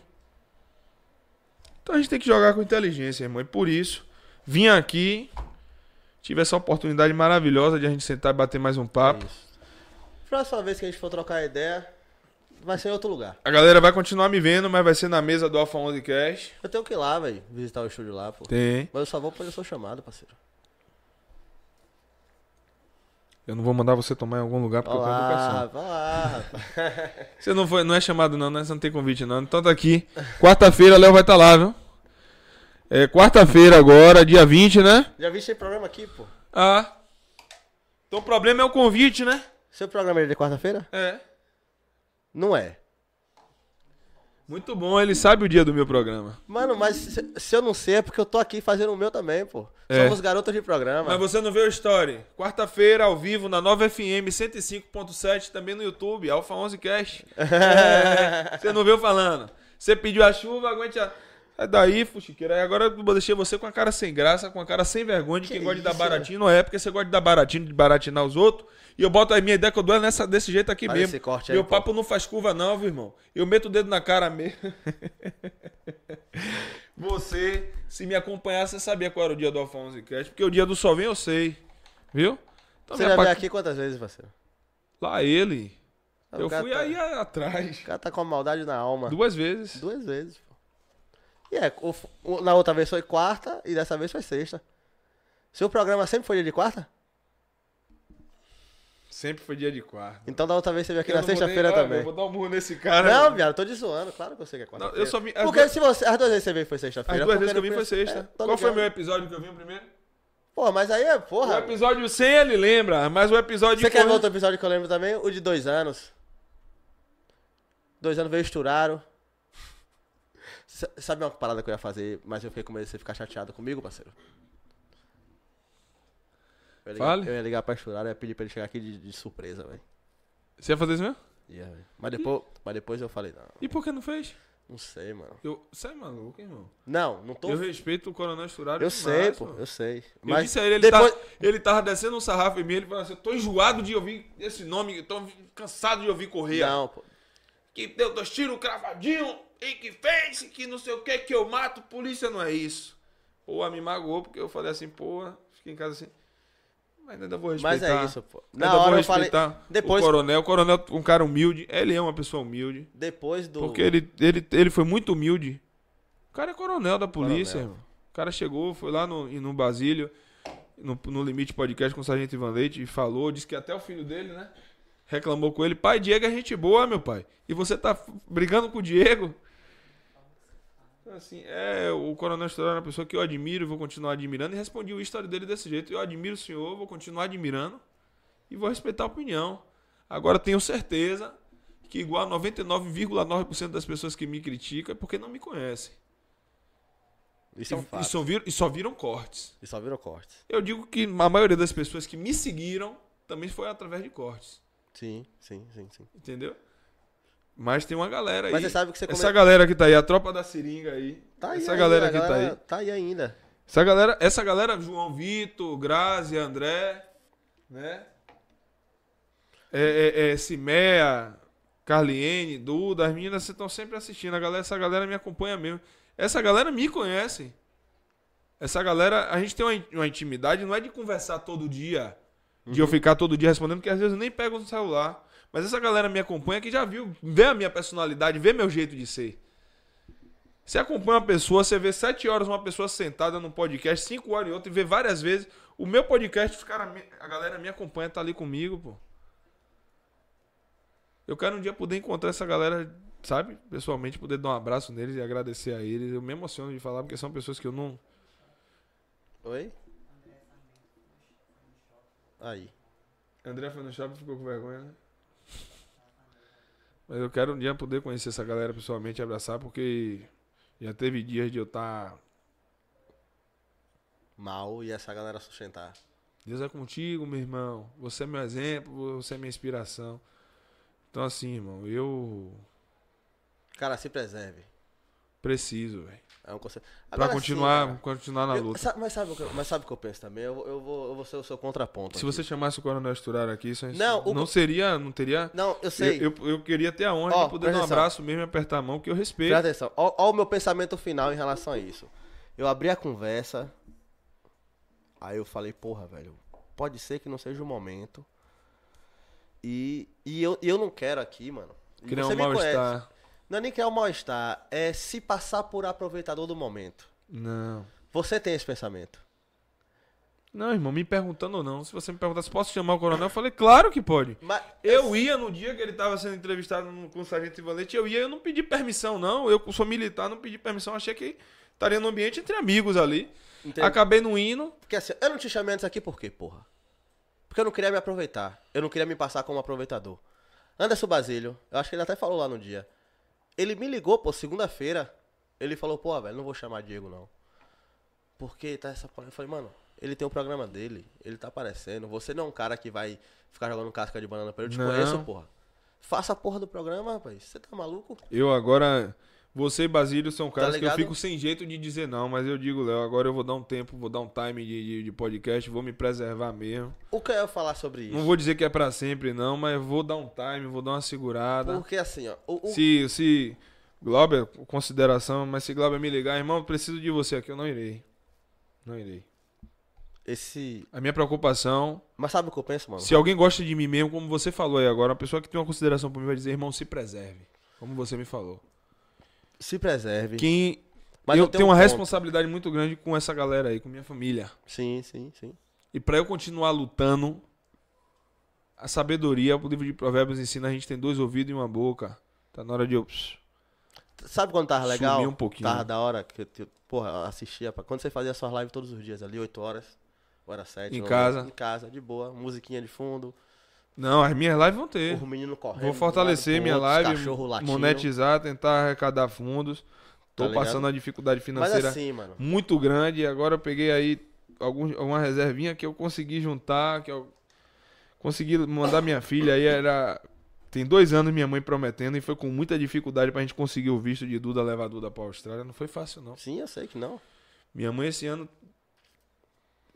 Então a gente tem que jogar com inteligência, irmão. E por isso, vim aqui, tive essa oportunidade maravilhosa de a gente sentar e bater mais um papo. Isso. Próxima vez que a gente for trocar ideia, vai ser em outro lugar. A galera vai continuar me vendo, mas vai ser na mesa do Alpha 11 Cash. Eu tenho que ir lá, velho, visitar o estúdio lá, pô. Tem. Mas eu só vou quando eu sou chamado, parceiro. Eu não vou mandar você tomar em algum lugar porque Vai eu tenho educação. vai lá, rapaz. Você não, foi, não é chamado não, né? Você não tem convite não. Então tá aqui. Quarta-feira, Léo vai estar lá, viu? É quarta-feira agora, dia 20, né? Já vi esse programa aqui, pô. Ah. Então o problema é o convite, né? Seu programa é de quarta-feira? É. Não é. Muito bom, ele sabe o dia do meu programa. Mano, mas se, se eu não sei é porque eu tô aqui fazendo o meu também, pô. É. Somos garotos de programa. Mas você não viu a história? Quarta-feira, ao vivo, na Nova FM 105.7, também no YouTube, Alfa 11 Cash. É, você não viu falando? Você pediu a chuva, aguente a... É daí, fuxiqueira. Agora eu deixei você com a cara sem graça, com a cara sem vergonha de Que quem gosta de dar baratinho. Não é porque você gosta de dar baratinho, de baratinar os outros. E eu boto a minha ideia que eu dou é nessa, desse jeito aqui Olha mesmo. esse corte aí, Meu pô. papo não faz curva não, viu, irmão? Eu meto o dedo na cara mesmo. Você, se me acompanhasse, você sabia qual era o dia do Alfonso Cast, porque o dia do Sol vem eu sei. Viu? Então, Você já pa- veio aqui quantas vezes, parceiro? Lá ele. Eu fui tá- aí atrás. O cara tá com a maldade na alma. Duas vezes. Duas vezes, pô. E é, o- o- na outra vez foi quarta e dessa vez foi sexta. Seu programa sempre foi dia de quarta? Sempre foi dia de quarta. Então da outra vez você veio aqui Eu na sexta-feira também. Eu vou dar um murro nesse cara. Não, mano. viado, tô de zoando. Claro que eu sei que é quarta. Não, eu só vim- as Porque duas- se você. As duas vezes você veio foi As sexta-feira. duas porque vezes que eu vim foi sexta. É, Qual foi o ligado. meu episódio que eu vim primeiro? Pô, mas aí é, O porra. episódio 100 ele lembra, mas o episódio... Você quer ver outro episódio que eu lembro também? O de dois anos. Dois anos veio estouraram. Sabe uma parada que eu ia fazer, mas eu fiquei com medo de você ficar chateado comigo, parceiro? Eu ligar, Fale. Eu ia ligar pra estourar, eu ia pedir pra ele chegar aqui de, de surpresa, velho. Você ia fazer isso mesmo? Ia, velho. Mas depois, mas depois eu falei, não, E por que não fez? não sei, mano. Eu... Você é maluco, irmão? Não, não tô. Eu Eu, respeito o Coronel Esturado sei, demais, pô, eu sei. Eu Mas disse a ele, ele, depois. tá- ele tava descendo um sarrafo em mim, ele falou assim, eu tô enjoado de ouvir esse nome, eu tô cansado de ouvir Correia. Não, pô. Que deu dois tiros cravadinho, e que fez, que não sei o que, que eu mato, polícia não é isso. Pô, me magoou, porque eu falei assim, pô, fiquei em casa assim. Mas ainda vou respeitar. Mas é isso, pô. Ainda Na vou hora eu falei. respeitar depois- o coronel. O coronel é um cara humilde. Ele é uma pessoa humilde. Depois do. Porque ele, ele, ele foi muito humilde. O cara é coronel da polícia, Coronel. irmão. O cara chegou, foi lá no, no Basílio, no, no Limite Podcast com o Sargento Ivan Leite e falou, disse que até o filho dele, né? Reclamou com ele. Pai, Diego é gente boa, meu pai. E você tá brigando com o Diego. Assim, é, o Coronel Estourado é uma pessoa que eu admiro, vou continuar admirando. E respondi o história dele desse jeito. Eu admiro o senhor, vou continuar admirando. E vou respeitar a opinião. Agora tenho certeza que igual a 99,9% das pessoas que me criticam é porque não me conhecem. Isso é um E, fato. só viram, e só viram cortes. E só virou cortes. Eu digo que a maioria das pessoas que me seguiram também foi através de cortes. Sim, sim, sim, sim. Entendeu? Mas tem uma galera aí. Mas você sabe que você Essa come- galera que tá aí, a tropa da seringa aí. Tá aí essa galera que tá aí. Tá aí ainda. Essa galera, essa galera, João Vitor, Grazi, André, né? É, é, é, Cimea, Carliene, Duda, as meninas estão sempre assistindo. A galera, essa galera me acompanha mesmo. Essa galera me conhece. Essa galera, a gente tem uma, uma intimidade, não é de conversar todo dia, de eu ficar todo dia respondendo, porque às vezes eu nem pego no celular. Mas essa galera me acompanha que já viu, vê a minha personalidade, vê meu jeito de ser. Você acompanha uma pessoa, você vê sete horas uma pessoa sentada num podcast, cinco horas em outro, e vê várias vezes. O meu podcast, os cara, a galera me acompanha, tá ali comigo, pô. Eu quero um dia poder encontrar essa galera, sabe? Pessoalmente, poder dar um abraço neles e agradecer a eles. Eu me emociono de falar, porque são pessoas que eu não. Oi? Aí. André foi no shopping e ficou com vergonha, né? Mas eu quero um dia poder conhecer essa galera pessoalmente e abraçar, porque já teve dias de eu tá estar. Mal e essa galera sustentar. Deus é contigo, meu irmão. Você é meu exemplo, você é minha inspiração. Então, assim, irmão, eu Cara, se preserve. preciso, velho. É um conselho. Pra Agora sim, continuar, continuar na eu- luta. mas, sabe o que, eu- mas sabe o que eu penso também? Eu, vou- eu, vou, eu vou ser o seu contraponto. Se aqui. você chamasse o Coronel Esturar aqui, isso Não, o- não seria, não teria. Não, eu sei. Eu, eu, eu queria ter a honra Ó, de poder dar um atenção. abraço mesmo e apertar a mão, que eu respeito. Presta atenção. Olha o meu pensamento final em relação a isso. Eu abri a conversa. Aí eu falei, porra, velho. Pode ser que não seja o momento. E, e eu, e eu não quero aqui, mano. Criar um mal-estar. Não é nem criar um mal-estar. É se passar por aproveitador do momento. Não. Você tem esse pensamento. Não, irmão, me perguntando ou não. Se você me perguntasse, posso chamar o coronel? Eu falei, claro que pode. Mas Eu ia no dia que ele estava sendo entrevistado com o Sargento Ivalete, eu ia, eu não pedi permissão, não. Eu sou militar, não pedi permissão, achei que estaria no ambiente entre amigos ali. Entendeu? Acabei no hino. Porque assim, eu não te chamei antes aqui por quê, porra? Porque eu não queria me aproveitar. Eu não queria me passar como aproveitador. Anderson Basílio, eu acho que ele até falou lá no dia. Ele me ligou, pô, segunda-feira. Ele falou, pô, velho, não vou chamar Diego, não. Porque tá essa. Eu falei, mano, ele tem o programa dele, ele tá aparecendo. Você não é um cara que vai ficar jogando casca de banana pra ele. Eu te Não. conheço, porra. Faça a porra do programa, rapaz. Você tá maluco? Eu agora. Você e Basílio são caras que eu fico sem jeito de dizer não, mas eu digo, Léo, agora eu vou dar um tempo, vou dar um time de, de, podcast, vou me preservar mesmo. O que eu ia falar sobre isso? Não vou dizer que é pra sempre, não, mas vou dar um time, vou dar uma segurada. Porque assim, ó. O, o- Se, se Glauber, consideração, mas se Glauber me ligar, irmão, eu preciso de você aqui, eu não irei. Não irei. Esse. A minha preocupação, Mas sabe o que eu penso, mano? se alguém gosta de mim mesmo, como você falou aí agora, uma pessoa que tem uma consideração por mim vai dizer, irmão, se preserve. Como você me falou. Se preserve. Quem. Mas eu eu tenho um uma ponto. responsabilidade muito grande com essa galera aí, com minha família. Sim, sim, sim. E pra eu continuar lutando, a sabedoria, o livro de Provérbios ensina, a gente tem dois ouvidos e uma boca. Tá na hora de eu. Sabe quando tava legal? Sumir um pouquinho. Tava da hora que eu, porra, assistia. Pra... Quando você fazia suas lives todos os dias ali, 8 horas, era 7. Em casa. Em casa, de boa, musiquinha de fundo, Não, as minhas lives vão ter. o menino correndo. Vou fortalecer lado minha outro, live, monetizar, tentar arrecadar fundos. Tô Tá passando uma dificuldade financeira assim, muito grande e agora eu peguei aí algum, alguma reservinha que eu consegui juntar, que eu consegui mandar minha filha aí, era... Tem dois anos minha mãe prometendo e foi com muita dificuldade pra gente conseguir o visto de Duda levar Duda pra Austrália. Não foi fácil, não. Sim, eu sei que não. Minha mãe esse ano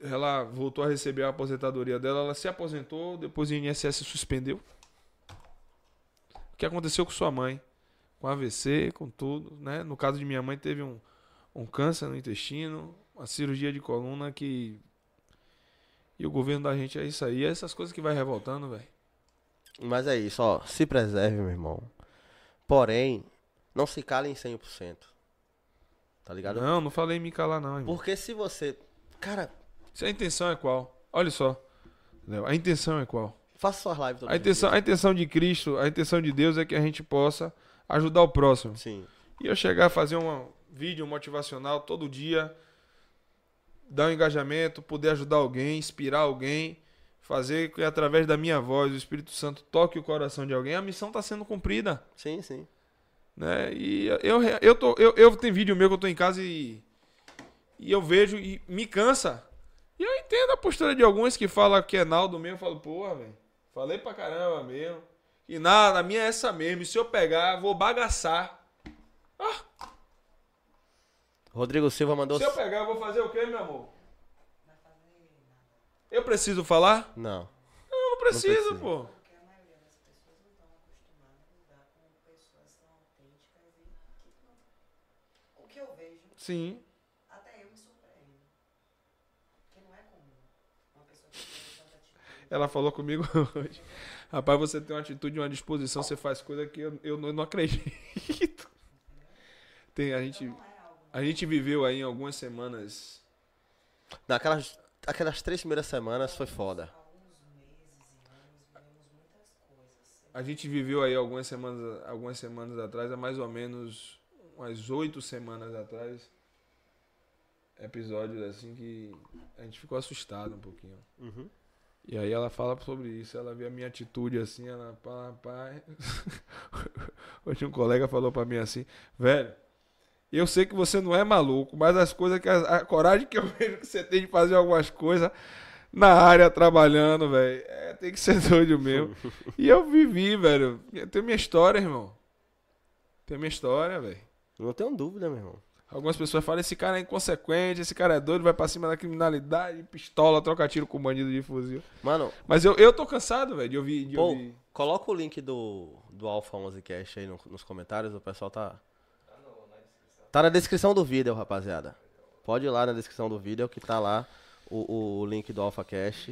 ela voltou a receber a aposentadoria dela, ela se aposentou, depois o INSS suspendeu. O que aconteceu com sua mãe? Com AVC, com tudo, né? No caso de minha mãe teve um, um câncer no intestino, uma cirurgia de coluna que E o governo da gente é isso aí. É essas coisas que vai revoltando, velho. Mas é isso, ó. Se preserve, meu irmão. Porém, não se cale em 100%. Tá ligado? Não, não falei em me calar, não, irmão. Porque se você. Cara, Se a intenção é qual? Olha só. A intenção é qual? faça suas lives A intenção, a intenção de Cristo, a intenção de Deus é que a gente possa ajudar o próximo. Sim. E eu chegar a fazer um vídeo motivacional todo dia, dar um engajamento, poder ajudar alguém, inspirar alguém, fazer que através da minha voz o Espírito Santo toque o coração de alguém, a missão está sendo cumprida. Sim, sim. Né? E eu, eu, tô, eu, eu tenho vídeo meu que eu tô em casa e, e eu vejo e me cansa. E eu entendo a postura de alguns que falam que é Naldo mesmo. Eu falo, porra, velho, falei pra caramba mesmo. E nada, a minha é essa mesmo. E se eu pegar, vou bagaçar. Ah, Rodrigo Silva mandou. se eu pegar, eu vou fazer o quê, meu amor? Eu preciso falar? Não. Não, não preciso, precisa. pô. Porque a maioria das pessoas não estão acostumadas a lidar com pessoas tão autênticas e que não- o que eu vejo, Sim. até eu me surpreendo. Porque não é comum uma pessoa que tem tanta atitude. Ela falou comigo hoje. Rapaz, você tem uma atitude, uma disposição, você faz coisa que eu, eu não, acredito. Tem, a gente, a gente viveu aí em algumas semanas. Naquelas aquelas três primeiras semanas foi foda. A gente viveu aí algumas semanas, algumas semanas atrás, há mais ou menos umas oito semanas atrás. Episódios assim que a gente ficou assustado um pouquinho. Uhum. E aí ela fala sobre isso, ela vê a minha atitude assim, ela, pá, pá. Hoje um colega falou pra mim assim, velho, eu sei que você não é maluco, mas as coisas que a, a coragem que eu vejo que você tem de fazer algumas coisas na área trabalhando, velho, é, tem que ser doido mesmo. e eu vivi, velho. Tenho minha história, irmão. Tenho minha história, velho. Não tenho dúvida, meu irmão. Algumas pessoas falam, esse cara é inconsequente, esse cara é doido, vai pra cima da criminalidade, pistola, troca tiro com bandido de fuzil. Mano, Mas eu, eu tô cansado, velho, de ouvir. De pô, ouvir. coloca o link do, do Alpha 11 Cast aí no- nos comentários, o pessoal tá. Tá na descrição do vídeo, rapaziada. Pode ir lá na descrição do vídeo que tá lá o, o link do Alpha Cash.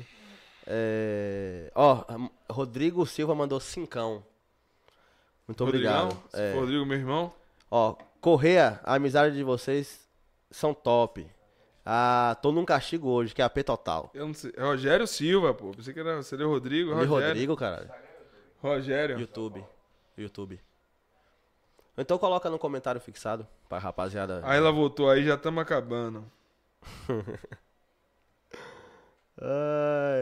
É... Ó, Rodrigo Silva mandou cincão. Muito Rodrigão, obrigado. É, Rodrigo, meu irmão. Ó, Correia, a amizade de vocês são top. Ah, tô num castigo hoje, que é AP total. Eu não sei. É Rogério Silva, pô. Pensei que era, seria o Rodrigo. Rogério. Rodrigo, cara. Rogério. YouTube. YouTube. Então coloca no comentário fixado pra rapaziada. Aí ela voltou, aí já estamos acabando.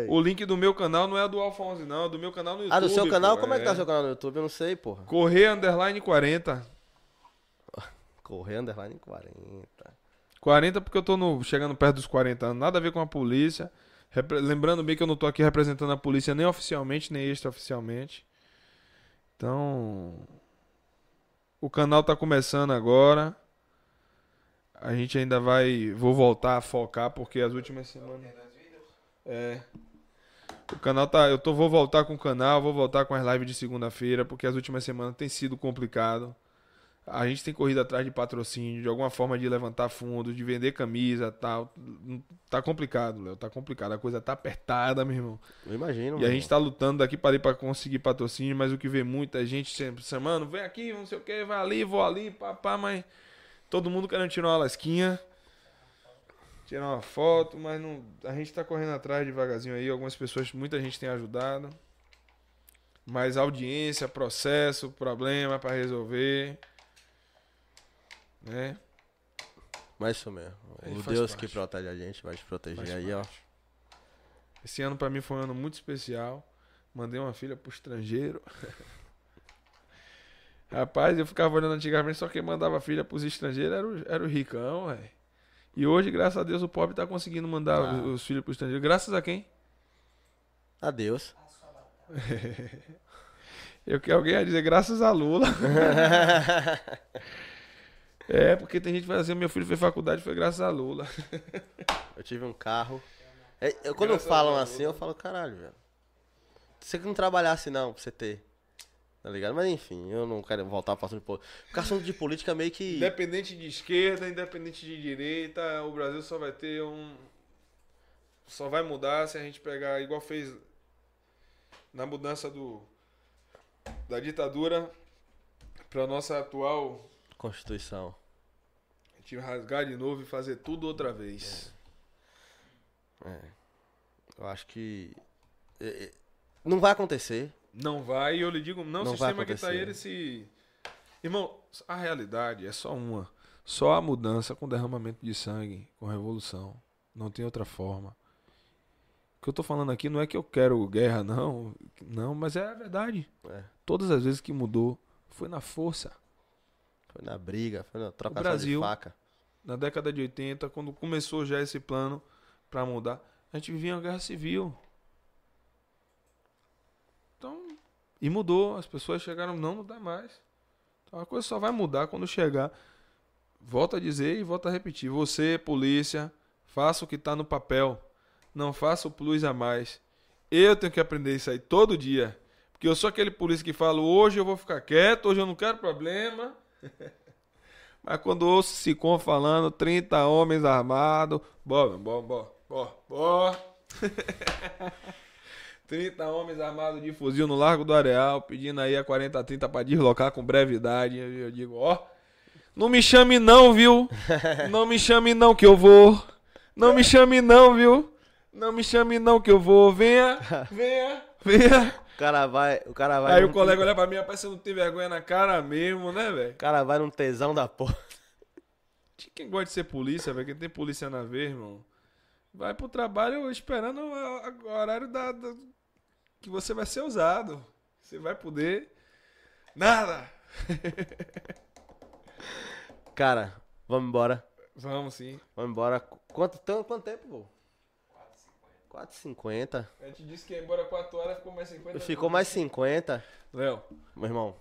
O link do meu canal não é do Alfonso, não. É do meu canal no YouTube. Ah, do seu canal? pô, Como é que tá o seu canal no YouTube? Eu não sei, porra. Correia Underline 40. Correia Underline 40. 40 porque eu tô no, chegando perto dos 40 anos. Nada a ver com a polícia. Repre- Lembrando bem que eu não tô aqui representando a polícia nem oficialmente, nem extraoficialmente. Então. O canal tá começando agora. A gente ainda vai. Vou voltar a focar porque as últimas semanas. É. O canal tá. Eu tô, vou voltar com o canal, vou voltar com as lives de segunda-feira, porque as últimas semanas tem sido complicado. A gente tem corrido atrás de patrocínio, de alguma forma de levantar fundo, de vender camisa tal. Tá complicado, Léo. Tá complicado. A coisa tá apertada, meu irmão. Eu imagino. E a mano. gente tá lutando daqui para ali para conseguir patrocínio, mas o que vê muita gente sempre, semana, vem aqui, não sei o que, vai ali, vou ali, papá, mas todo mundo querendo tirar uma lasquinha, tirar uma foto, mas não, a gente tá correndo atrás devagarzinho aí, algumas pessoas, muita gente tem ajudado. Mas audiência, processo, problema para resolver, né? Mas isso mesmo. O Deus parte. que protege a gente vai te proteger Faz aí, ó. parte. Esse ano pra mim foi um ano muito especial. Mandei uma filha pro estrangeiro. Rapaz, eu ficava olhando antigamente, só quem mandava filha pros estrangeiros era o, era o ricão, velho. E hoje, graças a Deus, o pobre tá conseguindo mandar Ah. os, os filhos pro estrangeiro. Graças a quem? Adeus. Eu que alguém ia dizer graças a Lula. é, porque tem gente que vai dizer, meu filho fez faculdade, foi graças a Lula. Eu tive um carro. É, eu- quando Graças falam assim, eu falo, caralho, velho. Você que não trabalhasse não, pra você ter. Tá ligado? Mas enfim, eu não quero voltar pro assunto de política. Porque assunto de política meio que. Independente de esquerda, independente de direita, o Brasil só vai ter um, só vai mudar se a gente pegar igual fez na mudança do da ditadura para nossa atual, Constituição. Gente rasgar de novo e fazer tudo outra vez. É. Eu acho que. é, é, Não vai acontecer. Não vai, e eu lhe digo, não, Não o sistema que tá aí, ele se. Irmão, a realidade é só uma. Só a mudança com derramamento de sangue, com revolução. Não tem outra forma. O que eu tô falando aqui não é que eu quero guerra, não. Não, mas é a verdade. É. Todas as vezes que mudou, foi na força. Foi na briga, foi na trocação Brasil- de faca. Na década de 80, quando começou já esse plano pra mudar, a gente vivia uma guerra civil. Então, e mudou. As pessoas chegaram, não, não dá mais. Então a coisa só vai mudar quando chegar. Volto a dizer e volto a repetir. Você, polícia, faça o que tá no papel. Não faça o plus a mais. Eu tenho que aprender isso aí todo dia. Porque eu sou aquele polícia que fala, hoje eu vou ficar quieto, hoje eu não quero problema. Mas quando ouço Sicom falando, 30 homens armados, bó, bó, bó, bó, bó. 30 homens armados de fuzil no Largo do Areal, pedindo aí a 4030 pra deslocar com brevidade. Eu digo, ó, não me chame não, viu? Não me chame não que eu vou. Não me chame não, viu? Não me chame não que eu vou. Venha, venha, venha. O cara vai. O cara vai. Aí o colega olha pra mim, rapaz, você não tem vergonha na cara mesmo, né, velho? O cara vai num tesão da porra. Quem gosta de ser polícia, velho, quem tem polícia na vez, irmão, vai pro trabalho esperando o horário da, da- que você vai ser usado. Você vai poder. Nada! Cara, vamos embora. Vamos sim. Vamos embora. Quanto, quanto tempo, pô? 4,50. A gente disse que ia embora 4 horas, ficou mais 50 Ficou mais 50. Léo, Meu irmão,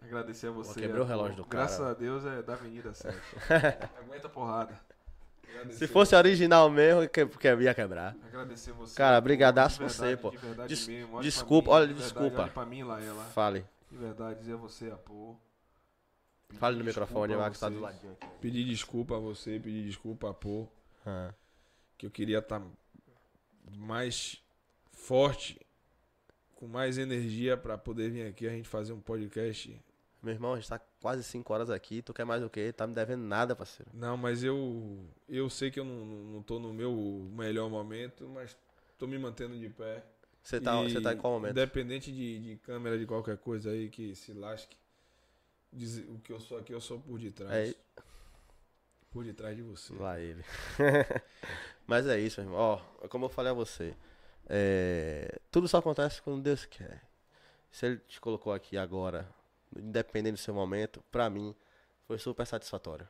agradecer a você. quebrei o relógio do cara. Graças a Deus é da Avenida 7. Aguenta a porrada. Agradecer. se fosse original mesmo, que, que ia quebrar. Agradecer você. Cara, brigadaço de por você, pô. de verdade Des- mesmo. Olha desculpa, mim, olha, de verdade, desculpa. Olha pra mim, Laela. Fale. De verdade, dizer a você, a pô. Fale no microfone, que tá do ladinho aqui. Pedir desculpa a você, pedir desculpa a pô. Ah. Que eu queria estar mais forte, com mais energia pra poder vir aqui a gente fazer um podcast. Meu irmão, a gente tá quase 5 horas aqui. Tu quer mais o quê? Tá me devendo nada, parceiro. Não, mas eu eu sei que eu não, não, tô no meu melhor momento, mas tô me mantendo de pé. Você tá, você tá em qual momento? Independente de, de câmera, de qualquer coisa aí que se lasque. dizer o que eu sou aqui, eu sou por detrás. É, Por detrás de você. Lá ele. Mas é isso, irmão. Ó, como eu falei a você, é, tudo só acontece quando Deus quer. Se ele te colocou aqui agora, independente do seu momento, pra mim, foi super satisfatório.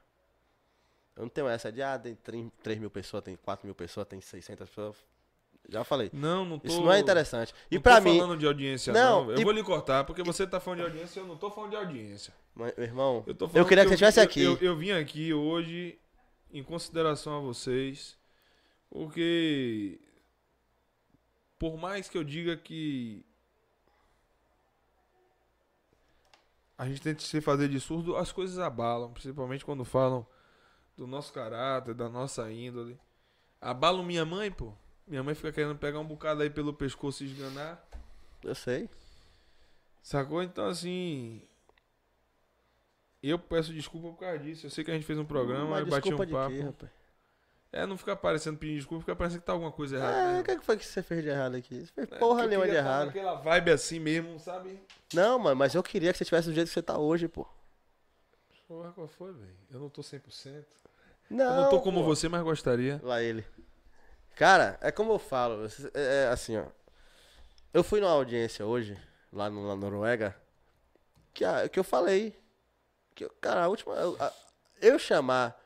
Eu não tenho essa de, ah, tem 3 mil pessoas, tem 4 mil pessoas, tem 600 pessoas. Já falei. Não, não tô. Isso não é interessante. E tô mim, falando de audiência, Não, não. Eu e- vou lhe cortar, porque você tá falando de audiência, eu não tô falando de audiência. meu irmão, Eu, eu, queria que você eu- estivesse eu- aqui. Eu, eu vim aqui hoje em consideração a vocês, porque por mais que eu diga que a gente tente se fazer de surdo, as coisas abalam, principalmente quando falam do nosso caráter, da nossa índole. Abalam minha mãe, pô. Minha mãe fica querendo pegar um bocado aí pelo pescoço e esganar. Eu sei. Sacou? Então, assim. Eu peço desculpa por causa disso. Eu sei que a gente fez um programa e bati um papo. quê, rapaz? É, não fica parecendo pedindo desculpa, fica parecendo que tá alguma coisa errada. É, né? o que, que foi que você fez de errado aqui? Você fez É, porra nenhuma de tá errado. Naquela vibe assim mesmo, sabe? Não, mano, mas eu queria que você tivesse do jeito que você tá hoje, pô. Porra, qual foi, velho? Eu não tô 100%. Não, eu não tô como pô. você, mas gostaria. Lá ele. Cara, é como eu falo, é, é assim, ó. Eu fui numa audiência hoje, lá no- na Noruega, que, a- que eu falei. Que, cara, a última. Eu, a- eu chamar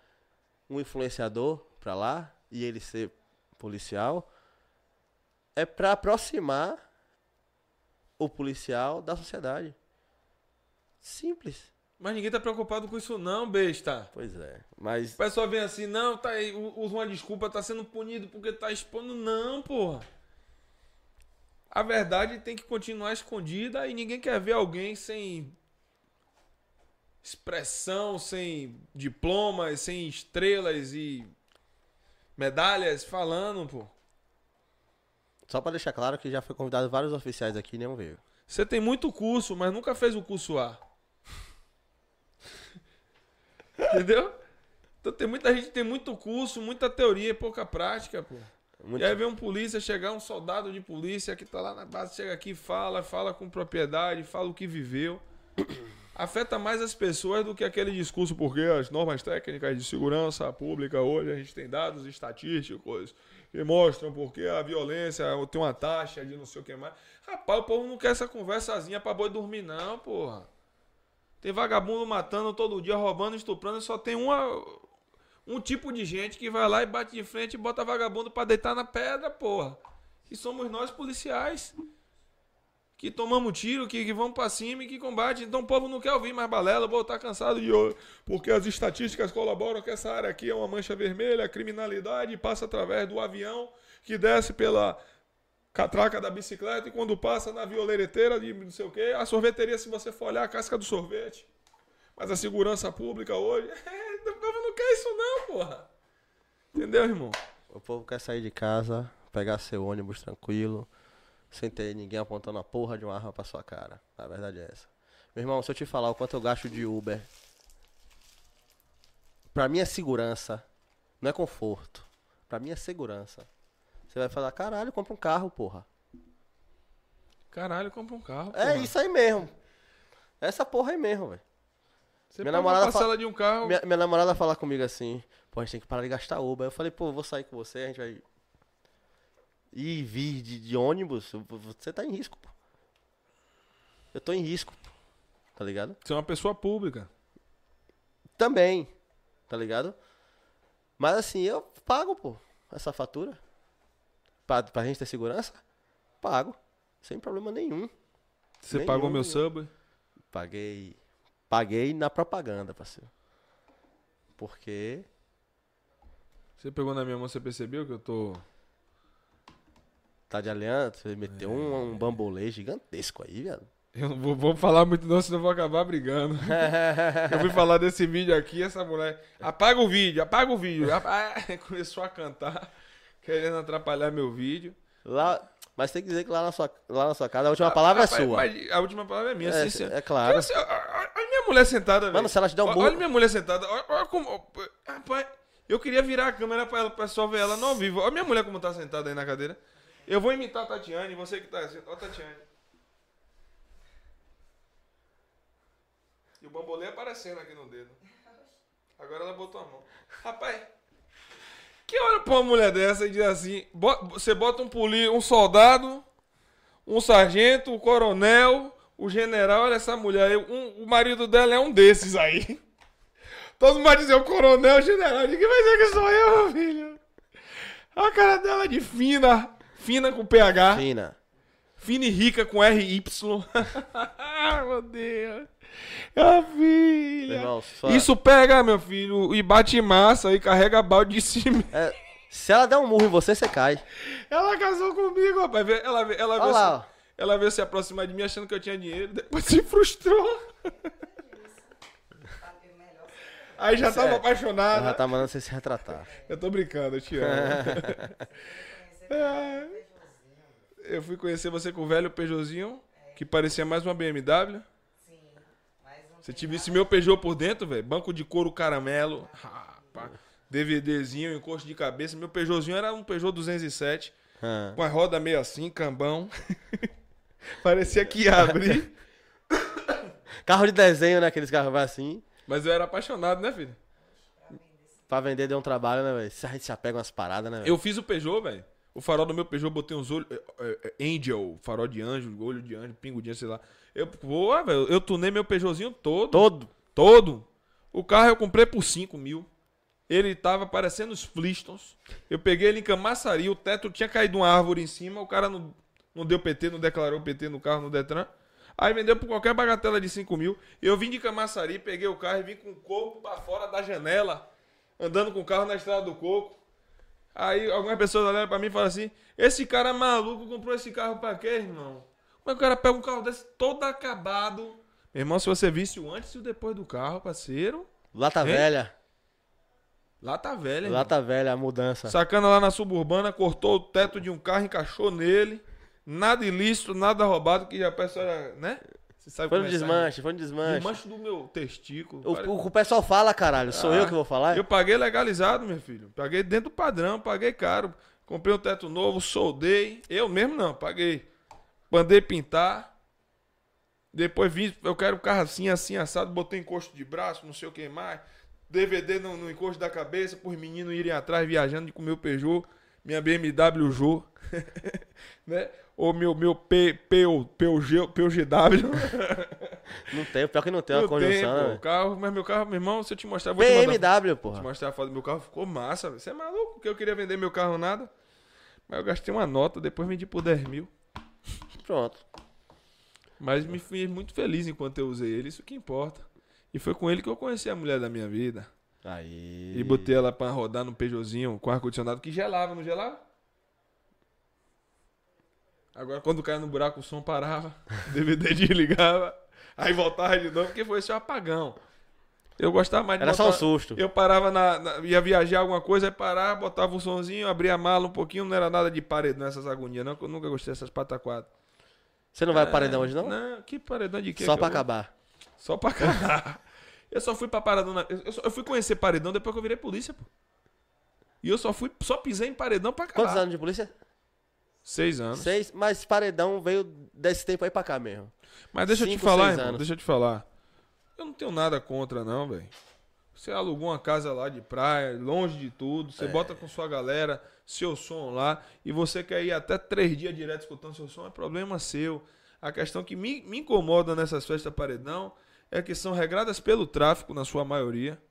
um influenciador pra lá e ele ser policial é pra aproximar o policial da sociedade. Simples. Mas ninguém tá preocupado com isso, não, besta. Pois é. Mas. O pessoal vem assim, não, tá aí, usa uma desculpa, tá sendo punido porque tá expondo. Não, porra. A verdade tem que continuar escondida e ninguém quer ver alguém sem expressão, sem diplomas, sem estrelas e medalhas falando, pô. Só pra deixar claro que já foi convidado vários oficiais aqui e nenhum veio. Você tem muito curso, mas nunca fez o curso A. Entendeu? Então tem muita gente que tem muito curso, muita teoria e pouca prática, pô. Muito- E aí vem um polícia chegar, um soldado de polícia que tá lá na base, chega aqui, fala, fala com propriedade, fala o que viveu. Afeta mais as pessoas do que aquele discurso, porque as normas técnicas de segurança pública hoje, a gente tem dados estatísticos que mostram porque a violência tem uma taxa de não sei o que mais. Rapaz, o povo não quer essa conversazinha pra boi dormir, não, porra. Tem vagabundo matando todo dia, roubando, estuprando, só tem uma, um tipo de gente que vai lá e bate de frente e bota vagabundo pra deitar na pedra, porra. E somos nós policiais. Que tomamos tiro, que, que vamos pra cima e que combate. Então o povo não quer ouvir mais balela, o povo tá cansado de. "Oh, Porque as estatísticas colaboram que essa área aqui é uma mancha vermelha, a criminalidade passa através do avião que desce pela catraca da bicicleta e quando passa na violeireteira de não sei o quê, a sorveteria, se você for olhar a casca do sorvete. Mas a segurança pública hoje. o povo não quer isso, não, porra. Entendeu, irmão? O povo quer sair de casa, pegar seu ônibus tranquilo, sem ter ninguém apontando a porra de uma arma pra sua cara. A verdade é essa. Meu irmão, se eu te falar o quanto eu gasto de Uber, pra mim é segurança, não é conforto. Pra mim é segurança. Você vai falar, caralho, compra um carro, porra. Caralho, compra um carro. É porra. isso aí mesmo. Essa porra aí mesmo, velho. Você Minha namorada fala- de um carro. Minha, minha namorada fala comigo assim, pô, a gente tem que parar de gastar Uber. Eu falei, pô, eu vou sair com você, a gente vai e vir de, de ônibus, você tá em risco, pô. Eu tô em risco, pô. Tá ligado? Você é uma pessoa pública. Também, tá ligado? Mas assim, eu pago, pô, essa fatura. Pra, pra gente ter segurança, pago. Sem problema nenhum. Você Nenhum, pagou meu nenhum. sub. Paguei. Paguei na propaganda, parceiro. Porque. Você pegou na minha mão, você percebeu que eu tô. Tá de aliança, você meteu um, um bambolê gigantesco aí, viado. Eu não vou, vou falar muito não, senão eu vou acabar brigando. eu fui falar desse vídeo aqui, essa mulher. Apaga o vídeo, apaga o vídeo. Apa- Começou a cantar, querendo atrapalhar meu vídeo. Lá, mas tem que dizer que lá na sua, lá na sua casa a última palavra é sua. a última palavra é minha, É, sim, é claro. Olha, olha- minha mulher sentada, velho. Mano, se ela te der um burro- Olha minha mulher sentada. Olha, olha como. Rapaz, eu queria virar a câmera pra ela, pra só ver ela no ao vivo. Olha minha mulher como tá sentada aí na cadeira. Eu vou imitar a Tatiane, você que tá assim. Ó, Tatiane. E o bambolê aparecendo aqui no dedo. Agora ela botou a mão. Rapaz, que olha pra uma mulher dessa e diz assim: você bota um poli, um soldado, um sargento, um coronel, o general, olha essa mulher aí, um- o marido dela é um desses aí. Todo mundo vai dizer o coronel, o general, de que vai dizer que sou eu, meu filho? A cara dela de fina, fina com PH, Fina. fina e rica com RY. Meu Deus. Ah, filha. Meu irmão, sua- Isso pega, meu filho, e bate massa e carrega balde de cima. É, se ela der um murro em você, você cai. Ela casou comigo, rapaz. Ela, ela, veio lá, se, ela veio se aproximar de mim achando que eu tinha dinheiro, depois se frustrou. Aí já tava Sério. apaixonada. Ela tá mandando você se retratar. Eu tô brincando, eu te amo. É. eu fui conhecer você com o velho Peugeotzinho, que parecia mais uma BMW. Sim. Você tivesse nada- meu Peugeot por dentro, velho. Banco de couro caramelo. Rapaz. DVDzinho, encosto de cabeça. Meu Peugeotzinho era um Peugeot 207. Ah. Com a roda meio assim, cambão. Parecia que ia abrir. Carro de desenho, né? Aqueles carros assim. Mas eu era apaixonado, né, filho? Pra vender deu um trabalho, né, velho? A gente se apega umas paradas, né, velho? Eu fiz o Peugeot, velho. O farol do meu Peugeot, botei uns olhos. é, é, é, Angel, farol de anjo, olho de anjo, pingo de anjo, sei lá. Eu, pô, velho, eu tunei meu Peugeotzinho todo. Todo. Todo. O carro eu comprei por 5 mil. Ele tava parecendo os Flintstones. Eu peguei ele em Camaçari, o teto tinha caído uma árvore em cima, o cara não, não deu PT, não declarou PT no carro no Detran. Aí vendeu por qualquer bagatela de 5 mil. Eu vim de Camaçari, peguei o carro e vim com o corpo pra fora da janela, andando com o carro na estrada do coco. Aí algumas pessoas olharam pra mim e falaram assim: Esse cara maluco comprou esse carro pra quê, irmão? Como é que o cara pega um carro desse todo acabado? Meu irmão, se você visse o antes e o depois do carro, parceiro. Lata Hein? velha. Lá tá velha, Lá tá velha a mudança. Sacana lá na suburbana, cortou o teto de um carro, encaixou nele. Nada ilícito, nada roubado, que a pessoa né? Você sabe Foi no é essa- desmanche, foi no desmanche. Desmanche do meu testículo. O, o, o pessoal fala, caralho. Sou Ah, eu que vou falar? Eu paguei legalizado, meu filho. Paguei dentro do padrão, paguei caro. Comprei um teto novo, soldei. Eu mesmo não, paguei. Mandei pintar. Depois vim, eu quero o carro assim, assim, assado. Botei encosto de braço, não sei o que mais. DVD no, no encosto da cabeça, para os meninos irem atrás viajando com o meu Peugeot. Minha BMW Jô. né? Ou meu, meu P, P, PUG, PUGW. Não tem, pior que não tem uma tem, conjunção, pô. né? O carro, mas meu carro, meu irmão, se eu te mostrar, eu vou te mandar- BMW, Vou porra. te mostrar a foto do meu carro, ficou massa. velho. Você é maluco? Porque eu queria vender meu carro nada. Mas eu gastei uma nota, depois vendi por 10 mil. Pronto. Mas me fui muito feliz enquanto eu usei ele, isso que importa. E foi com ele que eu conheci a mulher da minha vida. Aí. E botei ela pra rodar no Peugeotzinho com ar-condicionado que gelava, não gelava? Agora quando caia no buraco o som parava, o DVD desligava, aí voltava de novo, porque foi esse apagão. Eu gostava mais de Era só um botar- susto. Eu parava na, na- ia viajar alguma coisa, aí parava, botava o sonzinho, abria a mala um pouquinho, não era nada de parede nessas agonias, não, que eu nunca gostei dessas pataquadas. Você não vai paredão hoje, não? Não, que paredão de quê? Só que pra vou? acabar. Só pra acabar. eu só fui pra paredão. na- Eu, só- eu fui conhecer paredão depois que eu virei polícia, pô. E eu só fui, só pisei em paredão pra acabar. Quantos anos de polícia? Seis anos. Seis, mas paredão veio desse tempo aí pra cá mesmo. Mas deixa eu te Cinco, falar, irmão, anos. deixa eu te falar. Eu não tenho nada contra, não, velho. Você alugou uma casa lá de praia, longe de tudo, É. você bota com sua galera, seu som lá, e você quer ir até três dias direto escutando seu som, é problema seu. A questão que me, me incomoda nessas festas paredão é que são regradas pelo tráfico, na sua maioria,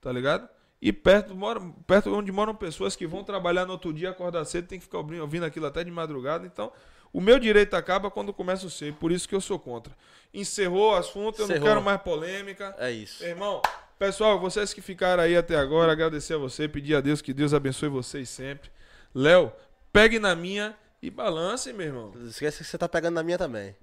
tá ligado? E perto, mora, perto onde moram pessoas que vão trabalhar no outro dia, acordar cedo, tem que ficar ouvindo aquilo até de madrugada. Então, o meu direito acaba quando começa o ser, por isso que eu sou contra. Encerrou o assunto, eu não quero mais polêmica. É isso. Irmão, pessoal, vocês que ficaram aí até agora, agradecer a você, pedir a Deus que Deus abençoe vocês sempre. Léo, pegue na minha e balance, meu irmão. Não esquece que você tá pegando na minha também.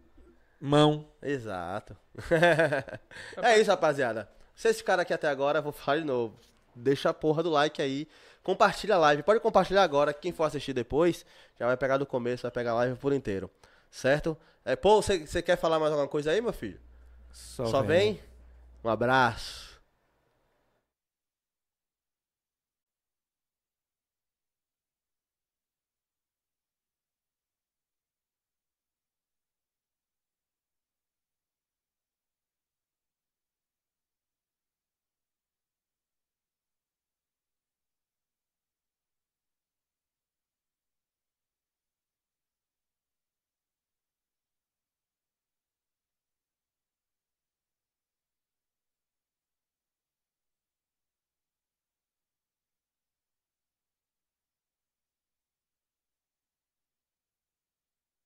Mão. Exato. é isso, rapaziada. Vocês ficaram aqui até agora, eu vou falar de novo. Deixa a porra do like aí. Compartilha a live. Pode compartilhar agora. Quem for assistir depois, já vai pegar do começo, vai pegar a live por inteiro. Certo? É, pô, você você quer falar mais alguma coisa aí, meu filho? Só vem. Um abraço.